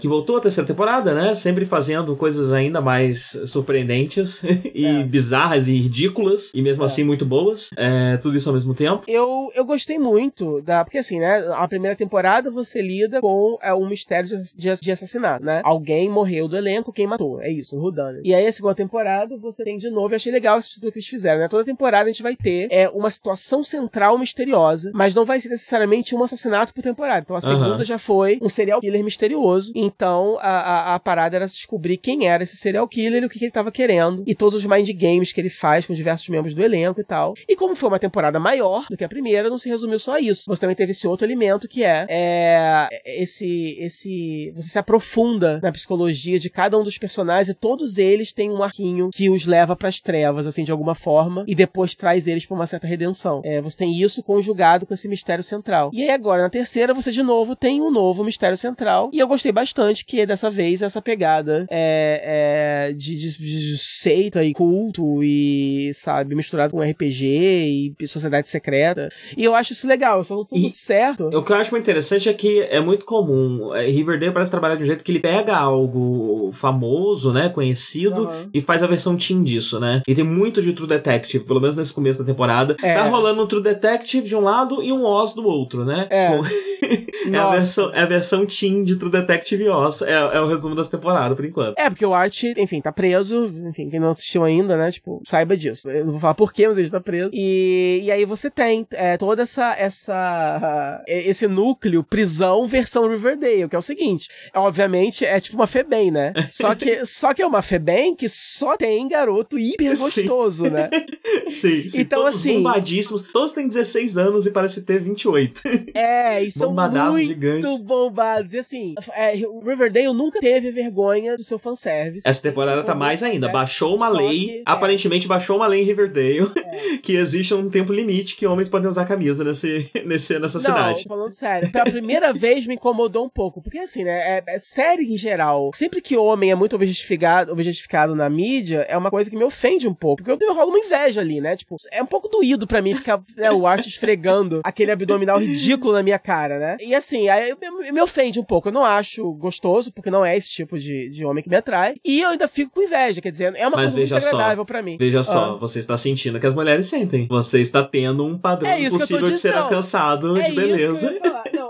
que voltou a terceira temporada, né? Sempre fazendo coisas ainda mais surpreendentes <laughs> e é. bizarras e ridículas, e mesmo é. assim muito boas. É, tudo isso ao mesmo tempo. Eu, eu gostei muito da. Porque assim, né? A primeira temporada você lida com é, um mistério de, de, de assassinato, né? Alguém morreu do elenco, quem matou? É isso, um Rudana. E aí a segunda temporada você tem de novo, eu achei legal esse tudo que eles fizeram, né? Toda temporada a gente vai ter é, uma situação central misteriosa, mas não vai ser necessariamente um assassinato por temporada. Então a segunda uhum. já foi um serial killer misterioso. Então a, a, a, parada era descobrir quem era esse serial killer e o que, que ele estava querendo. E todos os mind games que ele faz com diversos membros do elenco e tal. E como foi uma temporada maior do que a primeira, não se resumiu só a isso. Você também teve esse outro elemento que é, é esse, esse. Você se aprofunda na psicologia de cada um dos personagens e todos eles têm um arquinho que os leva para as trevas, assim, de alguma forma, e depois traz eles para uma certa redenção. É, você tem isso conjugado com esse mistério central. E aí agora, na terceira, você de novo tem um novo mistério central. E eu gostei bastante que dessa vez essa pegada é, é de, de, de, seita e culto e, sabe, misturado com RPG e sociedade secreta. E eu acho isso legal, só não tô muito certo. O que eu acho muito interessante é que é muito comum. É, Riverdale parece trabalhar de um jeito que ele pega algo famoso, né, conhecido, uhum. e faz a versão teen disso, né? E tem muito de True Detective, pelo menos nesse começo da temporada. É. Tá rolando um True Detective de um lado e um Oz do outro, né? É. <laughs> é, a versão, é a versão teen de True Detective Oz. É, é o resumo dessa temporada, por enquanto. É, porque o Art, enfim, tá preso. Enfim, quem não assistiu ainda, né? Tipo, saiba disso. Eu não vou falar porquê, mas ele tá preso. E, e aí você tem é, toda essa, essa. esse núcleo, prisão versão Riverdale, que é o seguinte. Obviamente, é tipo uma Febem, né? Só que, <laughs> só que é uma Febem que só tem garoto hiper gostoso, sim. né? <laughs> sim, sim. Então, todos assim. Bombadíssimos. Todos têm 16 anos e parece ter 28. <laughs> É, e são muito gigantes. bombados. E assim, é, Riverdale nunca teve vergonha do seu fanservice. Essa temporada tá mais ainda. Baixou uma lei. Que, é. aparentemente é. baixou uma lei em Riverdale é. que existe um tempo limite que homens podem usar camisa nesse, <laughs> nesse, nessa Não, cidade. falando sério. Pela primeira vez me incomodou um pouco. Porque assim, né? É, é série em geral. Sempre que homem é muito objetificado, objetificado na mídia, é uma coisa que me ofende um pouco. Porque eu rolo uma inveja ali, né? Tipo, é um pouco doído para mim ficar né, o Art esfregando aquele abdominal ridículo na minha cara, né? E assim, aí me ofende um pouco. Eu não acho gostoso, porque não é esse tipo de, de homem que me atrai. E eu ainda fico com inveja, quer dizer, é uma Mas coisa muito agradável para mim. Veja ah. só, você está sentindo que as mulheres sentem. Você está tendo um padrão é possível de ser alcançado é de beleza.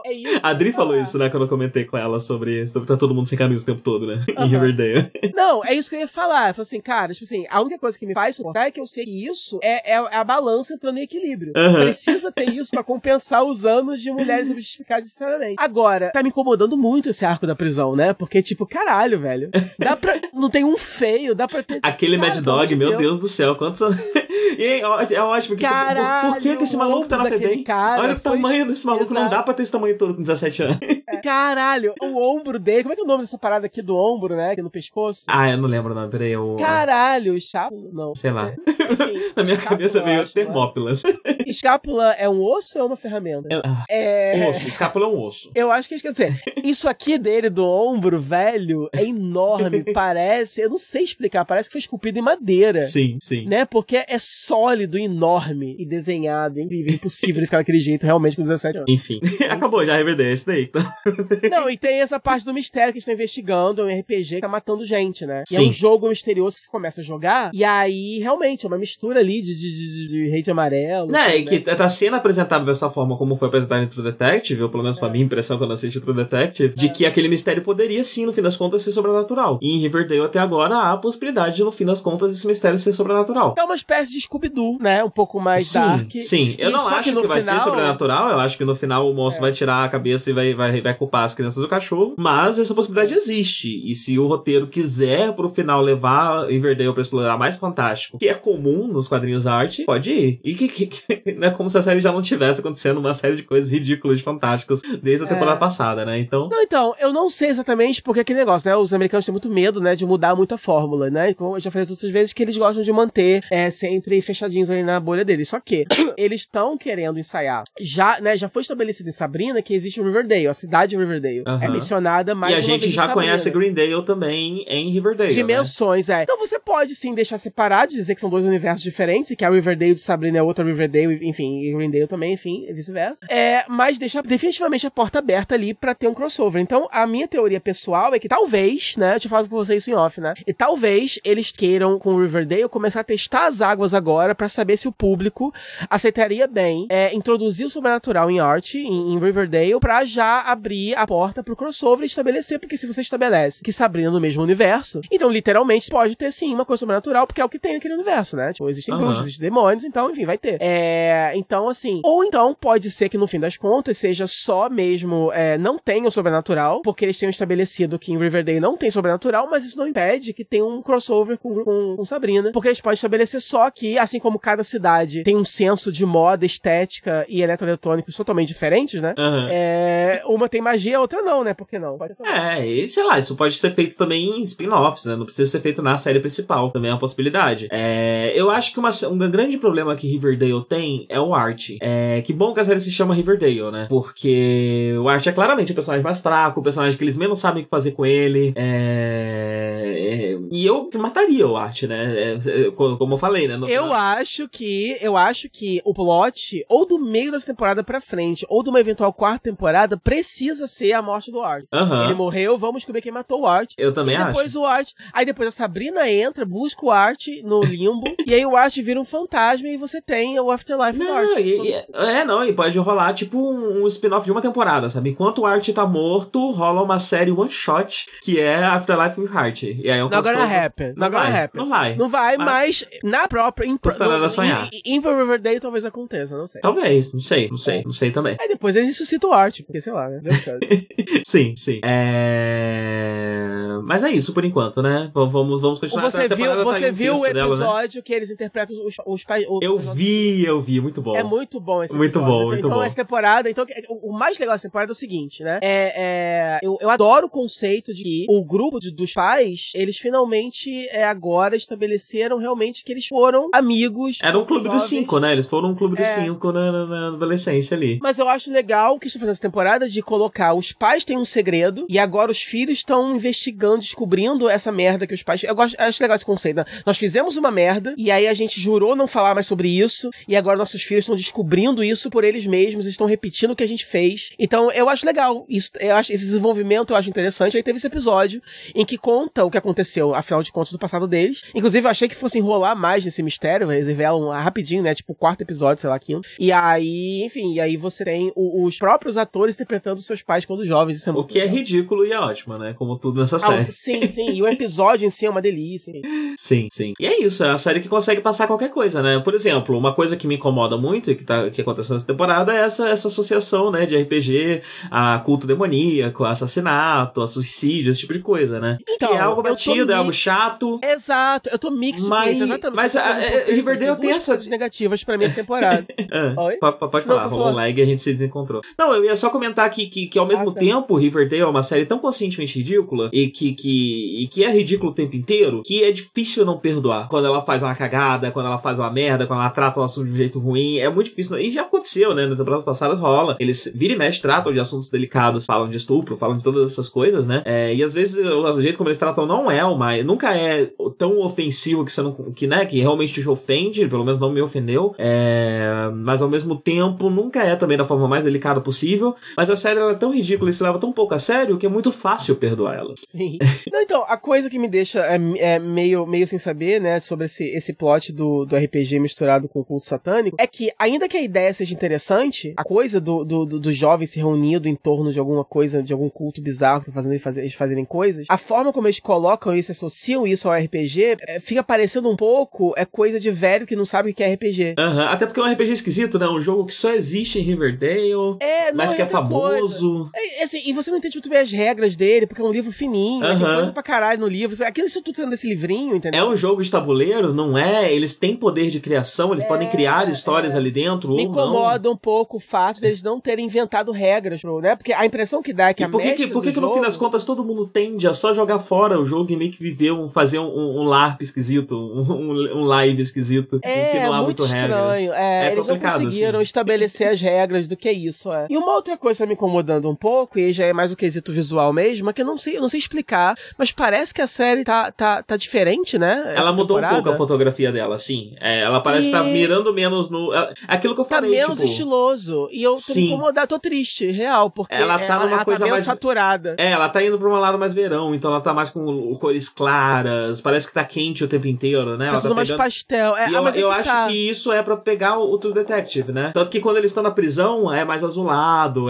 É isso. A Adri falou isso, né, quando eu comentei com ela sobre, sobre tá todo mundo sem camisa o tempo todo, né? <laughs> Aham. Em Riverdale. Não, é isso que eu ia falar. Eu falei assim, cara, tipo assim, a única coisa que me faz suportar é que eu sei que isso é, é a balança entrando em equilíbrio. Aham. Precisa ter isso pra compensar os anos de mulheres objetificadas sinceramente. Agora, tá me incomodando muito esse arco da prisão, né? Porque, tipo, caralho, velho. Dá pra. <laughs> Não tem um feio, dá pra ter. Aquele Cara, Mad Dog, meu Deus do céu, quantos anos. <laughs> E é é ótimo. Que, por, Caralho, por que, que esse maluco tá na FEBEM? Olha o tamanho desse maluco, não Exato. dá pra ter esse tamanho todo com 17 anos. Caralho, o ombro dele. Como é que é o nome dessa parada aqui do ombro, né? Aqui no pescoço? Ah, eu não lembro o nome, peraí, eu... Caralho, chapo? Não. Sei lá. Enfim, <laughs> Na minha cabeça veio acho, né? Termópilas. Escápula é um osso ou é uma ferramenta? Ah, É. Osso, escápula é um osso. Eu acho que isso quer dizer. Isso aqui dele do ombro, velho, é enorme. <laughs> parece. Eu não sei explicar. Parece que foi esculpido em madeira. Sim, sim. Né? Porque é sólido, enorme e desenhado. É incrível. É impossível ele ficar daquele jeito realmente com 17 anos. Enfim, <laughs> acabou já, Riverdale, é isso daí. Então, <laughs> Não, e tem essa parte do mistério que eles estão investigando. É um RPG que tá matando gente, né? E é Sim. um jogo misterioso que você começa a jogar. E aí, realmente, é uma mistura ali de, de, de, de hate amarelo. né, assim, e que tá sendo apresentado dessa forma como foi apresentado em True Detective, ou pelo menos foi a minha impressão quando assisti True Detective, de É. que aquele mistério poderia sim, no fim das contas, ser sobrenatural. E em Riverdale, até agora, há a possibilidade de, no fim das contas, esse mistério ser sobrenatural. É uma espécie de Scooby-Doo, né? Um pouco mais sim, dark. sim. Eu E não acho que que, vai final- ser sobrenatural, eu acho que no final o monstro É. vai tirar a cabeça e vai, vai, vai culpar as crianças do cachorro, mas essa possibilidade existe. E se o roteiro quiser, pro final, levar Riverdale pra esse lugar mais fantástico, que é comum nos quadrinhos arte, pode ir. E que, que, que <laughs> não é como se a série já não tivesse acontecendo uma série de coisas ridículas e fantásticas desde a É. temporada passada, né? Então, Não, então, eu não sei exatamente porque aquele negócio, né? Os americanos têm muito medo, né, de mudar muito a fórmula, né? Como eu já falei outras vezes que eles gostam de manter é, sempre fechadinhos ali na bolha deles. Só que <clears throat> eles estão querendo ensaiar. Já, né, já foi estabelecido em Sabrina que existe o Riverdale, a cidade de Riverdale. É mencionada mais e a gente já conhece Greendale também em Riverdale. né? Dimensões, é. Então você pode sim deixar separado, dizer que são dois universos diferentes, e que a Riverdale de Sabrina é outra Riverdale, enfim, e Greendale também, enfim, e vice-versa. É, mas deixar definitivamente a porta aberta ali pra ter um crossover. Então, a minha teoria pessoal é que talvez, né, eu tinha falado com vocês isso em off, né, e talvez eles queiram com o Riverdale começar a testar as águas agora pra saber se o público aceitaria bem é, introduzir o sobrenatural em art, em, em Riverdale, pra já abrir a porta pro crossover e estabelecer, porque se você estabelece que Sabrina é no mesmo universo, então literalmente pode ter sim uma coisa sobrenatural, porque é o que tem naquele universo, né? Tipo, existem Aham. bruxos, existem demônios, então, enfim, vai ter. É, então, assim, ou então pode ser que no fim das contas seja só mesmo, é, não tenha o sobrenatural, porque eles tenham estabelecido que em Riverdale não tem sobrenatural, mas isso não impede que tenha um crossover com, com, com Sabrina, porque eles podem estabelecer só que, assim como cada cidade tem um senso de moda, estética e eletroeletrônicos totalmente diferentes, né? Aham. É, uma tem magia, a outra não, né? Por que não? É, e sei lá, isso pode ser feito também em spin-offs, né? Não precisa ser feito na série principal, também é uma possibilidade. É, eu acho que uma, um grande problema que Riverdale tem é o Art. É, que bom que a série se chama Riverdale, né? Porque o Art é claramente o personagem mais fraco, o personagem que eles menos sabem o que fazer com ele. É, é, e eu mataria o Art, né? É, é, como eu falei, né? No Eu final- acho que eu acho que o plot ou do meio dessa temporada pra frente ou de uma eventual quarta temporada precisa ser a morte do Art. Aham. Ele morreu, vamos descobrir quem matou o Art. Eu também e depois acho. o Art, aí depois a Sabrina entra, busca o Art no limbo <laughs> e aí o Art vira um fantasma e você tem o Afterlife do Não, Art. e- e- é, não, e pode rolar tipo um, um spin-off de uma temporada, sabe? Enquanto o Art tá morto, rola uma série one shot que é Afterlife with Art. E aí é um Not gonna happen. Não vai, happen. não vai. Não vai, Mas- mas, na própria. Em, no- sonhar. Em, em Riverdale talvez aconteça, não sei. Talvez, não sei, não É. sei, não sei também. Aí depois eles ressuscitam o Art, porque sei lá, né? <laughs> Sim, sim. É... Mas é isso por enquanto, né? Vamos, vamos continuar. Você A viu, tá você em viu o curso dela, né? episódio que eles interpretam os, os pais. Eu vi, eu vi, muito bom. É muito bom esse Muito episódio. bom, então, muito então, bom. essa temporada, então, o o mais legal dessa temporada é o seguinte, né? É, é, eu, eu adoro o conceito de que o grupo de- dos pais, eles finalmente é, agora estabeleceram realmente que eles foram amigos. Era um clube dos cinco, né? Eles foram um clube dos É. cinco na, na- na adolescência ali. Mas eu acho legal que estão fazendo essa temporada de colocar os pais têm um segredo e agora os filhos estão investigando, descobrindo essa merda que os pais. Eu gosto, acho legal esse conceito. né? Nós fizemos uma merda e aí a gente jurou não falar mais sobre isso e agora nossos filhos estão descobrindo isso por eles mesmos, estão repetindo o que a gente fez. Então eu acho legal isso. Eu acho esse desenvolvimento eu acho interessante. Aí teve esse episódio em que conta o que aconteceu, afinal de contas, do passado deles. Inclusive eu achei que fosse enrolar mais nesse mistério, eles revelam rapidinho, né? Tipo, quarto episódio, sei lá, quinto. E aí, enfim, e aí você tem os próprios próprios atores interpretando seus pais quando jovens. Isso é o que é ridículo e é ótimo, né? Como tudo nessa Ah, série. sim, sim. E o episódio em si é uma delícia. <laughs> Sim, sim. E é isso, é a série que consegue passar qualquer coisa, né? Por exemplo, uma coisa que me incomoda muito e que, tá, que aconteceu nessa temporada é essa, essa associação, né, de RPG, a culto demoníaco, a assassinato, a suicídio, esse tipo de coisa, né? Então, que é algo batido, é algo chato. Exato, eu tô mixo Mas- com isso, exatamente. mas tá a- falando é, Riverdale tem essa- coisas negativas pra mim essa temporada. <laughs> Ah, Pode Não, falar, rolou um falar. lag e a gente se desencontrou. Não, eu ia só comentar que, que, que ao mesmo Ah, tá. tempo, Riverdale é uma série tão conscientemente ridícula e que, que, e que é ridículo o tempo inteiro que é difícil não perdoar. Quando ela faz uma cagada, quando ela faz uma merda, quando ela trata um assunto de um jeito ruim, é muito difícil. E já aconteceu, né? Nas temporadas passadas rola. Eles vira e mexe, tratam de assuntos delicados, falam de estupro, falam de todas essas coisas, né? É, e às vezes o o jeito como eles tratam não é uma. Nunca é tão ofensivo que você não. que, né? Que realmente te ofende, pelo menos não me ofendeu. É, mas ao mesmo tempo nunca é também da forma mais delicada possível. Mas a série ela é tão ridícula e se leva tão pouco a sério que é muito fácil perdoar ela. Sim. <laughs> Não, então, a coisa que me deixa é, é meio, meio sem saber, né, sobre esse, esse plot do, do RPG misturado com o culto satânico, é que, ainda que a ideia seja interessante, a coisa do, do, do, do jovem se reunido em torno de alguma coisa, de algum culto bizarro que tá fazendo eles fazer- eles fazerem coisas, a forma como eles colocam isso, associam isso ao RPG, é, fica parecendo um pouco é coisa de velho que não sabe o que é RPG. Aham, Até porque é um RPG esquisito, né? Um jogo que só existe em Riverdale. É, não mas é que é famoso. É, assim, e você não entende muito bem as regras dele, porque é um livro fininho, né, tem Aham. coisa pra caralho no livro. Aquilo isso tudo sendo desse livrinho, entendeu? É um jogo de tabuleiro, não é? Eles têm poder de criação, eles É, podem criar histórias é. ali dentro Me incomoda um pouco o fato deles não terem inventado regras, né? Porque a impressão que dá é que E a por que, por que, que no fim jogo- das contas todo mundo tende a só jogar fora o jogo e meio que viver um, fazer um, um, um LARP esquisito, um, um- live esquisito, em que É, não há muito muito regras. estranho. É, É eles não complicado, conseguiram assim. estabelecer as regras do que é isso, é. E uma outra coisa que tá me incomodando um pouco, e já é mais o quesito visual mesmo, é que eu não sei, eu não sei explicar, mas parece que a série tá, tá, tá diferente, né? Ela mudou temporada. um pouco a fotografia dela, assim. É, ela parece E- estar mirando menos no. é, Aquilo que eu Tá falei, menos tipo. estiloso. E eu tô Sim. incomodado, tô triste, real, porque Ela tá numa ela coisa tá mais- saturada. É, ela tá indo pra um lado mais verão, então ela tá mais com cores claras, parece que tá quente o tempo inteiro, né? Tá ela tudo mais pegando- pastel. É, E ah, eu, é eu acho tá. que isso é pra pegar o, o True Detective, né? Tanto que quando eles estão na prisão é mais azulado,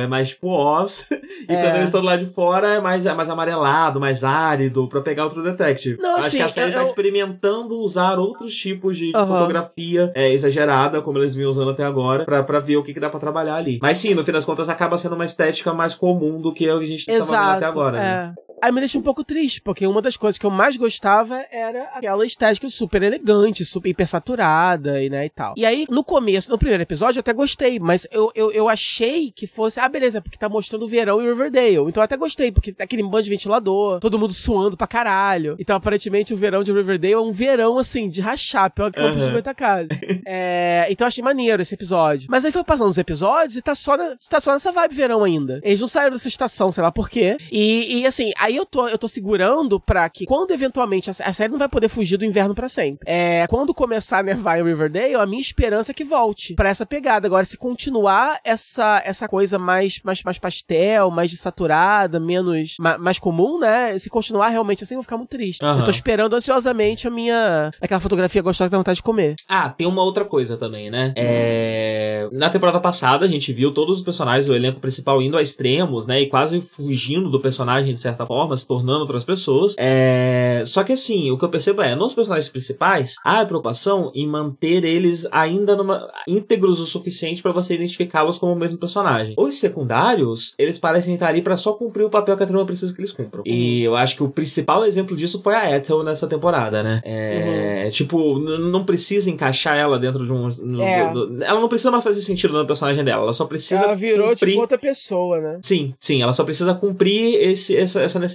é mais tipo Oz. <laughs> e É. quando eles estão do lado de fora é mais, é mais amarelado, mais árido, pra pegar o True Detective. Não, acho assim, que a série eu- tá eu- experimentando usar outros tipos de, Aham. fotografia é, exagerada, como eles vinham usando até agora, pra, pra ver o que, que dá pra trabalhar ali. Mas sim, no fim das contas acaba sendo uma estética mais comum do que é o que a gente tava vendo Exato. até agora. né? Aí me deixa um pouco triste, porque uma das coisas que eu mais gostava era aquela estética super elegante, super hipersaturada e, né, e tal. E aí, no começo, no primeiro episódio, eu até gostei, mas eu, eu, eu achei que fosse, ah, beleza, porque tá mostrando o verão em Riverdale. Então eu até gostei, porque tá aquele bando de ventilador, todo mundo suando pra caralho. Então, aparentemente, o verão de Riverdale é um verão, assim, de rachar, pior que o Aham. de muita casa. <laughs> É, então eu achei maneiro esse episódio. Mas aí foi passando os episódios e tá só, na- tá só nessa vibe verão ainda. Eles não saíram dessa estação, sei lá por quê. E, e, assim, aí eu tô, eu tô segurando pra que quando eventualmente a, série não vai poder fugir do inverno pra sempre. É, quando começar a nevar em Riverdale, a minha esperança é que volte pra essa pegada. Agora, se continuar essa, essa coisa mais, mais, mais pastel, mais desaturada, menos, ma- mais comum, né? Se continuar realmente assim, eu vou ficar muito triste. Aham. Eu tô esperando ansiosamente a minha, aquela fotografia gostosa que dá vontade de comer. Ah, tem uma outra coisa também, né? É... Na temporada passada, a gente viu todos os personagens do elenco principal indo a extremos, né? E quase fugindo do personagem de certa forma, se tornando outras pessoas. É... Só que assim, o que eu percebo é, nos personagens principais, há a preocupação em manter eles ainda numa... íntegros o suficiente pra você identificá-los como o mesmo personagem. Os secundários, eles parecem estar ali pra só cumprir o papel que a trama precisa que eles cumpram. E eu acho que o principal exemplo disso foi a Ethel nessa temporada, né? É... Tipo, n- não precisa encaixar ela dentro de um. É. do- do- ela não precisa mais fazer sentido no personagem dela. Ela só precisa Ela virou cumprir. tipo outra pessoa, né? Sim, sim, ela só precisa cumprir esse, essa, essa necessidade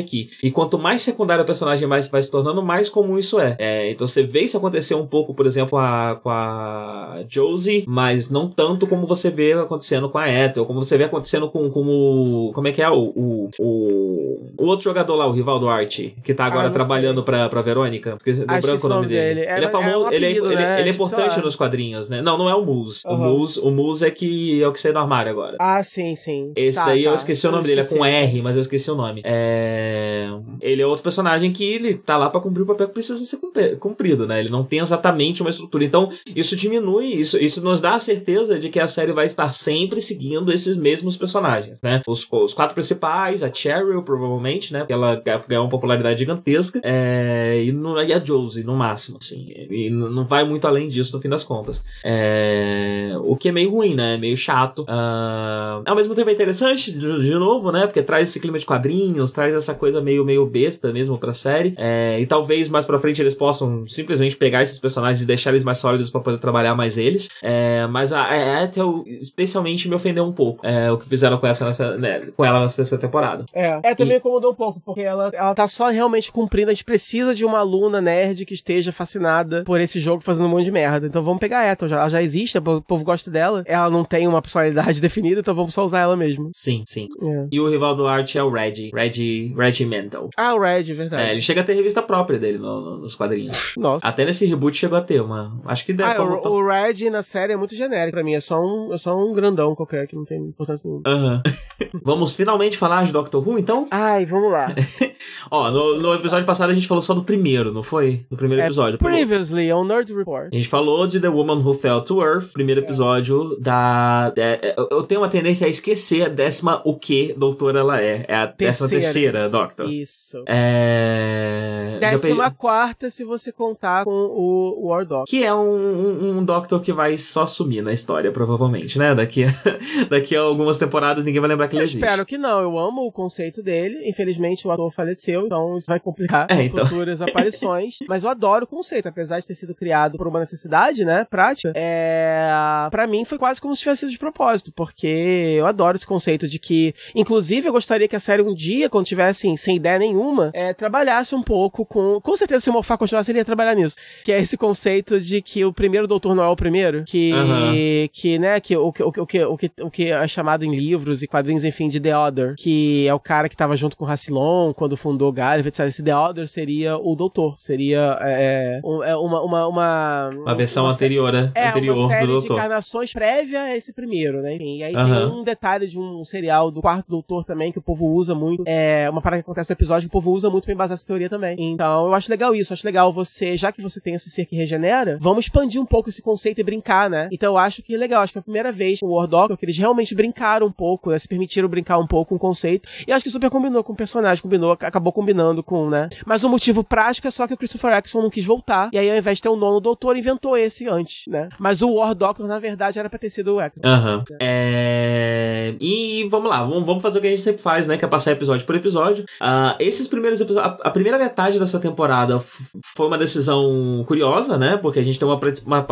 aqui. E quanto mais secundário o personagem vai, vai se tornando, mais comum isso é. É, Então você vê isso acontecer um pouco, por exemplo, a, com a Josie, mas não tanto como você vê acontecendo com a Ethel, como você vê acontecendo com, com o. Como é que é? O, o, o, o outro jogador lá, o rival do Art, que tá agora Ah, trabalhando pra, pra Verônica. Esqueci, que branco o nome dele. dele. É, ele é é famoso, um ele, é, apelido, ele, né? ele é Tipo, sei importante nos quadrinhos, né? Não, não é o Moose. O Aham. Moose. O Moose é que é o que saiu do armário agora. Ah, sim, sim. Esse Tá, daí eu tá. esqueci o nome dele, é com esqueci. R, mas eu esqueci o nome. é... ele é outro personagem que ele tá lá para cumprir o papel que precisa ser cumprido, né? Ele não tem exatamente uma estrutura. Então, isso diminui, isso, isso nos dá a certeza de que a série vai estar sempre seguindo esses mesmos personagens, né? Os, os quatro principais, a Cheryl, provavelmente, né? Porque ela ganhou uma popularidade gigantesca, é... e, no, e a Josie, no máximo, assim. E não vai muito além disso, no fim das contas. É... O que é meio ruim, né? É meio chato. Uh... Ao mesmo tempo é interessante, de, de novo, né? Porque traz esse clima de quadrinhos, traz essa coisa meio, meio besta mesmo pra série. É, e talvez mais pra frente eles possam simplesmente pegar esses personagens e deixar eles mais sólidos para poder trabalhar mais eles. É, mas a, a Ethel especialmente me ofendeu um pouco é, o que fizeram com, essa, nessa, né, com ela nessa temporada. É, é também e... incomodou um pouco, porque ela, ela tá só realmente cumprindo. A gente precisa de uma aluna nerd que esteja fascinada por esse jogo fazendo um monte de merda. Então vamos pegar a Ethel. Já, ela já existe, o povo gosta dela. Ela não tem uma personalidade <laughs> definida, então vamos só usar ela mesmo. Sim, sim. É. E o rival do Art é o Reggie. Reggie, Reggie Mental. Ah, o Reggie, verdade. É, ele chega a ter revista própria dele no, no, nos quadrinhos. <laughs> Nossa. Até nesse reboot chegou a ter uma. Acho que deve. Ah, o, o Reggie na série é muito genérico pra mim. É só um, é só um grandão qualquer que não tem importância nenhuma. Aham. <laughs> vamos finalmente falar de Doctor Who, então? Ai, vamos lá. <laughs> Ó, no, no, episódio passado a gente falou só do primeiro, não foi? No primeiro é, episódio. Previously, on Nerd Report. A gente falou de The Woman Who Fell to Earth, primeiro é. episódio da. É, eu tenho uma tendência a esquecer a décima o que doutora ela é. É a décima terceira, Doctor. Isso. É. Décima quarta, se você contar com o War Doctor. Que é um, um, um, Doctor que vai só sumir na história, provavelmente, né? Daqui a, <laughs> daqui a algumas temporadas ninguém vai lembrar que eu ele existe. Espero que não. Eu amo o conceito dele. Infelizmente o ator faleceu, então isso vai complicar é, então. futuras aparições. <laughs> Mas eu adoro o conceito, apesar de ter sido criado por uma necessidade, né? Prática. É. Pra mim foi quase como se tivesse sido de propósito, porque eu adoro esse conceito de que, inclusive, eu gostaria que a série um dia, quando tivesse assim, sem ideia nenhuma, é, trabalhasse um pouco com. Com certeza, se o Moffat continuasse, ele ia trabalhar nisso. Que é esse conceito de que o primeiro doutor não é o primeiro. Que, uhum. que né, que o, o, o, o, que, o, que, o que é chamado em livros e quadrinhos, enfim, de The Other. Que é o cara que tava junto com o Rassilon quando fundou Gallifrey, etc. Esse The Other seria o doutor. Seria é, é uma, uma, uma. Uma versão uma anterior, né? É, anterior uma série do doutor. de encarnações prévia a esse primeiro, né? Enfim, e aí uhum. tem um detalhe de um serial do quarto doutor também que o povo usa muito. É uma parada que acontece no episódio que o povo usa muito pra embasar essa teoria também. Então, eu acho legal isso. Acho legal você, já que você tem esse ser que regenera, vamos expandir um pouco esse conceito e brincar, né? Então, eu acho que é legal. Acho que é a primeira vez com o War Doctor que eles realmente brincaram um pouco, né? Se permitiram brincar um pouco com o conceito. E acho que super combinou com o personagem, combinou, acabou combinando com, né? Mas o motivo prático é só que o Christopher Eccleston não quis voltar. E aí, ao invés de ter um nono doutor, inventou esse antes, né? Mas o War Doctor, na verdade, era pra ter sido o Eccleston. Aham. Uhum. É... E vamos lá, vamos fazer o que a gente sempre faz, né? Que é passar episódio por episódio. Uh, esses primeiros episódios. A, a, primeira metade dessa temporada foi uma decisão curiosa, né? Porque a gente tem uma. uma,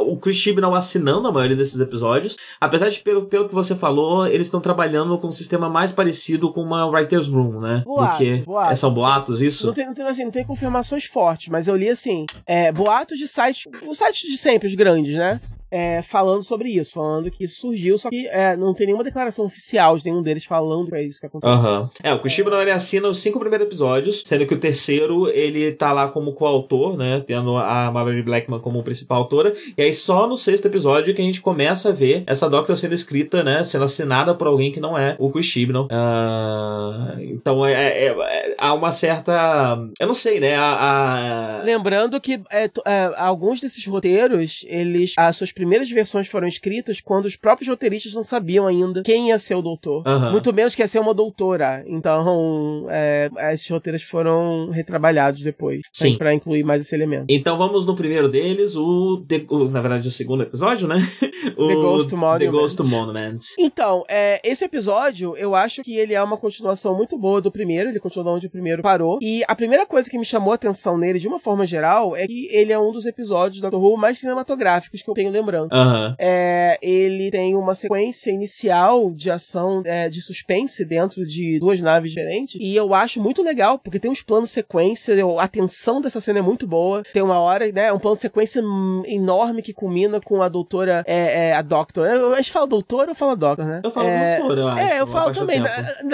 o Chris Chibnall assinando a maioria desses episódios. Apesar de, pelo, pelo que você falou, eles estão trabalhando com um sistema mais parecido com uma Writer's Room, né? Boato, do que. Boato. É, são boatos, isso? Não tem, não tem, assim, não tem confirmações fortes, mas eu li assim: é, boatos de sites. Os sites de sempre, os grandes, né? É, falando sobre isso, falando que isso surgiu, só que é, não tem nenhuma declaração oficial de nenhum deles falando que é isso que aconteceu. Uhum. É, o Kushima não ele assina os cinco primeiros episódios, sendo que o terceiro ele tá lá como coautor, né? Tendo a Mallory Blackman como principal autora. E aí só no sexto episódio que a gente começa a ver essa Doctor sendo escrita, né? Sendo assinada por alguém que não é o Kushima. Uh, então é, é, é, há uma certa. Eu não sei, né? A, a... Lembrando que é, é, alguns desses roteiros, eles. As suas primeiras versões foram escritas quando os próprios roteiristas não sabiam ainda quem ia ser o doutor. Uhum. Muito menos que ia ser uma doutora. Então, é, esses roteiros foram retrabalhados depois. Sim. Pra incluir mais esse elemento. Então vamos no primeiro deles, o, The, o na verdade, o segundo episódio, né? <laughs> o The Ghost Monument. The Ghost Monument. Então, é, esse episódio, eu acho que ele é uma continuação muito boa do primeiro. Ele continua onde o primeiro parou. E a primeira coisa que me chamou a atenção nele, de uma forma geral, é que ele é um dos episódios do Doctor Who mais cinematográficos que eu tenho lembrando lembrando. Uhum. É, ele tem uma sequência inicial de ação é, de suspense dentro de duas naves diferentes. E eu acho muito legal, porque tem uns planos sequência, a tensão dessa cena é muito boa. Tem uma hora, né? Um plano sequência enorme que culmina com a doutora, é, é a Doctor. A gente fala doutora ou fala Doctor, né? Eu falo é, doutora, eu acho. É, eu falo também.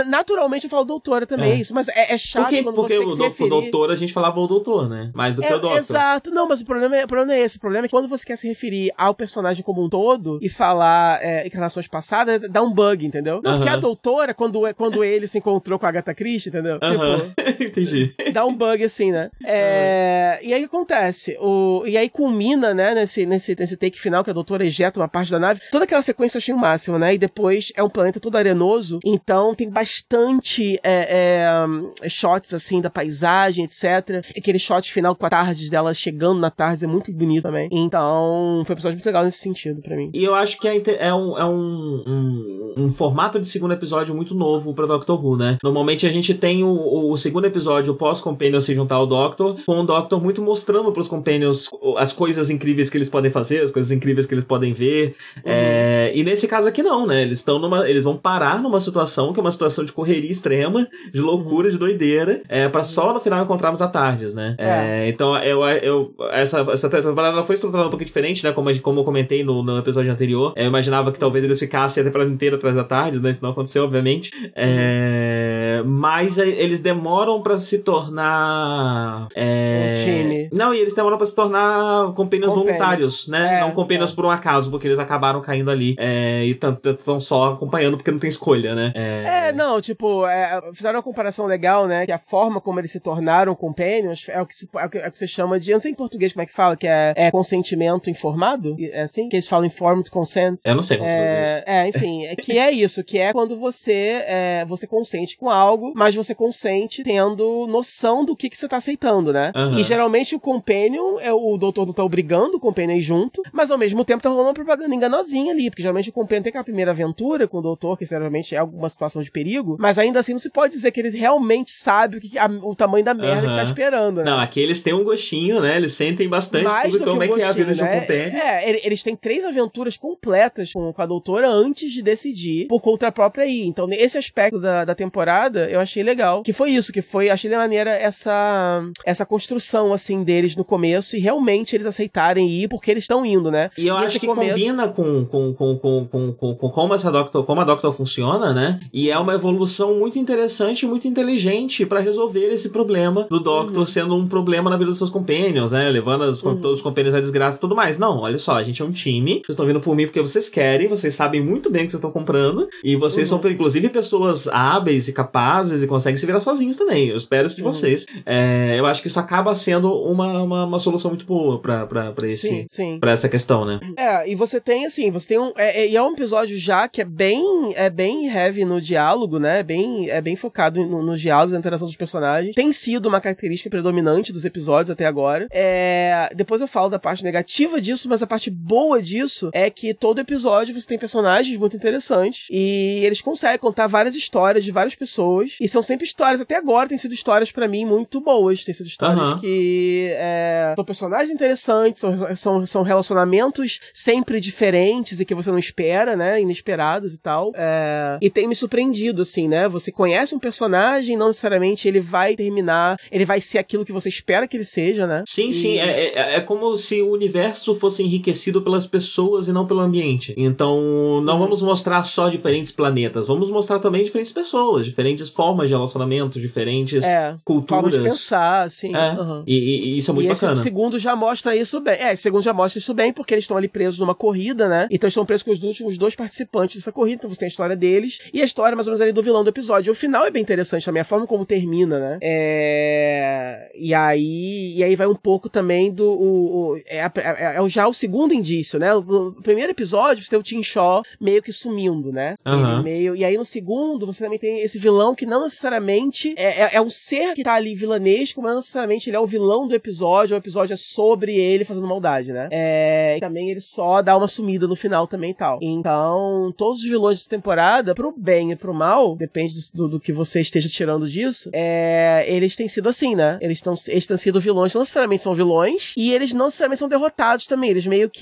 Naturalmente eu falo doutora também, é. isso. Mas é, é chato porque, quando porque você o, o doutor a gente falava o doutor, né? Mais do que o doutor. Exato. Não, mas o problema, é, o problema é esse. O problema é que quando você quer se referir ao personagem como um todo e falar é, encarnações passadas, dá um bug, entendeu? Não, porque a doutora, quando, quando ele se encontrou com a Agatha Christie, entendeu? Tipo, <laughs> Entendi. Dá um bug assim, né? É, E aí acontece. O, e aí culmina, né, nesse, nesse, nesse take final que a doutora ejeta uma parte da nave. Toda aquela sequência eu achei o máximo, né? E depois é um planeta todo arenoso, então tem bastante é, é, shots assim da paisagem, etc. Aquele shot final com a tarde dela chegando na tarde é muito bonito também. Então, foi um episódio muito legal nesse sentido para mim. E eu acho que é, é, um, é um, um, um, formato de segundo episódio muito novo pra Doctor Who, né? Normalmente a gente tem o, o segundo episódio pós-Companion se juntar ao Doctor, com o Doctor muito mostrando pros Companions as coisas incríveis que eles podem fazer, as coisas incríveis que eles podem ver. Uhum. É, e nesse caso aqui não, né? Eles estão numa. Eles vão parar numa situação que é uma situação de correria extrema, de loucura, uhum. de doideira, é, para só no final encontrarmos a Tardes, né? É. É, então eu, eu, essa, essa temporada foi estruturada um pouquinho diferente, né? Como, como eu comentei no, no episódio anterior. Eu imaginava que talvez eles ficassem a temporada inteira atrás da Tardes, né? Isso não aconteceu, obviamente. É, mas eles demoram para se tornar. É, um time. Não, e eles demoram para se tornar compênios voluntários, né? É, não compênios é. por um acaso, porque eles acabaram caindo ali. É, e estão só acompanhando porque não tem escolha, né? É, é não, tipo, é, fizeram uma comparação legal, né? Que a forma como eles se tornaram companions é o que, se, é o que, é o que você chama de. Eu não sei em português como é que fala, que é, é consentimento informado? É assim? Que eles falam informed consent. Eu não sei como é, isso. É, enfim, é, que é isso, que é quando você, é, você consente com algo, mas você consente tendo noção do que, que você tá aceitando, né? Uhum. E geralmente o companion, é, o doutor não tá obrigando o companion junto, mas ao mesmo tempo tá rolando uma propaganda enganosinha ali, porque geralmente o companion tem aquela primeira aventura com o doutor, que geralmente é alguma situação de perigo, mas ainda assim não se pode dizer que ele realmente sabe o, que, a, o tamanho da merda uhum. que tá esperando, né? Não, aqui eles têm um gostinho, né? Eles sentem bastante Mais tudo como é que é a vida né? de um né? companion. É, eles têm três aventuras completas com, com a doutora antes de decidir por conta própria aí. Então, nesse aspecto da, da temporada, eu achei legal. Que foi isso, que foi, achei de maneira essa, essa construção, assim, deles no começo e realmente eles aceitarem ir porque eles estão indo, né? E eu e acho que começo... combina com, com, com, com, com, com, com como essa Doctor, como a Doctor funciona, né? E é uma evolução muito interessante e muito inteligente para resolver esse problema do Doctor uhum. sendo um problema na vida dos seus companions, né? Levando os, uhum. todos os companions à desgraça e tudo mais. Não, olha só, a gente é um time, vocês estão vindo por mim porque vocês querem, vocês sabem muito bem o que vocês estão comprando, e vocês uhum. são, inclusive, pessoas hábeis e capazes e conseguem se virar sozinhos também. Eu espero isso de uhum. vocês. É, eu acho que isso acaba sendo uma, uma, uma solução muito boa pra, pra, pra, esse, sim, sim. pra essa questão, né? É, e você tem, assim, você tem um. É, é, e é um episódio já que é bem, é bem heavy no diálogo, né? É bem, é bem focado no, nos diálogos, na interação dos personagens. Tem sido uma característica predominante dos episódios até agora. É, depois eu falo da parte negativa disso, mas a parte boa disso é que todo episódio você tem personagens muito interessantes e eles conseguem contar várias histórias de várias pessoas e são sempre histórias, até agora tem sido histórias para mim muito boas, tem sido histórias uhum. que é, são personagens interessantes, são, são, são relacionamentos sempre diferentes e que você não espera, né, inesperados e tal, é, e tem me surpreendido, assim, né, você conhece um personagem, não necessariamente ele vai terminar, ele vai ser aquilo que você espera que ele seja, né. Sim, e... sim, é, é, é como se o universo fosse enriquecido pelas pessoas e não pelo ambiente. Então, não uhum. vamos mostrar só diferentes planetas, vamos mostrar também diferentes pessoas, diferentes formas de relacionamento, diferentes é, culturas. Formas de pensar, assim. É, uhum. e, e, isso é muito e bacana. Esse segundo já mostra isso bem. É, esse segundo já mostra isso bem, porque eles estão ali presos numa corrida, né? Então eles estão presos com os últimos dois participantes dessa corrida, então você tem a história deles e a história mais ou menos ali do vilão do episódio. O final é bem interessante também, a forma como termina, né? É... E aí e aí vai um pouco também do... O, o é, é, é, já o segundo indício, né? O, o primeiro episódio, você tem o Tim Shaw meio que sumindo, né? Uhum. Meio... E aí no segundo, você também tem esse vilão que não necessariamente é, é, é um ser que tá ali vilanesco, mas não necessariamente ele é o vilão do episódio, o episódio é sobre ele fazendo maldade, né? É, e também ele só dá uma sumida no final também e tal. Então, todos os vilões dessa temporada, pro bem e pro mal, depende do, do que você esteja tirando disso, é, eles têm sido assim, né? Eles, tão, eles têm sido vilões, não necessariamente são vilões, e eles não necessariamente são derrotados também, eles meio que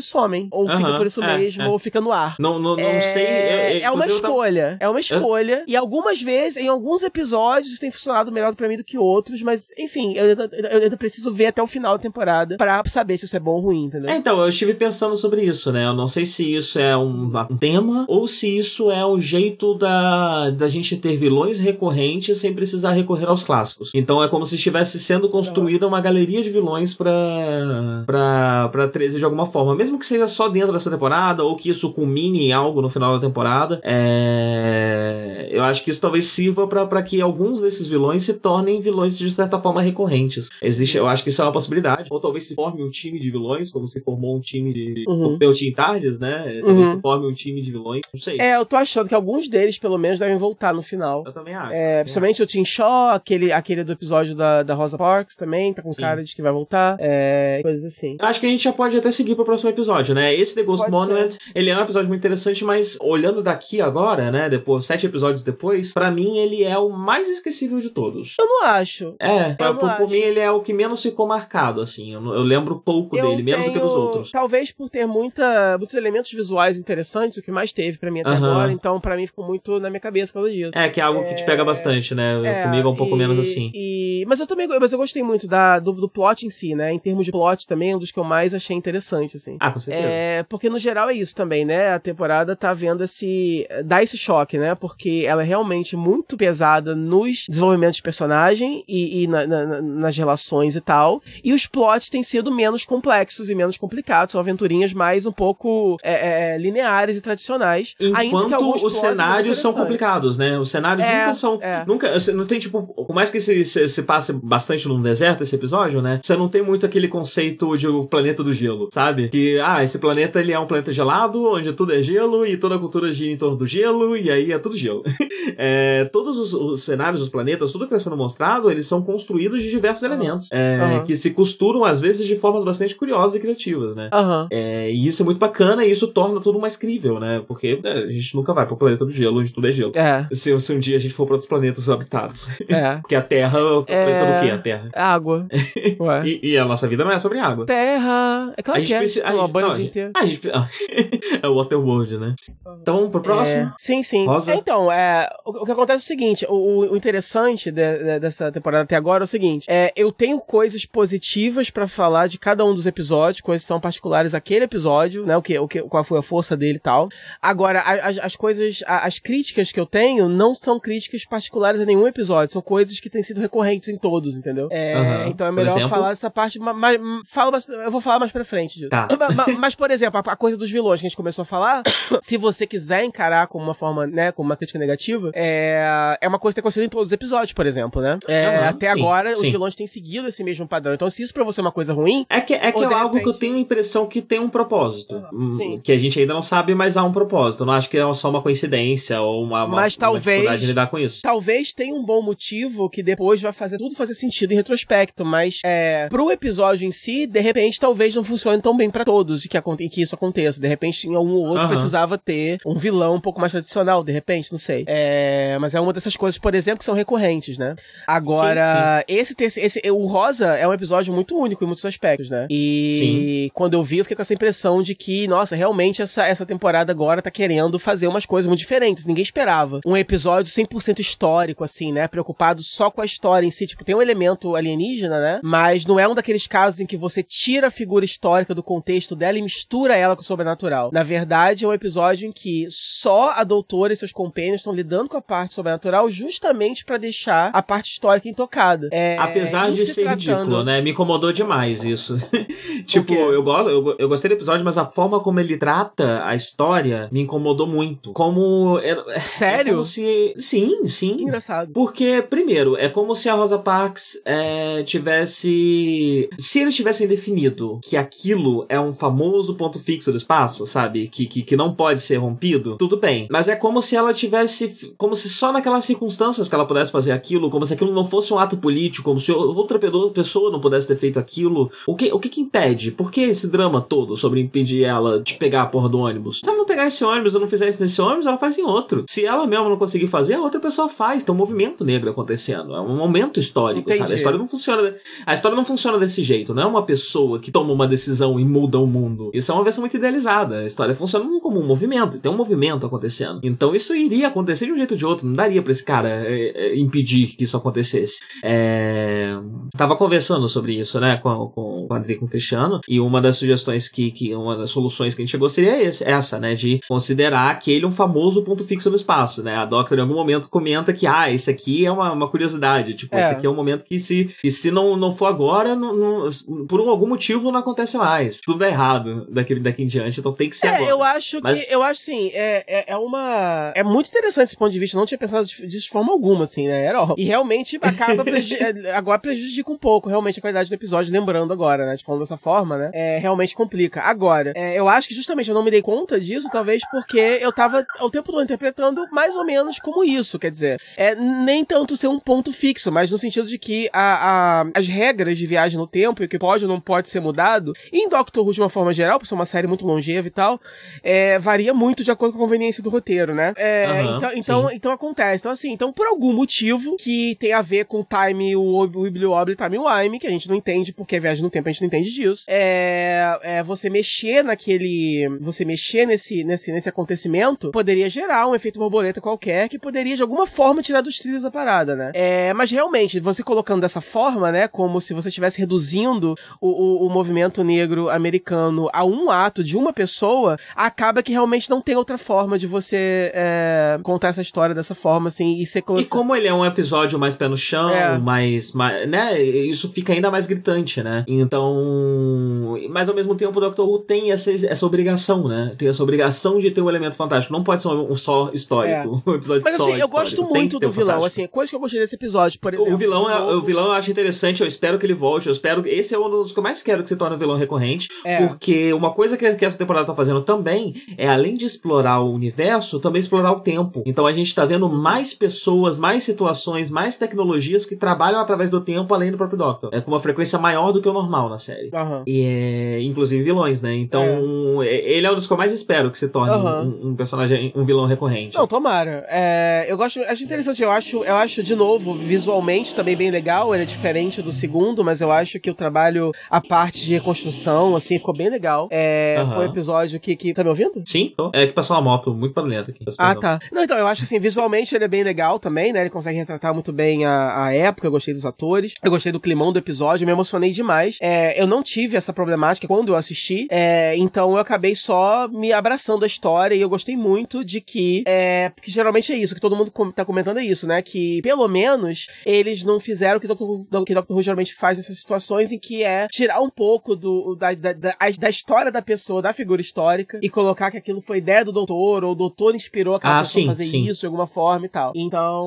somem, ou ficam por isso é, mesmo, é. ou fica no ar. Não, não, não é, sei. Eu, eu, é uma escolha, é uma escolha, e algumas vezes, em alguns episódios, tem funcionado melhor pra mim do que outros, mas, enfim, eu, eu, eu, preciso ver até o final da temporada pra saber se isso é bom ou ruim, entendeu? É, então, eu estive pensando sobre isso, né? Eu não sei se isso é um, um tema ou se isso é um jeito da, da gente ter vilões recorrentes sem precisar recorrer aos clássicos. Então é como se estivesse sendo construída uma galeria de vilões pra, pra, pra 13 de alguma forma. Mesmo que seja só dentro dessa temporada ou que isso culmine em algo no final da temporada. É... Eu acho que isso talvez sirva para que alguns desses vilões se tornem vilões de certa forma recorrentes. Existe, eu acho que isso é uma possibilidade. Ou talvez se forme um time de vilões, como se formou um time de. Uhum. O Team Tardes, né? Talvez uhum. se forme um time de vilões. Não sei. É, eu tô achando que alguns deles, pelo menos, devem voltar no final. Eu também acho. É, principalmente acho. o Tim Shaw, aquele, aquele do episódio da, da Rosa Parks também, tá com Sim. cara de que vai voltar. É, coisas assim. Acho que a gente já pode até seguir pro próximo episódio, né? Esse The Ghost pode Monument, ser. ele é um episódio muito interessante, mas olhando daqui agora, né? Depois, sete episódios depois, para mim ele é o mais esquecível de todos. Eu não acho. É, pra, por, por, mim ele é o que menos ficou marcado, assim. Eu, eu lembro pouco eu dele, menos do que dos outros. Talvez por ter muita, muitos elementos visuais interessantes, o que mais teve para mim até agora, então para mim ficou muito na minha cabeça por causa disso. É, que é algo é... que te pega bastante, né? É, Comigo é um pouco e, menos assim. E... Mas eu também mas eu gostei muito da, do, do plot em si, né? Em termos de plot também, é um dos que eu mais achei interessante, assim. Ah, com certeza. É, porque no geral é isso também, né? A temporada tá vendo esse. dá esse choque, né? Porque ela é realmente muito pesada nos desenvolvimentos de personagem e, e na, na, nas relações e tal. E os plots têm sido menos complexos e menos complicados. São aventurinhas mais um pouco é, é, lineares e tradicionais. Enquanto os cenários são complicados, né? Os cenários é, nunca são. É. Nunca. Não tem, tipo, por mais que se, se, se passe bastante num deserto esse episódio, né? Você não tem muito aquele conceito de o planeta do gelo, sabe? Que, ah, esse planeta ele é um planeta gelado, onde tudo é gelo e toda a cultura gira em torno do gelo, e aí é tudo gelo. <laughs> é, todos os, os, cenários dos planetas, tudo que está sendo mostrado, eles são construídos de diversos uhum. elementos. É, uhum. Que se costuram, às vezes, de formas bastante curiosas e criativas, né? Uhum. É, e isso é muito bacana e isso torna tudo mais crível, né? Porque é, a gente nunca vai pro planeta do gelo, onde tudo é gelo. É. Se, se um dia a gente for para outros planetas habitados. É. <laughs> Porque a Terra, o planeta do quê? A Terra. Água. <laughs> e, e, a nossa vida não é sobre água. Terra. É claro a é. Precisa, a gente, a gente, a gente, <laughs> é o Waterworld, né? Então vamos pro próximo? É, sim, sim. Rosa? Então, é, o, o, que acontece é o seguinte: o, o interessante de, de, dessa temporada até agora é o seguinte: é, eu tenho coisas positivas para falar de cada um dos episódios, coisas que são particulares àquele episódio, né? O que, o que, qual foi a força dele e tal. Agora, as, as coisas, as críticas que eu tenho não são críticas particulares a nenhum episódio, são coisas que têm sido recorrentes em todos, entendeu? É, uhum. Então é melhor falar dessa parte, mas, fala, eu vou falar mais pra frente disso. Tá. Mas, mas, por exemplo, a, coisa dos vilões que a gente começou a falar, <coughs> se você quiser encarar como uma forma, né, como uma crítica negativa, é, é uma coisa que tem acontecido em todos os episódios, por exemplo, né? É, uhum, até sim, agora, sim. os vilões têm seguido esse mesmo padrão. Então, se isso pra você é uma coisa ruim. É que é, que é algo que eu tenho a impressão que tem um propósito. Uhum, que a gente ainda não sabe, mas há um propósito. Eu não acho que é só uma coincidência ou uma, uma, mas talvez, uma de lidar com isso. Talvez tenha um bom motivo que depois vai fazer tudo fazer sentido em retrospecto, mas é, pro episódio em si, de repente, talvez não funcione tão bem para todos que, que isso aconteça. De repente, em algum outro uhum. precisava ter um vilão um pouco mais tradicional, de repente, não sei. É, mas é uma dessas coisas, por exemplo, que são recorrentes, né? Agora, sim, sim. esse, esse o Rosa é um episódio muito único em muitos aspectos, né? E sim. quando eu vi, eu fiquei com essa impressão de que, nossa, realmente essa, essa temporada agora tá querendo fazer umas coisas muito diferentes. Ninguém esperava. Um episódio 100% histórico, assim, né? Preocupado só com a história em si. Tipo, tem um elemento alienígena, né? Mas não é um daqueles casos em que você tira a figura histórica do contexto dela e mistura ela com o sobrenatural. Na verdade, é um episódio em que só a doutora e seus companheiros estão lidando com a parte sobrenatural justamente para deixar a parte histórica intocada. É, Apesar de ser tratando... ridículo, né? Me incomodou demais isso. <laughs> tipo, eu, gosto, eu, eu, gostei do episódio, mas a forma como ele trata a história me incomodou muito. Como. É, é Sério? É como se. Sim, sim. Que engraçado. Porque, primeiro, é como se a Rosa Parks é, tivesse. Se eles tivessem definido que aquilo é um famoso ponto fixo do espaço, sabe? Que, que, que não pode ser rompido, tudo bem. Mas é como se ela tivesse. Como se só naquelas circunstâncias que ela pudesse fazer aquilo, como se aquilo não fosse um ato político, como se outra pessoa não pudesse ter feito aquilo. O que, o que que impede? Por que esse drama todo sobre impedir ela de pegar a porra do ônibus? Se ela não pegar esse ônibus ou não fizer isso nesse ônibus, ela faz em outro. Se ela mesma não conseguir fazer, a outra pessoa faz. Tem um movimento negro acontecendo. É um momento histórico, Entendi. sabe? A história não funciona. A história não funciona desse jeito. Não é uma pessoa que toma uma decisão e muda o mundo. Isso é uma versão muito idealizada. A história funciona como um movimento. Tem um movimento acontecendo. Então isso iria acontecer de um jeito ou de outro. Não daria pra esse cara é, é, impedir que isso acontecesse. É... Tava conversando sobre isso, né, com, com o André com o Cristiano, e uma das sugestões que, que, uma das soluções que a gente chegou seria esse, essa, né, de considerar aquele um famoso ponto fixo no espaço, né, a Doctor em algum momento comenta que, ah, esse aqui é uma, uma curiosidade, tipo, é. esse aqui é um momento que se, que se não, não for agora, não, não, por algum motivo não acontece mais, tudo é errado daqui, daqui em diante, então tem que ser é, agora. eu acho Mas... que, eu acho sim, é, é, é, uma, é muito interessante esse ponto de vista, não tinha pensado disso de forma alguma, assim, né, era, e realmente acaba, <laughs> é, agora prejudica um pouco, realmente, a qualidade do episódio, lembrando agora, né? Falando dessa forma, né? É, realmente complica. Agora, é, eu acho que justamente eu não me dei conta disso, talvez porque eu tava o tempo todo interpretando mais ou menos como isso, quer dizer, é, nem tanto ser um ponto fixo, mas no sentido de que a, a, as regras de viagem no tempo e o que pode ou não pode ser mudado, em Doctor Who de uma forma geral, por ser uma série muito longeva e tal, é, varia muito de acordo com a conveniência do roteiro, né? É, uhum, então, então, então acontece. Então, assim, então por algum motivo que tem a ver com o time, o, o Iblioble Time Wime, que a gente não entende porque é viagem no tempo, a gente não entende disso. É, é você mexer naquele, você mexer nesse, nesse, nesse acontecimento poderia gerar um efeito borboleta qualquer que poderia de alguma forma tirar dos trilhos a parada, né? É, mas realmente, você colocando dessa forma, né, como se você estivesse reduzindo o, o, o movimento negro americano a um ato de uma pessoa, acaba que realmente não tem outra forma de você é, contar essa história dessa forma, assim, e ser... E como ele é um episódio mais pé no chão, é. mais, mais, né, isso fica ainda mais gritante, né? Então, mas ao mesmo tempo o Doctor Who tem essa, essa obrigação, né? Tem essa obrigação de ter um elemento fantástico. Não pode ser um, um só histórico, é. <laughs> um episódio mas, só assim, eu gosto muito do vilão, assim, coisa que eu gostei desse episódio, por exemplo. O vilão, é, o vilão eu acho interessante, eu espero que ele volte, eu espero, esse é um dos que eu mais quero que se torne um vilão recorrente, é. porque uma coisa que, que essa temporada tá fazendo também é, além de explorar o universo, também explorar o tempo. Então a gente tá vendo mais pessoas, mais situações, mais tecnologias que trabalham através do tempo além do próprio Doctor. É com uma frequência maior do que o normal na série. Uhum. E é, inclusive vilões, né? Então, é. ele é um dos que eu mais espero que se torne uhum. um, um, personagem, um vilão recorrente. Não, tomara. É, eu gosto, acho interessante, eu acho, eu acho, de novo, visualmente também bem legal, ele é diferente do segundo, mas eu acho que o trabalho, a parte de reconstrução, assim, ficou bem legal. É, uhum. Foi um episódio que, que. Tá me ouvindo? Sim, tô. É que passou uma moto muito barulhenta aqui. Ah, tá. Não, então, eu acho assim, visualmente ele é bem legal também, né? Ele consegue retratar muito bem a, a época, eu gostei dos atores, eu gostei do climão do episódio, me emocionei demais. É, eu não tive essa problemática quando eu assisti, é, então eu acabei só me abraçando a história e eu gostei muito de que, é, porque geralmente é isso, que todo mundo tá comentando é isso, né? Que pelo menos eles não fizeram o que o que Dr. Who geralmente faz nessas situações, em que é tirar um pouco do, da, da, da, da, história da pessoa, da figura histórica, e colocar que aquilo foi ideia do doutor, ou o doutor inspirou aquela ah, pessoa sim, a fazer sim. isso de alguma forma e tal. Então,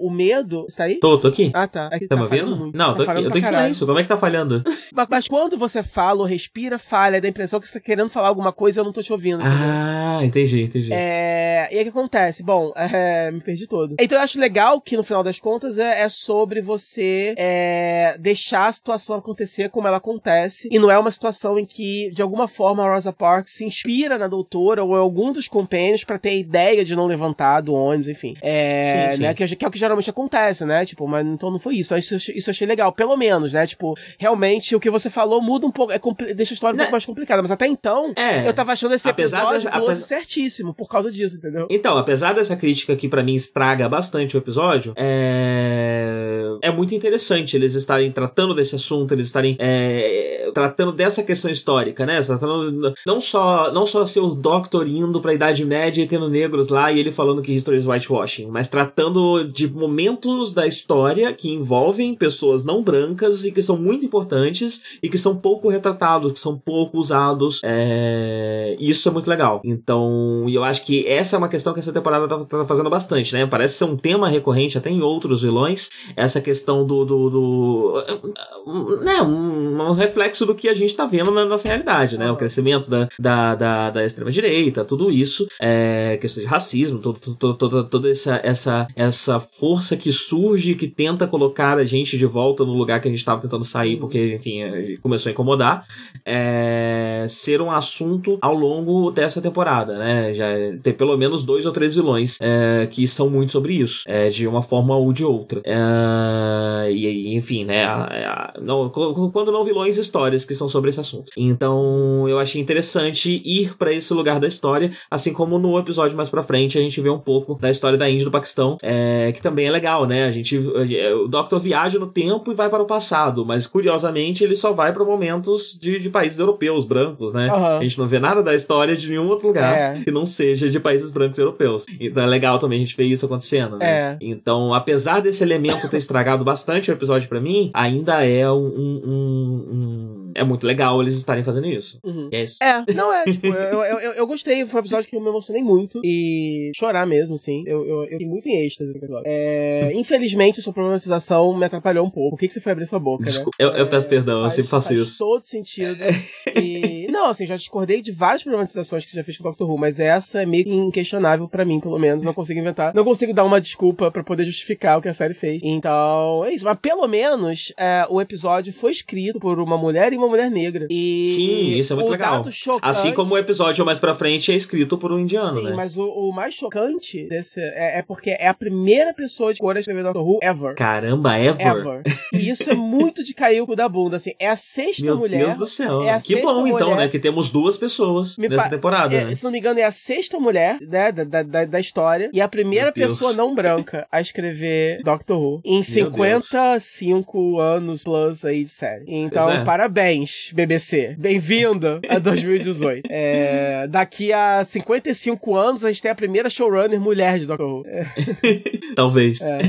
o medo. Você tá aí? Tô, tô aqui. Ah, tá. Aqui tá, tá me ouvindo? Não, tô tá aqui. Eu tô em silêncio. Como é que tá falhando? <laughs> Mas, mas, quando você fala ou respira, falha, dá a impressão que você tá querendo falar alguma coisa e eu não tô te ouvindo. Ah, entendi, entendi. É... E aí o que acontece? Bom, <laughs> é... me perdi todo. Então eu acho legal que no final das contas é, é sobre você é... deixar a situação acontecer como ela acontece e não é uma situação em que, de alguma forma, a Rosa Parks se inspira na doutora ou em algum dos compênios para ter a ideia de não levantar do ônibus, enfim. É, sim, sim. Né, que, que, é o que geralmente acontece, né? Tipo, mas então não foi isso. Isso, isso eu achei legal, pelo menos, né? Tipo, realmente o que você falou muda um pouco, é, deixa a história um pouco né? mais complicada, mas até então é. eu tava achando esse apesar episódio dessa, certíssimo por causa disso, entendeu? Então, apesar dessa crítica que para mim estraga bastante o episódio, é... é muito interessante eles estarem tratando desse assunto, eles estarem é... tratando dessa questão histórica, né? Tratando não só não só ser o Doctor indo pra Idade Média e tendo negros lá e ele falando que history is whitewashing, mas tratando de momentos da história que envolvem pessoas não brancas e que são muito importantes e que são pouco retratados, que são pouco usados. É... Isso é muito legal. Então, eu acho que essa é uma questão que essa temporada tá, tá fazendo bastante, né? Parece ser um tema recorrente até em outros vilões, essa questão do. do, do né, um, um, reflexo do que a gente tá vendo na nossa realidade, né? O crescimento da, da, da, da extrema-direita, tudo isso, é, questão de racismo, todo, todo, todo, toda essa, essa, essa força que surge, que tenta colocar a gente de volta no lugar que a gente estava tentando sair, porque, enfim, começou a incomodar, é, ser um assunto ao longo dessa temporada, né? Já ter pelo menos dois ou três vilões é, que são muito sobre isso, é, de uma forma ou de outra. É, e enfim, né? A, a, não, quando não vilões, histórias que são sobre esse assunto. Então eu achei interessante ir para esse lugar da história, assim como no episódio mais pra frente a gente vê um pouco da história da Índia do Paquistão, é, que também é legal, né? A gente. O Doctor viaja no tempo e vai para o passado, mas curiosamente ele só vai para momentos de, de, países europeus, brancos, né? Uhum. A gente não vê nada da história de nenhum outro lugar é. que não seja de países brancos europeus. Então é legal também a gente ver isso acontecendo, né? É. Então, apesar desse elemento ter estragado bastante o episódio para mim, ainda é um, um, um, É muito legal eles estarem fazendo isso. Uhum. É isso. É, não é, tipo, eu, eu, eu, eu, gostei, foi um episódio que eu me emocionei muito e chorar mesmo, assim. Eu, eu, eu fiquei muito em êxtase. É, infelizmente, sua problematização me atrapalhou um pouco. Por que, que você foi abrir sua boca, Desculpa, né? eu, eu peço perdão, faz, eu sempre faço faz isso. todo sentido. <laughs> e, não, assim, já discordei de várias problematizações que você já fez com o Doctor Who, mas essa é meio inquestionável para mim, pelo menos. Não consigo inventar. Não consigo dar uma desculpa para poder justificar o que a série fez. Então, é isso. Mas pelo menos é, o episódio foi escrito por uma mulher e uma mulher negra. E Sim, isso é muito legal. Chocante... Assim como o episódio mais pra frente é escrito por um indiano, Sim, né? mas o, o, mais chocante desse é, é, porque é a primeira pessoa de cor a escrever Doctor Who ever. Caramba, ever? Ever. E isso é muito de cair o cu da bunda, assim. É a sexta Meu mulher. Meu Deus do céu. É que bom, então, né? Que temos duas pessoas Me nessa temporada. É, né? Se não me engano, é a sexta mulher, né, da, da, da história. E a primeira pessoa não branca a escrever Doctor Who. Em Meu 55 Deus. anos plus aí de série. Então, é. Parabéns, BBC. Bem-vindo a 2018. é, daqui a 55 anos, a gente tem a primeira showrunner mulher de Doctor Who. É. <laughs> Talvez. É.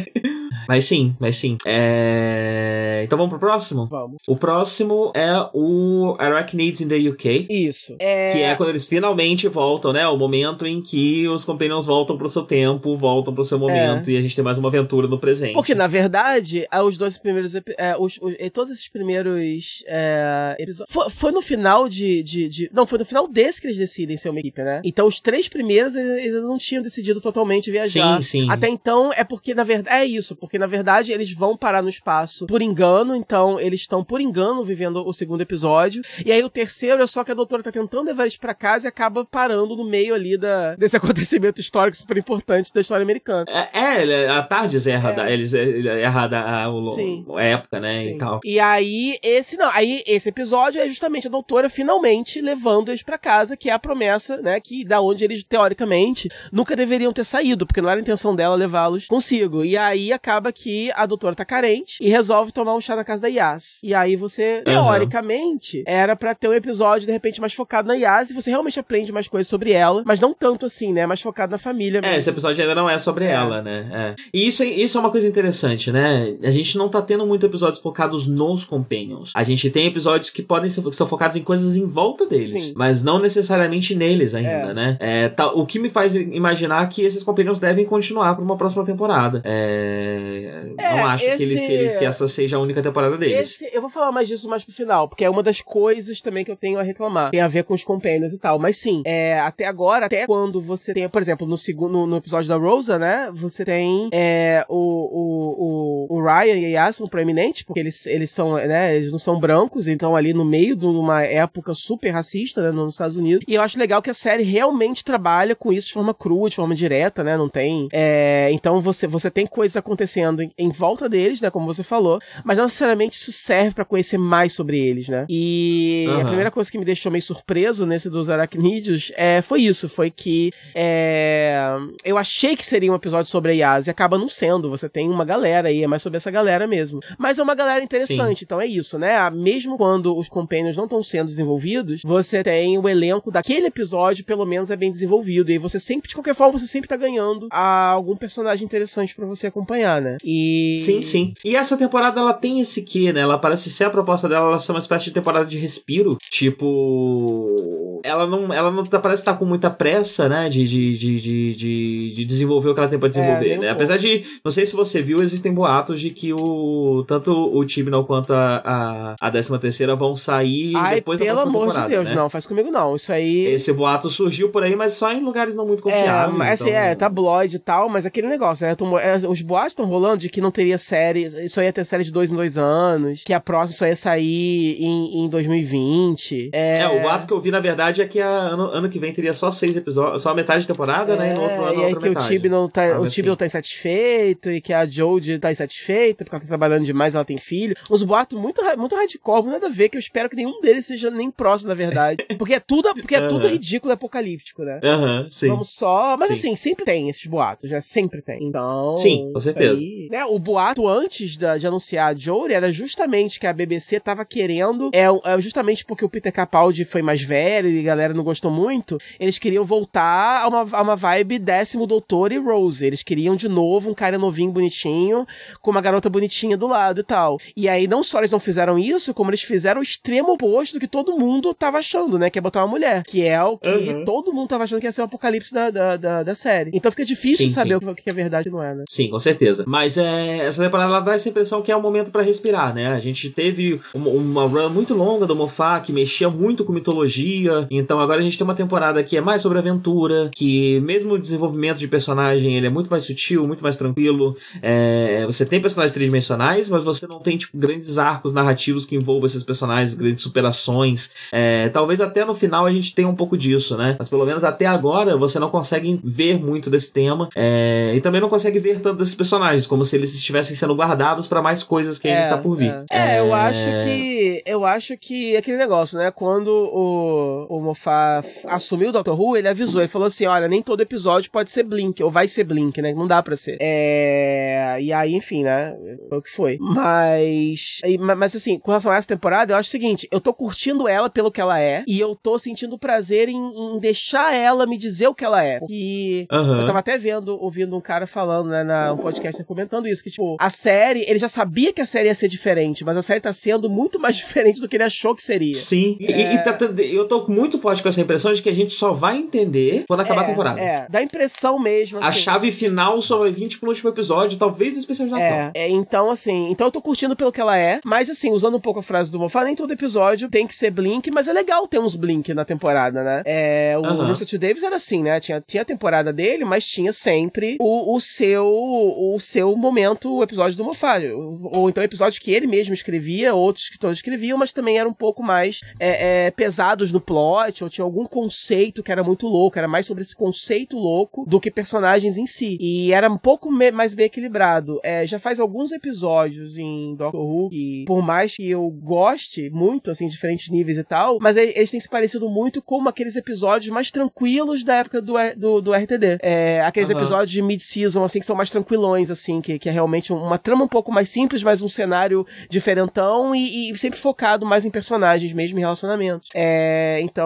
Mas sim, mas sim. É... Então vamos pro próximo? Vamos. O próximo é o Arachnids in the UK. Isso. É... Que é quando eles finalmente voltam, né? O momento em que os Companions voltam pro seu tempo, voltam pro seu momento é. e a gente tem mais uma aventura no presente. Porque, na verdade, é, os dois primeiros... É, os, os, todos esses primeiros é, episódios... Foi, foi, no final de, de, de, Não, foi no final desse que eles decidem ser uma equipe, né? Então, os três primeiros, eles, eles não tinham decidido totalmente viajar. Sim, sim. Até então, é porque, na verdade... É isso, porque na verdade eles vão parar no espaço por engano, então eles estão por engano vivendo o segundo episódio. E aí o terceiro é só que a doutora tá tentando levar eles pra casa e acaba parando no meio ali da, desse <laughs> acontecimento histórico super importante da história americana. É, é a Tardes erra, é. Da, eles erra da, a, a época, né, Sim. e tal. E aí esse não, aí esse episódio é justamente a doutora finalmente levando eles para casa, que é a promessa, né, que da onde eles teoricamente nunca deveriam ter saído, porque não era a intenção dela levá-los consigo. E aí acaba que a doutora tá carente e resolve tomar um chá na casa da Yas. E aí você, teoricamente, uhum. era para ter um episódio de repente mais focado na Yas e você realmente aprende mais coisas sobre ela, mas não tanto assim, né? Mais focado na família. É, mesmo. esse episódio ainda não é sobre é. ela, né? É. E isso, é, isso é uma coisa interessante, né? A gente não tá tendo muito episódios focados nos Companions. A gente tem episódios que podem ser que são focados em coisas em volta deles, Sim. mas não necessariamente neles ainda, é. né? É, tá, o que me faz imaginar que esses Companions devem continuar para uma próxima temporada. É, é, não acho esse... que, ele, que, ele, que, essa seja a única temporada deles. Esse, eu vou falar mais disso mais pro final, porque é uma das coisas também que eu tenho a reclamar. Tem a ver com os companions e tal. Mas sim, é, até agora, até quando você tem, por exemplo, no segundo no, no episódio da Rosa, né? Você tem é, o, o, o, o, Ryan e a Yas são proeminentes, porque eles, eles são, né? Eles não são brancos, então ali no meio de uma época super racista, né? Nos Estados Unidos. E eu acho legal que a série realmente trabalha com isso de forma crua, de forma direta, né? Não tem. É, então você, você tem coisas acontecendo em, em, volta deles, né? Como você falou, mas não necessariamente isso serve para conhecer mais sobre eles, né? E uhum. a primeira coisa que me deixou meio surpreso nesse dos aracnídeos é, foi isso, foi que é, eu achei que seria um episódio sobre a Yas e acaba não sendo. Você tem uma galera aí, é mais sobre essa galera mesmo. Mas é uma galera interessante, Sim. então é isso, né? Mesmo quando os companions não estão sendo desenvolvidos, você tem o elenco daquele episódio, pelo menos é bem desenvolvido. E você sempre, de qualquer forma, você sempre tá ganhando algum personagem interessante para você acompanhar, né? E. Sim, sim. E essa temporada ela tem esse quê, né? Ela parece ser a proposta dela, ela ser uma espécie de temporada de respiro. Tipo. Ela não, ela não tá, parece estar tá com muita pressa, né? De, de, de, de, de desenvolver o que ela tem pra desenvolver, é, né? Apesar de. Não sei se você viu, existem boatos de que o. Tanto o Tibnall quanto a, a, a 13 terceira vão sair Ai, depois da próxima temporada. Pelo amor de Deus, né? não, faz comigo não. Isso aí. Esse boato surgiu por aí, mas só em lugares não muito confiáveis. É, assim, então... é, tabloide e tal, mas aquele negócio, né? É, os boatos estão rolando de que não teria série, só ia ter série de dois em dois anos, que a próxima só ia sair em, em 2020. É... é, o boato que eu vi, na verdade, novidade é que a, ano, ano que vem teria só seis episódios, só metade de temporada, é, né? E no outro ano, e aí outra que metade. o Tibi não tá, Algo o Tibi assim. não tá insatisfeito e que a Jodie tá insatisfeita porque ela tá trabalhando demais, ela tem filho. Uns boatos muito, muito hardcore, nada a ver, que eu espero que nenhum deles seja nem próximo da verdade. <laughs> Porque é tudo, porque é tudo ridículo e apocalíptico, né? Aham, sim. Vamos só. Mas Sim. assim, sempre tem esses boatos, né? Sempre tem. Então. Sim, com certeza. aí, né, o boato antes da- de anunciar a Jory era justamente que a BBC tava querendo. É, é justamente porque o Peter Capaldi foi mais velho e a galera não gostou muito. Eles queriam voltar a uma, a uma vibe décimo doutor e Rose. Eles queriam de novo um cara novinho, bonitinho, com uma garota bonitinha do lado e tal. E aí, não só eles não fizeram isso, como eles fizeram o extremo oposto do que todo mundo tava achando, né? Que é botar uma mulher. Que é o que Uhum. todo mundo tava achando que ia ser o apocalipse da, da, da, da série. Então fica difícil Sim, saber sim. o que é verdade e não é, né? Sim, com certeza. Mas é, essa temporada ela dá essa impressão que é um momento pra respirar, né? A gente teve uma, uma run muito longa do Moffat, que mexia muito com mitologia. Então agora a gente tem uma temporada que é mais sobre aventura, que mesmo o desenvolvimento de personagem ele é muito mais sutil, muito mais tranquilo. É, você tem personagens tridimensionais, mas você não tem tipo grandes arcos narrativos que envolvam esses personagens, grandes superações. É, talvez até no final a gente tenha um pouco disso, né? Mas pelo menos até agora você não consegue ver muito desse tema é, e também não consegue ver tanto desses personagens, como se eles estivessem sendo guardados pra mais coisas que ainda está por vir. É, É, eu acho que. Eu acho que aquele negócio, né? Quando o, o Moffat assumiu o Doctor Who, ele avisou, ele falou assim: olha, nem todo episódio pode ser Blink, ou vai ser Blink, né? Não dá pra ser. É. E aí, enfim, né? Foi o que foi. Mas. e- ma- Mas assim, com relação a essa temporada, eu acho o seguinte: eu tô curtindo ela pelo que ela é, e eu tô sentindo prazer em, em deixar ela me dizer o que ela é. E Aham. eu tava até vendo, ouvindo um cara falando, né, na um podcast comentando isso, que, tipo, a série, ele já sabia que a série ia ser diferente, mas a série tá sendo muito mais <laughs> diferente do que ele achou que seria. Sim, e, É. e tá- tá- eu tô muito forte com essa impressão de que a gente só vai entender quando acabar é, a temporada. É, dá impressão mesmo. A assim. chave final só vai vir tipo, no último episódio, talvez no especial de Natal. É, é, então assim, então eu tô curtindo pelo que ela é, mas assim, usando um pouco a frase do Moffat, nem todo episódio tem que ser Blink, mas é legal ter uns Blink na temporada, né? É, o Aham. Russell T. Davis era assim, né? Tinha, tinha a temporada dele, mas tinha sempre o, o seu o seu momento, o episódio do Moffat, ou, então episódios que ele mesmo escrevia, outros escritores escreviam, mas também eram um pouco mais é, é, pesados no plot, ou tinha algum conceito que era muito louco, era mais sobre esse conceito louco do que personagens em si. E era um pouco mais bem equilibrado. É, já faz alguns episódios em Doctor Who que, por mais que eu goste muito, assim, diferentes níveis e tal, mas e- eles têm se parecido muito com aqueles episódios mais tranquilos da época do, do, do RTD. É, aqueles Aham. episódios de mid-season, assim, que são mais tranquilões, assim, que, que é realmente uma trama um pouco mais simples, mas um cenário diferentão e, e sempre focado mais em personagens mesmo, em relacionamentos. É, então,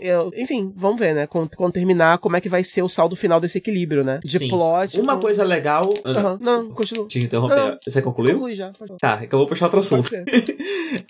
eu, enfim, vamos ver, né? Quando, quando terminar, como é que vai ser o saldo final desse equilíbrio, né? De Sim. plot. Uma com- coisa legal. Aham, Não, continua. Te interromper. Não. Você concluiu? Conclui já. Tá, é que eu vou puxar outro assunto. <laughs>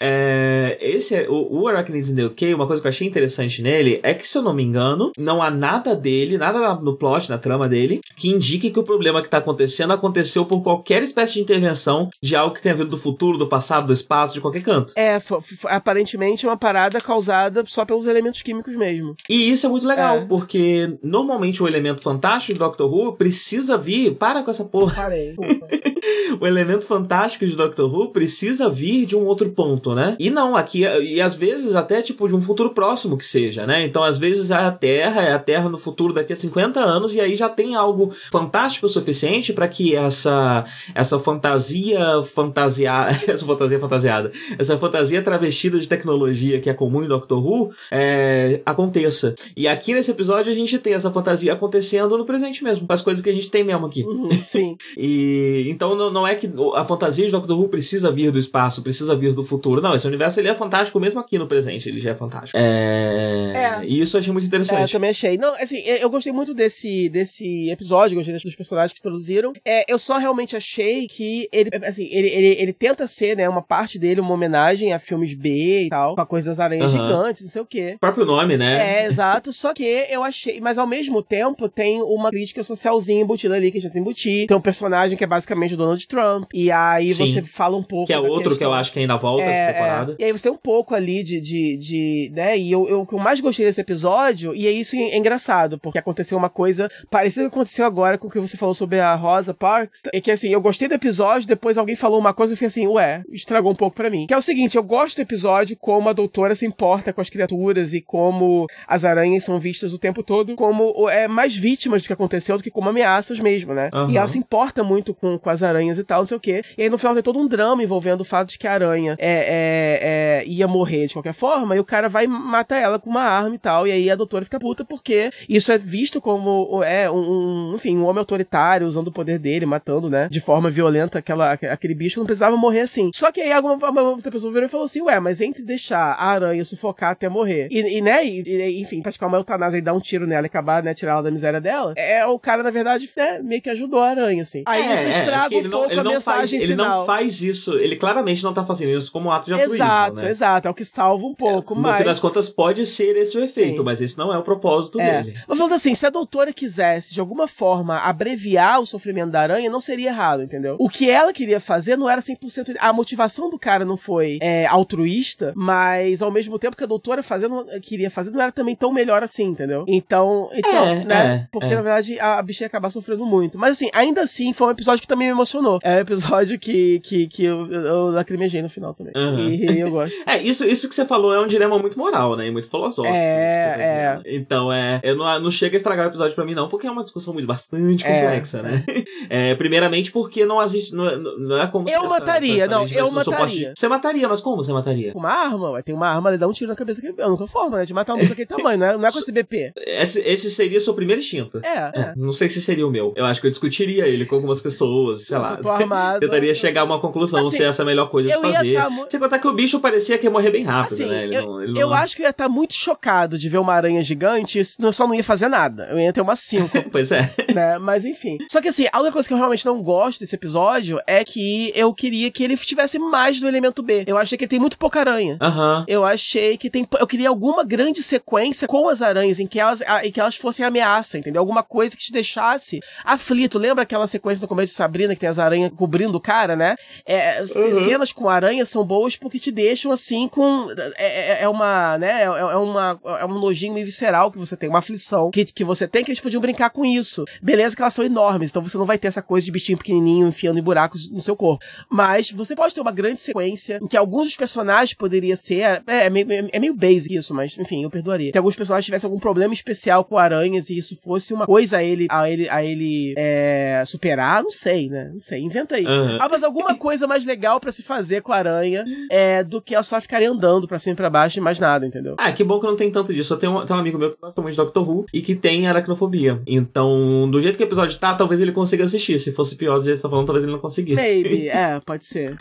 É, esse é, o, o Arachnids in the UK, uma coisa que eu achei interessante nele é que, se eu não me engano, não há nada dele, nada na- no plot, na trama dele, que indique que o problema que tá acontecendo aconteceu por qualquer espécie de intervenção de algo que tenha vindo do futuro, do passado, do espaço, de qualquer canto. É, aparentemente é uma parada causada só pelos elementos químicos mesmo. E isso é muito legal, É. porque normalmente o elemento fantástico de Doctor Who precisa vir. Para com essa porra. Parei. <laughs> o elemento fantástico de Doctor Who precisa vir de um outro ponto, né? E não, aqui, e às vezes até tipo de um futuro próximo que seja, né? Então às vezes a Terra, é a Terra no futuro daqui a 50 anos, e aí já tem algo fantástico o suficiente para que essa essa fantasia fantasiada, <laughs> essa fantasia fantasiada, essa fantasia travestida de tecnologia que é comum em Doctor Who é, aconteça. E aqui nesse episódio a gente tem essa fantasia acontecendo no presente mesmo, com as coisas que a gente tem mesmo aqui. Uhum, <laughs> sim. E então não, não é que a fantasia de Doctor Who precisa vir do espaço, precisa vir do futuro. Não, esse universo ele é fantástico mesmo aqui no presente, ele já é fantástico. É... É. E isso eu achei muito É, eu interessante. também achei. Não, assim, eu gostei muito desse, desse episódio, gostei dos personagens que introduziram. É, eu só realmente achei que ele, assim, ele, ele, ele tenta ser, né, uma parte dele, uma homenagem a filmes B e tal, com a coisa das aranhas Aham. gigantes, não sei o quê. O próprio nome, né? É, exato. Só que eu achei. Mas ao mesmo tempo tem uma crítica socialzinha embutida ali que a gente tem embutir. Tem um personagem que é basicamente o Donald Trump. E aí Sim. você fala um pouco. que é outro que eu questão- acho que ainda volta é, essa temporada. é. E aí você tem um pouco ali de, de, de né? E eu, eu- o que eu mais gostei desse episódio, e é isso é engraçado, porque aconteceu uma coisa parecida com o que aconteceu agora com o que você falou sobre a Rosa Parks. É que assim, eu gostei do episódio, depois alguém falou uma coisa e eu fiquei assim, ué, estragou um pouco pra mim. Que é o seguinte, eu gosto do episódio como a doutora se importa com as criaturas e, e como as aranhas são vistas o tempo todo como é, mais vítimas do que aconteceu do que como ameaças mesmo, né? Uhum. E ela se importa muito com, com as aranhas e tal, não sei o quê. E aí no final tem todo um drama envolvendo o fato de que a aranha é, é, é, ia morrer de qualquer forma e o cara vai matar ela com uma arma e tal. E aí a doutora fica puta porque isso é visto como é, um, enfim, um homem autoritário usando o poder dele, matando, né, de forma violenta aquela, aquele bicho, não precisava morrer assim. Só que aí alguma outra pessoa virou e falou assim, ué, mas entre deixar a aranha sufocar até morrer e, e né, e, enfim, praticar uma eutanásia e dar um tiro nela e acabar, né, tirar ela da miséria dela, é o cara, na verdade, né, meio que ajudou a aranha, assim. Aí é, isso é, estraga é, um pouco não, a mensagem faz, final. Ele não faz isso, ele claramente não tá fazendo isso como um ato de altruísmo, Exato, né? exato, é o que salva um pouco, é, mas... No fim das contas, pode ser esse o efeito, Sim. mas esse não é o propósito é. dele. Mas falando assim, se a doutora quisesse, de alguma forma, abreviar o sofrimento da aranha, não seria errado, entendeu? O que ela queria fazer não era 100%... A motivação do cara não foi é, altruísta, mas ao mesmo tempo que a doutora fazendo, queria fazer, não era também tão melhor assim, entendeu? Então, então é, né? É, Porque, é. na verdade, a, a bicha ia acabar sofrendo muito. Mas assim, ainda assim, foi um episódio que também me emocionou. É um episódio que, que, que eu, eu lacrimejei no final também. Uhum. E, eu gosto. <laughs> é, isso, isso que você falou é um dilema muito moral, né? E muito filosófico. É, é. Então, é. Eu não, não chega a estragar o episódio pra mim, não, porque é uma discussão muito bastante é. complexa, né? É, <laughs> primeiramente porque não existe. Não, não é como Eu mataria, não, eu mataria. Você mataria, mas como você mataria? Com uma arma, ué. Tem uma arma, ele dá um tiro na cabeça. Que é a única forma, né? De matar um bicho daquele tamanho, não é, não é com <laughs> esse BP. Esse, esse seria o seu primeiro instinto. É, é. Não sei se seria o meu. Eu acho que eu discutiria ele com algumas pessoas, sei lá. Armado, <laughs> Tentaria chegar a uma conclusão assim, se essa é a melhor coisa de fazer. Tá Sem contar que o bicho parecia que ia morrer bem rápido, assim, né? Ele eu, não, ele eu não... acho que eu ia estar muito chocado de ver uma aranha gigante e só não ia fazer nada. Eu ia ter umas cinco. <laughs> pois é. Né? Mas enfim. Só que assim, a única coisa que eu realmente não gosto desse episódio é que eu queria que ele tivesse mais do elemento B. Eu achei que ele tem muito pouca aranha. Uhum. Eu achei que tem. Eu queria alguma grande sequência com as aranhas em que elas, em que elas fossem ameaça, entendeu? Alguma coisa que te deixasse aflito. Lembra aquela sequência do começo de Sabrina que tem as aranhas cobrindo o cara, né? É, uhum. Cenas com aranha são boas porque te deixam assim com. É, é, é uma, né? É, é, uma, é um nojinho meio visceral que você tem, uma aflição que, que você tem que eles podiam brincar com isso. Beleza que elas são enormes, então você não vai ter essa coisa de bichinho pequenininho enfiando em buracos no seu corpo. Mas você pode ter uma grande sequência em que alguns dos personagens poderia ser. É, é, meio, é meio basic isso, mas enfim, eu perdoaria. Se alguns personagens tivessem algum problema especial com aranhas e isso fosse uma coisa a ele, a ele, a ele é, superar, não sei, né? Não sei, inventa aí. Uhum. Ah, mas alguma coisa mais legal para se fazer com a aranha é, do que ela só ficar andando pra cima e pra baixo e mais nada, entendeu? Ah, que bom que não tem tanto disso. Eu tenho um, tenho um amigo meu que gosta muito de Doctor Who e que tem aracnofobia. Então, do jeito que o episódio tá, talvez ele consiga assistir. Se fosse pior do jeito que você tá falando, talvez ele não conseguisse. Maybe, <laughs> é, pode ser.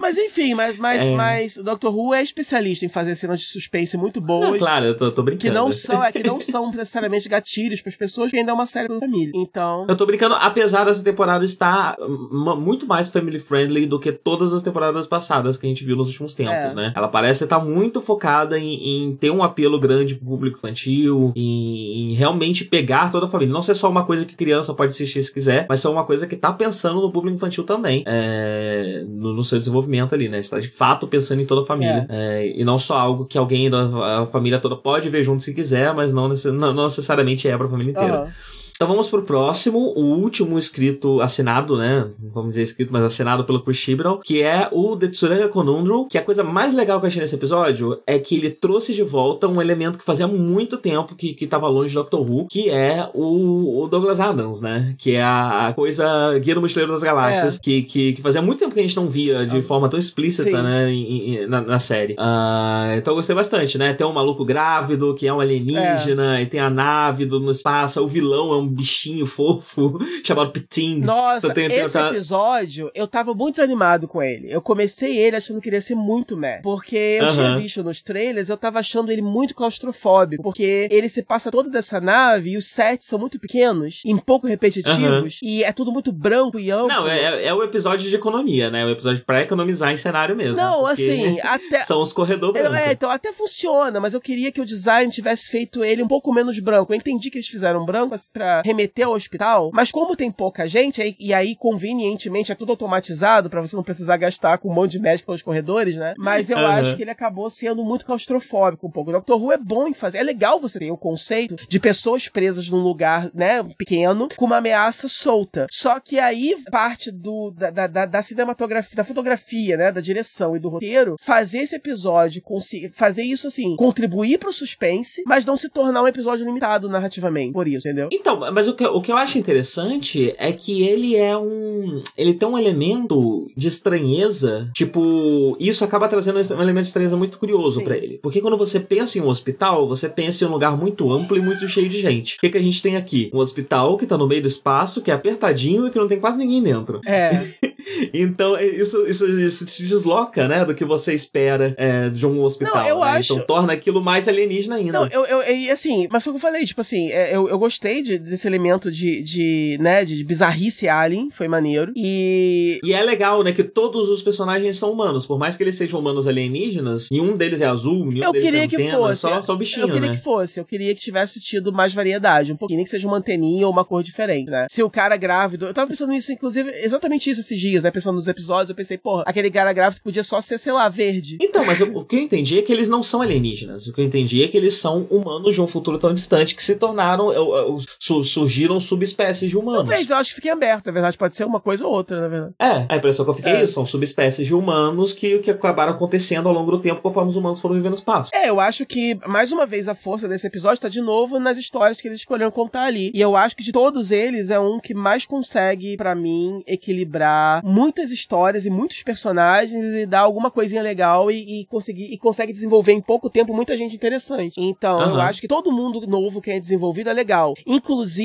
mas enfim, mas, mas, é. mas Doctor Who é especialista em fazer cenas de suspense muito boas. Não, claro, eu tô, tô brincando. Que não são, é, que não são necessariamente gatilhos para as pessoas, que ainda é uma série da família. Então. Eu tô brincando, apesar dessa temporada estar muito mais family friendly do que todas as temporadas passadas que a gente viu nos últimos tempos, é. né? Ela parece estar muito focada em, em, ter um apelo grande pro público infantil, em, em, realmente pegar toda a família. Não ser só uma coisa que criança pode assistir se quiser, mas ser uma coisa que tá pensando no público infantil também, é, no, no, seu desenvolvimento ali, né? Está de fato pensando em toda a família. É. É, e não só algo que alguém da família toda pode ver junto se quiser, mas não, não necessariamente é pra família inteira. Uhum. Então vamos pro próximo, o último escrito assinado, né? Vamos dizer escrito, mas assinado pelo Chris Chibnall, que é o The Tsuranga Conundrum, que a coisa mais legal que eu achei nesse episódio é que ele trouxe de volta um elemento que fazia muito tempo que, que tava longe de Doctor Who, que é o, o Douglas Adams, né? Que é a, a coisa Guia do Mochileiro das Galáxias, é. que, que, que, fazia muito tempo que a gente não via de ah, forma tão explícita, Sim. né? Em, em, na, na, série. Uh, então eu gostei bastante, né? Tem um maluco grávido, que é um alienígena, é. e tem a nave do, no espaço, o vilão é um um bichinho fofo <laughs> chamado Pitin. Nossa, então, esse episódio, eu tava muito desanimado com ele. Eu comecei ele achando que ele ia ser muito meh. Porque eu uh -huh. tinha visto nos trailers, eu tava achando ele muito claustrofóbico. Porque ele se passa todo dessa nave e os sets são muito pequenos, e pouco repetitivos, uh -huh. e é tudo muito branco e amplo. Não, é, é o episódio de economia, né? É o episódio pra economizar em cenário mesmo. Não, assim, até. <laughs> São os corredores brancos. É, então até funciona, mas eu queria que o design tivesse feito ele um pouco menos branco. Eu entendi que eles fizeram branco pra para remeter ao hospital, mas como tem pouca gente, aí, e aí convenientemente é tudo automatizado para você não precisar gastar com um monte de médico pelos corredores, né? Mas eu uhum. acho que ele acabou sendo muito claustrofóbico um pouco. O Doctor Who é bom em fazer. É legal você ter o conceito de pessoas presas num lugar, né, pequeno, com uma ameaça solta. Só que aí parte do, da, da, da cinematografia, da fotografia, né, da direção e do roteiro, fazer esse episódio, fazer isso assim, contribuir pro suspense, mas não se tornar um episódio limitado narrativamente, por isso, entendeu? Então, mas o que, o que eu acho interessante é que ele é um. Ele tem um elemento de estranheza, tipo, isso acaba trazendo um elemento de estranheza muito curioso para ele. Porque quando você pensa em um hospital, você pensa em um lugar muito amplo e muito cheio de gente. O que, que a gente tem aqui? Um hospital que tá no meio do espaço, que é apertadinho e que não tem quase ninguém dentro. É. <laughs> então, isso, isso, isso te desloca, né, do que você espera é, de um hospital. Não, eu né? acho... Então torna aquilo mais alienígena ainda. Não, eu, eu, eu assim, mas foi o que eu falei, tipo assim, é, eu, eu gostei de, desse elemento de, de, né, de bizarrice alien, foi maneiro. E. E é legal, né, que todos os personagens são humanos, por mais que eles sejam humanos alienígenas, e um deles é azul, nenhum eu deles queria é que fosse. Só, só bichinho, Eu queria né? que fosse, eu queria que tivesse tido mais variedade, um pouquinho, nem que seja uma anteninha ou uma cor diferente, né? Se o cara grávido. Eu tava pensando nisso, inclusive, exatamente isso esses dias, né? Pensando nos episódios, eu pensei, porra, aquele cara grávido podia só ser, sei lá, verde. Então, mas eu, o que eu entendi é que eles não são alienígenas. O que eu entendi é que eles são humanos de um futuro tão distante que se tornaram. Eu, eu, surgiram subespécies de humanos. Talvez, eu acho que fiquei aberto. Na verdade, pode ser uma coisa ou outra, na verdade. É, a impressão que eu fiquei é, é isso. São subespécies de humanos que, que acabaram acontecendo ao longo do tempo conforme os humanos foram vivendo no espaço. É, eu acho que, mais uma vez, a força desse episódio tá de novo nas histórias que eles escolheram contar ali. E eu acho que de todos eles é um que mais consegue, para mim, equilibrar muitas histórias e muitos personagens e dar alguma coisinha legal e, e conseguir e consegue desenvolver em pouco tempo muita gente interessante. Então, uhum. eu acho que todo mundo novo que é desenvolvido é legal. Inclusive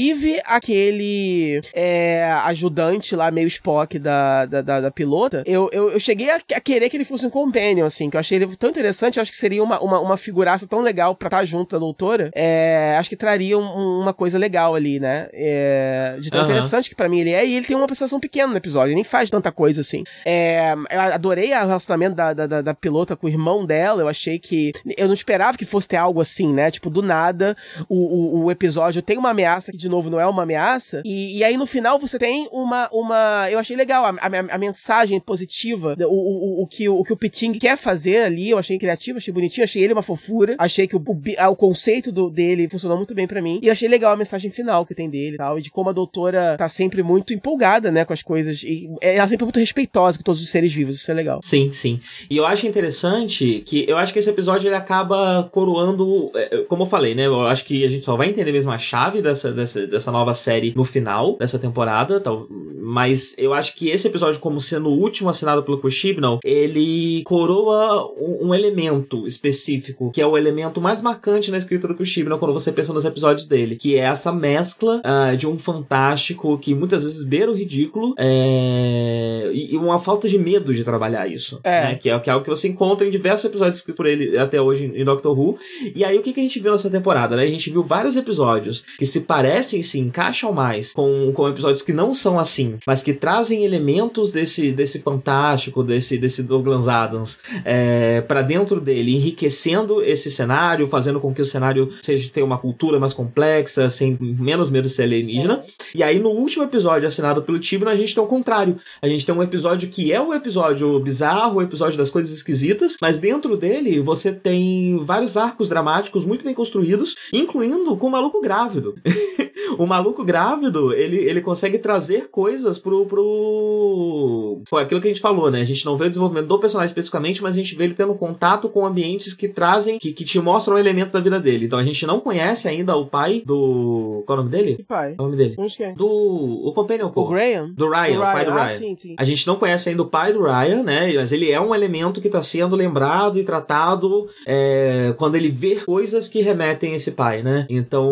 aquele é, ajudante lá, meio Spock da, da, da, da pilota, eu, eu, eu cheguei a, a, querer que ele fosse um companion, assim, que eu achei ele tão interessante, eu acho que seria uma, uma, uma figuraça tão legal pra estar junto da doutora. É, acho que traria um, uma coisa legal ali, né? É, de tão uhum. interessante que para mim ele é, e ele tem uma prestação pequena no episódio, ele nem faz tanta coisa assim. É, eu adorei o relacionamento da, da, da, pilota com o irmão dela, eu achei que. Eu não esperava que fosse ter algo assim, né? Tipo, do nada, o, o, o episódio tem uma ameaça de novo, não é uma ameaça, e, e aí no final você tem uma. uma eu achei legal a, a, a mensagem positiva, o, o, o, que, o que o Piting quer fazer ali, eu achei criativo, achei bonitinho, achei ele uma fofura, achei que o, o, o conceito do, dele funcionou muito bem para mim, e achei legal a mensagem final que tem dele e tal, e de como a doutora tá sempre muito empolgada, né, com as coisas, e ela é sempre muito respeitosa com todos os seres vivos, isso é legal. Sim, sim. E eu acho interessante que eu acho que esse episódio ele acaba coroando, é, é, como eu falei, né, eu acho que a gente só vai entender mesmo a chave dessa, dessa, dessa nova série no final dessa temporada, tal, mas eu acho que esse episódio, como sendo o último assinado pelo Chris ele coroa um, um, elemento específico, que é o elemento mais marcante na escrita do Chris quando você pensa nos episódios dele, que é essa mescla uh, de um fantástico que muitas vezes beira o ridículo é, e, uma falta de medo de trabalhar isso. É. Né? Que, é, que é algo que você encontra em diversos episódios escritos por ele até hoje em Doctor Who. E aí o que, que a gente viu nessa temporada? Né? A gente viu vários episódios que se parecem, se encaixam mais com, com episódios que não são assim, mas que trazem elementos desse, desse fantástico, desse, desse Douglas Adams é, para dentro dele, enriquecendo esse cenário, fazendo com que o cenário seja tenha uma cultura mais complexa, sem menos medo de ser alienígena. E aí no último episódio assinado pelo Tibno, a gente tem o contrário. A gente tem um episódio que é o episódio bizarro, o episódio das coisas esquisitas, mas dentro dele você tem vários arcos dramáticos muito bem construídos, incluindo com o maluco grávido. <laughs> <laughs> o maluco grávido, ele, ele consegue trazer coisas pro, pro. Foi aquilo que a gente falou, né? A gente não vê o desenvolvimento do personagem especificamente, mas a gente vê ele tendo contato com ambientes que trazem, que, que te mostram um elemento da vida dele. Então a gente não conhece ainda o pai do. Qual é o nome dele? Que pai? Qual é o nome dele? É. Do. O Companion, pô. O Graham? Do Ryan, o pai do ah, Ryan. Sim, sim. A gente não conhece ainda o pai do Ryan, né? Mas ele é um elemento que tá sendo lembrado e tratado é, quando ele vê coisas que remetem a esse pai, né? Então,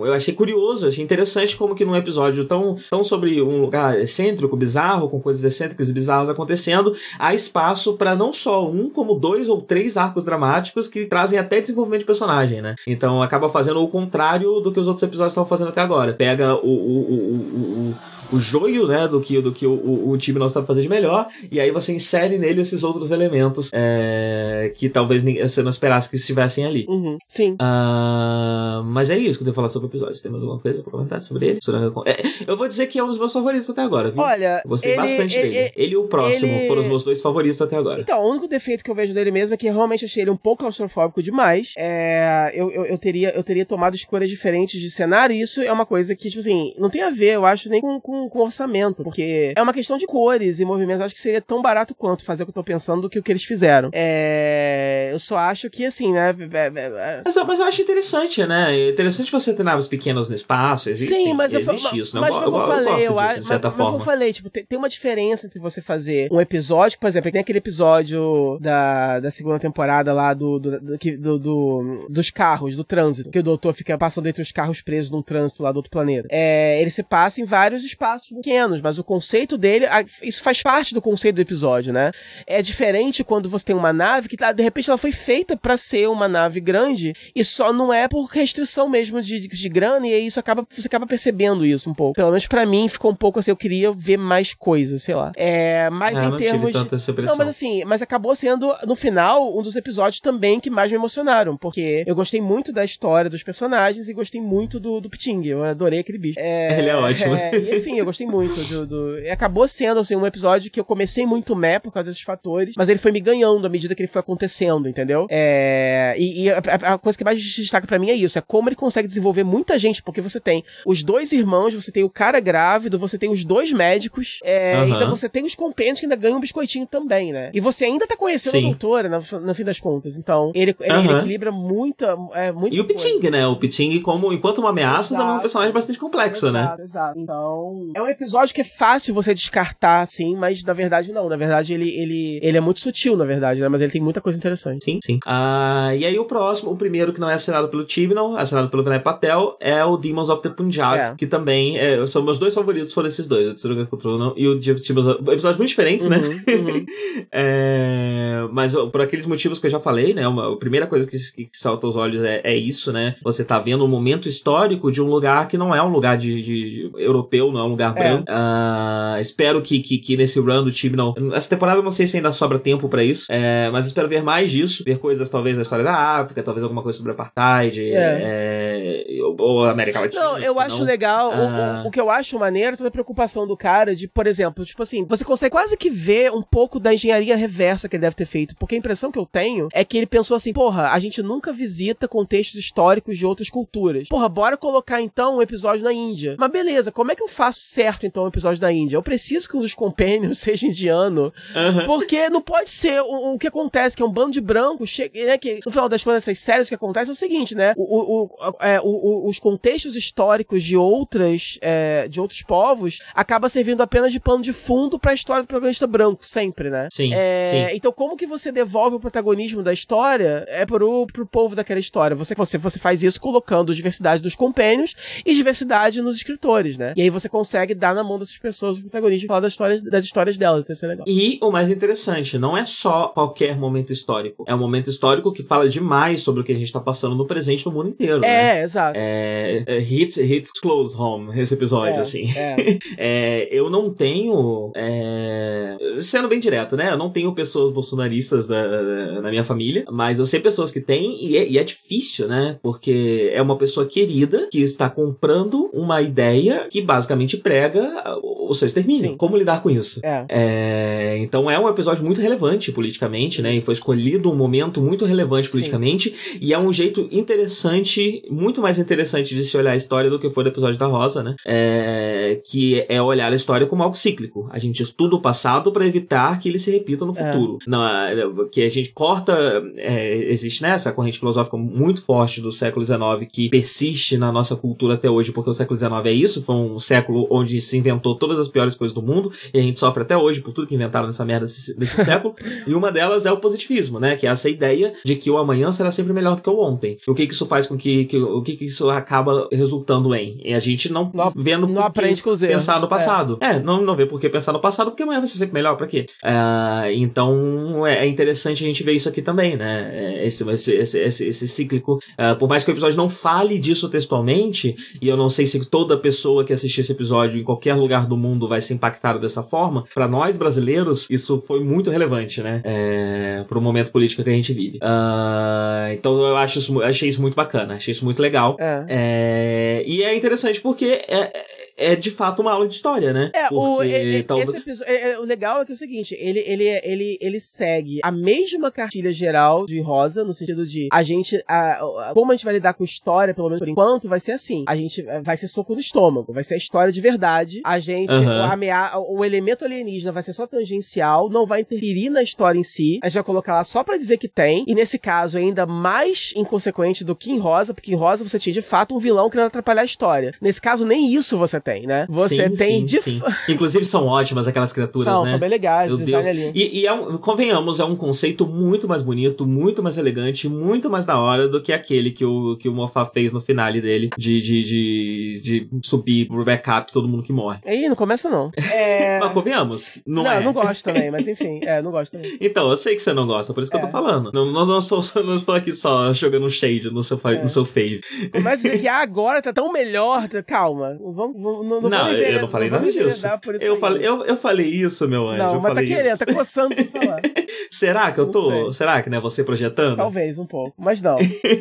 eu achei curioso, achei interessante como que num episódio tão, tão sobre um lugar excêntrico, bizarro, com coisas excêntricas e bizarras acontecendo, há espaço para não só um, como dois ou três arcos dramáticos que trazem até desenvolvimento de personagem, né? Então acaba fazendo o contrário do que os outros episódios estão fazendo até agora. Pega o, o, o, o o joio, né, do que, do que o, o, o time não sabe fazer de melhor, e aí você insere nele esses outros elementos é, que talvez você não esperasse que estivessem ali. Uhum. Sim. Uh, mas é isso que eu tenho que falar sobre o episódio. Você tem mais alguma coisa pra comentar sobre ele? É, eu vou dizer que é um dos meus favoritos até agora, viu? Olha, eu gostei ele, bastante ele, dele. Ele, ele, e o próximo ele... foram os meus dois favoritos até agora. Então, o único defeito que eu vejo dele mesmo é que eu realmente achei ele um pouco claustrofóbico demais. É, eu, eu, eu, teria, eu teria tomado escolhas diferentes de cenário, e isso é uma coisa que, tipo assim, não tem a ver, eu acho, nem com, com, com orçamento, porque é uma questão de cores e movimentos. Eu acho que seria tão barato quanto fazer o que eu tô pensando do que o que eles fizeram. É, eu só acho que, assim, né? É, é, é, mas, mas, eu acho interessante, né? É interessante você ter naves pequenas no espaço. Existe, Sim, mas existe eu, isso, né? Mas eu, eu, eu, falei, eu disso, de certa mas, forma. Mas eu falei, tipo, tem, tem, uma diferença entre você fazer um episódio, por exemplo, tem aquele episódio da, da segunda temporada lá do, do, do, do, do dos carros, do trânsito, que o doutor fica passando entre os carros presos num trânsito lá do outro planeta. É, ele se passa em vários espaços pequenos, mas o conceito dele, isso faz parte do conceito do episódio, né? É diferente quando você tem uma nave que, tá, de repente, ela foi feita para ser uma nave grande e só não é por restrição mesmo de, de, de grana, e aí isso acaba, você acaba percebendo isso um pouco. Pelo menos para mim ficou um pouco assim, eu queria ver mais coisas, sei lá. É, mas ah, em não termos. Tive não, mas assim, mas acabou sendo, no final, um dos episódios também que mais me emocionaram, porque eu gostei muito da história dos personagens e gostei muito do, do Pting. Eu adorei aquele bicho. É, <laughs> Ele é ótimo. É, enfim, eu gostei muito do, do. Acabou sendo assim, um episódio que eu comecei muito meh por causa desses fatores, mas ele foi me ganhando à medida que ele foi acontecendo, entendeu? É, e, e a, a, coisa que mais destaca para mim é isso: é como ele consegue desenvolver muita gente, porque você tem os dois irmãos, você tem o cara grávido, você tem os dois médicos, é, uhum. ainda você tem os compêndios que ainda ganham um biscoitinho também, né? E você ainda tá conhecendo Sim. a doutora, no, no, fim das contas. Então, ele, ele, uhum. ele equilibra muita. É, muita e o Piting, né? O Piting, como, enquanto uma ameaça, exato. também é um personagem bastante complexo, né? exato, né? Exato. Então, é um episódio que é fácil você descartar, assim, mas na verdade não. Na verdade, ele, ele, ele é muito sutil, na verdade, né? Mas ele tem muita coisa interessante. Sim, sim. Ah, e aí o próximo, o primeiro que não é assinado pelo Tibnall, assinado pelo Vinay Patel, é o Demons of the Punjab, é. que também é, são meus dois favoritos foram esses dois, o Tsuruga Control e o Demons Episódios muito diferentes, né? uhum, né? Uhum. <laughs> é, mas por aqueles motivos que eu já falei, né? Uma, a primeira coisa que, que, salta aos olhos é, é, isso, né? Você tá vendo um momento histórico de um lugar que não é um lugar de, de, de europeu, não é um lugar é. branco. Uh, espero que, que, que, nesse run do Tibnall. Essa temporada eu não sei se ainda sobra tempo para isso, é, mas espero ver mais disso, ver coisas talvez da história da África, talvez alguma coisa sobre apartheid, é. é ou América Latina. Não, eu acho não. legal. Uh... O, o, ah. o, que eu acho maneiro é toda a preocupação do cara de, por exemplo, tipo assim, você consegue quase que ver um pouco da engenharia reversa que ele deve ter feito, porque a impressão que eu tenho é que ele pensou assim, porra, a gente nunca visita contextos históricos de outras culturas. Porra, bora colocar então um episódio na Índia. Mas beleza, como é que eu faço certo então um episódio da Índia? Eu preciso que um dos companions <laughs> seja indiano, uhum. porque não pode ser o, o, que acontece, que é um bando de brancos, chega, né, que no final das contas essas séries que acontece é o seguinte, né, o, o, é, os contextos históricos de outras, é, de outros povos acaba servindo apenas de pano de fundo para a história do protagonista branco, sempre, né? Sim, é, sim. Então como que você devolve o protagonismo da história é pro, pro povo daquela história. Você, você, você faz isso colocando diversidade dos compênios e diversidade nos escritores, né? E aí você consegue dar na mão dessas pessoas o protagonismo e falar das histórias, das histórias delas, então isso é legal. E o mais interessante, não é só qualquer momento histórico. É um momento histórico que fala demais sobre o que a gente tá passando no presente no mundo inteiro. É, né? exato. É, é, hits, hits close home, esse episódio, é, assim. É. <laughs> é. eu não tenho. É, sendo bem direto, né? Eu não tenho pessoas bolsonaristas da, da, na minha família, mas eu sei pessoas que têm e é, e é difícil, né? Porque é uma pessoa querida que está comprando uma ideia que basicamente prega o seu extermínio. Sim. Como lidar com isso? É. é. Então é um episódio muito relevante politicamente, né? E foi escolhido um momento muito relevante politicamente. Sim. E é um jeito interessante, muito mais interessante de se olhar a história do que foi o episódio da Rosa, né? É, que é olhar a história como algo cíclico. A gente estuda o passado para evitar que ele se repita no é. futuro. Não, é, que a gente corta. É, existe né, essa corrente filosófica muito forte do século XIX que persiste na nossa cultura até hoje, porque o século XIX é isso, foi um século onde se inventou todas as piores coisas do mundo, e a gente sofre até hoje por tudo que inventaram nessa merda desse, desse <laughs> século. E uma delas é o positivismo, né? Que é essa ideia de que o amanhã será sempre melhor do que o ontem. O que que isso faz com que, que o que que isso acaba resultando em? E a gente não, Não- vendo não aprende com os erros. pensar no passado. É, não, não vê por que pensar no passado, porque amanhã vai ser sempre melhor, pra quê? Ah, então é, é interessante a gente ver isso aqui também, né? É, Esse, esse, esse, esse, esse cíclico. Ah, por mais que o episódio não fale disso textualmente, e eu não sei se toda pessoa que assistir esse episódio em qualquer lugar do mundo vai ser impactada dessa forma, pra nós brasileiros, isso foi muito relevante, né? É, pro momento político que a gente vive. Ah, então eu acho isso, achei isso muito bacana, achei isso muito legal. É. É, e é interessante porque é, é de fato uma aula de história, né? É, o, porque e- e- tal- esse episódio, é, é, o legal é que é o seguinte, ele, ele, ele, ele segue a mesma cartilha geral de Rosa, no sentido de a gente, a, a- como a gente vai lidar com história, pelo menos por enquanto, vai ser assim. A gente eh, vai ser soco no estômago, vai ser a história de verdade. A gente, Aham. o, amea- o elemento alienígena vai ser só tangencial, não vai interferir na história em si. A gente vai colocar lá só pra dizer que tem. E nesse caso, ainda mais inconsequente do que em Rosa, porque em Rosa você tinha de fato um vilão querendo atrapalhar a história. Nesse caso, nem isso você tem, né? Você Sim, tem sim, de sim. <laughs> Inclusive são ótimas aquelas criaturas, são, né? são bem legais, Meu Deus. ali. E, e é um, convenhamos, é um conceito muito mais bonito, muito mais elegante, muito mais da hora do que aquele que o, que o Moffat fez no finale dele, de, de, de, de subir pro backup todo mundo que morre. Aí, não começa não. É... <laughs> Mas convenhamos, não, não, é. eu não gosto também, <laughs> mas enfim, é, não gosto também. Então, eu sei que você não gosta, por isso que eu É. tô falando. Não, não, não, estou, não estou aqui só jogando shade no seu, É. no seu fave. Começa a dizer que ah, agora tá tão melhor, tá- calma. Vamos, vamos, não, não, Não, vamos eu não falei nada disso. Eu aí. falei, eu, eu falei isso, meu anjo. Não, eu mas tá falei querendo, isso. tá coçando pra falar. <laughs> Será que eu Não tô? sei. Será que, né? Você projetando? Talvez, um pouco, mas não.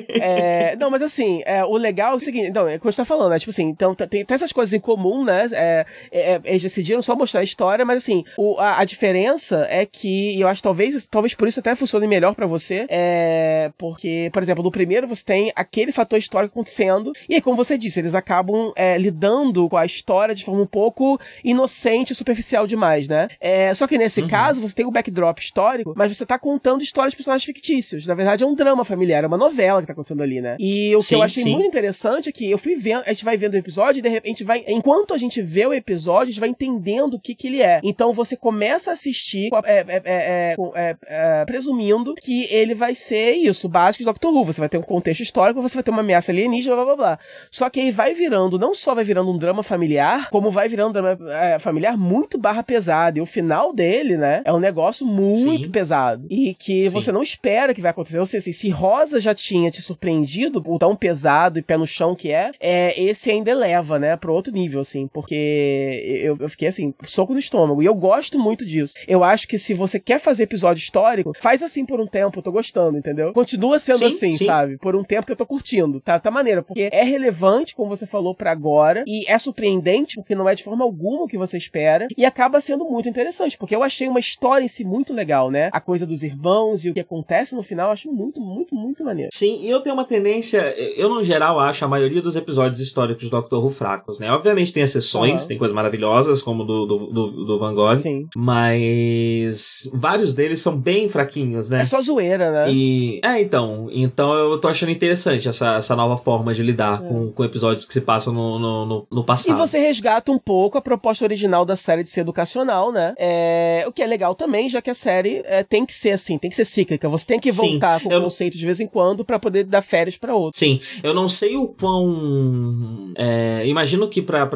É, <laughs> não, mas assim, é, o legal é o seguinte, então, é o que gente tá falando, né? Tipo assim, então tá- tem, tem essas coisas em comum, né? É, é, é, eles decidiram só mostrar a história, mas assim, o- a, a diferença é que, e eu acho que talvez, talvez por isso até funcione melhor pra você, é porque, por exemplo, no primeiro você tem aquele fator histórico acontecendo, e aí, como você disse, eles acabam é, lidando com a história de forma um pouco inocente e superficial demais, né? É, só que nesse Uhum. caso, você tem o backdrop histórico, mas você tá contando histórias de personagens fictícios. Na verdade, é um drama familiar, é uma novela que tá acontecendo ali, né? E o que Sim, eu achei sim. muito interessante é que eu fui vendo, a gente vai vendo o episódio e de repente vai, enquanto a gente vê o episódio, a gente vai entendendo o que que ele é. Então você começa a assistir é, é, é, é, é, é, presumindo que ele vai ser isso, básico de Doctor Who. Você vai ter um contexto histórico, você vai ter uma ameaça alienígena, blá blá blá. Só que aí vai virando, não só vai virando um drama familiar, como vai virando um drama é, familiar muito barra pesado. E o final dele, né, é um negócio muito Sim. pesado. E que Sim. você não espera que vai acontecer. Ou seja, assim, se Rosa já tinha te surpreendido por tão pesado e pé no chão que é, é esse ainda eleva, né, pro outro nível, assim. Porque eu, eu fiquei assim, soco no estômago. E eu gosto muito disso. Eu acho que se você quer fazer episódio histórico, faz assim por um tempo, eu tô gostando, entendeu? Continua sendo Sim, assim, sim. sabe? Por um tempo que eu tô curtindo. Tá, tá maneiro. Porque é relevante, como você falou, pra agora. E é surpreendente, porque não é de forma alguma o que você espera. E acaba sendo muito interessante, porque eu achei uma história em si muito legal, né? A coisa dos irmãos e o que acontece no final, eu acho muito, muito, muito maneiro. Sim, e eu tenho uma tendência, eu no geral acho a maioria dos episódios históricos de Doctor Who fracos, né? Obviamente tem exceções, Aham. tem coisas maravilhosas, como do, do, do, do Van Gogh, Sim. mas vários deles são bem fraquinhos, né? É só zoeira, né? E. É, então. Então eu tô achando interessante essa, essa nova forma de lidar É. com, com episódios que se passam no, no, no, no E você resgata um pouco a proposta original da série de ser educacional, né? É, o que é legal também, já que a série é, tem que ser assim, tem que ser cíclica. Você tem que Sim, voltar com o eu- conceito de vez em quando pra poder dar férias pra outro. Sim, eu não sei o quão. é, imagino que pra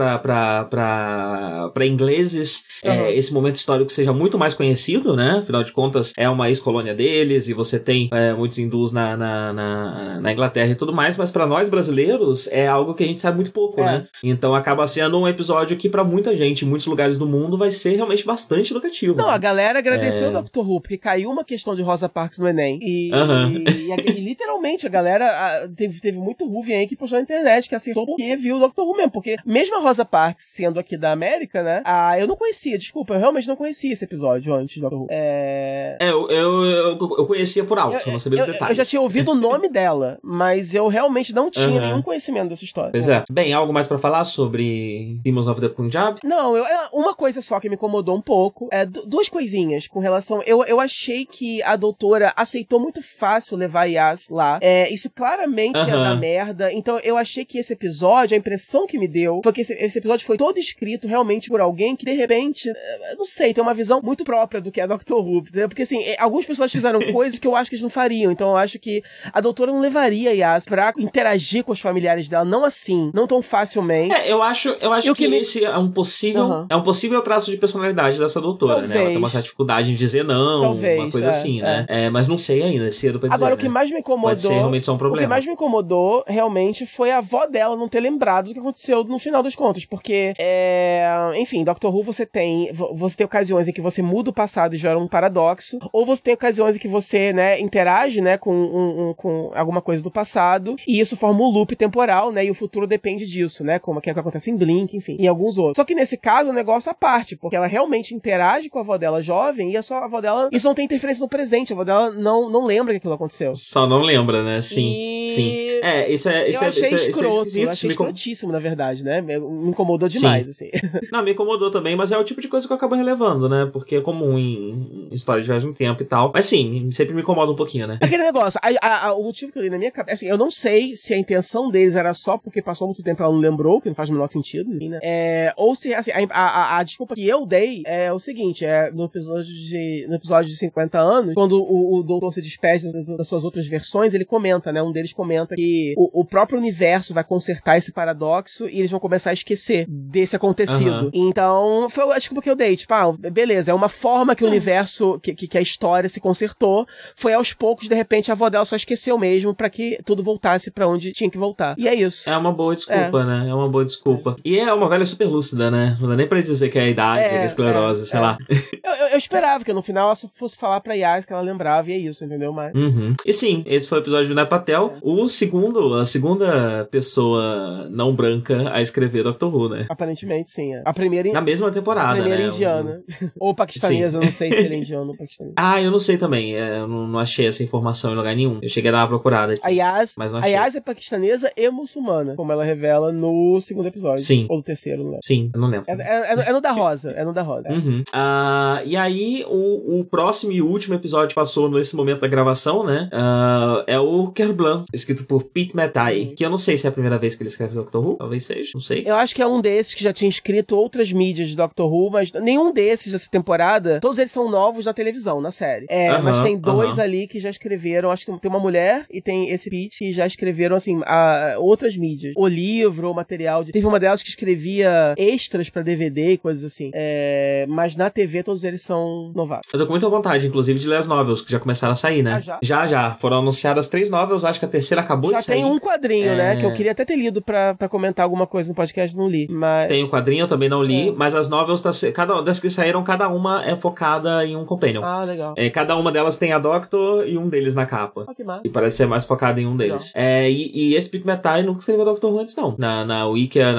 ingleses Uhum. esse momento histórico seja muito mais conhecido, né? Afinal de contas, é uma ex-colônia deles e você tem é, muitos hindus na, na, na, na Inglaterra e tudo mais, mas pra nós brasileiros é algo que a gente sabe muito pouco, É. né? Então acaba sendo um episódio que pra muita gente, em muitos lugares do mundo, vai ser realmente bastante educativo. Não, né? a galera agradeceu É. o Doctor Who, porque caiu uma questão de Rosa Parks no Enem. E, e- e a- e literalmente a galera ah, teve, teve muito Ruven aí que postou na internet, que acertou porque viu o Doctor Who mesmo. Porque mesmo a Rosa Parks sendo aqui da América, né? Ah, eu não conhecia, desculpa, eu realmente não conhecia esse episódio antes do Doctor Who. É. É, eu, eu, eu, eu conhecia por alto, eu, não sabia eu, os detalhes. eu já tinha ouvido o nome <laughs> dela, mas eu realmente não tinha nenhum conhecimento dessa história. Pois é. Bem, algo mais pra falar sobre de Demons of the Punjab? Não, eu, é, uma coisa só que me incomodou um pouco. É, duas coisinhas com relação. Eu, eu achei que a doutora aceitou muito fácil levar Yas lá. É, isso claramente ia dar merda. Então eu achei que esse episódio, a impressão que me deu, foi que esse, esse episódio foi todo escrito realmente por alguém que, de repente, é, não sei, tem uma visão muito própria do que é Doctor Who. Porque assim, é, algumas pessoas fizeram <laughs> coisas que eu acho que eles não fariam. Então eu acho que a doutora não levaria Yas pra interagir com os familiares dela. Não assim, não tão facilmente. É, eu acho, eu acho que, que me... esse é um possível. Uhum. É um possível traço de personalidade dessa doutora, Talvez. né? Ela tem uma certa dificuldade em dizer não, Talvez, uma coisa é, assim, né? É. mas não sei ainda, é cedo pra dizer. Agora, o que né? mais me incomodou. Pode ser realmente só um problema. O que mais me incomodou, realmente, foi a avó dela não ter lembrado do que aconteceu no final das contas. Porque, é... enfim, Doctor Who você tem. Você tem ocasiões em que você muda o passado e gera um paradoxo. Ou você tem ocasiões em que você, né, interage, né, com, um, um, com alguma coisa do passado. E isso forma um loop temporal, né? E o futuro depende disso, né? Como é que acontece em Blink, enfim, e alguns outros. Só que nesse caso, o negócio à parte, porque ela realmente interage com a avó dela jovem e a sua avó dela. Isso não tem interferência no presente, a avó dela não, não lembra que aquilo aconteceu. Só não lembra, né? Sim. E... Sim. É, isso é. Isso eu é, achei isso é, escroto, isso é eu achei escrotíssimo, na verdade, né? Me incomodou demais, Sim. assim. <laughs> Não, me incomodou também, mas é o tipo de coisa que eu acabo relevando, né? Porque é comum em história de no tempo e tal. Mas sim, sempre me incomoda um pouquinho, né? Aquele negócio, a, a, a, o motivo que eu li na minha cabeça, assim, eu não sei se a intenção deles era só porque passou muito tempo e ela não lembrou, que não faz o menor sentido, né? É, ou se, assim, a, a, a, desculpa que eu dei é o seguinte, é no episódio de, no episódio de 50 anos, quando o, o doutor se despede das, das, suas outras versões, ele comenta, né? Um deles comenta que o, o, próprio universo vai consertar esse paradoxo e eles vão começar a esquecer desse acontecido. Uhum. Então, foi a desculpa que eu dei, tipo, ah, beleza, é uma forma que o universo, que, que, que a história se consertou, foi aos poucos, de repente, a avó dela só esqueceu mesmo para que tudo voltasse para onde tinha que voltar. E é isso. É uma boa desculpa, é. né? É uma boa desculpa. E é uma velha super lúcida, né? Não dá nem pra dizer que é a idade, é, a esclerose, é, sei é. lá. Eu, eu, eu, esperava que no final ela fosse falar pra Yas que ela lembrava e é isso, entendeu? Mas... Uhum. E sim, esse foi o episódio de Nepatel. O segundo, a segunda pessoa não branca a escrever Doctor Who, né? Aparentemente, sim. É. A primeira... Na mesma temporada, A primeira né? indiana. Um... <laughs> ou paquistanesa, sim. não sei se ele é <laughs> indiano ou paquistanesa. Ah, eu não sei também. Eu não, não, achei essa informação em lugar nenhum. Eu cheguei a dar uma procurada aqui. A Yas, mas não achei. A Yas é paquistanesa e muçulmana, como ela revela no segundo episódio. Sim. Ou no terceiro, não lembro. Sim, eu não lembro. É, é, é, no da Rosa. É no da Rosa. Uhum. Uh, e aí, o, o, próximo e último episódio que passou nesse momento da gravação, né? Uh, é o Kerblan, escrito por Pete Metai. Uhum. Que eu não sei se é a primeira vez que ele escreve Doctor Who. Talvez seja, não sei. Eu acho que é um desses que já tinha escrito outras mídias de Doctor Who, mas nenhum desses dessa temporada. Todos eles são novos na televisão, na série. É, uhum, mas tem dois uhum. ali que já escreveram. Acho que tem uma mulher e tem esse Pete que já escreveram, assim, a, outras mídias. O livro, o material. De... Teve uma delas que escrevia extras para DVD e coisas assim. É, mas na TV todos eles são novatos. Eu tô com muita vontade, inclusive, de ler as novels, que já começaram a sair, né? Ah, já? já? já, Foram anunciadas três novels, acho que a terceira acabou já de sair. Já tem um quadrinho, né, é... né? Que eu queria até ter lido pra, pra comentar alguma coisa no podcast, não li. Mas... Tem o um quadrinho, eu também não li, é. mas as novels, tá, cada, das que saíram, cada uma é focada em um companion. Ah, legal. É, cada uma delas tem a Doctor e um deles na capa. Ah, que massa. E parece ser mais focada em um deles. É, e, e, esse Pete Metai nunca escreveu Doctor Who antes, não. Na, na Wiki, na,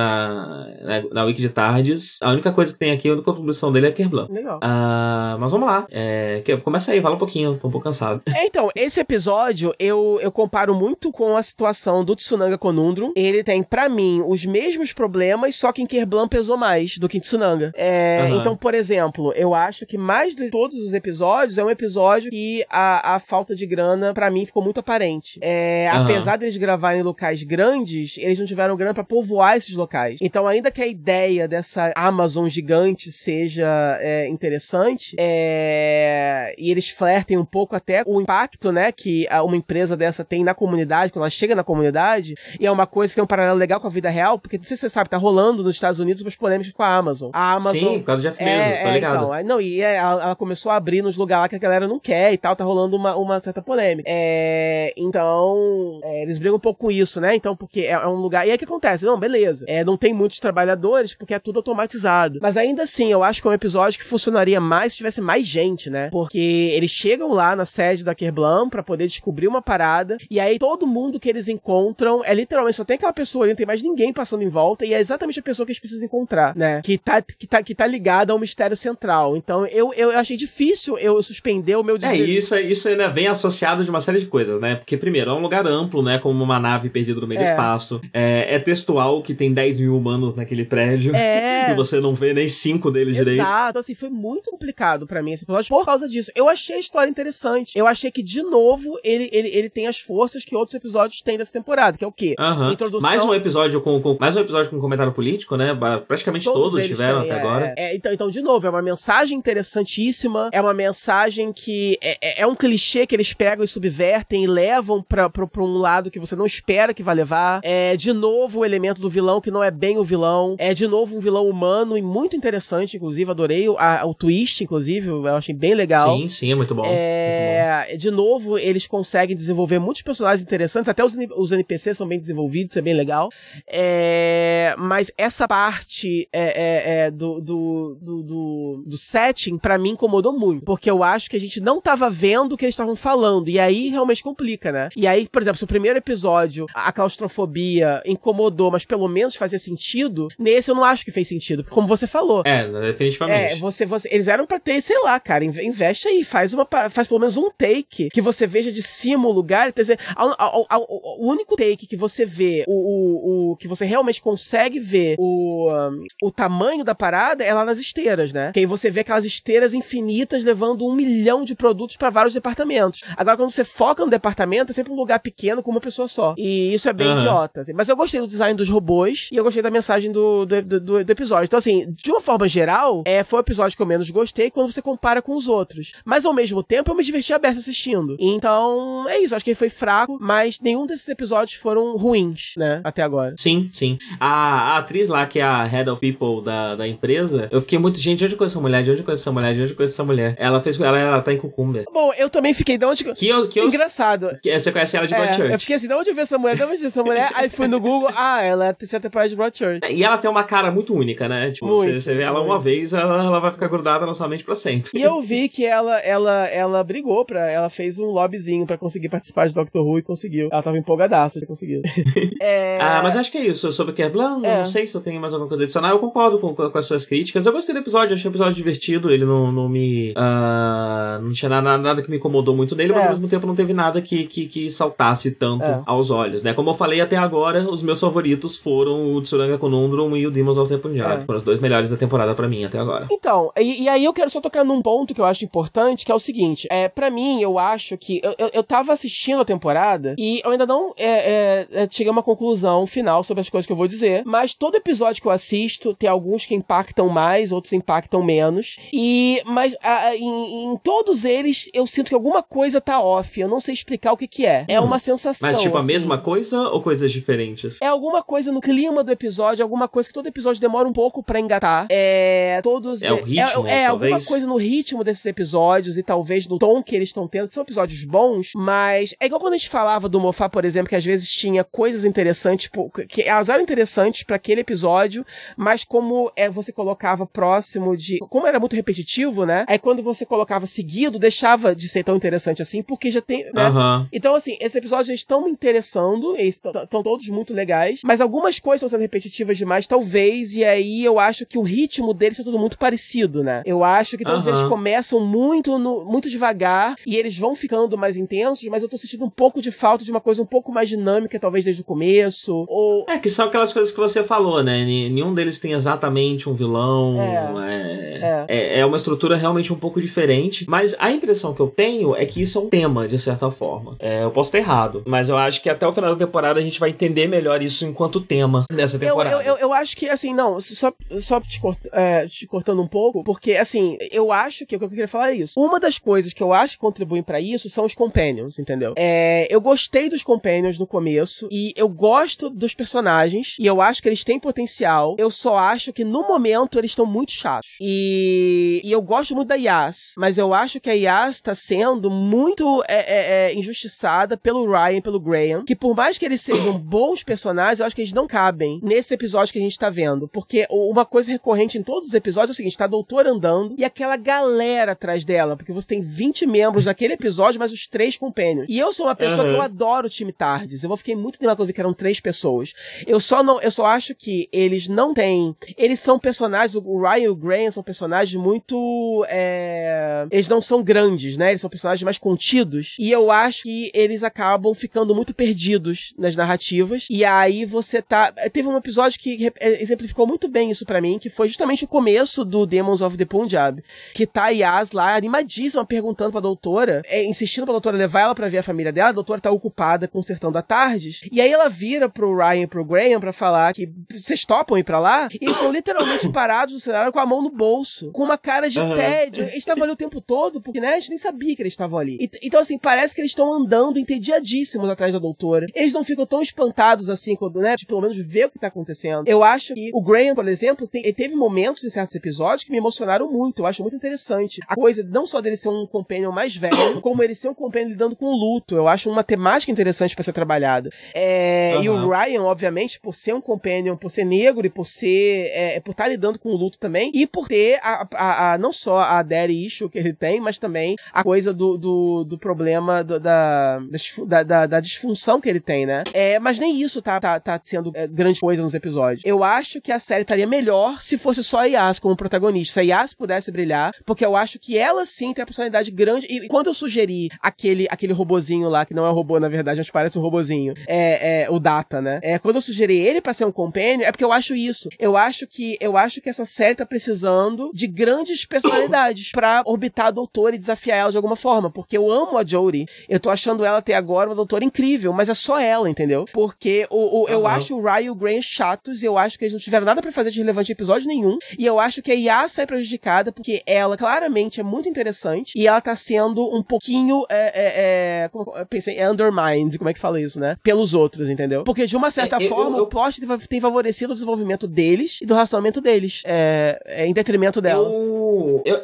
na, na Wiki de Tardes, a única coisa que tem aqui, a única contribuição dele é Kerblan. Legal. Uh, mas vamos lá. É, começa aí, fala um pouquinho, tô um pouco cansado. <laughs> É, então, esse episódio eu, eu comparo muito com a situação do Tsunanga Conundrum. Ele tem, para mim, os mesmos problemas, só que em Kerblan pesou mais do que em Tsunanga. É, uhum. Então, por exemplo, eu acho que mais de todos os episódios é um episódio que a, a falta de grana, para mim, ficou muito aparente. É, uhum. Apesar deles gravarem em locais grandes, eles não tiveram grana para povoar esses locais. Então, ainda que a ideia dessa Amazon gigante seja é, interessante, é, e eles flertem um pouco até o impacto, né, que uma empresa dessa tem na comunidade, quando ela chega na comunidade, e é uma coisa que tem um paralelo legal com a vida real, porque não sei se você sabe, tá rolando nos Estados Unidos umas polêmicas com a Amazon. A Amazon. Sim, por causa do Jeff Bezos, é, tá ligado? Então, não, e é, ela, ela, começou a abrir nos lugares lá que a galera não quer e tal, tá rolando uma, uma certa polêmica. É, então, é, eles brigam um pouco com isso, né? Então, porque é, é um lugar. E aí o que acontece? Não, beleza. É, não tem muitos trabalhadores porque é tudo automatizado. Mas ainda assim, eu acho que é um episódio que funcionaria mais se tivesse mais gente, né? Porque eles chegam lá na sede da Kerblan para poder descobrir uma parada. E aí todo mundo que eles encontram é literalmente só tem aquela pessoa ali, não tem mais ninguém passando em volta. E é exatamente a pessoa que eles precisam encontrar, né? Que tá, que tá, que tá ligada ao mistério central. Então eu, eu achei difícil eu suspender o meu É, isso, isso ainda vem associado de uma série de coisas, né? Porque, primeiro, é um lugar amplo, né? Como uma nave perdida no meio é. do espaço. É, é textual, que tem 10 mil humanos naquele prédio. É. <laughs> e você não vê nem cinco deles Exato. direito. Exato, assim, foi muito complicado para mim esse episódio por causa disso. Eu achei a história interessante. Eu achei que, de novo, ele, ele, ele tem as forças que outros episódios têm dessa temporada, que é o quê? Uhum. Introdução... Mais um episódio com, com, mais um episódio com comentário político, né? Praticamente todos, todos tiveram têm, até é, agora. É, então, então, de novo, é uma mensagem interessantíssima, é uma mensagem que é, é, é um clichê que eles pegam e subvertem e levam pra, pra, pra, um lado que você não espera que vai levar. É, de novo, o elemento do vilão que não é bem o vilão. É, de novo, um vilão humano e muito interessante, inclusive, adorei a, o twist, inclusive, eu achei bem legal. Sim, sim, é muito bom. É, muito bom. De novo, eles conseguem desenvolver muitos personagens interessantes, até os, os NPCs são bem desenvolvidos, isso é bem legal. É, mas essa parte é, é, é do, do, do, do, do setting, para mim, incomodou muito, porque eu acho que a gente não tava vendo o que eles estavam falando, e aí realmente complica, né? E aí, por exemplo, se o primeiro episódio, a claustrofobia incomodou, mas pelo menos fazia sentido, nesse eu não acho que fez sentido, como você falou. É, definitivamente. É, você, você, eles eram pra ter, sei lá, cara, investe aí, faz uma, faz pelo menos um take que você veja de cima o lugar, quer dizer, ao, ao, ao, o único take que você vê, o, o, o, que você realmente consegue ver o, um, o tamanho da parada é lá nas esteiras, né? Que aí você vê aquelas esteiras infinitas levando um milhão de produtos para vários departamentos. Agora, quando você foca no departamento, é sempre um lugar pequeno com uma pessoa só. E isso é bem uhum. idiota. Assim. Mas eu gostei do design dos robôs e eu gostei da mensagem do, do, do, do episódio. Então, assim, de uma forma geral, é, foi o episódio que eu menos gostei quando você compara com os outros. Mas ao mesmo tempo, eu me diverti aberto assistindo. Então, é isso. Acho que ele foi fraco, mas nenhum desses episódios foram ruins, né? Até agora. Sim, sim. A, a atriz lá, que é a Head of People da, da empresa, eu fiquei muito, gente, de onde conheço essa mulher? De onde conheço essa mulher? De onde conheço essa mulher? Ela fez, ela, ela tá em Cucumber. Bom, eu também fiquei de onde... Que eu, que eu... Engraçado. Que, você conhece ela de. É, eu fiquei assim, de onde eu vi essa mulher? De onde eu vi essa mulher? Aí fui no Google, ah, ela é terceira temporada de Broadchurch. É, e ela tem uma cara muito única, né? Tipo, muito, você, vê ela muito. uma vez, ela, ela vai ficar grudada na sua mente pra sempre. E eu vi que ela, ela, ela brigou pra... Ela fez um lobbyzinho pra conseguir participar de Doctor Who e conseguiu. Ela tava empolgadaça de conseguir. <laughs> é... Ah, mas acho que é isso. Sobre o Kerblan, é. não sei se eu tenho mais alguma coisa a adicionar. Eu concordo com, com, as suas críticas. Eu gostei do episódio, achei o episódio divertido. Ele não, não me... Uh, não tinha nada, nada que me incomodou muito nele, é. mas ao mesmo tempo não teve nada que, que, que saltasse tanto é. aos olhos, né? Como eu falei até agora, os meus favoritos foram o Tsuranga Conundrum e o Demons of the Punjab. É. Foram os dois melhores da temporada para mim até agora. Então, e, e, aí eu quero só tocar num ponto que eu acho importante, que é o seguinte. É, para mim, eu acho que... Eu, eu, eu tava assistindo a temporada e eu ainda não é, é, cheguei a uma conclusão final sobre as coisas que eu vou dizer, mas todo episódio que eu assisto tem alguns que impactam mais, outros impactam menos. E... Mas a, em, em todos eles, eu sinto que alguma coisa tá off. Eu não sei explicar o que que é. É uma sensação. Mas tipo assim. a mesma coisa ou coisas diferentes? É alguma coisa no clima do episódio, alguma coisa que todo episódio demora um pouco para engatar. É todos é o ritmo, é, é alguma coisa no ritmo desses episódios e talvez no tom que eles estão tendo, que são episódios bons, mas é igual quando a gente falava do Mofá, por exemplo, que às vezes tinha coisas interessantes, que elas eram interessantes para aquele episódio, mas como é você colocava próximo de, como era muito repetitivo, né? Aí quando você colocava seguido, deixava de ser tão interessante assim, porque já tem, né? Uhum. Então assim, esses episódios estão me interessando, estão todos muito legais, mas algumas coisas estão sendo repetitivas demais, talvez, e aí eu acho que o ritmo deles é tudo muito parecido, né? Eu acho que todos uhum. eles começam muito no, muito devagar e eles vão ficando mais intensos, mas eu tô sentindo um pouco de falta de uma coisa um pouco mais dinâmica, talvez desde o começo, ou... É, que são aquelas coisas que você falou, né? Nenhum deles tem exatamente um vilão, é, é, é. é uma estrutura realmente um pouco diferente, mas a impressão que eu tenho é que isso é um tema, de certa forma. É, eu posso estar errado, mas eu acho que até o final da temporada a gente vai entender melhor isso enquanto tema nessa temporada. Eu, eu, eu, eu acho que, assim, não, só, só te, cort, é, te, cortando um pouco, porque, assim, eu acho que o que eu queria falar é isso. Uma das coisas que eu acho que contribuem para isso são os companions, entendeu? É, eu gostei dos companions no começo e eu gosto dos personagens e eu acho que eles têm potencial. Eu só acho que no momento eles estão muito chatos. E, e eu gosto muito da Yas, mas eu acho que a Yas tá sendo muito é, é, é, injustiçada pelo Ryan, pelo Graham, que por mais que eles sejam <coughs> bons personagens, eu acho que eles não cabem nesse episódio que a gente tá vendo. Porque uma coisa recorrente em todos os episódios é o seguinte: tá a doutora andando e aquela galera atrás dela, porque você tem 20 membros daquele episódio, mas os três companions. E eu sou uma pessoa uhum. que eu adoro o time Tardes. Eu fiquei muito animado quando vi que eram três pessoas. Eu só não, eu só acho que eles não têm. Eles são personagens, o Ryan e o Graham são personagens muito. É, eles não são grandes, né? Eles são personagens mais contidos. E eu acho que eles acabam ficando muito perdidos nas narrativas. E aí você tá. Teve um episódio que é, exemplificou muito bem isso para mim, que foi justamente o começo do Demons of the Punjab, que tá Yas lá, animadíssima, perguntando pra doutora, é, insistindo pra doutora levar ela para ver a família dela, a doutora tá ocupada consertando a tardes, e aí ela vira pro Ryan e pro Graham para falar que vocês topam ir pra lá, e eles estão literalmente <coughs> parados no cenário com a mão no bolso, com uma cara de uhum. tédio. Eles estavam ali o tempo todo, porque né, a gente nem sabia que eles estavam ali. E, então, assim, parece que eles estão andando entediadíssimos atrás da doutora. Eles não ficam tão espantados assim, quando, né, de pelo menos ver que tá acontecendo. Eu acho que o Graham, por exemplo, tem, teve momentos em certos episódios que me emocionaram muito. Eu acho muito interessante. A coisa, não só dele ser um companion mais velho, <coughs> como ele ser um companion lidando com o luto. Eu acho uma temática interessante para ser trabalhada. É, uhum. E o Ryan, obviamente, por ser um companion, por ser negro e por ser. É, por estar tá lidando com o luto também, e por ter a, a, a não só a daddy issue que ele tem, mas também a coisa do, do, do problema do, da, da, da, da, disfunção que ele tem, né? É, mas nem isso tá, tá, tá sendo é, grande coisa nos episódios. Eu acho que a série estaria melhor se fosse só a Yas como protagonista. Se a Yas pudesse brilhar, porque eu acho que ela sim tem a personalidade grande. E quando eu sugeri aquele, aquele robozinho lá, que não é um robô, na verdade, mas parece um robozinho, é, é o Data, né? É, quando eu sugeri ele para ser um companion, é porque eu acho isso. Eu acho que eu acho que essa série tá precisando de grandes personalidades para orbitar a doutora e desafiar ela de alguma forma, porque eu amo a Jodie. Eu tô achando ela até agora uma doutora incrível, mas é só ela, entendeu? Porque o, o eu acho o Ryan e Graham chatos e eu acho que eles não tiveram nada para fazer de relevante em episódio nenhum. E eu acho que a Yas sai prejudicada porque ela claramente é muito interessante e ela tá sendo um pouquinho, é, é, é como eu pensei, é undermined, como é que fala isso, né? Pelos outros, entendeu? Porque de uma certa é, forma eu, eu, o plot tem favorecido o desenvolvimento deles e do relacionamento deles, é, é em detrimento dela.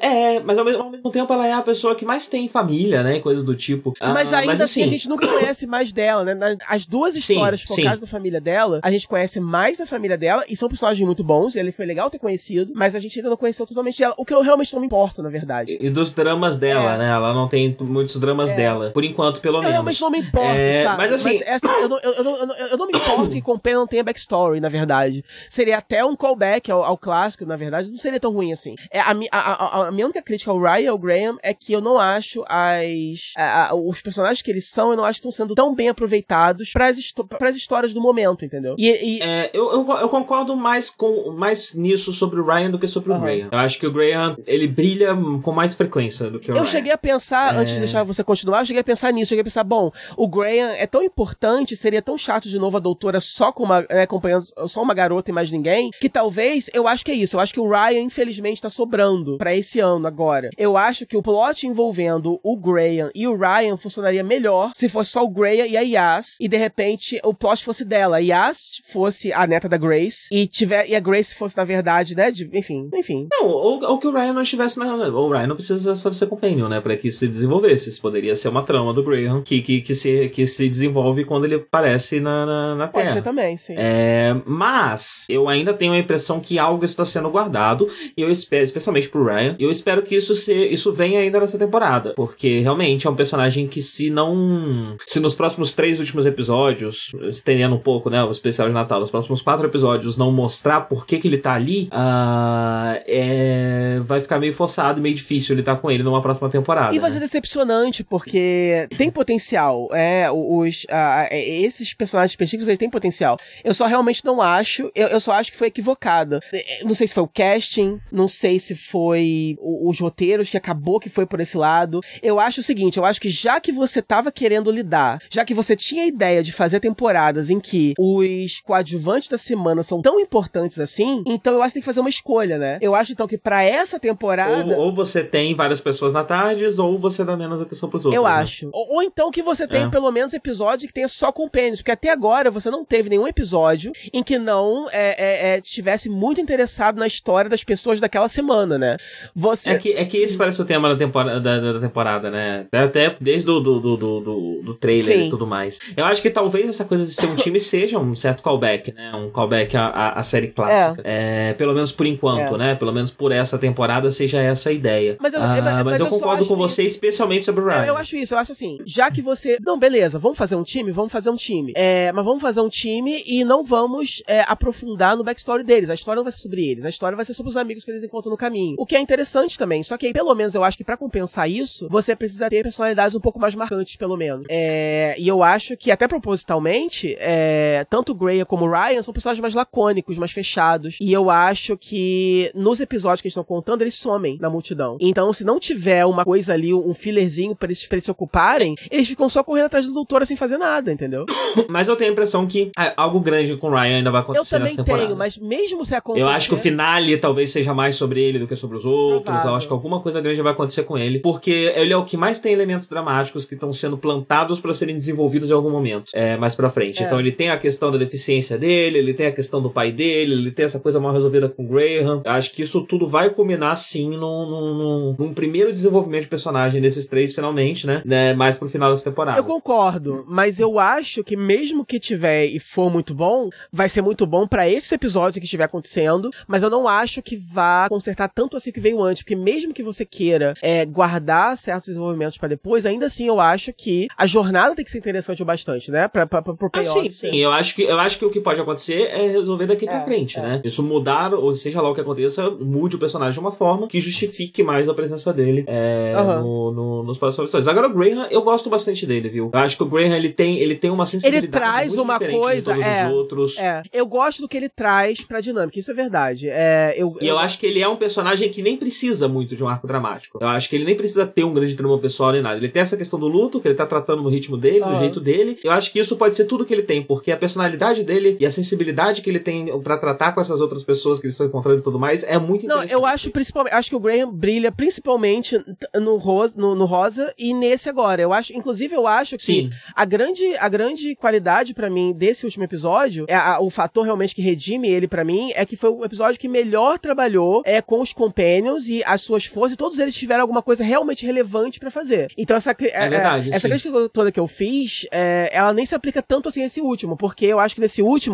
É, mas ao mesmo, ao mesmo, tempo ela é a pessoa que mais tem família, né? Coisa do tipo. Mas ah, ainda mas, assim, assim, a gente nunca conhece mais dela, né? As duas histórias sim, focadas sim. na família dela, a gente conhece mais a família dela e são personagens muito bons. E ele foi legal ter conhecido, mas a gente ainda não conheceu totalmente ela. O que eu realmente não me importo, na verdade. E, e dos dramas dela, é. né? Ela não tem muitos dramas é. dela. Por enquanto, pelo eu menos. Eu realmente não me importo, é, sabe? Mas assim. Mas, essa, eu, não, eu, eu, eu, eu, não me importo que Compé não tenha backstory, na verdade. Seria até um callback ao, ao clássico, na verdade. Não seria tão ruim assim. É, a, a, a, a minha única crítica ao Ryan e ao Graham é que eu não acho as. A, a, os personagens que eles são, eu não acho que estão sendo tão bem aproveitados para as histórias do momento, entendeu? E, e... É, eu, eu, eu, concordo mais com mais nisso sobre o Ryan do que sobre uhum. o Graham. Eu acho que o Graham ele brilha com mais frequência do que o eu Ryan. Eu cheguei a pensar, é... antes de deixar você continuar, eu cheguei a pensar nisso. Eu cheguei a pensar, bom, o Graham é tão importante, seria tão chato de novo a doutora só com uma, né, acompanhando só uma garota e mais ninguém, que talvez, eu acho que é isso. Eu acho que o Ryan, infelizmente, tá sobrando para esse ano agora. Eu acho que o plot envolvendo o Graham e o Ryan funcionaria melhor se fosse só o Graham e a Yas, e de repente o plot fosse dela. A Yas fosse a neta da Grace, e, tiver, e a Grace fosse, na verdade, né? De, enfim, enfim. Não, ou, ou, que o Ryan não estivesse na. O Ryan não precisa só ser companion, né? Pra que isso se desenvolvesse. Isso poderia ser uma trama do Graham que, que, que, se, que se desenvolve quando ele aparece na, na, na Terra. Pode ser também, sim. É, mas eu ainda tenho a impressão que algo está sendo guardado, e eu espero, especialmente pro Ryan, e eu espero que isso, se, isso venha ainda nessa temporada. Porque realmente é um personagem que, se não. Se nos próximos três últimos episódios, estendendo um pouco, né? O especial de Natal, nos próximos quatro episódios, não mostrar por que, que ele tá ali, uh, é, vai ficar meio forçado, meio difícil ele estar tá com ele numa próxima temporada. E vai né? ser decepcionante, porque tem potencial. É, os, uh, esses personagens específicos eles têm potencial. Eu só realmente não acho, eu, eu só acho que foi equivocada. Não sei se foi o casting, não sei se foi os roteiros que acabou que foi por esse lado. Eu acho o seguinte, eu acho que já que você tava querendo lidar, já que você tinha a ideia de fazer temporadas em que os coadjuvantes da semana são tão importantes assim, então eu acho que tem que fazer uma escolha, né? Eu acho então que para essa temporada. Ou, ou, você tem várias pessoas na tarde, ou você dá menos atenção pros outros. Eu né? acho. Ou, ou, então que você tenha é. pelo menos episódio que tenha só compêndios, porque até agora você não teve nenhum episódio em que não é, é, é, estivesse muito interessado na história das pessoas daquela semana, né? Você... É, que, é que esse parece o tema da temporada, da, da temporada né? Até desde o do, do, do, do, do trailer Sim. e tudo mais. Eu acho que talvez essa coisa de ser um time <laughs> seja um certo callback, né? Um callback à, à, à série clássica. É. é. pelo menos por enquanto, é. né? Pelo menos por essa temporada seja essa a ideia. Mas eu, ah, mas, mas, mas eu, eu concordo com você, especialmente sobre o Ryan. Eu, eu, acho isso, eu acho assim, já que você. Não, beleza, vamos fazer um time? Vamos fazer um time. É, mas vamos fazer um time e não vamos é, aprofundar no backstory deles. A história não vai ser sobre eles, a história vai ser sobre os amigos que eles encontram no caminho. O que é interessante também. Só que aí, pelo menos, eu acho que para compensar isso, você precisa ter personalidades um pouco mais marcantes, pelo menos. É, e eu acho que, até propositalmente, é, tanto o Graham como o Ryan são personagens mais lacônicos, mais fechados. E eu acho que nos episódios que eles estão contando, eles somem na multidão. Então, se não tiver uma coisa ali, um fillerzinho pra eles, pra eles se ocuparem, eles ficam só correndo atrás do doutor sem fazer nada, entendeu? <coughs> Mas eu tenho a impressão que é, algo grande com o Ryan ainda vai acontecer Eu também tenho, mas mesmo se acontecer... Eu acho que o finale talvez seja mais sobre ele do que sobre os outros. Provável. Eu acho que alguma coisa grande vai acontecer com ele. Porque ele é o que mais tem elementos dramáticos que estão sendo plantados para serem desenvolvidos em algum momento. É, mais pra frente. É. Então ele tem a questão da deficiência dele, ele tem a questão do pai dele, ele tem essa coisa mal resolvida com o Graham. Eu acho que isso tudo vai culminar sim num, num, num- primeiro desenvolvimento de personagem desses três, finalmente, né? né mais pro final dessa temporada. Eu concordo, mas eu acho que mesmo que tiver e for muito bom, vai ser muito bom pra esse episódio que estiver acontecendo, mas eu não acho que vá consertar tanto assim que veio antes, porque mesmo que você queira é, guardar certos desenvolvimentos pra depois, ainda assim eu acho que a jornada tem que ser interessante o bastante, né? Pra, pra, pra, pro Ah, sim, sim. Eu acho, que, eu acho que o que pode acontecer é resolver daqui pra É, frente, é. né? Isso mudar, ou seja lá o que aconteça, mude o personagem de uma forma que justifique mais a presença dele é, Aham. no, no- nos próximos episódios. Agora o Graham, eu gosto bastante dele, viu? Eu acho que o Graham, ele tem, ele tem uma sensibilidade traz muito uma coisa, de todos é, os outros. É, eu gosto do que ele traz pra dinâmica, isso é verdade. É, eu, E eu acho que ele é um personagem que nem precisa muito de um arco dramático. Eu acho que ele nem precisa ter um grande drama pessoal nem nada. Ele tem essa questão do luto, que ele tá tratando no ritmo dele, do Aham. jeito dele. Eu acho que isso pode ser tudo que ele tem, porque a personalidade dele e a sensibilidade que ele tem pra tratar com essas outras pessoas que eles estão encontrando e tudo mais é muito Não, eu acho principalmente, acho que o Graham brilha principalmente no rosa, no, no rosa e nesse agora. Eu acho, inclusive eu acho que Sim. a grande, a grande qualidade pra mim desse último episódio, é a- o fator realmente que redime ele pra mim é que foi o episódio que melhor trabalhou é com os companions e as suas forças, e todos eles tiveram alguma coisa realmente relevante pra fazer. Então essa cri- É verdade, essa crítica toda que eu fiz, é, ela nem se aplica tanto assim nesse último, porque eu acho que nesse último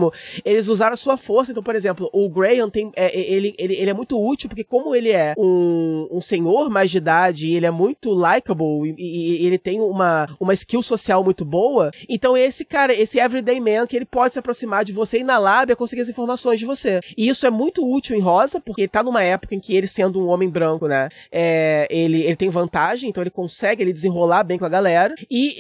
eles usaram a sua força. Então, por exemplo, o Graham tem, é, ele, ele, ele é muito útil, porque como ele é um, um senhor mais de idade e ele é muito likable e, e- e ele tem uma, uma skill social muito boa, então esse cara, esse everyday man, que ele pode se aproximar de você e na lábia conseguir as informações de você. E isso é muito útil em Rosa, porque ele tá numa época em que ele sendo um homem branco, né, é, ele, ele tem vantagem, então ele consegue ele desenrolar bem com a galera. E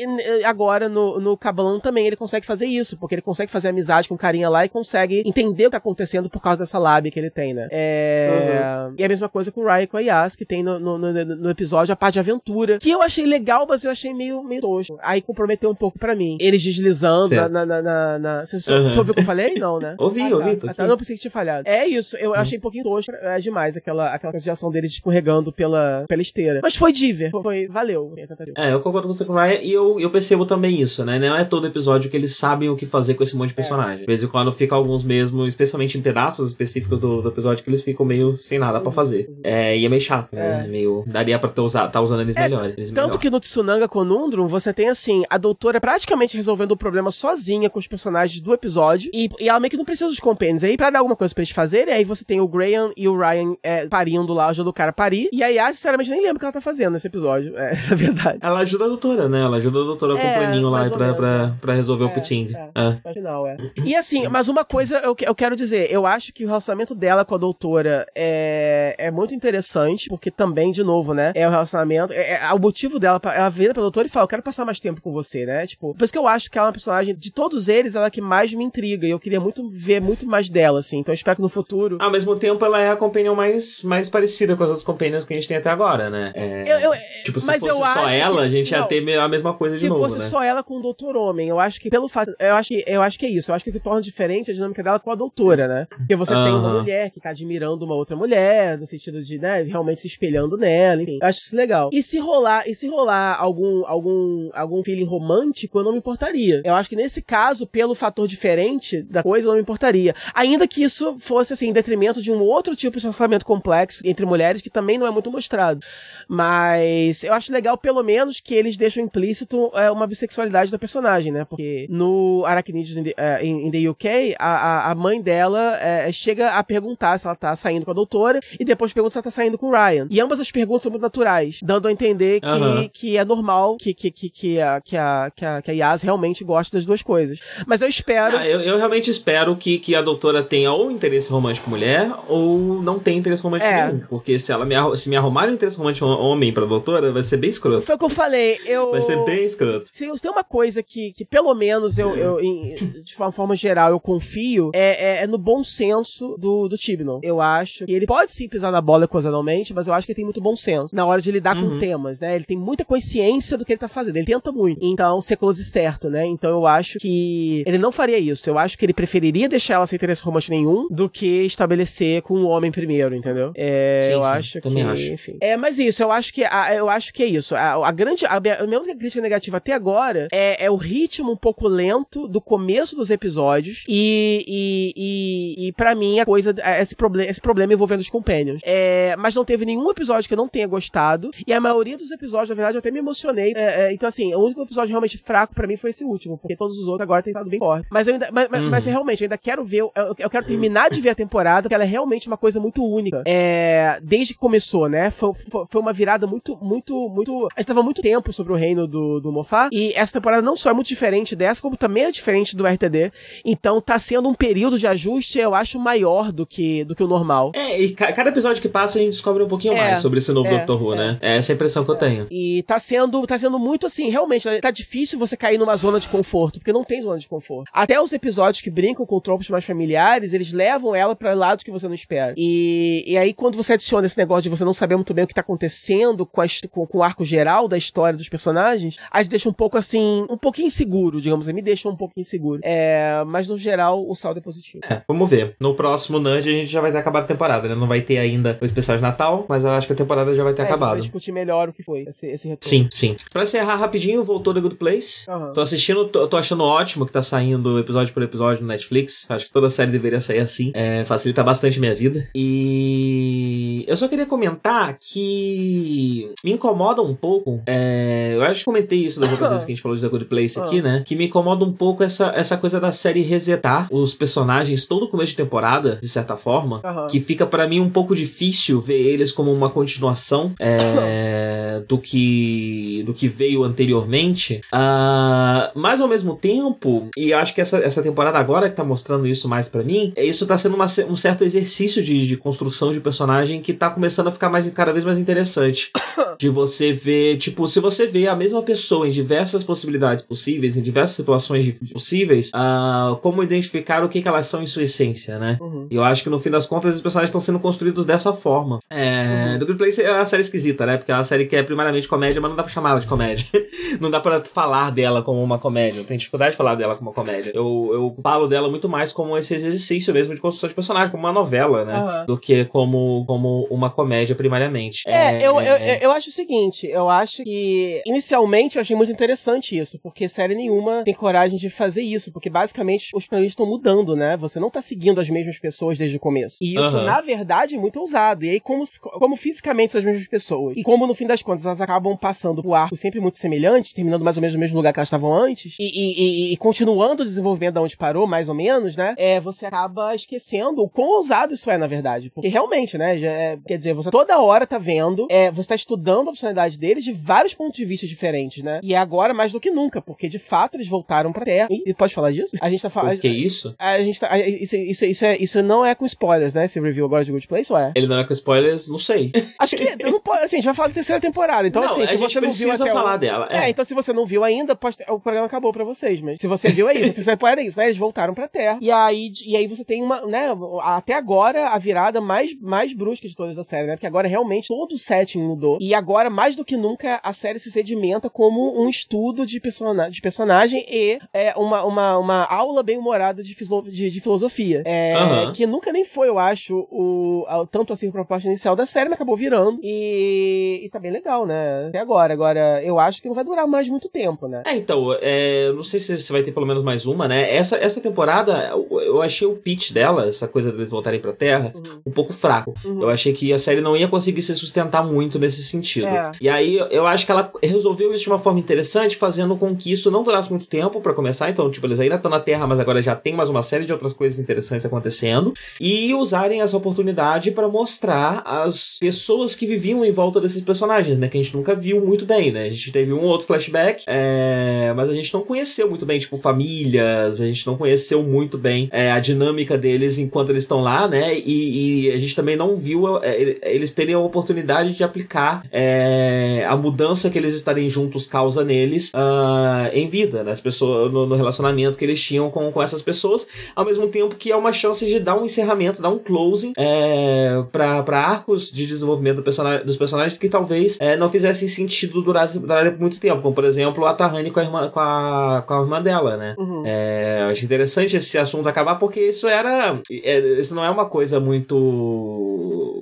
agora no, no Cabalão também ele consegue fazer isso, porque ele consegue fazer amizade com carinha lá e consegue entender o que tá acontecendo por causa dessa lábia que ele tem, né? É... E a mesma coisa com o Ryan e com a Yas, que tem no, no, no- no episódio a parte de aventura, que eu achei legal, mas eu achei meio, meio tosco. Aí comprometeu um pouco pra mim. Eles deslizando na, Certo. na, na, na- na- Você, você Aham. ouviu o que eu falei? Não, né? <laughs> Ouvi, Ah, tá. ouvi, aqui. tá. Não pensei que tinha falhado. É isso, eu achei um pouquinho tosco, é demais aquela, aquela de ação deles escorregando pela, pela esteira. Mas foi diver, foi, valeu. a tentativa. É, eu concordo com você com o Ryan e eu, eu percebo também isso, né? Não é todo episódio que eles sabem o que fazer com esse monte de personagem. De vez em quando fica alguns mesmo, especialmente em pedaços específicos do, do episódio, que eles ficam meio sem nada pra fazer. É, e é meio chato, né? É. Meio. Daria pra usado, tá usando eles É, melhor. Eles Tanto melhor. que no Tsunanga Conundrum, você tem assim, a doutora praticamente resolvendo o problema sozinha com os personagens do episódio, e, e ela meio que não precisa dos companions. Aí, pra dar alguma coisa pra eles fazerem, aí você tem o Graham e o Ryan é, parindo lá, ajudando o cara a parir, e a sinceramente, nem lembro o que ela tá fazendo nesse episódio, é, <laughs> na verdade. Ela ajuda a doutora, né? Ela ajuda a doutora com É, o planinho lá pra, pra, é. pra resolver o É, piting. é. É. Final, é. <clears throat> E assim, mas uma coisa eu, eu quero dizer, eu acho que o relacionamento dela com a doutora é, é muito interessante, porque também, de novo, né, é o relacionamento, é, é- o motivo dela, pra- ela vira pra doutora e fala, eu quero passar mais tempo com você, né, tipo, por isso que eu acho que ela é uma personagem, de todos eles, ela é a que mais me intriga, e eu queria muito ver muito mais dela, assim, então eu espero que no futuro... Ao mesmo tempo, ela é a companion mais, mais parecida com as outras companions que a gente tem até agora, né? É, Eu- eu- tipo, se mas fosse eu só ela, que- a gente ia não. ter me- a mesma coisa Se de novo, fosse né? só ela com o Doutor Homem, eu acho que pelo fato. Eu acho que, eu acho que é isso. Eu acho que o que torna diferente a dinâmica dela com a doutora, né? Porque você tem uma mulher que tá admirando uma outra mulher, no sentido de, né, realmente se espelhando nela, enfim. Eu acho isso legal. E se rolar, e se rolar algum, algum, algum feeling romântico, eu não me importaria. Eu acho que nesse caso, pelo fator diferente da coisa, eu não me importaria. Ainda que isso fosse, assim, em detrimento de um outro tipo de relacionamento complexo entre mulheres, que também não é muito mostrado. Mas eu acho legal, pelo menos, que eles deixam implícito é, uma bissexualidade da personagem, né? Porque no Arachnids in eh, in- in the UK, a, a- mãe dela eh, chega a perguntar se ela tá saindo com a doutora e depois pergunta se ela tá saindo com o Ryan. E ambas as perguntas são muito naturais, dando a entender que, Aham. que é normal que, que, que, que, a, que, a, que, a, que a Yas realmente gosta das duas coisas. Mas eu espero. Ah, eu, eu realmente espero que, que a doutora tenha ou interesse romântico mulher ou não tenha interesse romântico É. nenhum. Porque se ela me, se me arrumarem um interesse romântico homem pra doutora, vai ser bem escroto. Foi o que eu falei. Eu... Vai ser bem escroto. Se se tem uma coisa que, que pelo menos eu, eu em- de uma forma geral, eu confio é, é, é no bom senso do, do Tibnon. Eu acho que ele pode sim pisar na bola ocasionalmente, mas eu acho que ele tem muito bom senso na hora de lidar uhum. com temas, né? Ele tem muita consciência do que ele tá fazendo. Ele tenta muito. Então, ser close certo, né? Então eu acho que ele não faria isso. Eu acho que ele preferiria deixar ela sem interesse romântico nenhum do que estabelecer com o homem primeiro, entendeu? É, sim, eu sim, acho que. Acho. Enfim. É, mas isso, eu acho que, a, eu acho que é isso. A, a grande. A, a minha única crítica negativa até agora é, é o ritmo um pouco lento do começo dos episódios e, e, e, e para mim a coisa, esse, problem, esse problema envolvendo os companions. É, mas não teve nenhum episódio que eu não tenha gostado e a maioria dos episódios, na verdade, eu até me emocionei. É, é, então, assim, o único episódio realmente fraco para mim foi esse último, porque todos os outros agora têm estado bem forte. Mas eu ainda, mas, uhum. mas realmente, eu ainda quero ver, eu, eu, quero terminar de ver a temporada, porque ela é realmente uma coisa muito única. É, desde que começou, né? Foi, foi, foi, uma virada muito, muito, muito. A gente tava muito tempo sobre o reino do, do Mofá, e essa temporada não só é muito diferente dessa, como também é diferente do RTD. Então tá sendo um período de ajuste, eu acho, maior do que, do que o normal. É, e cada episódio que passa a gente descobre um pouquinho é, mais sobre esse novo é, Doctor Who, é. né? É essa a impressão que eu tenho. E tá sendo, tá sendo muito assim, realmente, tá difícil você cair numa zona de conforto, porque não tem zona de conforto. Até os episódios que brincam com tropos mais familiares, eles levam ela para lados que você não espera. E, e aí, quando você adiciona esse negócio de você não saber muito bem o que tá acontecendo com, a, com, com o arco geral da história dos personagens, a gente deixa um pouco assim, um pouquinho inseguro, digamos assim, me deixa um pouquinho inseguro. É, mas no geral, o saldo é positivo. É, vamos ver. No próximo Nudge a gente já vai ter acabado a temporada, né? Não vai ter ainda o especial de Natal, mas eu acho que a temporada já vai ter é, acabado. Vai discutir melhor o que foi esse, esse retorno. Sim, sim. Pra encerrar rapidinho, voltou The Good Place. Uhum. Tô assistindo, tô, tô, achando ótimo que tá saindo episódio por episódio no Netflix. Acho que toda série deveria sair assim. É, facilita bastante minha vida. E eu só queria comentar que me incomoda um pouco. É, eu acho que comentei isso das outras vezes <coughs> que a gente falou de The Good Place aqui, né? Que me incomoda um pouco essa, essa coisa da série resetar os personagens todo começo de temporada, de certa forma. Uhum. Que fica para mim um pouco difícil ver eles como uma continuação é, <coughs> do que do que veio anteriormente. Uh, mas ao mesmo tempo, e acho que essa, essa temporada agora que tá mostrando isso mais para mim, é isso tá sendo uma, um certo exercício de, de construção de personagem que tá começando a ficar mais cada vez mais interessante. <coughs> de você ver, tipo, se você vê a mesma pessoa em diversas possibilidades possíveis, em diversas situações possíveis, uh, como identificar o que, que elas são em sua essência, né? Uhum. E eu acho que no fim das contas os personagens estão sendo construídos dessa forma. É, uhum. The Good Place é uma série esquisita, né? Porque é uma série que é primariamente comédia, mas não dá pra chamar ela de comédia. <laughs> não dá pra falar dela como uma comédia. Eu tenho dificuldade de falar dela como uma comédia. Eu, eu falo dela muito mais como esse exercício mesmo de construção de personagem, como uma novela, né? Uhum. Do que como, como uma comédia primariamente. É, é eu, eu, eu acho o seguinte, eu acho que inicialmente eu achei muito interessante isso, porque série nenhuma tem coragem de fazer isso, porque basicamente os planetas estão mudando, né? Você não tá seguindo as mesmas pessoas desde o começo. E isso, uhum. na verdade, é muito ousado. E aí, como, como fisicamente são as mesmas pessoas, e como no fim das contas elas acabam passando por arcos sempre muito semelhantes, terminando mais ou menos no mesmo lugar que elas estavam antes, e, e, e, continuando o desenvolvimento da onde parou, mais ou menos, né? É, você acaba esquecendo o quão ousado isso é, na verdade. Porque realmente, né? Já é, quer dizer, você toda hora tá vendo, é, você tá estudando a personalidade deles de vários pontos de vista diferentes, né? E é agora mais do que nunca, porque de fato eles voltaram pra Terra. E, pode falar disso? A gente tá falando. Que isso? A, gente tá. Isso, isso, isso, é, isso não é com spoilers, né? Esse review agora de Good Place, ou é? Ele não é com spoilers, não sei. <laughs> Acho que. não pode, assim, a gente vai falar da terceira temporada. Então, não, assim, se você não viu até falar o... dela. É. é. então se você não viu ainda, pode... o programa acabou pra vocês, mas se você viu é isso. A <laughs> terceira temporada é isso, né? Eles voltaram pra Terra. E aí, e aí você tem uma, né? Até agora, a virada mais, mais brusca de todas da série, né? Porque agora realmente todo o setting mudou. E agora, mais do que nunca, a série se sedimenta como um estudo de, persona de personagem e é, uma, uma, uma aula bem humorada de, de, de filosofia. É, uhum. Que nunca nem foi, eu acho, o, o tanto assim a proposta inicial da série, mas acabou virando. E, e tá bem legal, né? Até agora. Agora, eu acho que não vai durar mais muito tempo, né? É, então, é, não sei se, se vai ter pelo menos mais uma, né? Essa, essa temporada, eu, eu achei o pitch dela, essa coisa deles voltarem pra Terra, uhum. um pouco fraco. Uhum. Eu achei que a série não ia conseguir se sustentar muito nesse sentido. É. E aí, eu acho que ela resolveu isso de uma forma interessante, fazendo com que isso não durasse muito tempo para começar. Então, tipo, eles ainda estão na Terra, mas agora já tem mais uma série de outras coisas interessantes acontecendo. E usarem essa oportunidade para mostrar as pessoas que viviam em volta desses personagens, né, que a gente nunca viu muito bem, né? A gente teve um outro flashback, é, mas a gente não conheceu muito bem, tipo, famílias, a gente não conheceu muito bem é, a dinâmica deles enquanto eles estão lá, né? E, e, a gente também não viu é, eles terem a oportunidade de aplicar é, a mudança que eles estarem juntos causa neles uh, em vida, né? As pessoas, no, no, relacionamento que eles tinham com, com essas pessoas, ao mesmo tempo que é uma chance de dar um encerramento, dar um closing é, para arcos de desenvolvimento do personagem, dos personagens que talvez é, não fizessem sentido durar, durar por muito tempo, como por exemplo a Tahani com a irmã, com a, com a irmã dela, né? Uhum. É, eu acho interessante esse assunto acabar porque isso era. É, isso não é uma coisa muito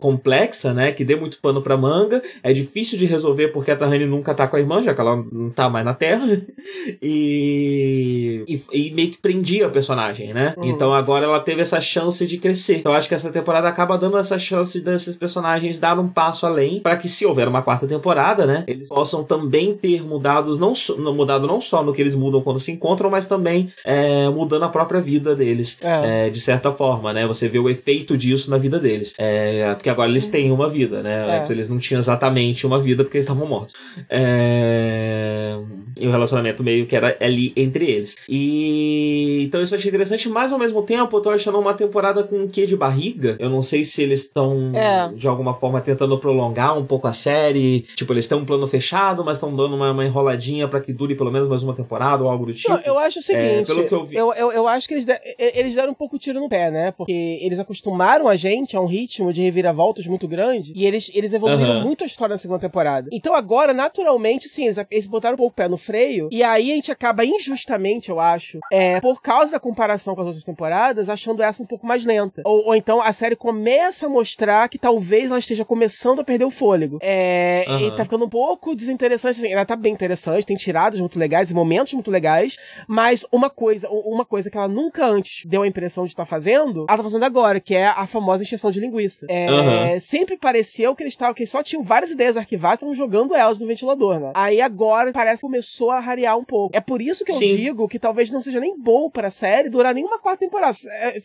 complexa, né? Que dê muito pano pra manga. É difícil de resolver porque a Tahani nunca tá com a irmã, já que ela não tá mais na Terra. <laughs> e, e, e meio que prendia o personagem, né? Uhum. Então agora ela teve essa chance de crescer. Então eu acho que essa temporada acaba dando essa chance desses personagens dar um passo além para que se houver uma quarta temporada, né? Eles possam também ter mudados, não, mudado não só no que eles mudam quando se encontram, mas também é, mudando a própria vida deles. É. É, de certa forma, né? Você vê o efeito disso na vida deles. É, porque agora eles têm uma vida, né? É. Antes eles não tinham exatamente uma vida porque eles estavam mortos. É... E o relacionamento meio que era ali entre eles. E então isso eu achei interessante, mas ao mesmo tempo eu tô achando uma temporada com um quê de barriga. Eu não sei se eles estão é. de alguma forma tentando prolongar um pouco a série. Tipo, eles têm um plano fechado, mas estão dando uma, uma enroladinha para que dure pelo menos mais uma temporada ou algo do tipo. Não, eu acho o seguinte, é, pelo que eu, vi... eu, eu, eu acho que eles, de, eles deram um pouco tiro no pé, né? Porque eles acostumaram a gente a um ritmo de reviravoltas muito grande e eles, eles evoluíram uhum. muito a história na segunda temporada. Então agora, naturalmente, sim, eles, eles botaram um pouco o pé no freio e aí a gente acaba injustamente, eu acho, é, por causa da comparação com as outras temporadas, achando essa um pouco mais lenta. Ou, ou então a série começa a mostrar que talvez ela esteja começando a perder o fôlego. É, uhum. E tá ficando um pouco desinteressante. Assim, ela tá bem interessante, tem tiradas muito legais e momentos muito legais, mas uma coisa, uma coisa que ela nunca antes deu a impressão de estar tá fazendo, ela tá fazendo agora, que é a famosa injeção de linguiça. É, uhum. Sempre pareceu que eles estavam, que eles só tinham várias ideias arquivadas e estavam jogando elas no ventilador, né? Aí agora parece que começou a rarear um pouco. É por isso que eu Sim. digo que talvez não seja nem bom para a série durar nenhuma quarta temporada. É,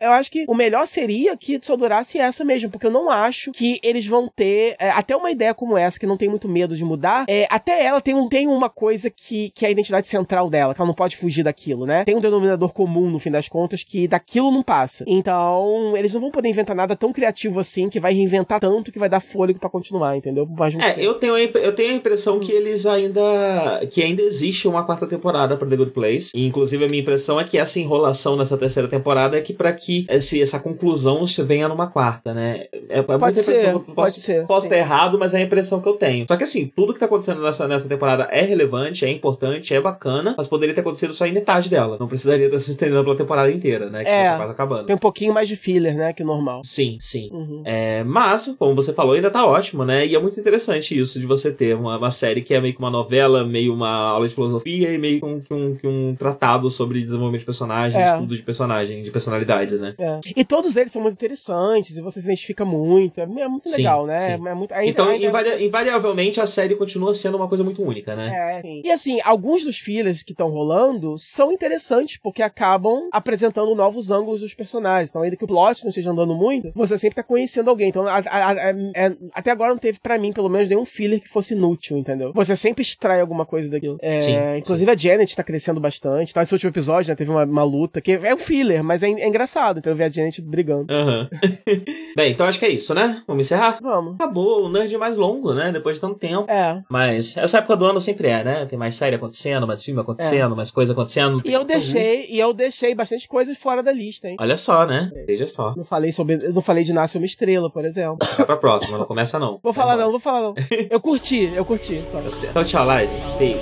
eu acho que o melhor seria que só durasse essa mesmo, porque eu não acho que eles vão ter é, até uma ideia como essa, que não tem muito medo de mudar. É, até ela tem, um, tem uma coisa que, que é a identidade central dela, que ela não pode fugir daquilo, né? Tem um denominador comum, no fim das contas, que daquilo não passa. Então, eles não vão poder inventar nada tão criativo assim que vai reinventar tanto que vai dar fôlego para continuar, entendeu? É, eu tenho, eu tenho a impressão que eles ainda. Que ainda existe uma quarta temporada para The Good Place. E, inclusive, a minha impressão é que essa enrolação nessa terceira temporada é que para que esse, essa conclusão venha numa quarta, né? É, é pode ser, posso, pode ser. Posso estar errado, mas é a impressão que eu tenho. Só que assim, tudo que tá acontecendo nessa, nessa temporada é relevante, é importante, é bacana, mas poderia ter acontecido só em metade dela. Não precisaria estar <laughs> se estendendo pela temporada inteira, né? Que é, quase acabando. Tem um pouquinho mais de filler, né? Que o normal. Sim, sim. Uhum. É, mas, como você falou, ainda tá ótimo, né? E é muito interessante isso de você ter uma, uma série que é meio que uma novela, meio uma aula de filosofia e meio que um, que um, que um tratado sobre desenvolvimento de personagens, é. estudo de personagem, de personalidades, né? É. E todos eles são muito interessantes e você se identifica muito. É, é muito sim, legal, né? Sim. É muito, ainda, então, ainda... Invari invariavelmente, a série continua sendo uma coisa muito única, né? É, sim. E assim, alguns dos fillers que estão rolando são interessantes porque acabam apresentando novos ângulos dos personagens. Então, ainda que o plot não esteja andando muito, você sempre tá conhecendo alguém. Então, a, a, a, é, até agora não teve para mim, pelo menos, nenhum filler que fosse inútil, entendeu? Você sempre extrai alguma coisa daquilo. É, sim, inclusive sim. a Janet tá crescendo bastante. Então, esse último episódio, né, teve uma, uma luta que é um filler, mas é, é engraçado, então ver a Janet brigando. Uhum. <laughs> Bem, então acho que é isso, né? Vamos encerrar? Vamos. Acabou o nerd mais longo, né? Depois de tanto tempo. É. Mas essa época do ano sempre é, né? Tem mais série acontecendo, mais filme acontecendo, é. mais coisa acontecendo. E eu deixei, e eu deixei bastante coisas fora da lista, hein? Olha só, né? Veja só. Não falei sobre. Não falei de Nasce uma Estrela, por exemplo. Fica <laughs> pra próxima, não começa não. Vou falar não, vou falar não. Eu curti, eu curti, só. Tá então tchau, live. Beijo,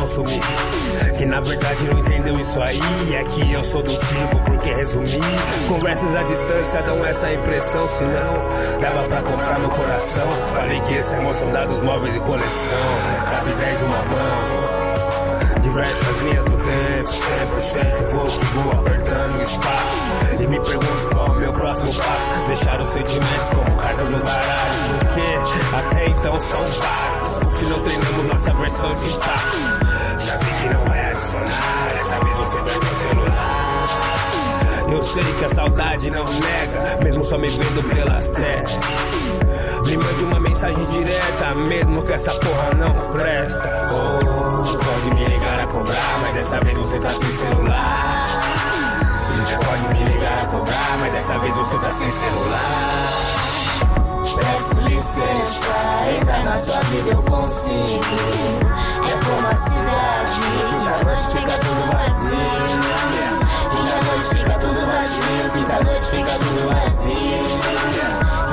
não sumi. Que na verdade não entendeu isso aí. É que eu sou do tipo, porque resumir. Conversas à distância dão essa impressão. Se não, dava pra comprar meu coração. Falei que essa emoção dá dos móveis de coleção. Cabe 10 uma mão. Diversas linhas do tempo, 100% vou que vou apertando espaço. E me pergunto qual é o meu próximo passo. Deixar o sentimento como cartas no baralho. Porque até então são vários. Desculpe, não treinamos nossa versão de impacto. Já vi que não vai adicionar. Essa vez você perde o celular. Eu sei que a saudade não nega, mesmo só me vendo pelas trevas. Me mande uma mensagem direta, mesmo que essa porra não presta. Oh, pode me ligar a cobrar, mas dessa vez você tá sem celular. Pode me ligar a cobrar, mas dessa vez você tá sem celular. Peço licença, entra na sua vida eu consigo. É como a cidade, quinta noite fica tudo vazio. Quinta noite fica tudo vazio, quinta noite fica tudo vazio.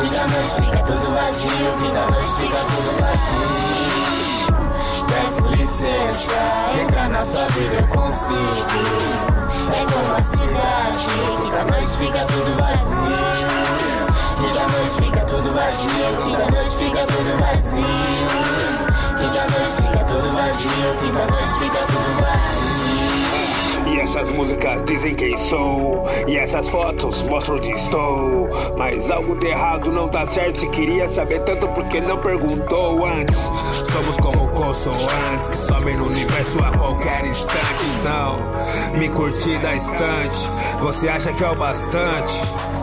Quinta noite fica tudo vazio, quinta noite fica tudo vazio. Peço licença, entra na sua vida eu consigo. É como a cidade, quinta noite fica tudo vazio. Quinta noite fica tudo vazio, quinta noite fica tudo vazio. Quinta noite fica tudo vazio, quinta noite fica tudo vazio. E essas músicas dizem quem sou. E essas fotos mostram onde estou. Mas algo de errado não tá certo. Se queria saber tanto, porque não perguntou antes? Somos como consoantes que somem no universo a qualquer instante. Então, me curti da estante. Você acha que é o bastante?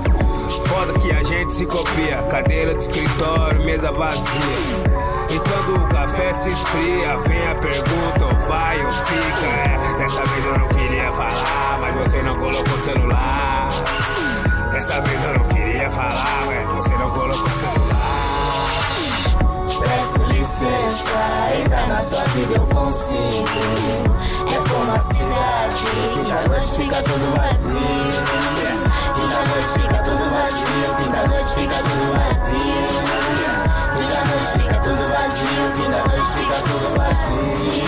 Foda que a gente se copia. Cadeira de escritório, mesa vazia. E quando o café se esfria, vem a pergunta: ou vai ou fica? É, dessa vez eu não queria falar, mas você não colocou celular. Dessa vez eu não queria falar, mas você não colocou celular. Peço licença, entra na sua vida eu consigo. É como a cidade, quinta noite fica tudo vazio. Quinta noite fica tudo vazio, quinta noite fica tudo vazio. Quinta noite fica tudo vazio, quinta noite fica tudo vazio.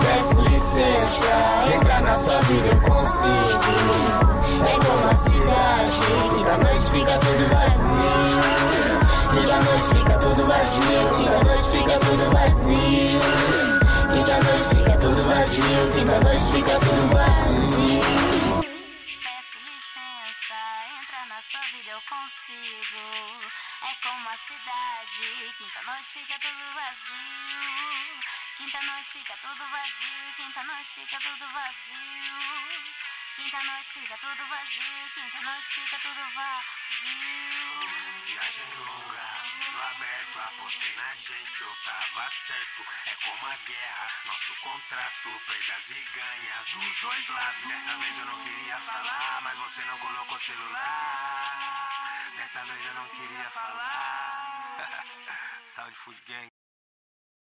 Peço licença, entra na sua vida eu consigo. É como a cidade, quinta noite fica tudo vazio. Quinta noite fica tudo vazio, quinta noite fica tudo vazio. Quinta noite fica tudo vazio, quinta noite fica tudo vazio. Eu consigo. É como a cidade, quinta noite fica tudo vazio. Quinta noite fica tudo vazio, quinta noite fica tudo vazio. Quinta noite fica tudo vazio, quinta noite fica tudo vazio. Viagem longa, vidro aberto, apostei na gente, eu tava certo. É como a guerra, nosso contrato, perdas e ganhas dos dois lados. Dessa vez eu não queria falar, mas você não colocou celular. Dessa vez eu não queria falar. <laughs> Sound Food Gang.